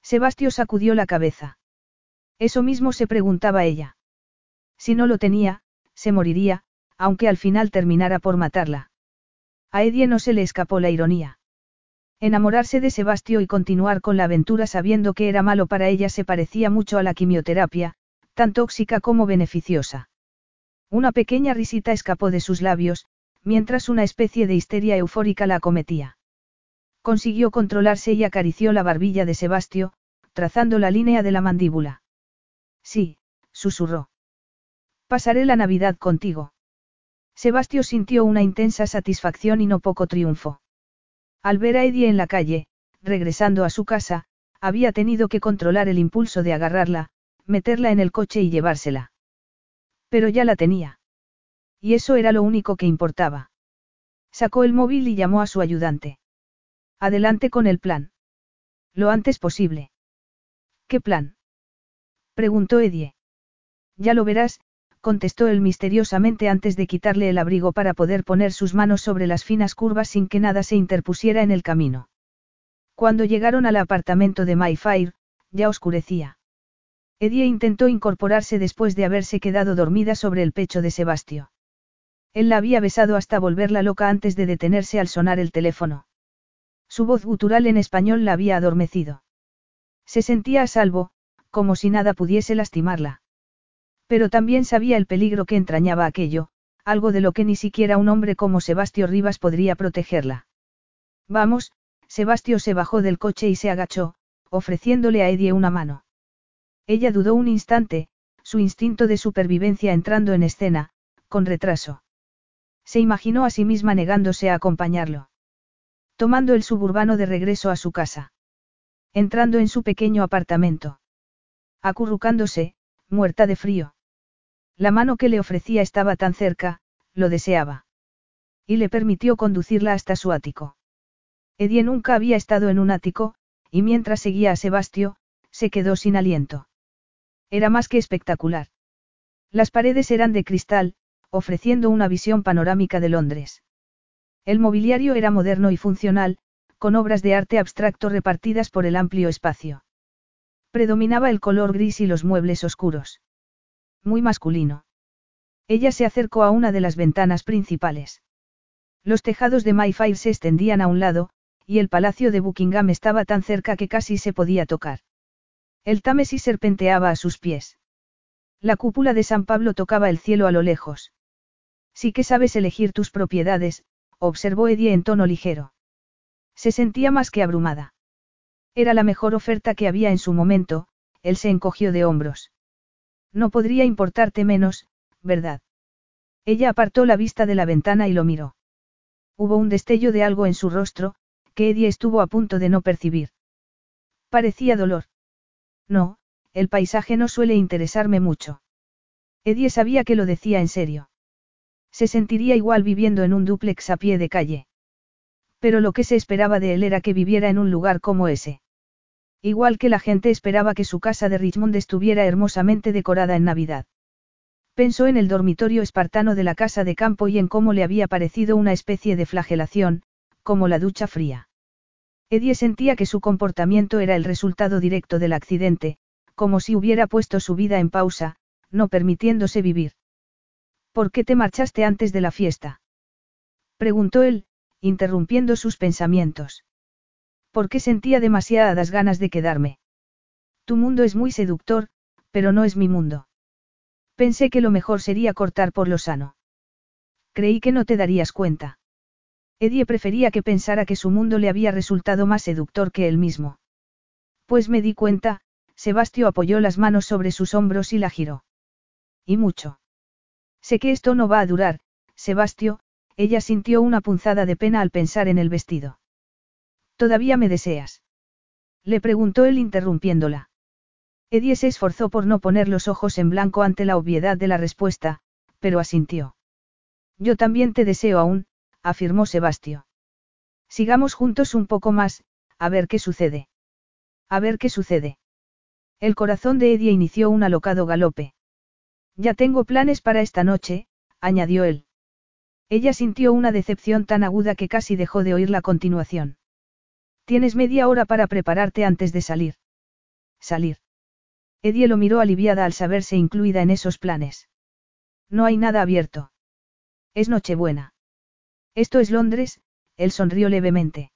Speaker 1: Sebastio sacudió la cabeza. Eso mismo se preguntaba ella. Si no lo tenía, se moriría, aunque al final terminara por matarla. A Edie no se le escapó la ironía. Enamorarse de Sebastio y continuar con la aventura sabiendo que era malo para ella se parecía mucho a la quimioterapia, tan tóxica como beneficiosa. Una pequeña risita escapó de sus labios, mientras una especie de histeria eufórica la acometía. Consiguió controlarse y acarició la barbilla de Sebastio, trazando la línea de la mandíbula. Sí, susurró. Pasaré la Navidad contigo. Sebastio sintió una intensa satisfacción y no poco triunfo. Al ver a Eddie en la calle, regresando a su casa, había tenido que controlar el impulso de agarrarla, meterla en el coche y llevársela. Pero ya la tenía. Y eso era lo único que importaba. Sacó el móvil y llamó a su ayudante. Adelante con el plan. Lo antes posible. ¿Qué plan? Preguntó Edie. Ya lo verás, contestó él misteriosamente antes de quitarle el abrigo para poder poner sus manos sobre las finas curvas sin que nada se interpusiera en el camino. Cuando llegaron al apartamento de Mayfair, ya oscurecía. Edie intentó incorporarse después de haberse quedado dormida sobre el pecho de Sebastio. Él la había besado hasta volverla loca antes de detenerse al sonar el teléfono. Su voz gutural en español la había adormecido. Se sentía a salvo, como si nada pudiese lastimarla. Pero también sabía el peligro que entrañaba aquello, algo de lo que ni siquiera un hombre como Sebastio Rivas podría protegerla. Vamos, Sebastio se bajó del coche y se agachó, ofreciéndole a Edie una mano. Ella dudó un instante, su instinto de supervivencia entrando en escena, con retraso. Se imaginó a sí misma negándose a acompañarlo. Tomando el suburbano de regreso a su casa. Entrando en su pequeño apartamento. Acurrucándose, muerta de frío. La mano que le ofrecía estaba tan cerca, lo deseaba. Y le permitió conducirla hasta su ático. Edie nunca había estado en un ático, y mientras seguía a Sebastio, se quedó sin aliento. Era más que espectacular. Las paredes eran de cristal, ofreciendo una visión panorámica de Londres. El mobiliario era moderno y funcional, con obras de arte abstracto repartidas por el amplio espacio. Predominaba el color gris y los muebles oscuros. Muy masculino. Ella se acercó a una de las ventanas principales. Los tejados de Mayfair se extendían a un lado, y el palacio de Buckingham estaba tan cerca que casi se podía tocar. El Támesis serpenteaba a sus pies. La cúpula de San Pablo tocaba el cielo a lo lejos. Sí que sabes elegir tus propiedades, observó Edie en tono ligero. Se sentía más que abrumada. Era la mejor oferta que había en su momento, él se encogió de hombros. No podría importarte menos, ¿verdad? Ella apartó la vista de la ventana y lo miró. Hubo un destello de algo en su rostro, que Eddie estuvo a punto de no percibir. Parecía dolor. No, el paisaje no suele interesarme mucho. Edie sabía que lo decía en serio. Se sentiría igual viviendo en un dúplex a pie de calle. Pero lo que se esperaba de él era que viviera en un lugar como ese. Igual que la gente esperaba que su casa de Richmond estuviera hermosamente decorada en Navidad. Pensó en el dormitorio espartano de la casa de campo y en cómo le había parecido una especie de flagelación, como la ducha fría. Edie sentía que su comportamiento era el resultado directo del accidente, como si hubiera puesto su vida en pausa, no permitiéndose vivir. ¿Por qué te marchaste antes de la fiesta? preguntó él, interrumpiendo sus pensamientos. ¿Por qué sentía demasiadas ganas de quedarme? Tu mundo es muy seductor, pero no es mi mundo. Pensé que lo mejor sería cortar por lo sano. Creí que no te darías cuenta. Edie prefería que pensara que su mundo le había resultado más seductor que él mismo. Pues me di cuenta, Sebastio apoyó las manos sobre sus hombros y la giró. Y mucho. Sé que esto no va a durar, Sebastio, ella sintió una punzada de pena al pensar en el vestido. ¿Todavía me deseas? Le preguntó él interrumpiéndola. Edie se esforzó por no poner los ojos en blanco ante la obviedad de la respuesta, pero asintió. Yo también te deseo aún, afirmó Sebastio. Sigamos juntos un poco más, a ver qué sucede. A ver qué sucede. El corazón de Eddie inició un alocado galope. Ya tengo planes para esta noche, añadió él. Ella sintió una decepción tan aguda que casi dejó de oír la continuación. Tienes media hora para prepararte antes de salir. Salir. Eddie lo miró aliviada al saberse incluida en esos planes. No hay nada abierto. Es Nochebuena. Esto es Londres, él sonrió levemente.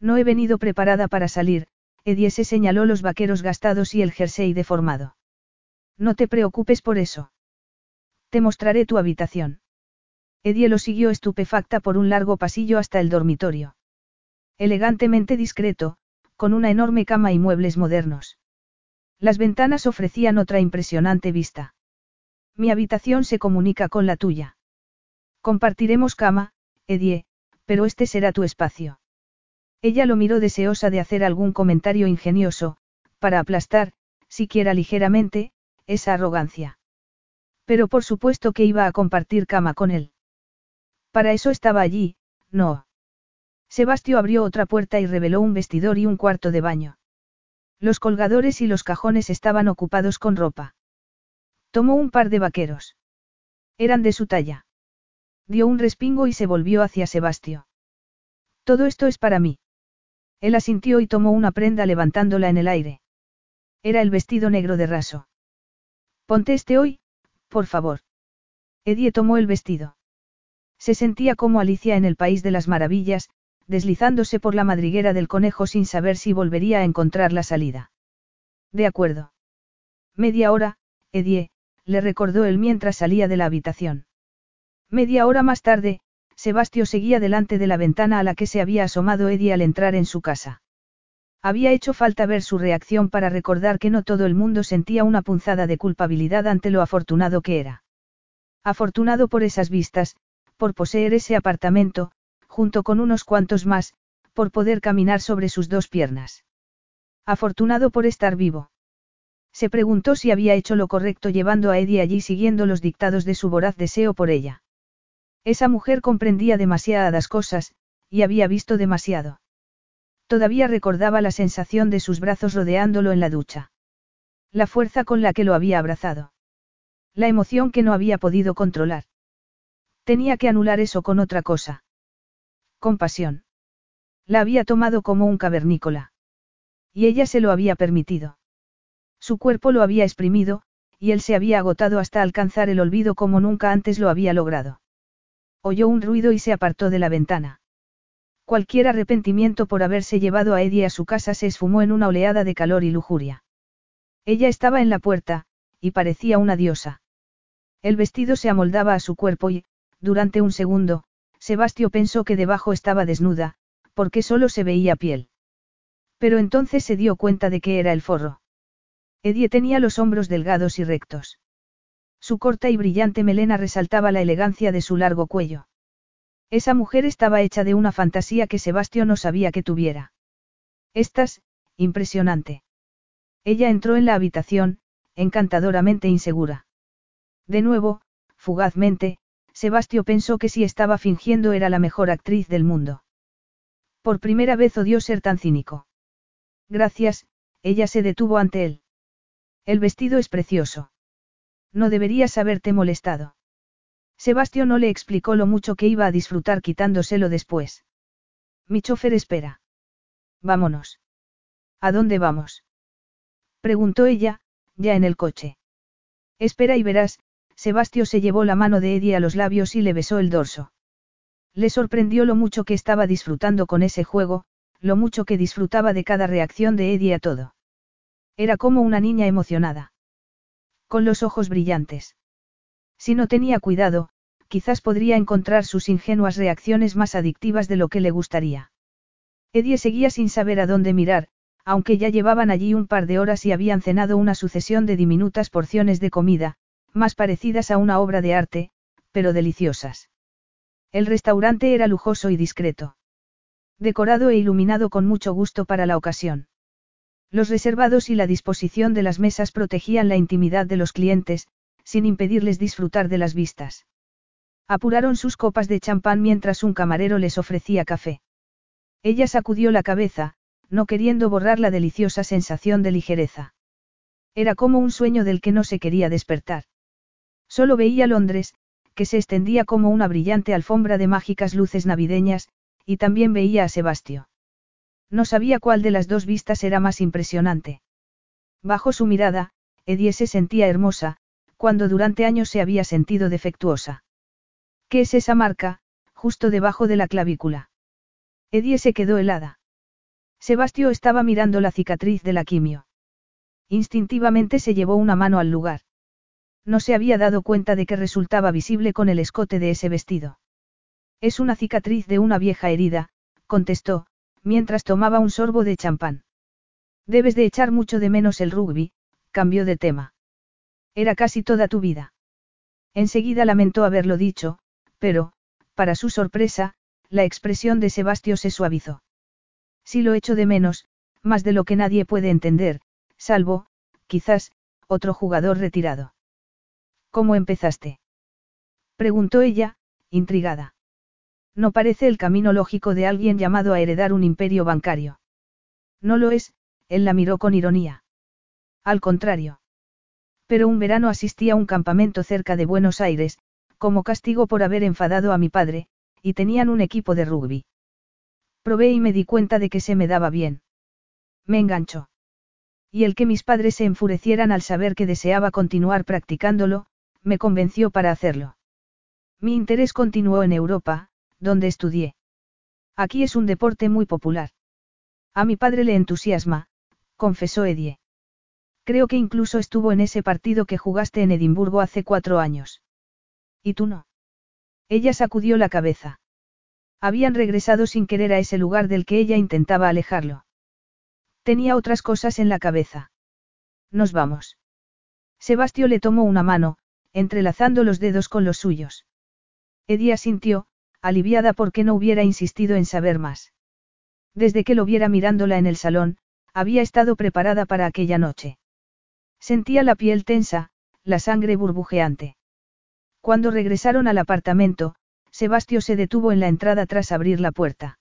Speaker 1: No he venido preparada para salir, Eddie se señaló los vaqueros gastados y el jersey deformado. No te preocupes por eso. Te mostraré tu habitación. Edie lo siguió estupefacta por un largo pasillo hasta el dormitorio. Elegantemente discreto, con una enorme cama y muebles modernos. Las ventanas ofrecían otra impresionante vista. Mi habitación se comunica con la tuya. Compartiremos cama, Edie, pero este será tu espacio. Ella lo miró deseosa de hacer algún comentario ingenioso, para aplastar, siquiera ligeramente, esa arrogancia. Pero por supuesto que iba a compartir cama con él. Para eso estaba allí, no. Sebastio abrió otra puerta y reveló un vestidor y un cuarto de baño. Los colgadores y los cajones estaban ocupados con ropa. Tomó un par de vaqueros. Eran de su talla. Dio un respingo y se volvió hacia Sebastio. Todo esto es para mí. Él asintió y tomó una prenda levantándola en el aire. Era el vestido negro de raso. Ponte este hoy, por favor. Edie tomó el vestido. Se sentía como Alicia en el País de las Maravillas, deslizándose por la madriguera del conejo sin saber si volvería a encontrar la salida. De acuerdo. Media hora, Edie, le recordó él mientras salía de la habitación. Media hora más tarde, Sebastio seguía delante de la ventana a la que se había asomado Eddie al entrar en su casa. Había hecho falta ver su reacción para recordar que no todo el mundo sentía una punzada de culpabilidad ante lo afortunado que era. Afortunado por esas vistas, por poseer ese apartamento, junto con unos cuantos más, por poder caminar sobre sus dos piernas. Afortunado por estar vivo. Se preguntó si había hecho lo correcto llevando a Eddie allí siguiendo los dictados de su voraz deseo por ella. Esa mujer comprendía demasiadas cosas, y había visto demasiado. Todavía recordaba la sensación de sus brazos rodeándolo en la ducha. La fuerza con la que lo había abrazado. La emoción que no había podido controlar. Tenía que anular eso con otra cosa. Compasión. La había tomado como un cavernícola. Y ella se lo había permitido. Su cuerpo lo había exprimido, y él se había agotado hasta alcanzar el olvido como nunca antes lo había logrado. Oyó un ruido y se apartó de la ventana. Cualquier arrepentimiento por haberse llevado a Eddie a su casa se esfumó en una oleada de calor y lujuria. Ella estaba en la puerta, y parecía una diosa. El vestido se amoldaba a su cuerpo y, durante un segundo, Sebastio pensó que debajo estaba desnuda, porque solo se veía piel. Pero entonces se dio cuenta de que era el forro. Eddie tenía los hombros delgados y rectos. Su corta y brillante melena resaltaba la elegancia de su largo cuello. Esa mujer estaba hecha de una fantasía que Sebastio no sabía que tuviera. Estás, impresionante. Ella entró en la habitación, encantadoramente insegura. De nuevo, fugazmente, Sebastio pensó que si estaba fingiendo era la mejor actriz del mundo. Por primera vez odió ser tan cínico. Gracias, ella se detuvo ante él. El vestido es precioso. No deberías haberte molestado. Sebastio no le explicó lo mucho que iba a disfrutar quitándoselo después. Mi chofer espera. Vámonos. ¿A dónde vamos? Preguntó ella, ya en el coche. Espera y verás, Sebastio se llevó la mano de Eddie a los labios y le besó el dorso. Le sorprendió lo mucho que estaba disfrutando con ese juego, lo mucho que disfrutaba de cada reacción de Eddie a todo. Era como una niña emocionada. Con los ojos brillantes. Si no tenía cuidado, quizás podría encontrar sus ingenuas reacciones más adictivas de lo que le gustaría. Eddie seguía sin saber a dónde mirar, aunque ya llevaban allí un par de horas y habían cenado una sucesión de diminutas porciones de comida, más parecidas a una obra de arte, pero deliciosas. El restaurante era lujoso y discreto. Decorado e iluminado con mucho gusto para la ocasión. Los reservados y la disposición de las mesas protegían la intimidad de los clientes, sin impedirles disfrutar de las vistas. Apuraron sus copas de champán mientras un camarero les ofrecía café. Ella sacudió la cabeza, no queriendo borrar la deliciosa sensación de ligereza. Era como un sueño del que no se quería despertar. Solo veía Londres, que se extendía como una brillante alfombra de mágicas luces navideñas, y también veía a Sebastio. No sabía cuál de las dos vistas era más impresionante. Bajo su mirada, Edie se sentía hermosa, cuando durante años se había sentido defectuosa. ¿Qué es esa marca, justo debajo de la clavícula? Edie se quedó helada. Sebastio estaba mirando la cicatriz de la quimio. Instintivamente se llevó una mano al lugar. No se había dado cuenta de que resultaba visible con el escote de ese vestido. Es una cicatriz de una vieja herida, contestó, mientras tomaba un sorbo de champán. Debes de echar mucho de menos el rugby, cambió de tema. Era casi toda tu vida. Enseguida lamentó haberlo dicho, pero, para su sorpresa, la expresión de Sebastio se suavizó. Si lo echo de menos, más de lo que nadie puede entender, salvo, quizás, otro jugador retirado. ¿Cómo empezaste? preguntó ella, intrigada. No parece el camino lógico de alguien llamado a heredar un imperio bancario. No lo es, él la miró con ironía. Al contrario. Pero un verano asistí a un campamento cerca de Buenos Aires, como castigo por haber enfadado a mi padre, y tenían un equipo de rugby. Probé y me di cuenta de que se me daba bien. Me enganchó. Y el que mis padres se enfurecieran al saber que deseaba continuar practicándolo, me convenció para hacerlo. Mi interés continuó en Europa, donde estudié. Aquí es un deporte muy popular. A mi padre le entusiasma, confesó Edie. Creo que incluso estuvo en ese partido que jugaste en Edimburgo hace cuatro años. ¿Y tú no? Ella sacudió la cabeza. Habían regresado sin querer a ese lugar del que ella intentaba alejarlo. Tenía otras cosas en la cabeza. Nos vamos. Sebastio le tomó una mano, entrelazando los dedos con los suyos. Edia sintió, aliviada porque no hubiera insistido en saber más. Desde que lo viera mirándola en el salón, había estado preparada para aquella noche. Sentía la piel tensa, la sangre burbujeante. Cuando regresaron al apartamento, Sebastio se detuvo en la entrada tras abrir la puerta.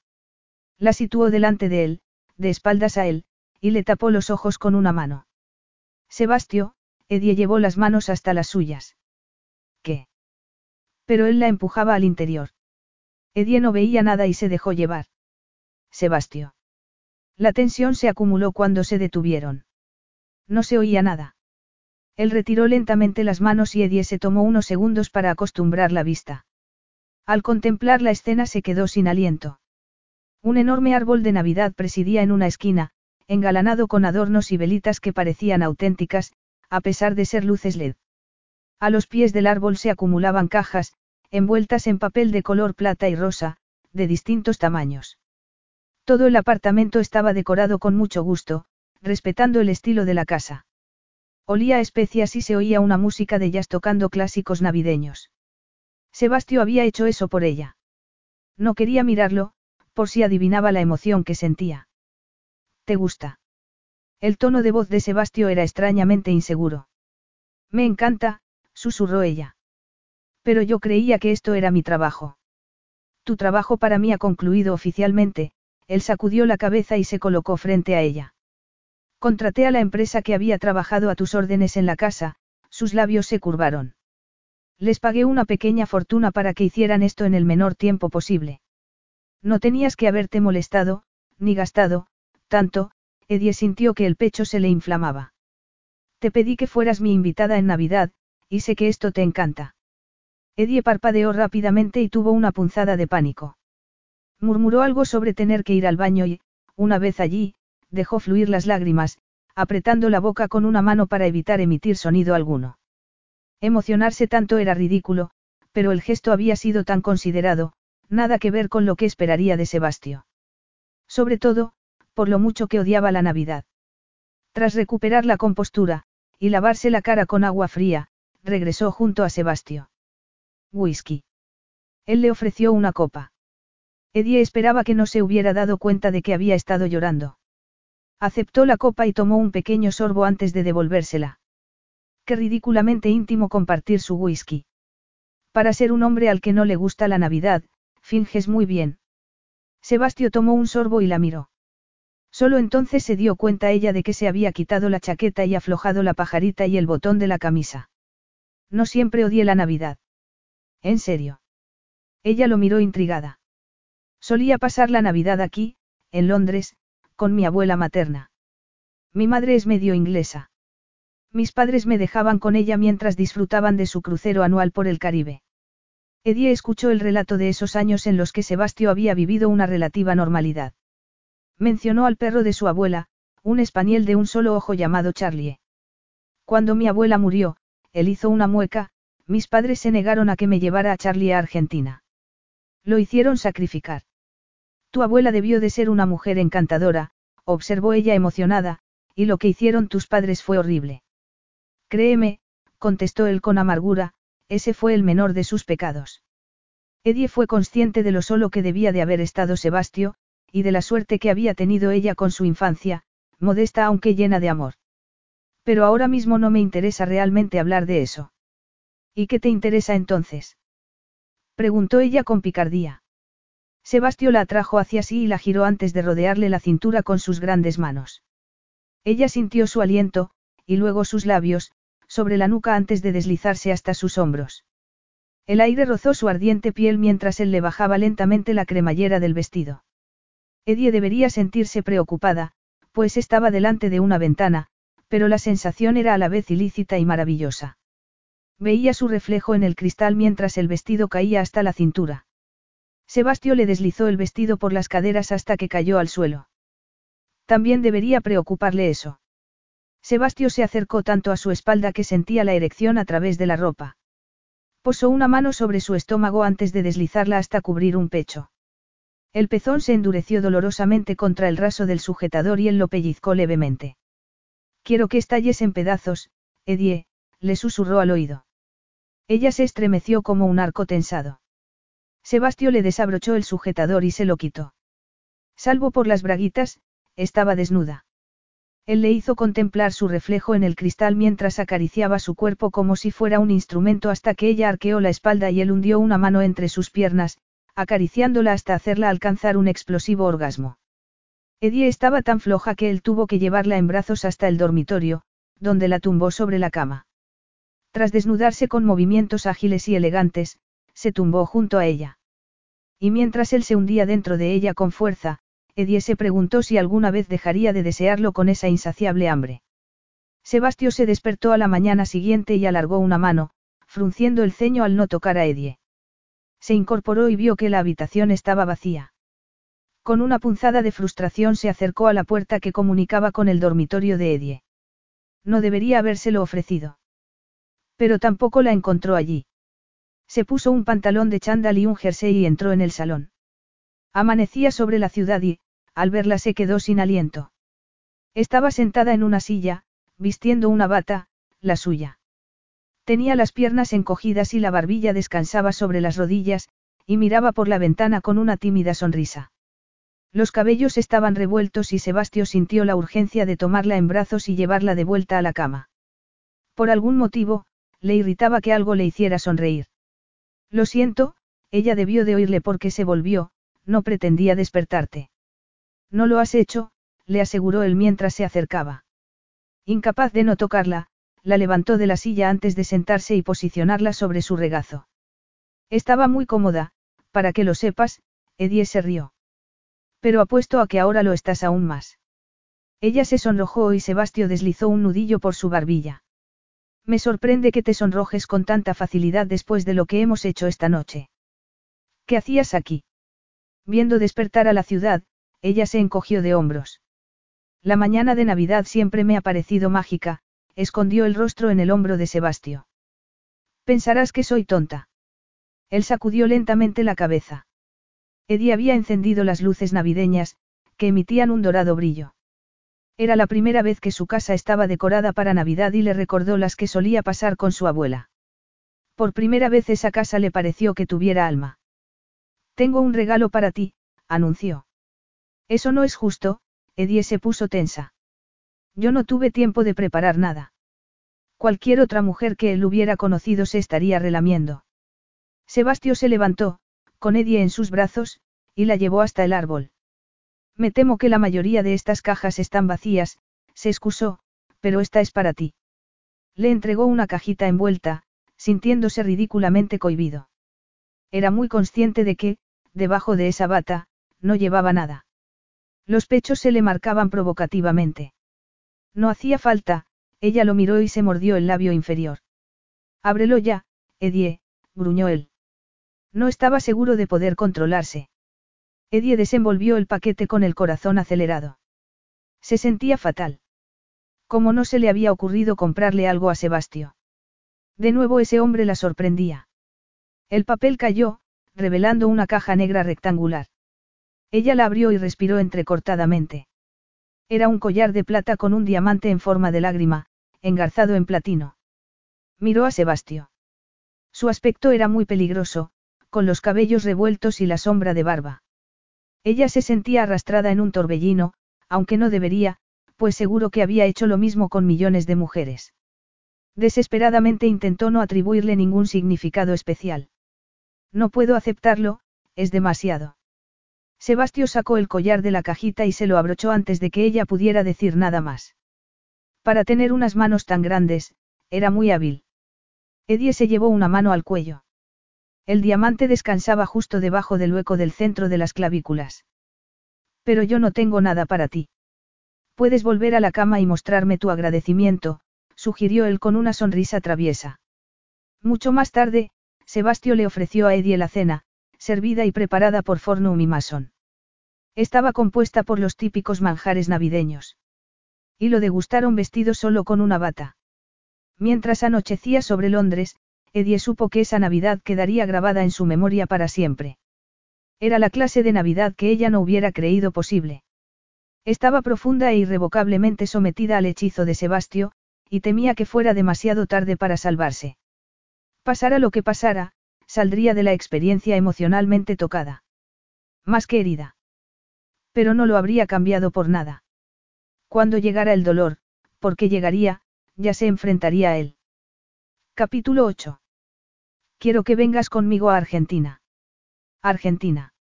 Speaker 1: La situó delante de él, de espaldas a él, y le tapó los ojos con una mano. Sebastio, Edie llevó las manos hasta las suyas. Pero él la empujaba al interior. Edie no veía nada y se dejó llevar. Sebastio. La tensión se acumuló cuando se detuvieron. No se oía nada. Él retiró lentamente las manos y Edie se tomó unos segundos para acostumbrar la vista. Al contemplar la escena se quedó sin aliento. Un enorme árbol de Navidad presidía en una esquina, engalanado con adornos y velitas que parecían auténticas, a pesar de ser luces LED. A los pies del árbol se acumulaban cajas, envueltas en papel de color plata y rosa, de distintos tamaños. Todo el apartamento estaba decorado con mucho gusto, respetando el estilo de la casa. Olía a especias y se oía una música de jazz tocando clásicos navideños. Sebastio había hecho eso por ella. No quería mirarlo, por si adivinaba la emoción que sentía. ¿Te gusta? El tono de voz de Sebastio era extrañamente inseguro. Me encanta, susurró ella. Pero yo creía que esto era mi trabajo. Tu trabajo para mí ha concluido oficialmente, él sacudió la cabeza y se colocó frente a ella. Contraté a la empresa que había trabajado a tus órdenes en la casa, sus labios se curvaron. Les pagué una pequeña fortuna para que hicieran esto en el menor tiempo posible. No tenías que haberte molestado, ni gastado, tanto, Edie sintió que el pecho se le inflamaba. Te pedí que fueras mi invitada en Navidad, y sé que esto te encanta. Edie parpadeó rápidamente y tuvo una punzada de pánico. Murmuró algo sobre tener que ir al baño y, una vez allí, dejó fluir las lágrimas, apretando la boca con una mano para evitar emitir sonido alguno. Emocionarse tanto era ridículo, pero el gesto había sido tan considerado, nada que ver con lo que esperaría de Sebastio. Sobre todo, por lo mucho que odiaba la Navidad. Tras recuperar la compostura, y lavarse la cara con agua fría, regresó junto a Sebastio. Whisky. Él le ofreció una copa. Eddie esperaba que no se hubiera dado cuenta de que había estado llorando. Aceptó la copa y tomó un pequeño sorbo antes de devolvérsela. Qué ridículamente íntimo compartir su whisky. Para ser un hombre al que no le gusta la Navidad, finges muy bien. Sebastio tomó un sorbo y la miró. Solo entonces se dio cuenta ella de que se había quitado la chaqueta y aflojado la pajarita y el botón de la camisa. No siempre odié la Navidad. ¿En serio? Ella lo miró intrigada. Solía pasar la Navidad aquí, en Londres, con mi abuela materna. Mi madre es medio inglesa. Mis padres me dejaban con ella mientras disfrutaban de su crucero anual por el Caribe. Edie escuchó el relato de esos años en los que Sebastio había vivido una relativa normalidad. Mencionó al perro de su abuela, un español de un solo ojo llamado Charlie. Cuando mi abuela murió, él hizo una mueca, mis padres se negaron a que me llevara a Charlie a Argentina. Lo hicieron sacrificar. Tu abuela debió de ser una mujer encantadora, observó ella emocionada, y lo que hicieron tus padres fue horrible. Créeme, contestó él con amargura, ese fue el menor de sus pecados. Edie fue consciente de lo solo que debía de haber estado Sebastio, y de la suerte que había tenido ella con su infancia, modesta aunque llena de amor. Pero ahora mismo no me interesa realmente hablar de eso. ¿Y qué te interesa entonces? preguntó ella con picardía. Sebastio la atrajo hacia sí y la giró antes de rodearle la cintura con sus grandes manos. Ella sintió su aliento, y luego sus labios, sobre la nuca antes de deslizarse hasta sus hombros. El aire rozó su ardiente piel mientras él le bajaba lentamente la cremallera del vestido. Edie debería sentirse preocupada, pues estaba delante de una ventana, pero la sensación era a la vez ilícita y maravillosa. Veía su reflejo en el cristal mientras el vestido caía hasta la cintura. Sebastio le deslizó el vestido por las caderas hasta que cayó al suelo. También debería preocuparle eso. Sebastio se acercó tanto a su espalda que sentía la erección a través de la ropa. Posó una mano sobre su estómago antes de deslizarla hasta cubrir un pecho. El pezón se endureció dolorosamente contra el raso del sujetador y él lo pellizcó levemente. Quiero que estalles en pedazos, Edie, le susurró al oído. Ella se estremeció como un arco tensado. Sebastio le desabrochó el sujetador y se lo quitó. Salvo por las braguitas, estaba desnuda. Él le hizo contemplar su reflejo en el cristal mientras acariciaba su cuerpo como si fuera un instrumento hasta que ella arqueó la espalda y él hundió una mano entre sus piernas, acariciándola hasta hacerla alcanzar un explosivo orgasmo. Edie estaba tan floja que él tuvo que llevarla en brazos hasta el dormitorio, donde la tumbó sobre la cama. Tras desnudarse con movimientos ágiles y elegantes, se tumbó junto a ella. Y mientras él se hundía dentro de ella con fuerza, Edie se preguntó si alguna vez dejaría de desearlo con esa insaciable hambre. Sebastio se despertó a la mañana siguiente y alargó una mano, frunciendo el ceño al no tocar a Edie. Se incorporó y vio que la habitación estaba vacía. Con una punzada de frustración se acercó a la puerta que comunicaba con el dormitorio de Edie. No debería habérselo ofrecido. Pero tampoco la encontró allí. Se puso un pantalón de chándal y un jersey y entró en el salón. Amanecía sobre la ciudad y, al verla se quedó sin aliento. Estaba sentada en una silla, vistiendo una bata, la suya. Tenía las piernas encogidas y la barbilla descansaba sobre las rodillas, y miraba por la ventana con una tímida sonrisa. Los cabellos estaban revueltos y Sebastio sintió la urgencia de tomarla en brazos y llevarla de vuelta a la cama. Por algún motivo, le irritaba que algo le hiciera sonreír. Lo siento, ella debió de oírle porque se volvió, no pretendía despertarte. No lo has hecho, le aseguró él mientras se acercaba. Incapaz de no tocarla, la levantó de la silla antes de sentarse y posicionarla sobre su regazo. Estaba muy cómoda, para que lo sepas, Edie se rió. Pero apuesto a que ahora lo estás aún más. Ella se sonrojó y Sebastio deslizó un nudillo por su barbilla. Me sorprende que te sonrojes con tanta facilidad después de lo que hemos hecho esta noche. ¿Qué hacías aquí? Viendo despertar a la ciudad, ella se encogió de hombros. La mañana de Navidad siempre me ha parecido mágica, escondió el rostro en el hombro de Sebastio. Pensarás que soy tonta. Él sacudió lentamente la cabeza. Eddie había encendido las luces navideñas, que emitían un dorado brillo. Era la primera vez que su casa estaba decorada para Navidad y le recordó las que solía pasar con su abuela. Por primera vez esa casa le pareció que tuviera alma. Tengo un regalo para ti, anunció. Eso no es justo, Edie se puso tensa. Yo no tuve tiempo de preparar nada. Cualquier otra mujer que él hubiera conocido se estaría relamiendo. Sebastio se levantó, con Edie en sus brazos, y la llevó hasta el árbol. Me temo que la mayoría de estas cajas están vacías, se excusó, pero esta es para ti. Le entregó una cajita envuelta, sintiéndose ridículamente cohibido. Era muy consciente de que, debajo de esa bata, no llevaba nada. Los pechos se le marcaban provocativamente. No hacía falta, ella lo miró y se mordió el labio inferior. Ábrelo ya, Edie, gruñó él. No estaba seguro de poder controlarse. Edie desenvolvió el paquete con el corazón acelerado. Se sentía fatal. Como no se le había ocurrido comprarle algo a Sebastio. De nuevo ese hombre la sorprendía. El papel cayó, revelando una caja negra rectangular. Ella la abrió y respiró entrecortadamente. Era un collar de plata con un diamante en forma de lágrima, engarzado en platino. Miró a Sebastio. Su aspecto era muy peligroso, con los cabellos revueltos y la sombra de barba. Ella se sentía arrastrada en un torbellino, aunque no debería, pues seguro que había hecho lo mismo con millones de mujeres. Desesperadamente intentó no atribuirle ningún significado especial. No puedo aceptarlo, es demasiado. Sebastio sacó el collar de la cajita y se lo abrochó antes de que ella pudiera decir nada más. Para tener unas manos tan grandes, era muy hábil. Edie se llevó una mano al cuello. El diamante descansaba justo debajo del hueco del centro de las clavículas. Pero yo no tengo nada para ti. Puedes volver a la cama y mostrarme tu agradecimiento, sugirió él con una sonrisa traviesa. Mucho más tarde, Sebastio le ofreció a Eddie la cena, servida y preparada por Fornum y Mason. Estaba compuesta por los típicos manjares navideños. Y lo degustaron vestido solo con una bata. Mientras anochecía sobre Londres, Eddie supo que esa Navidad quedaría grabada en su memoria para siempre. Era la clase de Navidad que ella no hubiera creído posible. Estaba profunda e irrevocablemente sometida al hechizo de Sebastio, y temía que fuera demasiado tarde para salvarse. Pasara lo que pasara, saldría de la experiencia emocionalmente tocada. Más que herida. Pero no lo habría cambiado por nada. Cuando llegara el dolor, porque llegaría, ya se enfrentaría a él. Capítulo 8. Quiero que vengas conmigo a Argentina. Argentina.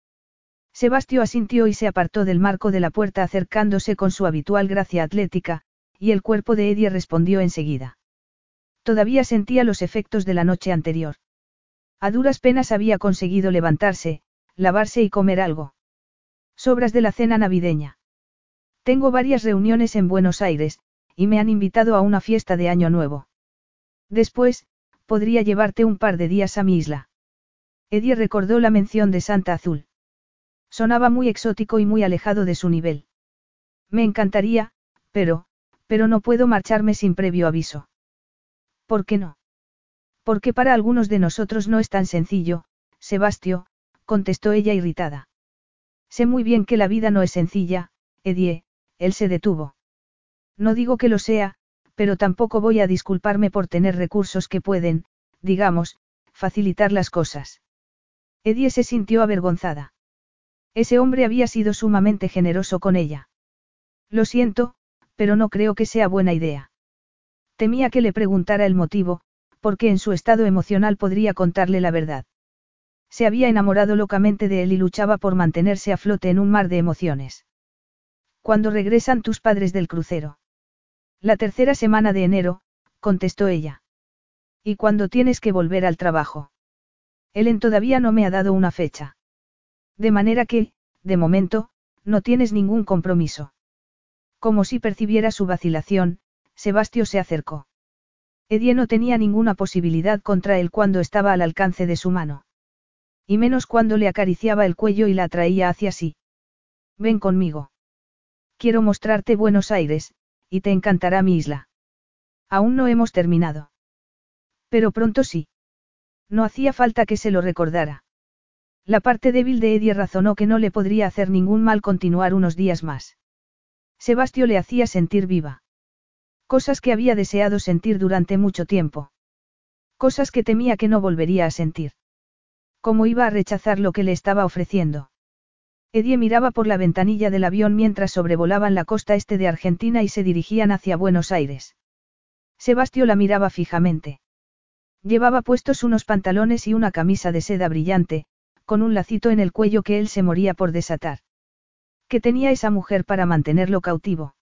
Speaker 1: Sebastio asintió y se apartó del marco de la puerta acercándose con su habitual gracia atlética, y el cuerpo de Eddie respondió enseguida. Todavía sentía los efectos de la noche anterior. A duras penas había conseguido levantarse, lavarse y comer algo. Sobras de la cena navideña. Tengo varias reuniones en Buenos Aires, y me han invitado a una fiesta de Año Nuevo. Después, podría llevarte un par de días a mi isla. Eddie recordó la mención de Santa Azul. Sonaba muy exótico y muy alejado de su nivel. Me encantaría, pero, pero no puedo marcharme sin previo aviso. ¿Por qué no? Porque para algunos de nosotros no es tan sencillo, Sebastio, contestó ella irritada. Sé muy bien que la vida no es sencilla, Edie, él se detuvo. No digo que lo sea, pero tampoco voy a disculparme por tener recursos que pueden, digamos, facilitar las cosas. Edie se sintió avergonzada. Ese hombre había sido sumamente generoso con ella. Lo siento, pero no creo que sea buena idea. Temía que le preguntara el motivo, porque en su estado emocional podría contarle la verdad. Se había enamorado locamente de él y luchaba por mantenerse a flote en un mar de emociones. ¿Cuándo regresan tus padres del crucero? La tercera semana de enero, contestó ella. ¿Y cuándo tienes que volver al trabajo? Ellen todavía no me ha dado una fecha. De manera que, de momento, no tienes ningún compromiso. Como si percibiera su vacilación, Sebastio se acercó. Edie no tenía ninguna posibilidad contra él cuando estaba al alcance de su mano. Y menos cuando le acariciaba el cuello y la atraía hacia sí. Ven conmigo. Quiero mostrarte Buenos Aires, y te encantará mi isla. Aún no hemos terminado. Pero pronto sí. No hacía falta que se lo recordara. La parte débil de Eddie razonó que no le podría hacer ningún mal continuar unos días más. Sebastio le hacía sentir viva. Cosas que había deseado sentir durante mucho tiempo. Cosas que temía que no volvería a sentir. ¿Cómo iba a rechazar lo que le estaba ofreciendo? Edie miraba por la ventanilla del avión mientras sobrevolaban la costa este de Argentina y se dirigían hacia Buenos Aires. Sebastio la miraba fijamente. Llevaba puestos unos pantalones y una camisa de seda brillante, con un lacito en el cuello que él se moría por desatar. ¿Qué tenía esa mujer para mantenerlo cautivo?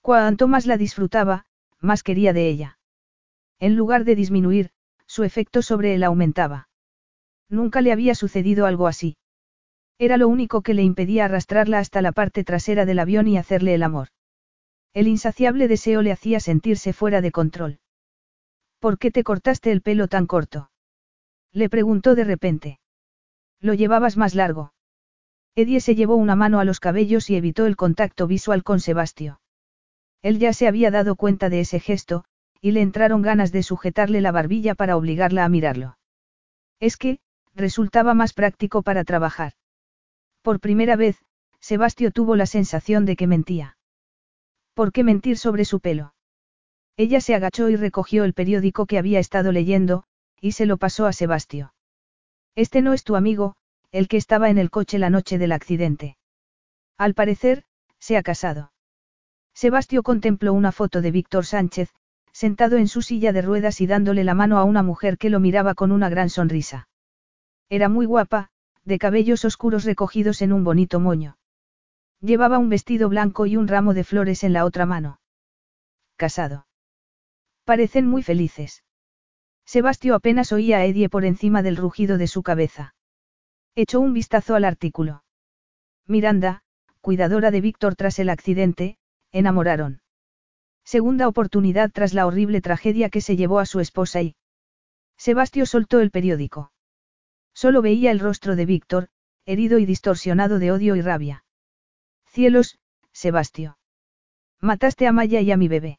Speaker 1: Cuanto más la disfrutaba, más quería de ella. En lugar de disminuir, su efecto sobre él aumentaba. Nunca le había sucedido algo así. Era lo único que le impedía arrastrarla hasta la parte trasera del avión y hacerle el amor. El insaciable deseo le hacía sentirse fuera de control. ¿Por qué te cortaste el pelo tan corto? Le preguntó de repente. Lo llevabas más largo. Edie se llevó una mano a los cabellos y evitó el contacto visual con Sebastio. Él ya se había dado cuenta de ese gesto, y le entraron ganas de sujetarle la barbilla para obligarla a mirarlo. Es que, resultaba más práctico para trabajar. Por primera vez, Sebastio tuvo la sensación de que mentía. ¿Por qué mentir sobre su pelo? Ella se agachó y recogió el periódico que había estado leyendo, y se lo pasó a Sebastio. Este no es tu amigo, el que estaba en el coche la noche del accidente. Al parecer, se ha casado. Sebastio contempló una foto de Víctor Sánchez, sentado en su silla de ruedas y dándole la mano a una mujer que lo miraba con una gran sonrisa. Era muy guapa, de cabellos oscuros recogidos en un bonito moño. Llevaba un vestido blanco y un ramo de flores en la otra mano. casado. Parecen muy felices. Sebastio apenas oía a Edie por encima del rugido de su cabeza. Echó un vistazo al artículo. Miranda, cuidadora de Víctor tras el accidente, enamoraron. Segunda oportunidad tras la horrible tragedia que se llevó a su esposa y... Sebastio soltó el periódico. Solo veía el rostro de Víctor, herido y distorsionado de odio y rabia. Cielos, Sebastio. Mataste a Maya y a mi bebé.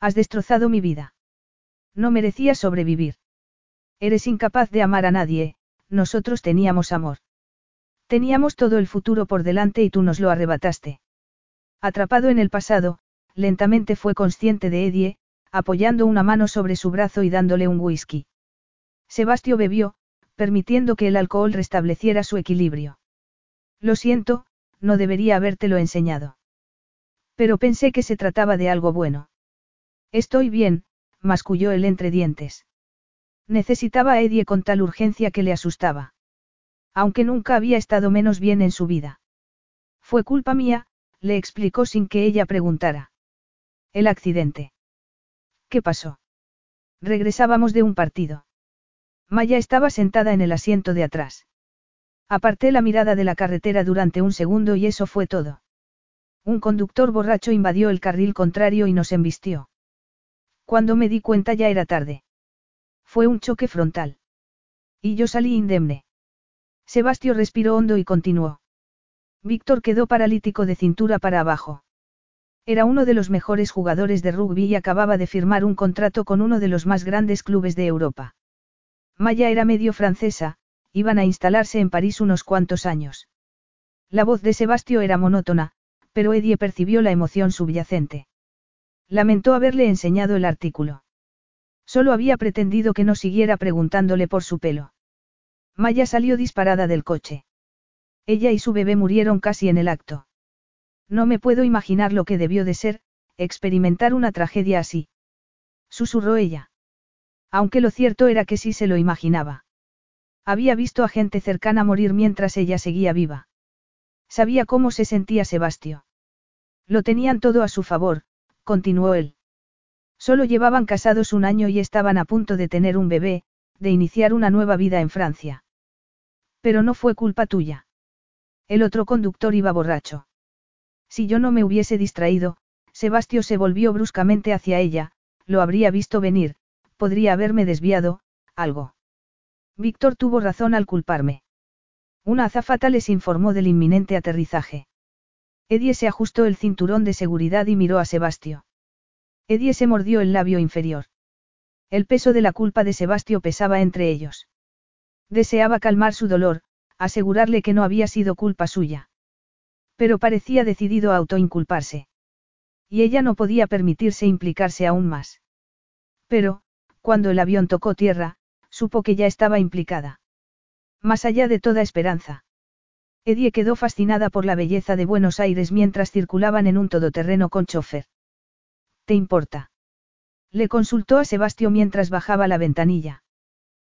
Speaker 1: Has destrozado mi vida. No merecías sobrevivir. Eres incapaz de amar a nadie, nosotros teníamos amor. Teníamos todo el futuro por delante y tú nos lo arrebataste. Atrapado en el pasado, lentamente fue consciente de Edie, apoyando una mano sobre su brazo y dándole un whisky. Sebastio bebió, permitiendo que el alcohol restableciera su equilibrio. Lo siento, no debería habértelo enseñado. Pero pensé que se trataba de algo bueno. Estoy bien, masculló él entre dientes. Necesitaba a Edie con tal urgencia que le asustaba. Aunque nunca había estado menos bien en su vida. Fue culpa mía, le explicó sin que ella preguntara. El accidente. ¿Qué pasó? Regresábamos de un partido. Maya estaba sentada en el asiento de atrás. Aparté la mirada de la carretera durante un segundo y eso fue todo. Un conductor borracho invadió el carril contrario y nos embistió. Cuando me di cuenta ya era tarde. Fue un choque frontal. Y yo salí indemne. Sebastio respiró hondo y continuó. Víctor quedó paralítico de cintura para abajo. Era uno de los mejores jugadores de rugby y acababa de firmar un contrato con uno de los más grandes clubes de Europa. Maya era medio francesa, iban a instalarse en París unos cuantos años. La voz de Sebastio era monótona, pero Eddie percibió la emoción subyacente. Lamentó haberle enseñado el artículo. Solo había pretendido que no siguiera preguntándole por su pelo. Maya salió disparada del coche. Ella y su bebé murieron casi en el acto. No me puedo imaginar lo que debió de ser, experimentar una tragedia así. Susurró ella. Aunque lo cierto era que sí se lo imaginaba. Había visto a gente cercana morir mientras ella seguía viva. Sabía cómo se sentía Sebastio. Lo tenían todo a su favor, continuó él. Solo llevaban casados un año y estaban a punto de tener un bebé, de iniciar una nueva vida en Francia. Pero no fue culpa tuya. El otro conductor iba borracho. Si yo no me hubiese distraído, Sebastio se volvió bruscamente hacia ella, lo habría visto venir, podría haberme desviado, algo. Víctor tuvo razón al culparme. Una azafata les informó del inminente aterrizaje. Edie se ajustó el cinturón de seguridad y miró a Sebastio. Edie se mordió el labio inferior. El peso de la culpa de Sebastio pesaba entre ellos. Deseaba calmar su dolor, asegurarle que no había sido culpa suya. Pero parecía decidido a autoinculparse. Y ella no podía permitirse implicarse aún más. Pero, cuando el avión tocó tierra, supo que ya estaba implicada. Más allá de toda esperanza. Edie quedó fascinada por la belleza de Buenos Aires mientras circulaban en un todoterreno con chofer. ¿Te importa? Le consultó a Sebastio mientras bajaba la ventanilla.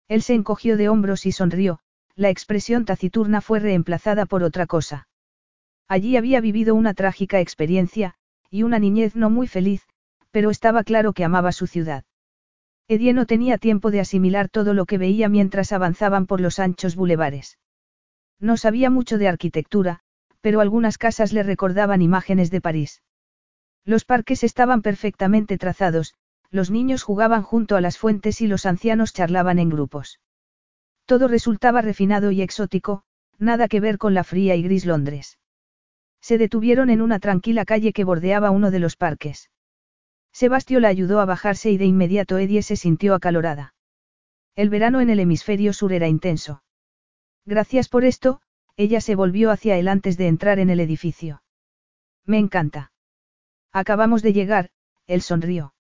Speaker 1: Él se encogió de hombros y sonrió, la expresión taciturna fue reemplazada por otra cosa. Allí había vivido una trágica experiencia, y una niñez no muy feliz, pero estaba claro que amaba su ciudad. Edie no tenía tiempo de asimilar todo lo que veía mientras avanzaban por los anchos bulevares. No sabía mucho de arquitectura, pero algunas casas le recordaban imágenes de París. Los parques estaban perfectamente trazados, los niños jugaban junto a las fuentes y los ancianos charlaban en grupos. Todo resultaba refinado y exótico, nada que ver con la fría y gris Londres. Se detuvieron en una tranquila calle que bordeaba uno de los parques. Sebastio la ayudó a bajarse y de inmediato Edie se sintió acalorada. El verano en el hemisferio sur era intenso. Gracias por esto, ella se volvió hacia él antes de entrar en el edificio. Me encanta. Acabamos de llegar, él sonrió.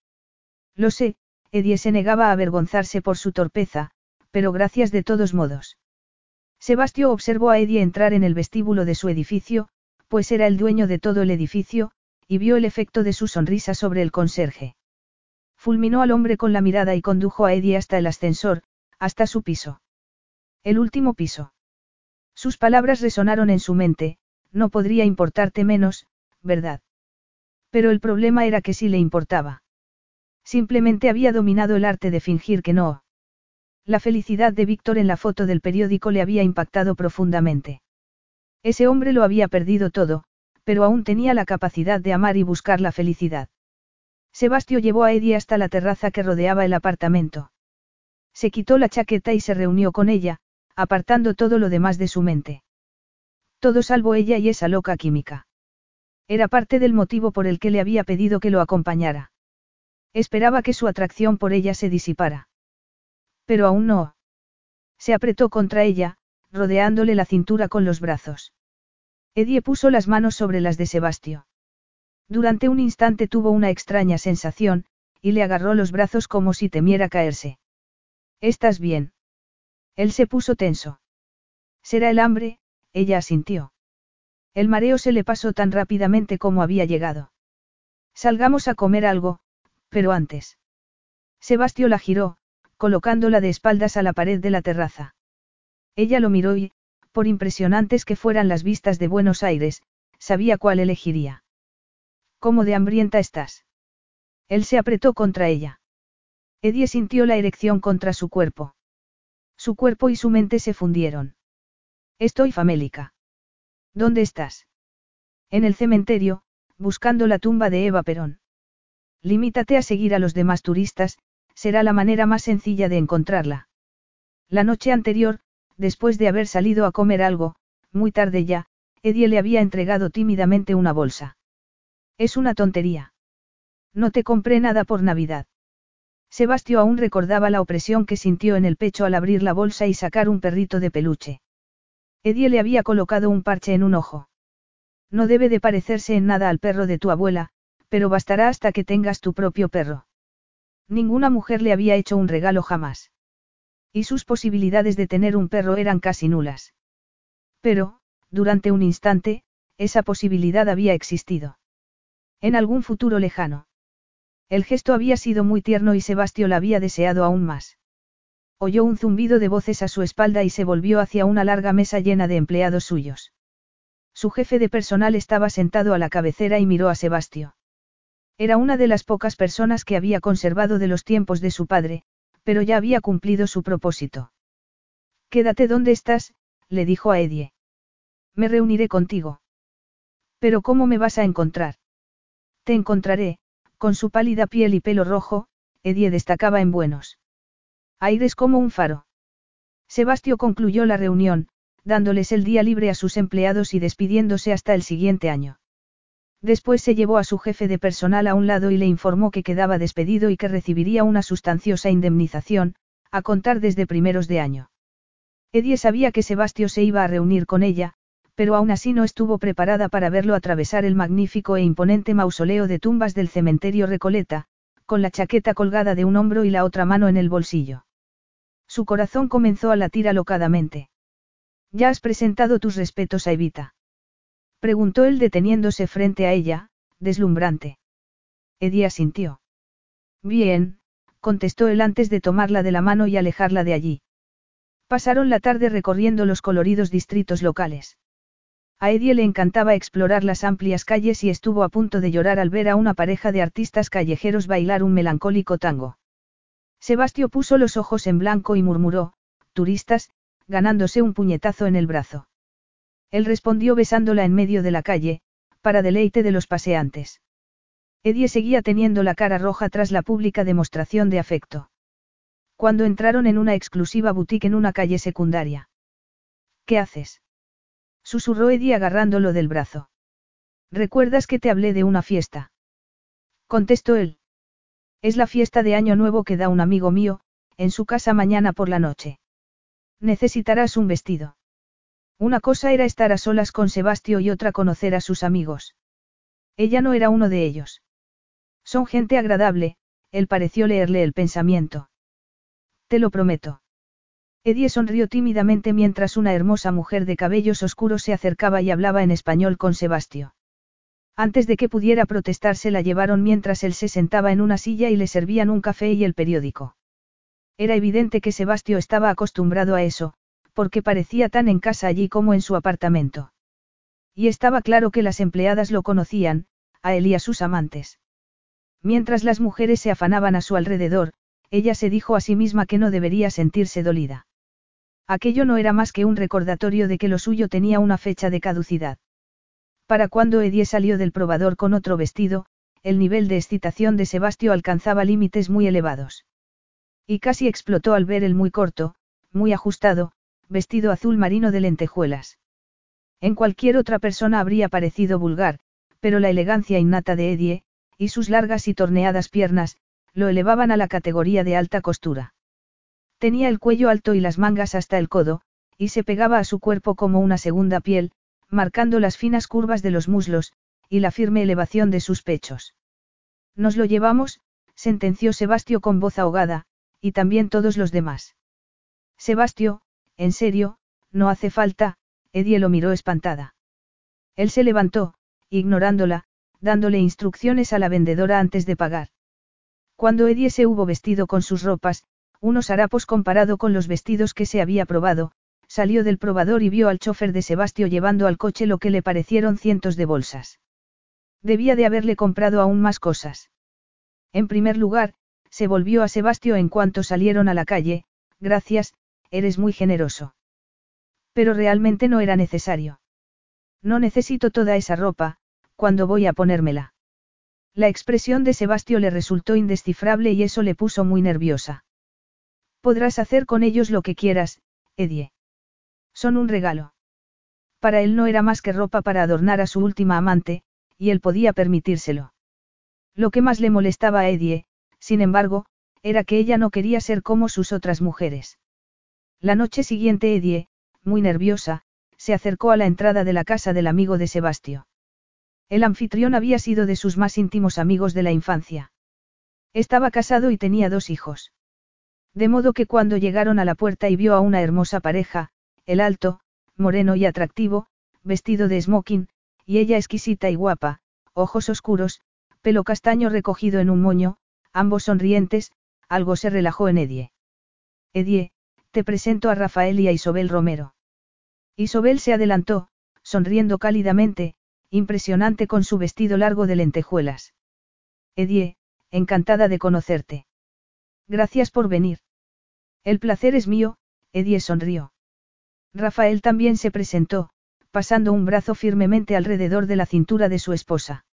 Speaker 1: Lo sé, Edie se negaba a avergonzarse por su torpeza, pero gracias de todos modos. Sebastio observó a Edie entrar en el vestíbulo de su edificio, pues era el dueño de todo el edificio, y vio el efecto de su sonrisa sobre el conserje. Fulminó al hombre con la mirada y condujo a Edie hasta el ascensor, hasta su piso. El último piso. Sus palabras resonaron en su mente, no podría importarte menos, ¿verdad? Pero el problema era que sí le importaba. Simplemente había dominado el arte de fingir que no. La felicidad de Víctor en la foto del periódico le había impactado profundamente. Ese hombre lo había perdido todo, pero aún tenía la capacidad de amar y buscar la felicidad. Sebastio llevó a Eddie hasta la terraza que rodeaba el apartamento. Se quitó la chaqueta y se reunió con ella, apartando todo lo demás de su mente. Todo salvo ella y esa loca química. Era parte del motivo por el que le había pedido que lo acompañara. Esperaba que su atracción por ella se disipara. Pero aún no. Se apretó contra ella, rodeándole la cintura con los brazos. Edie puso las manos sobre las de Sebastio. Durante un instante tuvo una extraña sensación, y le agarró los brazos como si temiera caerse. ¿Estás bien? Él se puso tenso. Será el hambre, ella asintió. El mareo se le pasó tan rápidamente como había llegado. Salgamos a comer algo, pero antes. Sebastio la giró, colocándola de espaldas a la pared de la terraza. Ella lo miró y, por impresionantes que fueran las vistas de Buenos Aires, sabía cuál elegiría. ¿Cómo de hambrienta estás? Él se apretó contra ella. Edie sintió la erección contra su cuerpo. Su cuerpo y su mente se fundieron. Estoy famélica. ¿Dónde estás? En el cementerio, buscando la tumba de Eva Perón. Limítate a seguir a los demás turistas, será la manera más sencilla de encontrarla. La noche anterior, después de haber salido a comer algo, muy tarde ya, Edie le había entregado tímidamente una bolsa. Es una tontería. No te compré nada por Navidad. Sebastio aún recordaba la opresión que sintió en el pecho al abrir la bolsa y sacar un perrito de peluche. Edie le había colocado un parche en un ojo. No debe de parecerse en nada al perro de tu abuela, pero bastará hasta que tengas tu propio perro. Ninguna mujer le había hecho un regalo jamás. Y sus posibilidades de tener un perro eran casi nulas. Pero, durante un instante, esa posibilidad había existido. En algún futuro lejano. El gesto había sido muy tierno y Sebastio la había deseado aún más. Oyó un zumbido de voces a su espalda y se volvió hacia una larga mesa llena de empleados suyos. Su jefe de personal estaba sentado a la cabecera y miró a Sebastio. Era una de las pocas personas que había conservado de los tiempos de su padre, pero ya había cumplido su propósito. Quédate donde estás, le dijo a Edie. Me reuniré contigo. Pero ¿cómo me vas a encontrar? Te encontraré, con su pálida piel y pelo rojo, Edie destacaba en buenos. Aires como un faro. Sebastio concluyó la reunión, dándoles el día libre a sus empleados y despidiéndose hasta el siguiente año. Después se llevó a su jefe de personal a un lado y le informó que quedaba despedido y que recibiría una sustanciosa indemnización, a contar desde primeros de año. Edie sabía que Sebastio se iba a reunir con ella, pero aún así no estuvo preparada para verlo atravesar el magnífico e imponente mausoleo de tumbas del cementerio Recoleta, con la chaqueta colgada de un hombro y la otra mano en el bolsillo. Su corazón comenzó a latir alocadamente. ¿Ya has presentado tus respetos a Evita? Preguntó él deteniéndose frente a ella, deslumbrante. Edia sintió. Bien, contestó él antes de tomarla de la mano y alejarla de allí. Pasaron la tarde recorriendo los coloridos distritos locales. A Edie le encantaba explorar las amplias calles y estuvo a punto de llorar al ver a una pareja de artistas callejeros bailar un melancólico tango. Sebastio puso los ojos en blanco y murmuró, turistas, ganándose un puñetazo en el brazo. Él respondió besándola en medio de la calle, para deleite de los paseantes. Edie seguía teniendo la cara roja tras la pública demostración de afecto. Cuando entraron en una exclusiva boutique en una calle secundaria. ¿Qué haces? Susurró Edie agarrándolo del brazo. ¿Recuerdas que te hablé de una fiesta? Contestó él. Es la fiesta de Año Nuevo que da un amigo mío, en su casa mañana por la noche. Necesitarás un vestido. Una cosa era estar a solas con Sebastio y otra conocer a sus amigos. Ella no era uno de ellos. Son gente agradable, él pareció leerle el pensamiento. Te lo prometo. Edie sonrió tímidamente mientras una hermosa mujer de cabellos oscuros se acercaba y hablaba en español con Sebastio. Antes de que pudiera protestar se la llevaron mientras él se sentaba en una silla y le servían un café y el periódico. Era evidente que Sebastio estaba acostumbrado a eso, porque parecía tan en casa allí como en su apartamento. Y estaba claro que las empleadas lo conocían, a él y a sus amantes. Mientras las mujeres se afanaban a su alrededor, ella se dijo a sí misma que no debería sentirse dolida. Aquello no era más que un recordatorio de que lo suyo tenía una fecha de caducidad. Para cuando Edie salió del probador con otro vestido, el nivel de excitación de Sebastio alcanzaba límites muy elevados. Y casi explotó al ver el muy corto, muy ajustado, vestido azul marino de lentejuelas. En cualquier otra persona habría parecido vulgar, pero la elegancia innata de Edie, y sus largas y torneadas piernas, lo elevaban a la categoría de alta costura. Tenía el cuello alto y las mangas hasta el codo, y se pegaba a su cuerpo como una segunda piel, marcando las finas curvas de los muslos, y la firme elevación de sus pechos. Nos lo llevamos, sentenció Sebastio con voz ahogada, y también todos los demás. Sebastio, en serio, no hace falta, Edie lo miró espantada. Él se levantó, ignorándola, dándole instrucciones a la vendedora antes de pagar. Cuando Edie se hubo vestido con sus ropas, unos harapos comparado con los vestidos que se había probado, salió del probador y vio al chofer de Sebastio llevando al coche lo que le parecieron cientos de bolsas. Debía de haberle comprado aún más cosas. En primer lugar, se volvió a Sebastio en cuanto salieron a la calle, gracias, eres muy generoso. Pero realmente no era necesario. No necesito toda esa ropa, cuando voy a ponérmela. La expresión de Sebastio le resultó indescifrable y eso le puso muy nerviosa. Podrás hacer con ellos lo que quieras, Edie. Son un regalo. Para él no era más que ropa para adornar a su última amante, y él podía permitírselo. Lo que más le molestaba a Edie, sin embargo, era que ella no quería ser como sus otras mujeres. La noche siguiente Edie, muy nerviosa, se acercó a la entrada de la casa del amigo de Sebastio. El anfitrión había sido de sus más íntimos amigos de la infancia. Estaba casado y tenía dos hijos. De modo que cuando llegaron a la puerta y vio a una hermosa pareja, el alto, moreno y atractivo, vestido de smoking, y ella exquisita y guapa, ojos oscuros, pelo castaño recogido en un moño, ambos sonrientes, algo se relajó en Edie. Edie, te presento a Rafael y a Isobel Romero. Isobel se adelantó, sonriendo cálidamente, impresionante con su vestido largo de lentejuelas. Edie, encantada de conocerte. Gracias por venir. El placer es mío, Edie sonrió. Rafael también se presentó, pasando un brazo firmemente alrededor de la cintura de su esposa.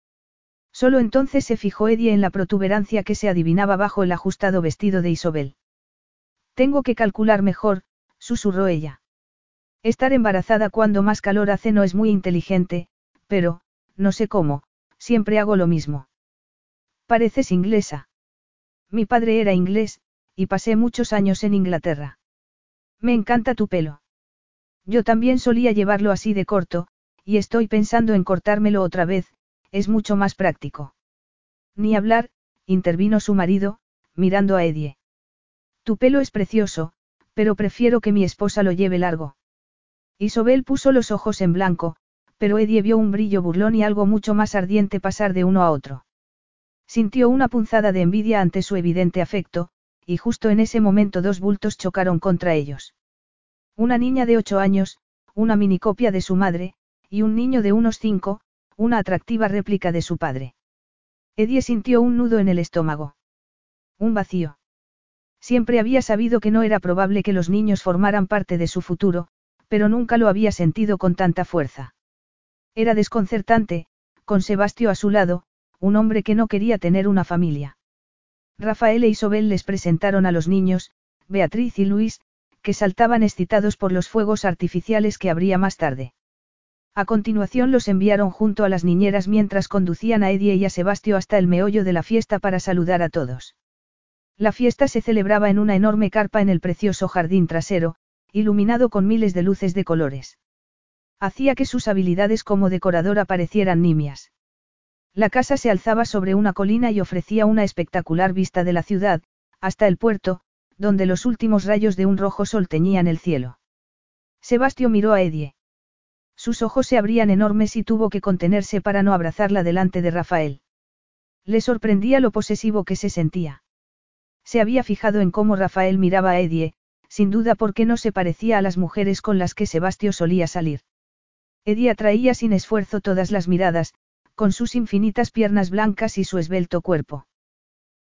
Speaker 1: Solo entonces se fijó Edie en la protuberancia que se adivinaba bajo el ajustado vestido de Isobel. Tengo que calcular mejor, susurró ella. Estar embarazada cuando más calor hace no es muy inteligente, pero, no sé cómo, siempre hago lo mismo. Pareces inglesa. Mi padre era inglés, y pasé muchos años en Inglaterra. Me encanta tu pelo. Yo también solía llevarlo así de corto, y estoy pensando en cortármelo otra vez, es mucho más práctico. Ni hablar, intervino su marido, mirando a Edie. Tu pelo es precioso, pero prefiero que mi esposa lo lleve largo. Isobel puso los ojos en blanco, pero Edie vio un brillo burlón y algo mucho más ardiente pasar de uno a otro. Sintió una punzada de envidia ante su evidente afecto, y justo en ese momento dos bultos chocaron contra ellos. Una niña de ocho años, una minicopia de su madre, y un niño de unos cinco, una atractiva réplica de su padre. Edie sintió un nudo en el estómago. Un vacío. Siempre había sabido que no era probable que los niños formaran parte de su futuro, pero nunca lo había sentido con tanta fuerza. Era desconcertante, con Sebastio a su lado, un hombre que no quería tener una familia. Rafael e Isobel les presentaron a los niños, Beatriz y Luis, que saltaban excitados por los fuegos artificiales que habría más tarde. A continuación los enviaron junto a las niñeras mientras conducían a Edie y a Sebastio hasta el meollo de la fiesta para saludar a todos. La fiesta se celebraba en una enorme carpa en el precioso jardín trasero, iluminado con miles de luces de colores. Hacía que sus habilidades como decoradora parecieran nimias. La casa se alzaba sobre una colina y ofrecía una espectacular vista de la ciudad, hasta el puerto, donde los últimos rayos de un rojo sol teñían el cielo. Sebastio miró a Edie. Sus ojos se abrían enormes y tuvo que contenerse para no abrazarla delante de Rafael. Le sorprendía lo posesivo que se sentía. Se había fijado en cómo Rafael miraba a Edie, sin duda porque no se parecía a las mujeres con las que Sebastio solía salir. Eddie atraía sin esfuerzo todas las miradas, con sus infinitas piernas blancas y su esbelto cuerpo.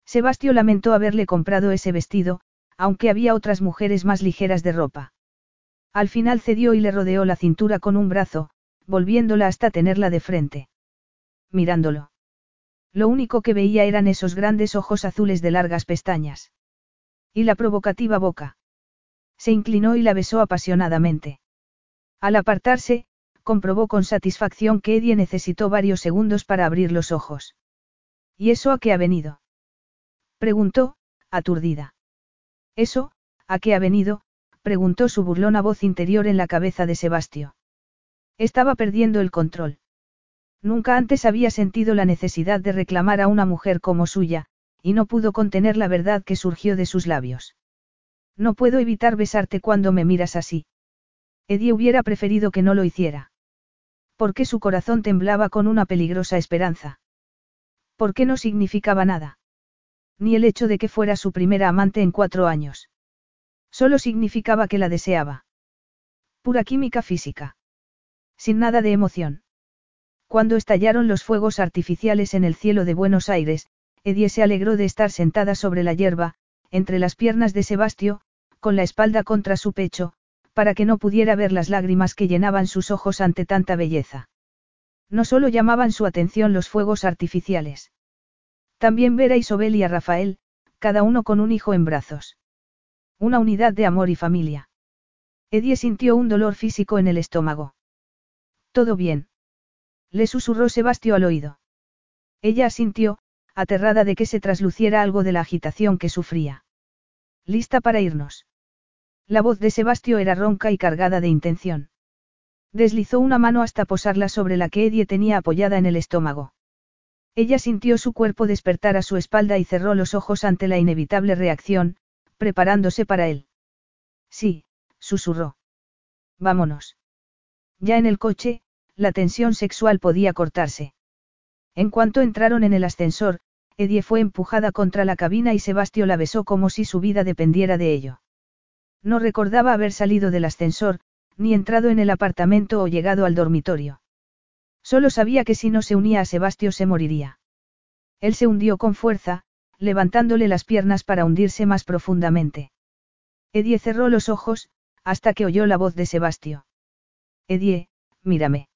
Speaker 1: Sebastio lamentó haberle comprado ese vestido, aunque había otras mujeres más ligeras de ropa. Al final cedió y le rodeó la cintura con un brazo, volviéndola hasta tenerla de frente. Mirándolo. Lo único que veía eran esos grandes ojos azules de largas pestañas. Y la provocativa boca. Se inclinó y la besó apasionadamente. Al apartarse, comprobó con satisfacción que Eddie necesitó varios segundos para abrir los ojos. ¿Y eso a qué ha venido? Preguntó, aturdida. Eso, ¿a qué ha venido? preguntó su burlona voz interior en la cabeza de Sebastio. Estaba perdiendo el control. Nunca antes había sentido la necesidad de reclamar a una mujer como suya, y no pudo contener la verdad que surgió de sus labios. No puedo evitar besarte cuando me miras así. Eddie hubiera preferido que no lo hiciera. Porque su corazón temblaba con una peligrosa esperanza. ¿Por qué no significaba nada? Ni el hecho de que fuera su primera amante en cuatro años. Solo significaba que la deseaba. Pura química física. Sin nada de emoción. Cuando estallaron los fuegos artificiales en el cielo de Buenos Aires, Edie se alegró de estar sentada sobre la hierba, entre las piernas de Sebastio, con la espalda contra su pecho, para que no pudiera ver las lágrimas que llenaban sus ojos ante tanta belleza. No solo llamaban su atención los fuegos artificiales. También ver a Isobel y a Rafael, cada uno con un hijo en brazos. Una unidad de amor y familia. Edie sintió un dolor físico en el estómago. ¿Todo bien? Le susurró Sebastio al oído. Ella asintió, aterrada de que se trasluciera algo de la agitación que sufría. ¿Lista para irnos? La voz de Sebastio era ronca y cargada de intención. Deslizó una mano hasta posarla sobre la que Edie tenía apoyada en el estómago. Ella sintió su cuerpo despertar a su espalda y cerró los ojos ante la inevitable reacción, preparándose para él. Sí, susurró. Vámonos. Ya en el coche, la tensión sexual podía cortarse. En cuanto entraron en el ascensor, Edie fue empujada contra la cabina y Sebastio la besó como si su vida dependiera de ello. No recordaba haber salido del ascensor, ni entrado en el apartamento o llegado al dormitorio. Solo sabía que si no se unía a Sebastio se moriría. Él se hundió con fuerza, levantándole las piernas para hundirse más profundamente. Edie cerró los ojos, hasta que oyó la voz de Sebastio. Edie, mírame.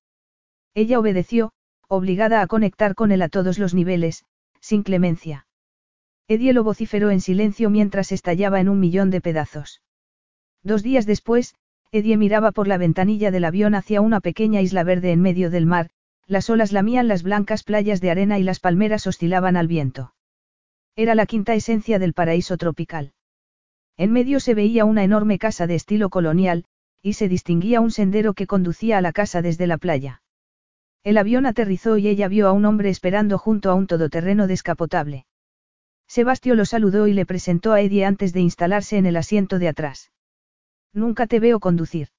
Speaker 1: Ella obedeció, obligada a conectar con él a todos los niveles, sin clemencia. Edie lo vociferó en silencio mientras estallaba en un millón de pedazos. Dos días después, Edie miraba por la ventanilla del avión hacia una pequeña isla verde en medio del mar, las olas lamían las blancas playas de arena y las palmeras oscilaban al viento. Era la quinta esencia del paraíso tropical. En medio se veía una enorme casa de estilo colonial, y se distinguía un sendero que conducía a la casa desde la playa. El avión aterrizó y ella vio a un hombre esperando junto a un todoterreno descapotable. Sebastio lo saludó y le presentó a Eddie antes de instalarse en el asiento de atrás. Nunca te veo conducir.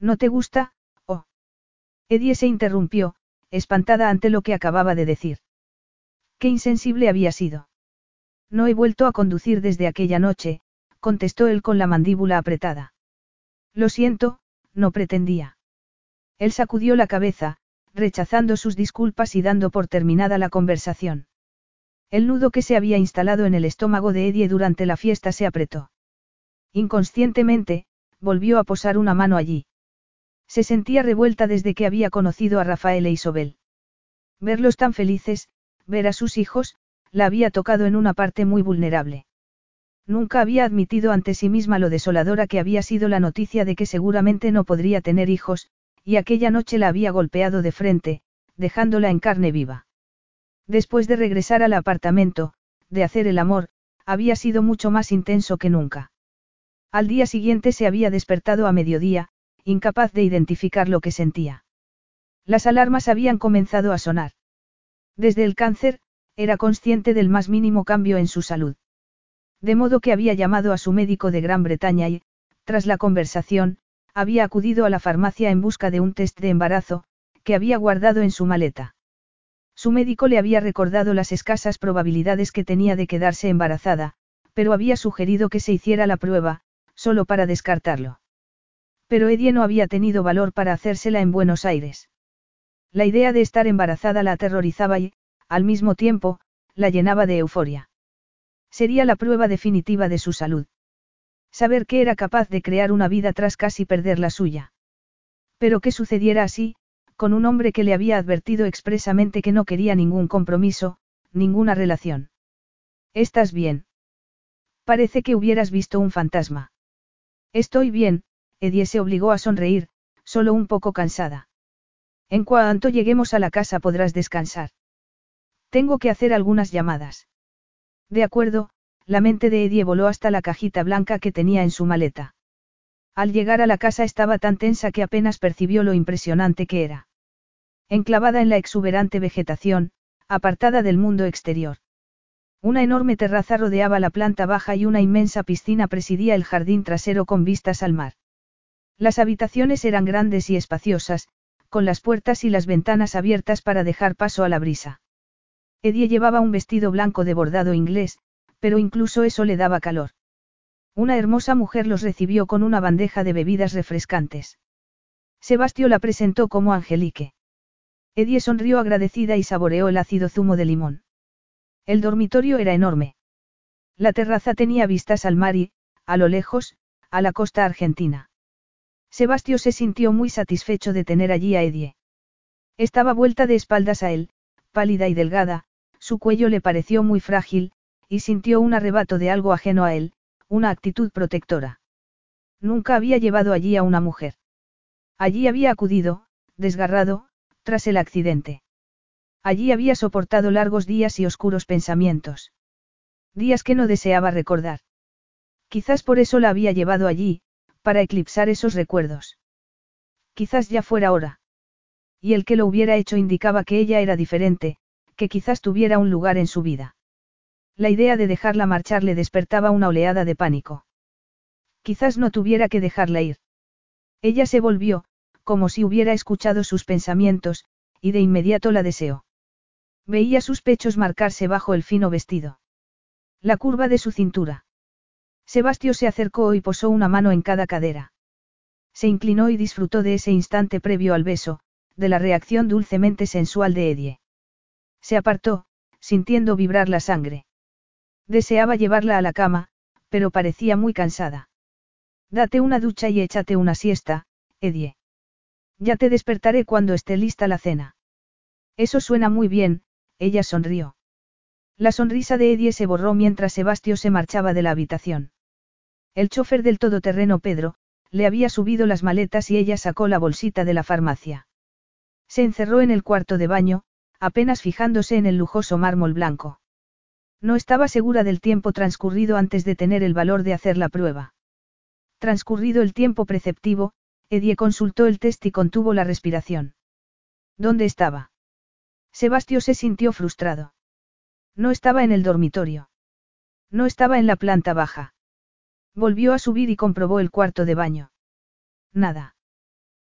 Speaker 1: ¿No te gusta? Oh. Eddie se interrumpió, espantada ante lo que acababa de decir. Qué insensible había sido. No he vuelto a conducir desde aquella noche, contestó él con la mandíbula apretada. Lo siento, no pretendía. Él sacudió la cabeza, rechazando sus disculpas y dando por terminada la conversación. El nudo que se había instalado en el estómago de Eddie durante la fiesta se apretó. Inconscientemente, volvió a posar una mano allí. Se sentía revuelta desde que había conocido a Rafael e Isobel. Verlos tan felices, ver a sus hijos, la había tocado en una parte muy vulnerable. Nunca había admitido ante sí misma lo desoladora que había sido la noticia de que seguramente no podría tener hijos, y aquella noche la había golpeado de frente, dejándola en carne viva. Después de regresar al apartamento, de hacer el amor, había sido mucho más intenso que nunca. Al día siguiente se había despertado a mediodía, incapaz de identificar lo que sentía. Las alarmas habían comenzado a sonar. Desde el cáncer, era consciente del más mínimo cambio en su salud. De modo que había llamado a su médico de Gran Bretaña y, tras la conversación, había acudido a la farmacia en busca de un test de embarazo, que había guardado en su maleta. Su médico le había recordado las escasas probabilidades que tenía de quedarse embarazada, pero había sugerido que se hiciera la prueba, solo para descartarlo. Pero Edie no había tenido valor para hacérsela en Buenos Aires. La idea de estar embarazada la aterrorizaba y, al mismo tiempo, la llenaba de euforia. Sería la prueba definitiva de su salud. Saber que era capaz de crear una vida tras casi perder la suya. Pero que sucediera así, con un hombre que le había advertido expresamente que no quería ningún compromiso, ninguna relación. ¿Estás bien? Parece que hubieras visto un fantasma. Estoy bien, Edie se obligó a sonreír, solo un poco cansada. En cuanto lleguemos a la casa podrás descansar. Tengo que hacer algunas llamadas. De acuerdo, la mente de Eddie voló hasta la cajita blanca que tenía en su maleta. Al llegar a la casa estaba tan tensa que apenas percibió lo impresionante que era. Enclavada en la exuberante vegetación, apartada del mundo exterior. Una enorme terraza rodeaba la planta baja y una inmensa piscina presidía el jardín trasero con vistas al mar. Las habitaciones eran grandes y espaciosas, con las puertas y las ventanas abiertas para dejar paso a la brisa. Eddie llevaba un vestido blanco de bordado inglés, pero incluso eso le daba calor. Una hermosa mujer los recibió con una bandeja de bebidas refrescantes. Sebastio la presentó como Angelique. Eddie sonrió agradecida y saboreó el ácido zumo de limón. El dormitorio era enorme. La terraza tenía vistas al mar y, a lo lejos, a la costa argentina. Sebastio se sintió muy satisfecho de tener allí a Edie. Estaba vuelta de espaldas a él, pálida y delgada, su cuello le pareció muy frágil, y sintió un arrebato de algo ajeno a él, una actitud protectora. Nunca había llevado allí a una mujer. Allí había acudido, desgarrado, tras el accidente. Allí había soportado largos días y oscuros pensamientos. Días que no deseaba recordar. Quizás por eso la había llevado allí, para eclipsar esos recuerdos. Quizás ya fuera hora. Y el que lo hubiera hecho indicaba que ella era diferente, que quizás tuviera un lugar en su vida. La idea de dejarla marchar le despertaba una oleada de pánico. Quizás no tuviera que dejarla ir. Ella se volvió, como si hubiera escuchado sus pensamientos, y de inmediato la deseó. Veía sus pechos marcarse bajo el fino vestido. La curva de su cintura. Sebastio se acercó y posó una mano en cada cadera. Se inclinó y disfrutó de ese instante previo al beso, de la reacción dulcemente sensual de Edie. Se apartó, sintiendo vibrar la sangre. Deseaba llevarla a la cama, pero parecía muy cansada. Date una ducha y échate una siesta, Edie. Ya te despertaré cuando esté lista la cena. Eso suena muy bien, ella sonrió. La sonrisa de Edie se borró mientras Sebastio se marchaba de la habitación. El chofer del todoterreno Pedro, le había subido las maletas y ella sacó la bolsita de la farmacia. Se encerró en el cuarto de baño, apenas fijándose en el lujoso mármol blanco. No estaba segura del tiempo transcurrido antes de tener el valor de hacer la prueba. Transcurrido el tiempo preceptivo, Edie consultó el test y contuvo la respiración. ¿Dónde estaba? Sebastio se sintió frustrado. No estaba en el dormitorio. No estaba en la planta baja. Volvió a subir y comprobó el cuarto de baño. Nada.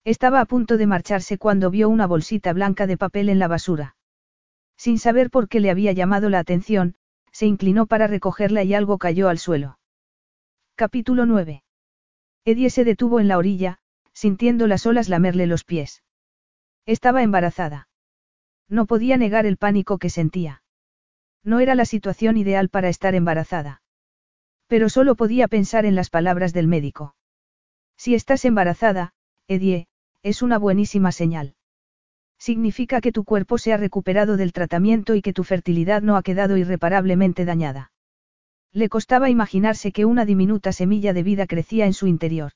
Speaker 1: Estaba a punto de marcharse cuando vio una bolsita blanca de papel en la basura. Sin saber por qué le había llamado la atención, se inclinó para recogerla y algo cayó al suelo. Capítulo 9. Edie se detuvo en la orilla, sintiendo las olas lamerle los pies. Estaba embarazada. No podía negar el pánico que sentía. No era la situación ideal para estar embarazada. Pero solo podía pensar en las palabras del médico. Si estás embarazada, Edie, es una buenísima señal. Significa que tu cuerpo se ha recuperado del tratamiento y que tu fertilidad no ha quedado irreparablemente dañada. Le costaba imaginarse que una diminuta semilla de vida crecía en su interior.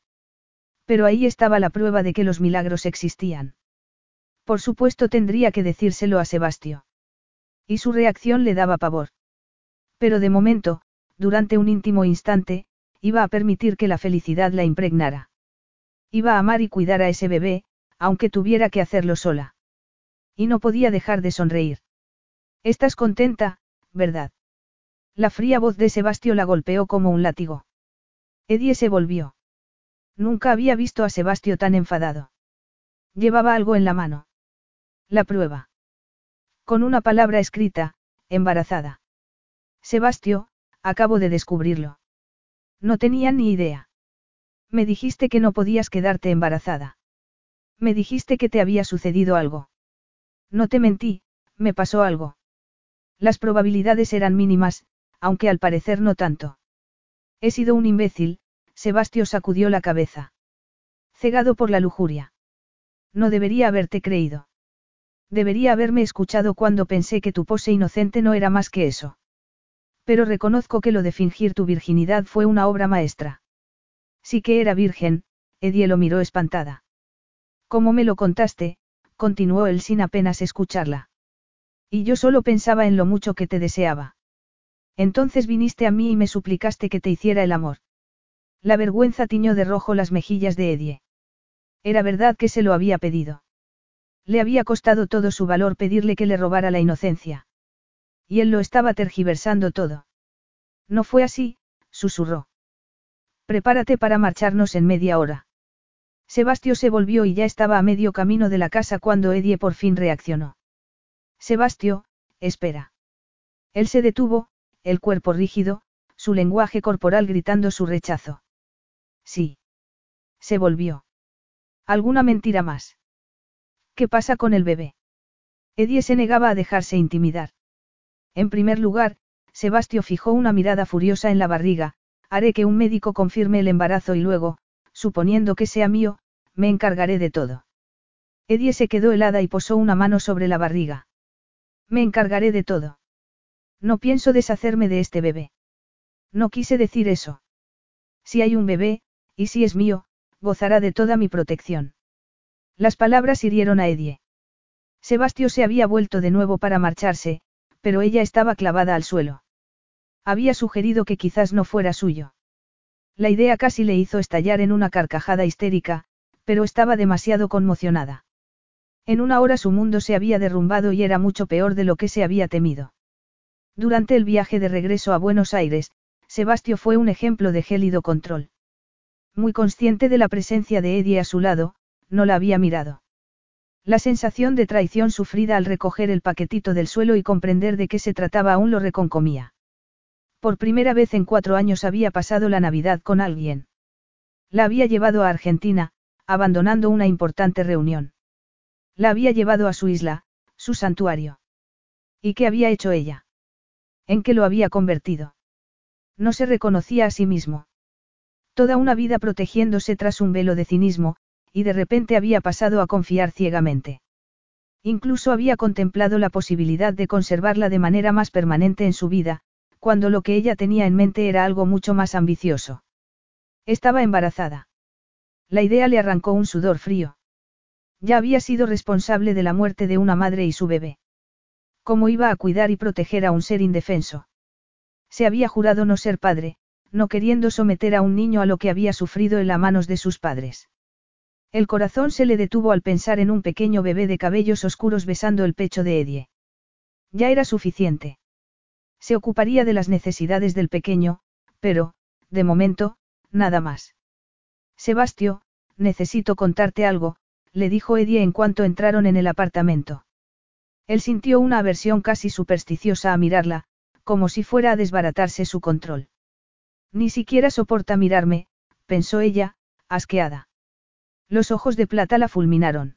Speaker 1: Pero ahí estaba la prueba de que los milagros existían. Por supuesto tendría que decírselo a Sebastio. Y su reacción le daba pavor. Pero de momento, durante un íntimo instante, iba a permitir que la felicidad la impregnara. Iba a amar y cuidar a ese bebé, aunque tuviera que hacerlo sola. Y no podía dejar de sonreír. Estás contenta, ¿verdad? La fría voz de Sebastio la golpeó como un látigo. Edie se volvió. Nunca había visto a Sebastio tan enfadado. Llevaba algo en la mano. La prueba. Con una palabra escrita, embarazada. Sebastio, Acabo de descubrirlo. No tenía ni idea. Me dijiste que no podías quedarte embarazada. Me dijiste que te había sucedido algo. No te mentí, me pasó algo. Las probabilidades eran mínimas, aunque al parecer no tanto. He sido un imbécil, Sebastio sacudió la cabeza. Cegado por la lujuria. No debería haberte creído. Debería haberme escuchado cuando pensé que tu pose inocente no era más que eso. Pero reconozco que lo de fingir tu virginidad fue una obra maestra. Sí que era virgen, Edie lo miró espantada. ¿Cómo me lo contaste? Continuó él sin apenas escucharla. Y yo solo pensaba en lo mucho que te deseaba. Entonces viniste a mí y me suplicaste que te hiciera el amor. La vergüenza tiñó de rojo las mejillas de Edie. Era verdad que se lo había pedido. Le había costado todo su valor pedirle que le robara la inocencia. Y él lo estaba tergiversando todo. No fue así, susurró. Prepárate para marcharnos en media hora. Sebastio se volvió y ya estaba a medio camino de la casa cuando Edie por fin reaccionó. Sebastio, espera. Él se detuvo, el cuerpo rígido, su lenguaje corporal gritando su rechazo. Sí. Se volvió. ¿Alguna mentira más? ¿Qué pasa con el bebé? Edie se negaba a dejarse intimidar. En primer lugar, Sebastio fijó una mirada furiosa en la barriga, haré que un médico confirme el embarazo y luego, suponiendo que sea mío, me encargaré de todo. Edie se quedó helada y posó una mano sobre la barriga. Me encargaré de todo. No pienso deshacerme de este bebé. No quise decir eso. Si hay un bebé, y si es mío, gozará de toda mi protección. Las palabras hirieron a Edie. Sebastio se había vuelto de nuevo para marcharse, pero ella estaba clavada al suelo. Había sugerido que quizás no fuera suyo. La idea casi le hizo estallar en una carcajada histérica, pero estaba demasiado conmocionada. En una hora su mundo se había derrumbado y era mucho peor de lo que se había temido. Durante el viaje de regreso a Buenos Aires, Sebastio fue un ejemplo de gélido control. Muy consciente de la presencia de Eddie a su lado, no la había mirado. La sensación de traición sufrida al recoger el paquetito del suelo y comprender de qué se trataba aún lo reconcomía. Por primera vez en cuatro años había pasado la Navidad con alguien. La había llevado a Argentina, abandonando una importante reunión. La había llevado a su isla, su santuario. ¿Y qué había hecho ella? ¿En qué lo había convertido? No se reconocía a sí mismo. Toda una vida protegiéndose tras un velo de cinismo, y de repente había pasado a confiar ciegamente. Incluso había contemplado la posibilidad de conservarla de manera más permanente en su vida, cuando lo que ella tenía en mente era algo mucho más ambicioso. Estaba embarazada. La idea le arrancó un sudor frío. Ya había sido responsable de la muerte de una madre y su bebé. ¿Cómo iba a cuidar y proteger a un ser indefenso? Se había jurado no ser padre, no queriendo someter a un niño a lo que había sufrido en las manos de sus padres. El corazón se le detuvo al pensar en un pequeño bebé de cabellos oscuros besando el pecho de Edie. Ya era suficiente. Se ocuparía de las necesidades del pequeño, pero, de momento, nada más. Sebastio, necesito contarte algo, le dijo Eddie en cuanto entraron en el apartamento. Él sintió una aversión casi supersticiosa a mirarla, como si fuera a desbaratarse su control. Ni siquiera soporta mirarme, pensó ella, asqueada. Los ojos de plata la fulminaron.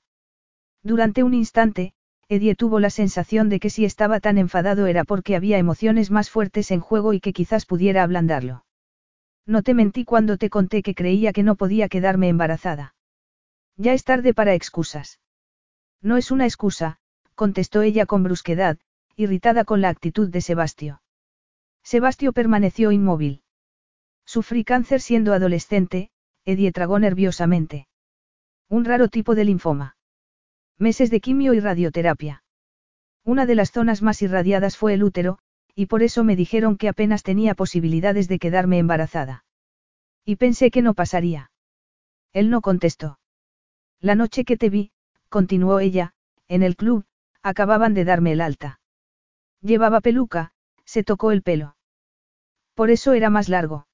Speaker 1: Durante un instante, Edie tuvo la sensación de que si estaba tan enfadado era porque había emociones más fuertes en juego y que quizás pudiera ablandarlo. No te mentí cuando te conté que creía que no podía quedarme embarazada. Ya es tarde para excusas. No es una excusa, contestó ella con brusquedad, irritada con la actitud de Sebastio. Sebastio permaneció inmóvil. Sufrí cáncer siendo adolescente, Edie tragó nerviosamente. Un raro tipo de linfoma. Meses de quimio y radioterapia. Una de las zonas más irradiadas fue el útero, y por eso me dijeron que apenas tenía posibilidades de quedarme embarazada. Y pensé que no pasaría. Él no contestó. La noche que te vi, continuó ella, en el club, acababan de darme el alta. Llevaba peluca, se tocó el pelo. Por eso era más largo.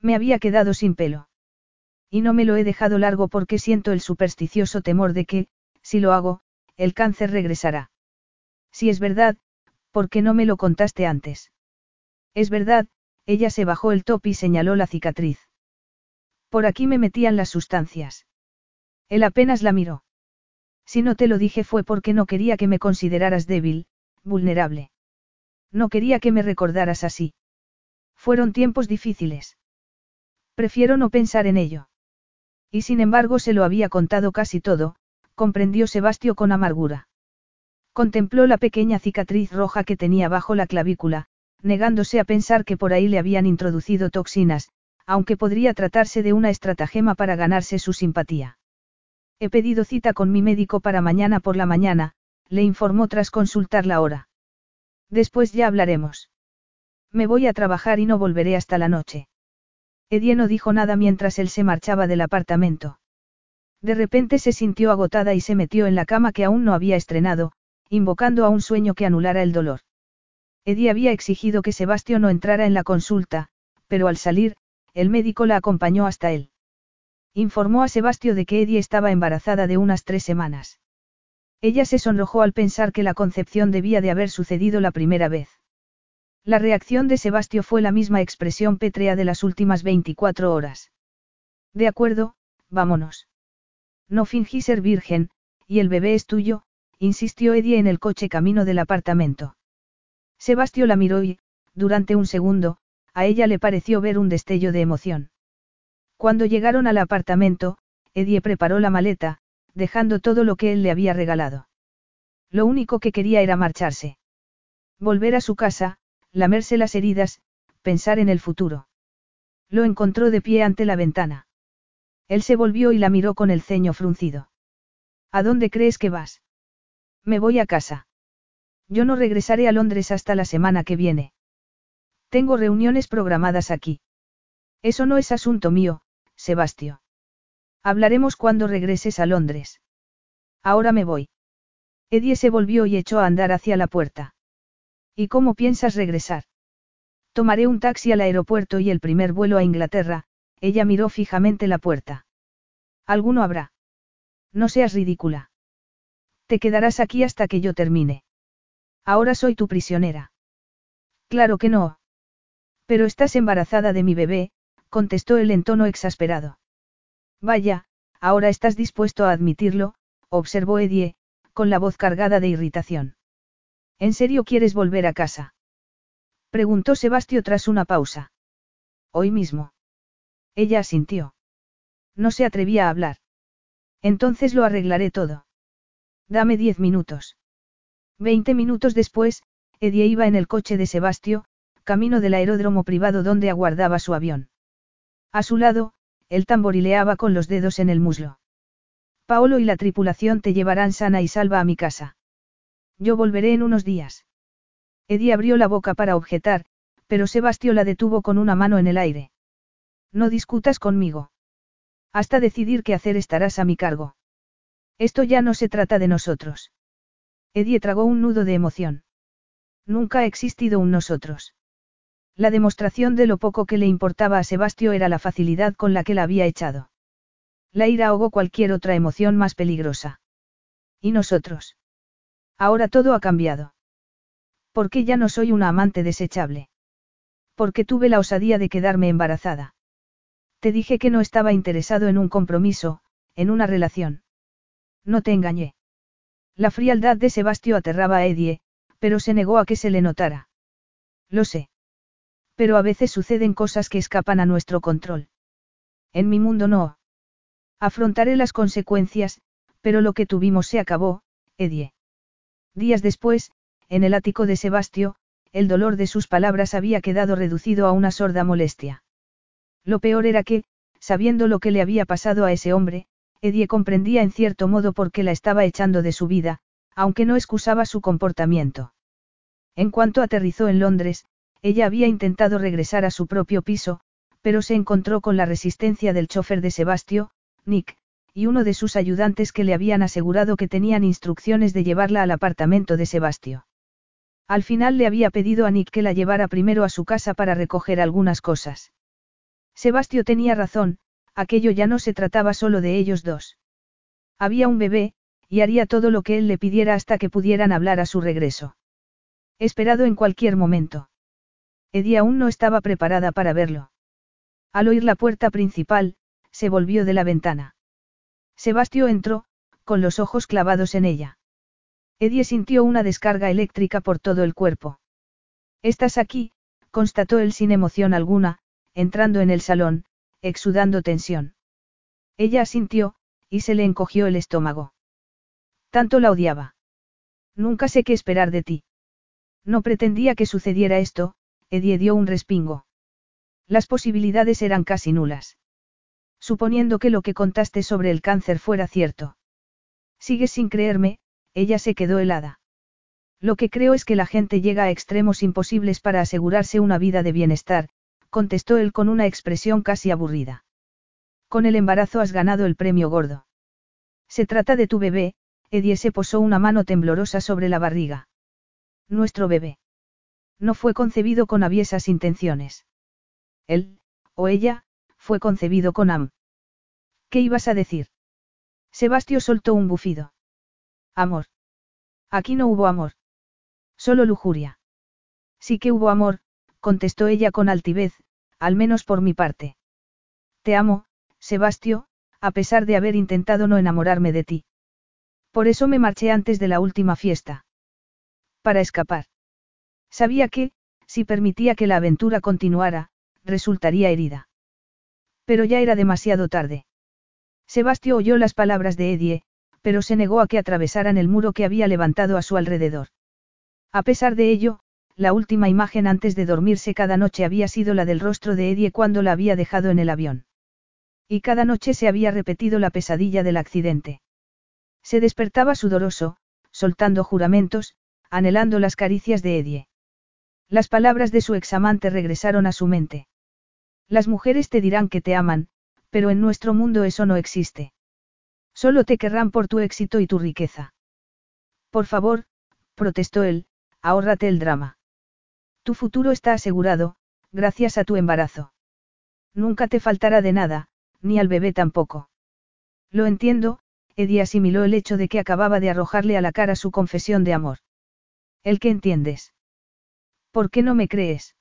Speaker 1: Me había quedado sin pelo. Y no me lo he dejado largo porque siento el supersticioso temor de que, si lo hago, el cáncer regresará. Si es verdad, ¿por qué no me lo contaste antes? Es verdad, ella se bajó el top y señaló la cicatriz. Por aquí me metían las sustancias. Él apenas la miró. Si no te lo dije fue porque no quería que me consideraras débil, vulnerable. No quería que me recordaras así. Fueron tiempos difíciles. Prefiero no pensar en ello. Y sin embargo se lo había contado casi todo, comprendió Sebastio con amargura. Contempló la pequeña cicatriz roja que tenía bajo la clavícula, negándose a pensar que por ahí le habían introducido toxinas, aunque podría tratarse de una estratagema para ganarse su simpatía. He pedido cita con mi médico para mañana por la mañana, le informó tras consultar la hora. Después ya hablaremos. Me voy a trabajar y no volveré hasta la noche. Edie no dijo nada mientras él se marchaba del apartamento. De repente se sintió agotada y se metió en la cama que aún no había estrenado, invocando a un sueño que anulara el dolor. Eddie había exigido que Sebastio no entrara en la consulta, pero al salir, el médico la acompañó hasta él. Informó a Sebastio de que Eddie estaba embarazada de unas tres semanas. Ella se sonrojó al pensar que la concepción debía de haber sucedido la primera vez. La reacción de Sebastio fue la misma expresión pétrea de las últimas 24 horas. De acuerdo, vámonos. No fingí ser virgen, y el bebé es tuyo, insistió Eddie en el coche camino del apartamento. Sebastio la miró y, durante un segundo, a ella le pareció ver un destello de emoción. Cuando llegaron al apartamento, Eddie preparó la maleta, dejando todo lo que él le había regalado. Lo único que quería era marcharse. Volver a su casa, lamerse las heridas, pensar en el futuro. Lo encontró de pie ante la ventana. Él se volvió y la miró con el ceño fruncido. ¿A dónde crees que vas? Me voy a casa. Yo no regresaré a Londres hasta la semana que viene. Tengo reuniones programadas aquí. Eso no es asunto mío, Sebastio. Hablaremos cuando regreses a Londres. Ahora me voy. Eddie se volvió y echó a andar hacia la puerta. ¿Y cómo piensas regresar? Tomaré un taxi al aeropuerto y el primer vuelo a Inglaterra, ella miró fijamente la puerta. ¿Alguno habrá? No seas ridícula. Te quedarás aquí hasta que yo termine. Ahora soy tu prisionera. Claro que no. Pero estás embarazada de mi bebé, contestó él en tono exasperado. Vaya, ahora estás dispuesto a admitirlo, observó Edie, con la voz cargada de irritación. ¿En serio quieres volver a casa? Preguntó Sebastio tras una pausa. Hoy mismo. Ella asintió. No se atrevía a hablar. Entonces lo arreglaré todo. Dame diez minutos. Veinte minutos después, Edie iba en el coche de Sebastio, camino del aeródromo privado donde aguardaba su avión. A su lado, él tamborileaba con los dedos en el muslo. Paolo y la tripulación te llevarán sana y salva a mi casa. Yo volveré en unos días. Eddie abrió la boca para objetar, pero Sebastio la detuvo con una mano en el aire. No discutas conmigo. Hasta decidir qué hacer estarás a mi cargo. Esto ya no se trata de nosotros. Eddie tragó un nudo de emoción. Nunca ha existido un nosotros. La demostración de lo poco que le importaba a Sebastio era la facilidad con la que la había echado. La ira ahogó cualquier otra emoción más peligrosa. ¿Y nosotros? Ahora todo ha cambiado. ¿Por qué ya no soy una amante desechable? Porque tuve la osadía de quedarme embarazada. Te dije que no estaba interesado en un compromiso, en una relación. No te engañé. La frialdad de Sebastio aterraba a Edie, pero se negó a que se le notara. Lo sé. Pero a veces suceden cosas que escapan a nuestro control. En mi mundo no. Afrontaré las consecuencias, pero lo que tuvimos se acabó, Edie. Días después, en el ático de Sebastio, el dolor de sus palabras había quedado reducido a una sorda molestia. Lo peor era que, sabiendo lo que le había pasado a ese hombre, Edie comprendía en cierto modo por qué la estaba echando de su vida, aunque no excusaba su comportamiento. En cuanto aterrizó en Londres, ella había intentado regresar a su propio piso, pero se encontró con la resistencia del chofer de Sebastio, Nick, y uno de sus ayudantes que le habían asegurado que tenían instrucciones de llevarla al apartamento de Sebastio. Al final le había pedido a Nick que la llevara primero a su casa para recoger algunas cosas. Sebastio tenía razón, aquello ya no se trataba solo de ellos dos. Había un bebé, y haría todo lo que él le pidiera hasta que pudieran hablar a su regreso. Esperado en cualquier momento. Eddie aún no estaba preparada para verlo. Al oír la puerta principal, se volvió de la ventana. Sebastio entró, con los ojos clavados en ella. Eddie sintió una descarga eléctrica por todo el cuerpo. Estás aquí, constató él sin emoción alguna, entrando en el salón, exudando tensión. Ella asintió, y se le encogió el estómago. Tanto la odiaba. Nunca sé qué esperar de ti. No pretendía que sucediera esto, Eddie dio un respingo. Las posibilidades eran casi nulas. Suponiendo que lo que contaste sobre el cáncer fuera cierto. Sigues sin creerme, ella se quedó helada. Lo que creo es que la gente llega a extremos imposibles para asegurarse una vida de bienestar, contestó él con una expresión casi aburrida. Con el embarazo has ganado el premio gordo. Se trata de tu bebé, Eddie se posó una mano temblorosa sobre la barriga. Nuestro bebé. No fue concebido con aviesas intenciones. Él, o ella, fue concebido con am. ¿Qué ibas a decir? Sebastio soltó un bufido. Amor. Aquí no hubo amor. Solo lujuria. Sí que hubo amor, contestó ella con altivez, al menos por mi parte. Te amo, Sebastio, a pesar de haber intentado no enamorarme de ti. Por eso me marché antes de la última fiesta. Para escapar. Sabía que, si permitía que la aventura continuara, resultaría herida. Pero ya era demasiado tarde. Sebastio oyó las palabras de Edie, pero se negó a que atravesaran el muro que había levantado a su alrededor. A pesar de ello, la última imagen antes de dormirse cada noche había sido la del rostro de Edie cuando la había dejado en el avión. Y cada noche se había repetido la pesadilla del accidente. Se despertaba sudoroso, soltando juramentos, anhelando las caricias de Edie. Las palabras de su examante regresaron a su mente. Las mujeres te dirán que te aman, pero en nuestro mundo eso no existe. Solo te querrán por tu éxito y tu riqueza. Por favor, protestó él, ahórrate el drama. Tu futuro está asegurado, gracias a tu embarazo. Nunca te faltará de nada, ni al bebé tampoco. Lo entiendo, Eddie asimiló el hecho de que acababa de arrojarle a la cara su confesión de amor. ¿El que entiendes? ¿Por qué no me crees?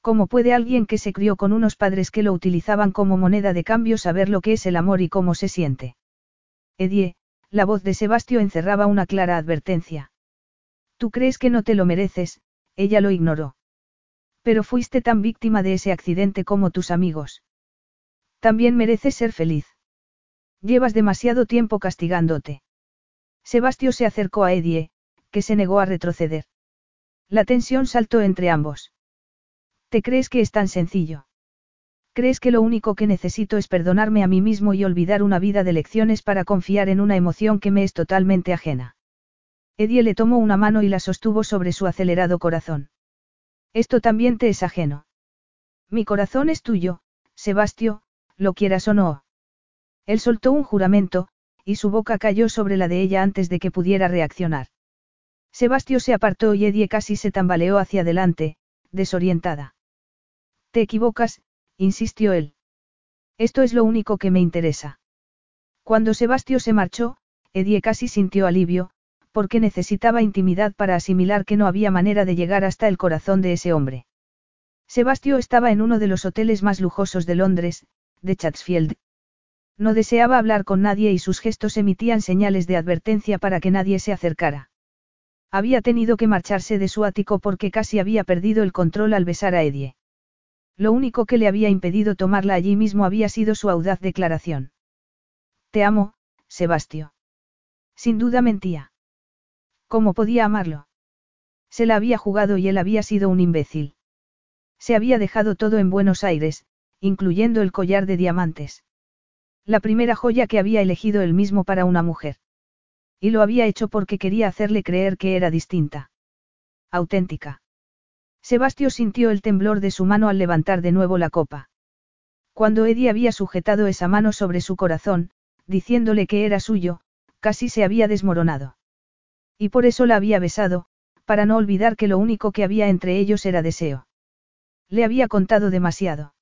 Speaker 1: ¿Cómo puede alguien que se crió con unos padres que lo utilizaban como moneda de cambio saber lo que es el amor y cómo se siente? Edie, la voz de Sebastio encerraba una clara advertencia. Tú crees que no te lo mereces, ella lo ignoró. Pero fuiste tan víctima de ese accidente como tus amigos. También mereces ser feliz. Llevas demasiado tiempo castigándote. Sebastio se acercó a Edie, que se negó a retroceder. La tensión saltó entre ambos. ¿Te crees que es tan sencillo? ¿Crees que lo único que necesito es perdonarme a mí mismo y olvidar una vida de lecciones para confiar en una emoción que me es totalmente ajena? Edie le tomó una mano y la sostuvo sobre su acelerado corazón. Esto también te es ajeno. Mi corazón es tuyo, Sebastio, lo quieras o no. Él soltó un juramento, y su boca cayó sobre la de ella antes de que pudiera reaccionar. Sebastio se apartó y Edie casi se tambaleó hacia adelante, desorientada. Te equivocas, insistió él. Esto es lo único que me interesa. Cuando Sebastio se marchó, Edie casi sintió alivio, porque necesitaba intimidad para asimilar que no había manera de llegar hasta el corazón de ese hombre. Sebastio estaba en uno de los hoteles más lujosos de Londres, de Chatsfield, no deseaba hablar con nadie y sus gestos emitían señales de advertencia para que nadie se acercara. Había tenido que marcharse de su ático porque casi había perdido el control al besar a Edie. Lo único que le había impedido tomarla allí mismo había sido su audaz declaración. Te amo, Sebastio. Sin duda mentía. ¿Cómo podía amarlo? Se la había jugado y él había sido un imbécil. Se había dejado todo en Buenos Aires, incluyendo el collar de diamantes. La primera joya que había elegido él mismo para una mujer. Y lo había hecho porque quería hacerle creer que era distinta. Auténtica. Sebastio sintió el temblor de su mano al levantar de nuevo la copa. Cuando Eddie había sujetado esa mano sobre su corazón, diciéndole que era suyo, casi se había desmoronado. Y por eso la había besado, para no olvidar que lo único que había entre ellos era deseo. Le había contado demasiado.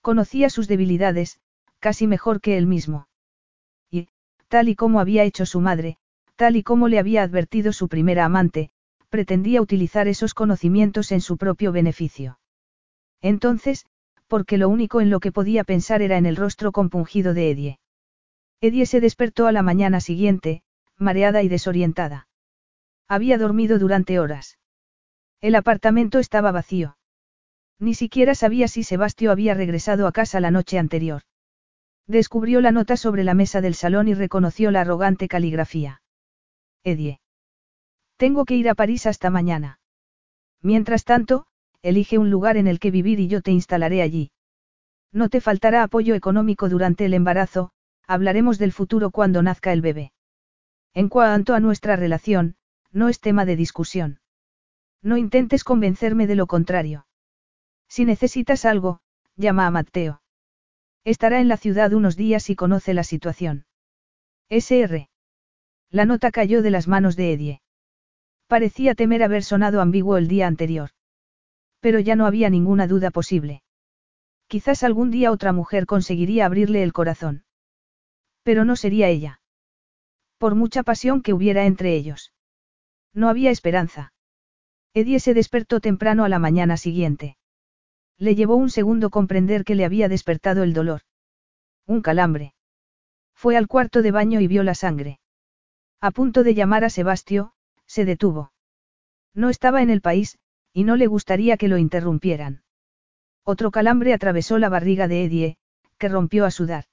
Speaker 1: Conocía sus debilidades, casi mejor que él mismo. Y, tal y como había hecho su madre, tal y como le había advertido su primera amante, pretendía utilizar esos conocimientos en su propio beneficio. Entonces, porque lo único en lo que podía pensar era en el rostro compungido de Edie. Edie se despertó a la mañana siguiente, mareada y desorientada. Había dormido durante horas. El apartamento estaba vacío. Ni siquiera sabía si Sebastio había regresado a casa la noche anterior. Descubrió la nota sobre la mesa del salón y reconoció la arrogante caligrafía. Edie. Tengo que ir a París hasta mañana. Mientras tanto, elige un lugar en el que vivir y yo te instalaré allí. No te faltará apoyo económico durante el embarazo, hablaremos del futuro cuando nazca el bebé. En cuanto a nuestra relación, no es tema de discusión. No intentes convencerme de lo contrario. Si necesitas algo, llama a Mateo. Estará en la ciudad unos días y conoce la situación. SR. La nota cayó de las manos de Edie. Parecía temer haber sonado ambiguo el día anterior. Pero ya no había ninguna duda posible. Quizás algún día otra mujer conseguiría abrirle el corazón. Pero no sería ella. Por mucha pasión que hubiera entre ellos. No había esperanza. Edie se despertó temprano a la mañana siguiente. Le llevó un segundo comprender que le había despertado el dolor. Un calambre. Fue al cuarto de baño y vio la sangre. A punto de llamar a Sebastio, se detuvo. No estaba en el país, y no le gustaría que lo interrumpieran. Otro calambre atravesó la barriga de Edie, que rompió a sudar.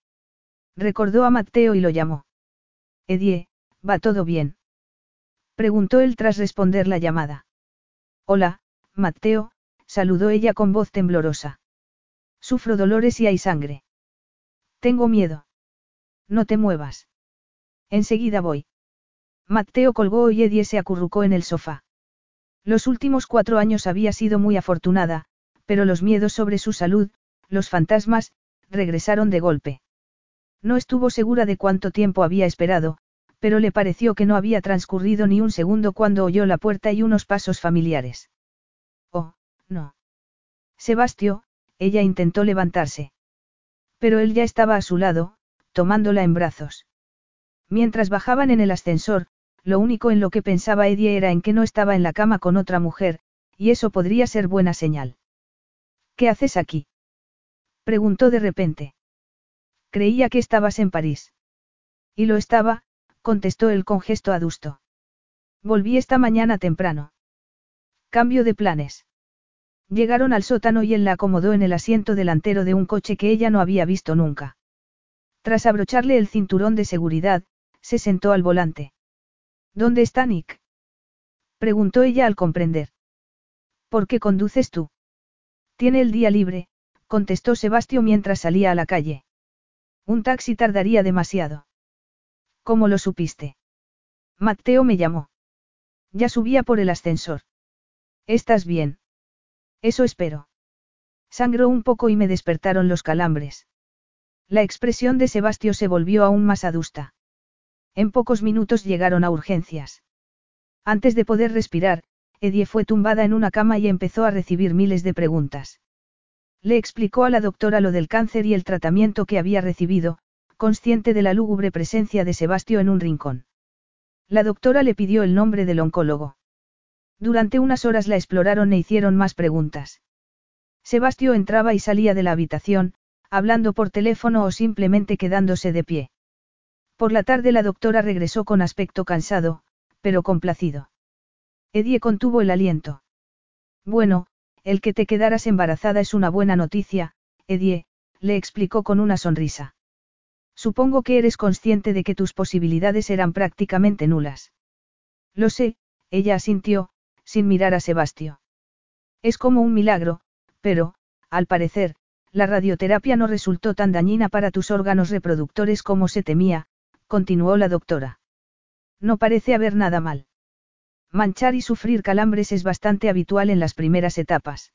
Speaker 1: Recordó a Mateo y lo llamó. Edie, ¿va todo bien? Preguntó él tras responder la llamada. Hola, Mateo, saludó ella con voz temblorosa. Sufro dolores y hay sangre. Tengo miedo. No te muevas. Enseguida voy. Mateo colgó y Edie se acurrucó en el sofá. Los últimos cuatro años había sido muy afortunada, pero los miedos sobre su salud, los fantasmas, regresaron de golpe. No estuvo segura de cuánto tiempo había esperado, pero le pareció que no había transcurrido ni un segundo cuando oyó la puerta y unos pasos familiares. Oh, no. Sebastio, ella intentó levantarse. Pero él ya estaba a su lado, tomándola en brazos. Mientras bajaban en el ascensor, lo único en lo que pensaba Eddie era en que no estaba en la cama con otra mujer, y eso podría ser buena señal. ¿Qué haces aquí? preguntó de repente. Creía que estabas en París. Y lo estaba, contestó él con gesto adusto. Volví esta mañana temprano. Cambio de planes. Llegaron al sótano y él la acomodó en el asiento delantero de un coche que ella no había visto nunca. Tras abrocharle el cinturón de seguridad, se sentó al volante. ¿Dónde está Nick? preguntó ella al comprender. ¿Por qué conduces tú? Tiene el día libre, contestó Sebastio mientras salía a la calle. Un taxi tardaría demasiado. ¿Cómo lo supiste? Mateo me llamó. Ya subía por el ascensor. ¿Estás bien? Eso espero. Sangró un poco y me despertaron los calambres. La expresión de Sebastio se volvió aún más adusta. En pocos minutos llegaron a urgencias. Antes de poder respirar, Edie fue tumbada en una cama y empezó a recibir miles de preguntas. Le explicó a la doctora lo del cáncer y el tratamiento que había recibido, consciente de la lúgubre presencia de Sebastio en un rincón. La doctora le pidió el nombre del oncólogo. Durante unas horas la exploraron e hicieron más preguntas. Sebastio entraba y salía de la habitación, hablando por teléfono o simplemente quedándose de pie. Por la tarde la doctora regresó con aspecto cansado, pero complacido. Edie contuvo el aliento. Bueno, el que te quedaras embarazada es una buena noticia, Edie, le explicó con una sonrisa. Supongo que eres consciente de que tus posibilidades eran prácticamente nulas. Lo sé, ella asintió, sin mirar a Sebastio. Es como un milagro, pero, al parecer, la radioterapia no resultó tan dañina para tus órganos reproductores como se temía, continuó la doctora. No parece haber nada mal. Manchar y sufrir calambres es bastante habitual en las primeras etapas.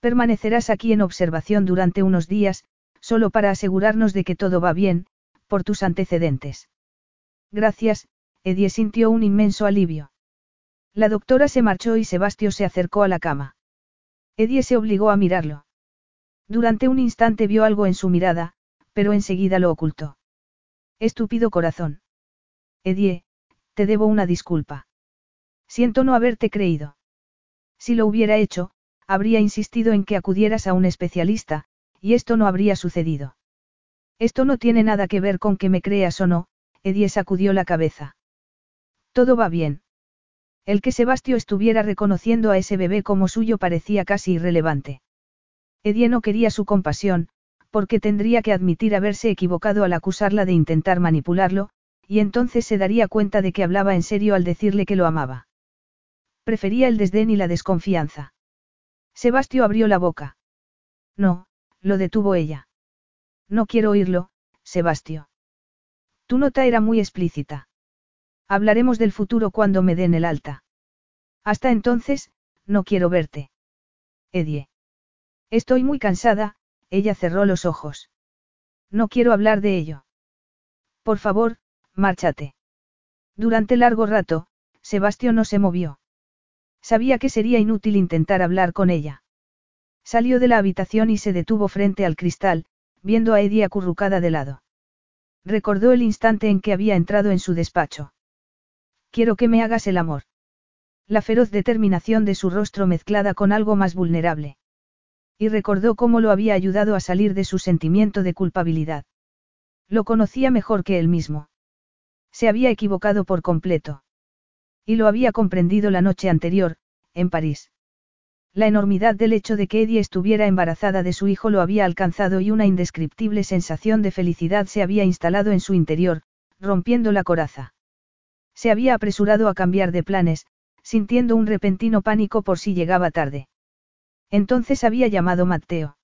Speaker 1: Permanecerás aquí en observación durante unos días, solo para asegurarnos de que todo va bien, por tus antecedentes. Gracias, Edie sintió un inmenso alivio. La doctora se marchó y Sebastio se acercó a la cama. Edie se obligó a mirarlo. Durante un instante vio algo en su mirada, pero enseguida lo ocultó. Estúpido corazón. Edie, te debo una disculpa. Siento no haberte creído. Si lo hubiera hecho, habría insistido en que acudieras a un especialista, y esto no habría sucedido. Esto no tiene nada que ver con que me creas o no, Edie sacudió la cabeza. Todo va bien. El que Sebastio estuviera reconociendo a ese bebé como suyo parecía casi irrelevante. Edie no quería su compasión, porque tendría que admitir haberse equivocado al acusarla de intentar manipularlo, y entonces se daría cuenta de que hablaba en serio al decirle que lo amaba. Prefería el desdén y la desconfianza. Sebastio abrió la boca. No, lo detuvo ella. No quiero oírlo, Sebastio. Tu nota era muy explícita. Hablaremos del futuro cuando me den el alta. Hasta entonces, no quiero verte. Edie. Estoy muy cansada, ella cerró los ojos. No quiero hablar de ello. Por favor, márchate. Durante largo rato, Sebastio no se movió. Sabía que sería inútil intentar hablar con ella. Salió de la habitación y se detuvo frente al cristal, viendo a Eddie acurrucada de lado. Recordó el instante en que había entrado en su despacho. Quiero que me hagas el amor. La feroz determinación de su rostro mezclada con algo más vulnerable. Y recordó cómo lo había ayudado a salir de su sentimiento de culpabilidad. Lo conocía mejor que él mismo. Se había equivocado por completo. Y lo había comprendido la noche anterior, en París. La enormidad del hecho de que Eddie estuviera embarazada de su hijo lo había alcanzado y una indescriptible sensación de felicidad se había instalado en su interior, rompiendo la coraza. Se había apresurado a cambiar de planes, sintiendo un repentino pánico por si llegaba tarde. Entonces había llamado Mateo.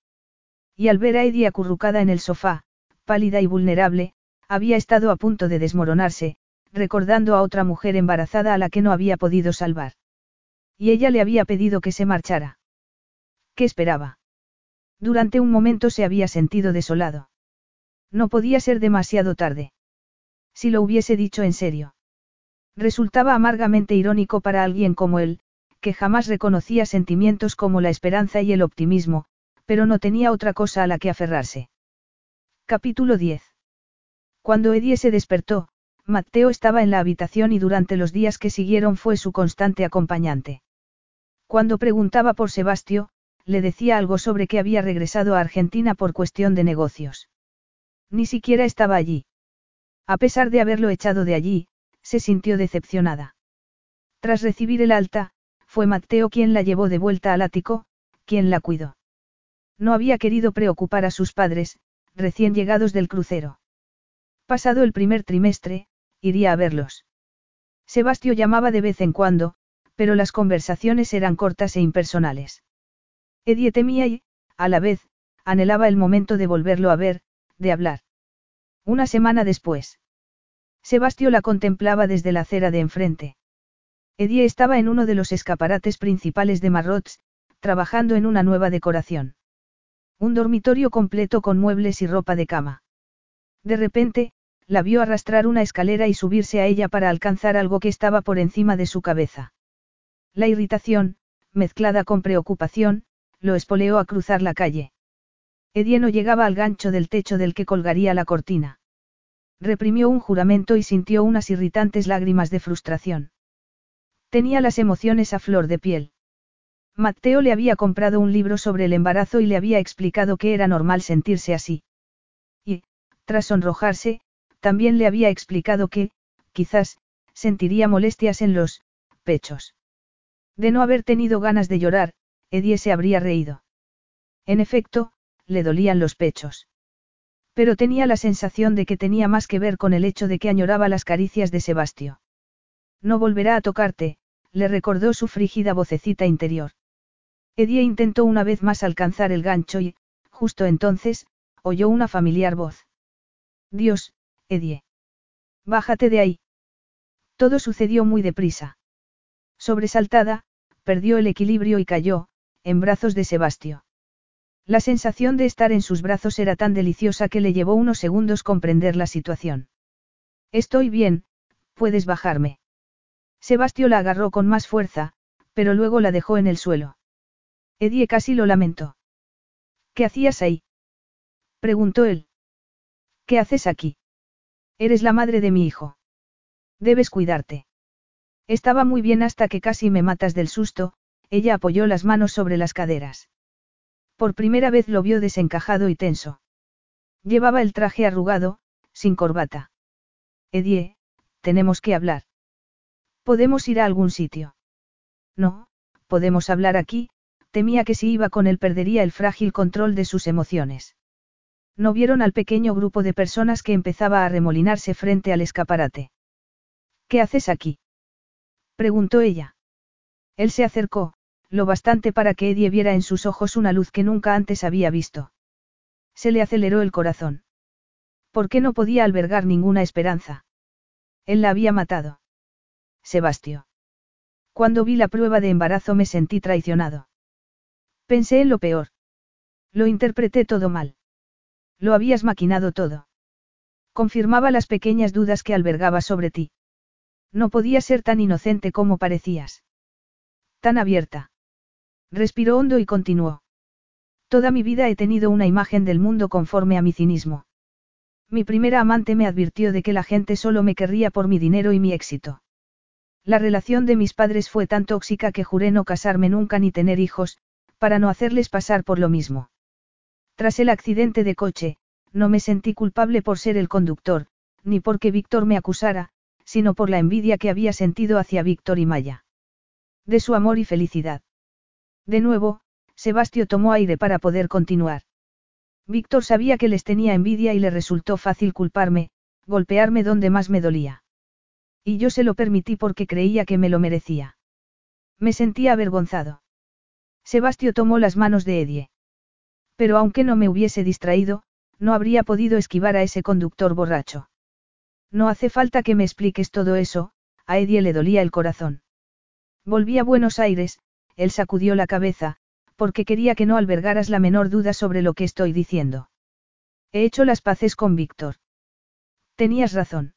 Speaker 1: Y al ver a Eddie acurrucada en el sofá, pálida y vulnerable, había estado a punto de desmoronarse, recordando a otra mujer embarazada a la que no había podido salvar. Y ella le había pedido que se marchara. ¿Qué esperaba? Durante un momento se había sentido desolado. No podía ser demasiado tarde. Si lo hubiese dicho en serio. Resultaba amargamente irónico para alguien como él, que jamás reconocía sentimientos como la esperanza y el optimismo, pero no tenía otra cosa a la que aferrarse. Capítulo 10. Cuando Edie se despertó, Mateo estaba en la habitación y durante los días que siguieron fue su constante acompañante. Cuando preguntaba por Sebastio, le decía algo sobre que había regresado a Argentina por cuestión de negocios. Ni siquiera estaba allí. A pesar de haberlo echado de allí, se sintió decepcionada. Tras recibir el alta, fue Mateo quien la llevó de vuelta al ático, quien la cuidó. No había querido preocupar a sus padres, recién llegados del crucero. Pasado el primer trimestre, iría a verlos. Sebastio llamaba de vez en cuando, pero las conversaciones eran cortas e impersonales. Edie temía y, a la vez, anhelaba el momento de volverlo a ver, de hablar. Una semana después. Sebastio la contemplaba desde la acera de enfrente. Edie estaba en uno de los escaparates principales de Marrots, trabajando en una nueva decoración. Un dormitorio completo con muebles y ropa de cama. De repente, la vio arrastrar una escalera y subirse a ella para alcanzar algo que estaba por encima de su cabeza. La irritación, mezclada con preocupación, lo espoleó a cruzar la calle. Edie no llegaba al gancho del techo del que colgaría la cortina. Reprimió un juramento y sintió unas irritantes lágrimas de frustración. Tenía las emociones a flor de piel. Mateo le había comprado un libro sobre el embarazo y le había explicado que era normal sentirse así. Y, tras sonrojarse, también le había explicado que, quizás, sentiría molestias en los pechos. De no haber tenido ganas de llorar, Edie se habría reído. En efecto, le dolían los pechos. Pero tenía la sensación de que tenía más que ver con el hecho de que añoraba las caricias de Sebastio. No volverá a tocarte, le recordó su frígida vocecita interior. Edie intentó una vez más alcanzar el gancho y, justo entonces, oyó una familiar voz. Dios, Edie. Bájate de ahí. Todo sucedió muy deprisa. Sobresaltada, perdió el equilibrio y cayó, en brazos de Sebastio. La sensación de estar en sus brazos era tan deliciosa que le llevó unos segundos comprender la situación. Estoy bien, puedes bajarme. Sebastio la agarró con más fuerza, pero luego la dejó en el suelo. Edie casi lo lamentó. ¿Qué hacías ahí? preguntó él. ¿Qué haces aquí? Eres la madre de mi hijo. Debes cuidarte. Estaba muy bien hasta que casi me matas del susto, ella apoyó las manos sobre las caderas. Por primera vez lo vio desencajado y tenso. Llevaba el traje arrugado, sin corbata. Edie, tenemos que hablar. ¿Podemos ir a algún sitio? No, podemos hablar aquí, temía que si iba con él perdería el frágil control de sus emociones. No vieron al pequeño grupo de personas que empezaba a remolinarse frente al escaparate. ¿Qué haces aquí? Preguntó ella. Él se acercó, lo bastante para que Eddie viera en sus ojos una luz que nunca antes había visto. Se le aceleró el corazón. ¿Por qué no podía albergar ninguna esperanza? Él la había matado. Sebastio. Cuando vi la prueba de embarazo me sentí traicionado. Pensé en lo peor. Lo interpreté todo mal. Lo habías maquinado todo. Confirmaba las pequeñas dudas que albergaba sobre ti. No podía ser tan inocente como parecías. Tan abierta. Respiró hondo y continuó. Toda mi vida he tenido una imagen del mundo conforme a mi cinismo. Mi primera amante me advirtió de que la gente solo me querría por mi dinero y mi éxito. La relación de mis padres fue tan tóxica que juré no casarme nunca ni tener hijos, para no hacerles pasar por lo mismo. Tras el accidente de coche, no me sentí culpable por ser el conductor, ni porque Víctor me acusara, sino por la envidia que había sentido hacia Víctor y Maya. De su amor y felicidad. De nuevo, Sebastio tomó aire para poder continuar. Víctor sabía que les tenía envidia y le resultó fácil culparme, golpearme donde más me dolía. Y yo se lo permití porque creía que me lo merecía. Me sentía avergonzado. Sebastio tomó las manos de Edie. Pero aunque no me hubiese distraído, no habría podido esquivar a ese conductor borracho. No hace falta que me expliques todo eso, a Edie le dolía el corazón. Volví a Buenos Aires, él sacudió la cabeza, porque quería que no albergaras la menor duda sobre lo que estoy diciendo. He hecho las paces con Víctor. Tenías razón.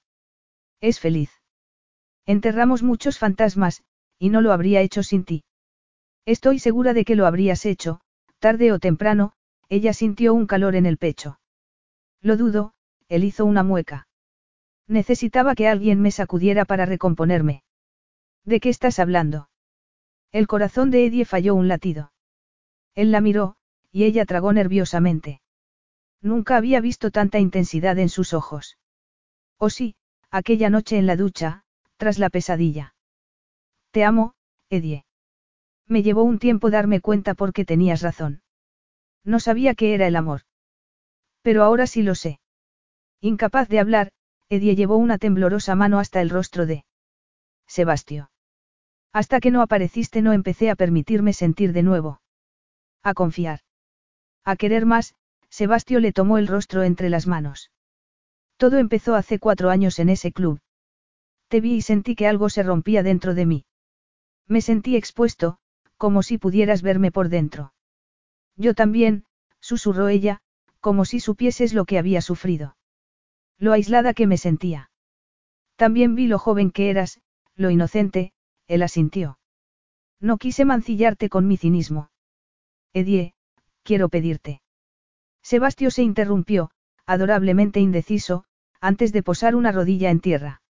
Speaker 1: Es feliz. Enterramos muchos fantasmas, y no lo habría hecho sin ti. Estoy segura de que lo habrías hecho, tarde o temprano, ella sintió un calor en el pecho. Lo dudo, él hizo una mueca. Necesitaba que alguien me sacudiera para recomponerme. ¿De qué estás hablando? El corazón de Eddie falló un latido. Él la miró, y ella tragó nerviosamente. Nunca había visto tanta intensidad en sus ojos. O oh, sí, aquella noche en la ducha, tras la pesadilla. Te amo, Edie. Me llevó un tiempo darme cuenta porque tenías razón. No sabía qué era el amor. Pero ahora sí lo sé. Incapaz de hablar, Edie llevó una temblorosa mano hasta el rostro de Sebastio. Hasta que no apareciste no empecé a permitirme sentir de nuevo. A confiar. A querer más, Sebastio le tomó el rostro entre las manos. Todo empezó hace cuatro años en ese club. Te vi y sentí que algo se rompía dentro de mí. Me sentí expuesto, como si pudieras verme por dentro. Yo también, susurró ella, como si supieses lo que había sufrido. Lo aislada que me sentía. También vi lo joven que eras, lo inocente, él asintió. No quise mancillarte con mi cinismo. Edie, quiero pedirte. Sebastio se interrumpió, adorablemente indeciso, antes de posar una rodilla en tierra.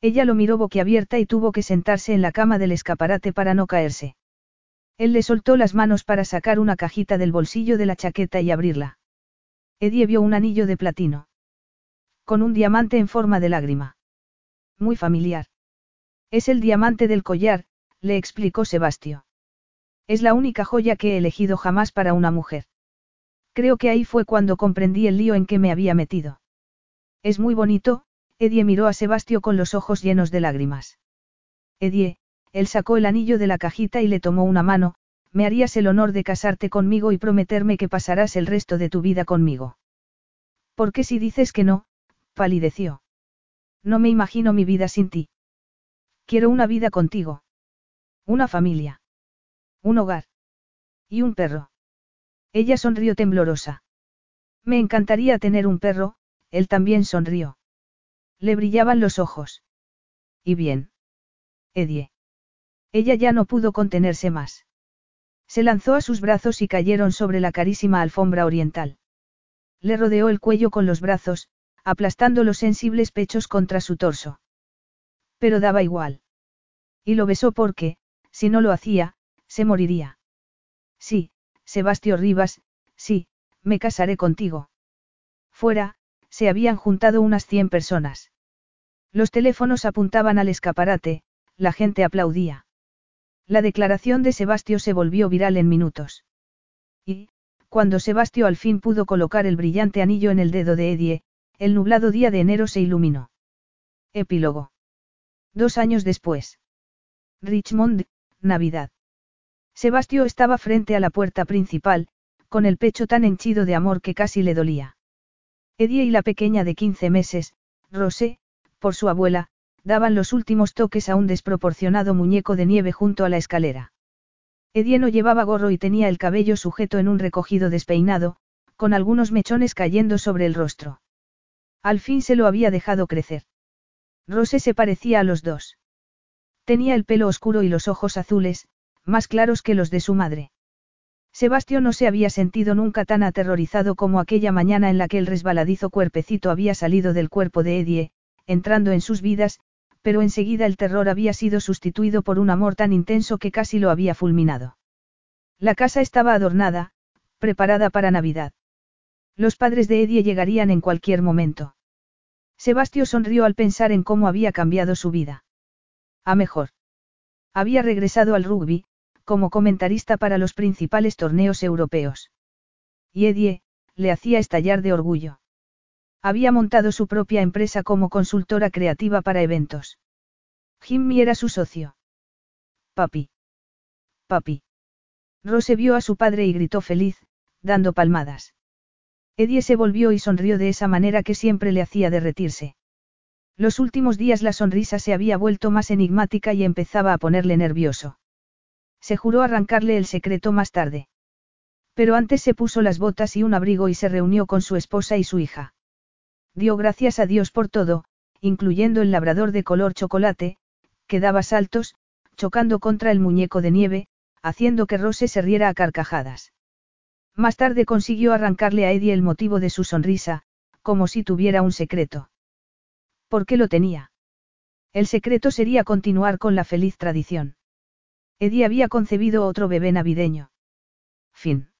Speaker 1: Ella lo miró boquiabierta y tuvo que sentarse en la cama del escaparate para no caerse. Él le soltó las manos para sacar una cajita del bolsillo de la chaqueta y abrirla. Edie vio un anillo de platino. Con un diamante en forma de lágrima. Muy familiar. Es el diamante del collar, le explicó Sebastio. Es la única joya que he elegido jamás para una mujer. Creo que ahí fue cuando comprendí el lío en que me había metido. Es muy bonito, Edie miró a Sebastio con los ojos llenos de lágrimas. Edie, él sacó el anillo de la cajita y le tomó una mano, me harías el honor de casarte conmigo y prometerme que pasarás el resto de tu vida conmigo. Porque si dices que no, palideció. No me imagino mi vida sin ti. Quiero una vida contigo. Una familia. Un hogar. Y un perro. Ella sonrió temblorosa. Me encantaría tener un perro, él también sonrió. Le brillaban los ojos. Y bien. Edie. Ella ya no pudo contenerse más. Se lanzó a sus brazos y cayeron sobre la carísima alfombra oriental. Le rodeó el cuello con los brazos, aplastando los sensibles pechos contra su torso. Pero daba igual. Y lo besó porque, si no lo hacía, se moriría. Sí, Sebastio Rivas, sí, me casaré contigo. Fuera, se habían juntado unas 100 personas. Los teléfonos apuntaban al escaparate, la gente aplaudía. La declaración de Sebastio se volvió viral en minutos. Y, cuando Sebastio al fin pudo colocar el brillante anillo en el dedo de Edie, el nublado día de enero se iluminó. Epílogo. Dos años después. Richmond, Navidad. Sebastio estaba frente a la puerta principal, con el pecho tan henchido de amor que casi le dolía. Edie y la pequeña de 15 meses, Rosé, por su abuela, daban los últimos toques a un desproporcionado muñeco de nieve junto a la escalera. Edie no llevaba gorro y tenía el cabello sujeto en un recogido despeinado, con algunos mechones cayendo sobre el rostro. Al fin se lo había dejado crecer. Rose se parecía a los dos. Tenía el pelo oscuro y los ojos azules, más claros que los de su madre. Sebastián no se había sentido nunca tan aterrorizado como aquella mañana en la que el resbaladizo cuerpecito había salido del cuerpo de Edie, entrando en sus vidas, pero enseguida el terror había sido sustituido por un amor tan intenso que casi lo había fulminado. La casa estaba adornada, preparada para Navidad. Los padres de Eddie llegarían en cualquier momento. Sebastio sonrió al pensar en cómo había cambiado su vida. A mejor. Había regresado al rugby, como comentarista para los principales torneos europeos. Y Eddie, le hacía estallar de orgullo. Había montado su propia empresa como consultora creativa para eventos. Jimmy era su socio. Papi. Papi. Rose vio a su padre y gritó feliz, dando palmadas. Eddie se volvió y sonrió de esa manera que siempre le hacía derretirse. Los últimos días la sonrisa se había vuelto más enigmática y empezaba a ponerle nervioso. Se juró arrancarle el secreto más tarde. Pero antes se puso las botas y un abrigo y se reunió con su esposa y su hija. Dio gracias a Dios por todo, incluyendo el labrador de color chocolate, que daba saltos, chocando contra el muñeco de nieve, haciendo que Rose se riera a carcajadas. Más tarde consiguió arrancarle a Eddie el motivo de su sonrisa, como si tuviera un secreto. ¿Por qué lo tenía? El secreto sería continuar con la feliz tradición. Eddie había concebido otro bebé navideño. Fin.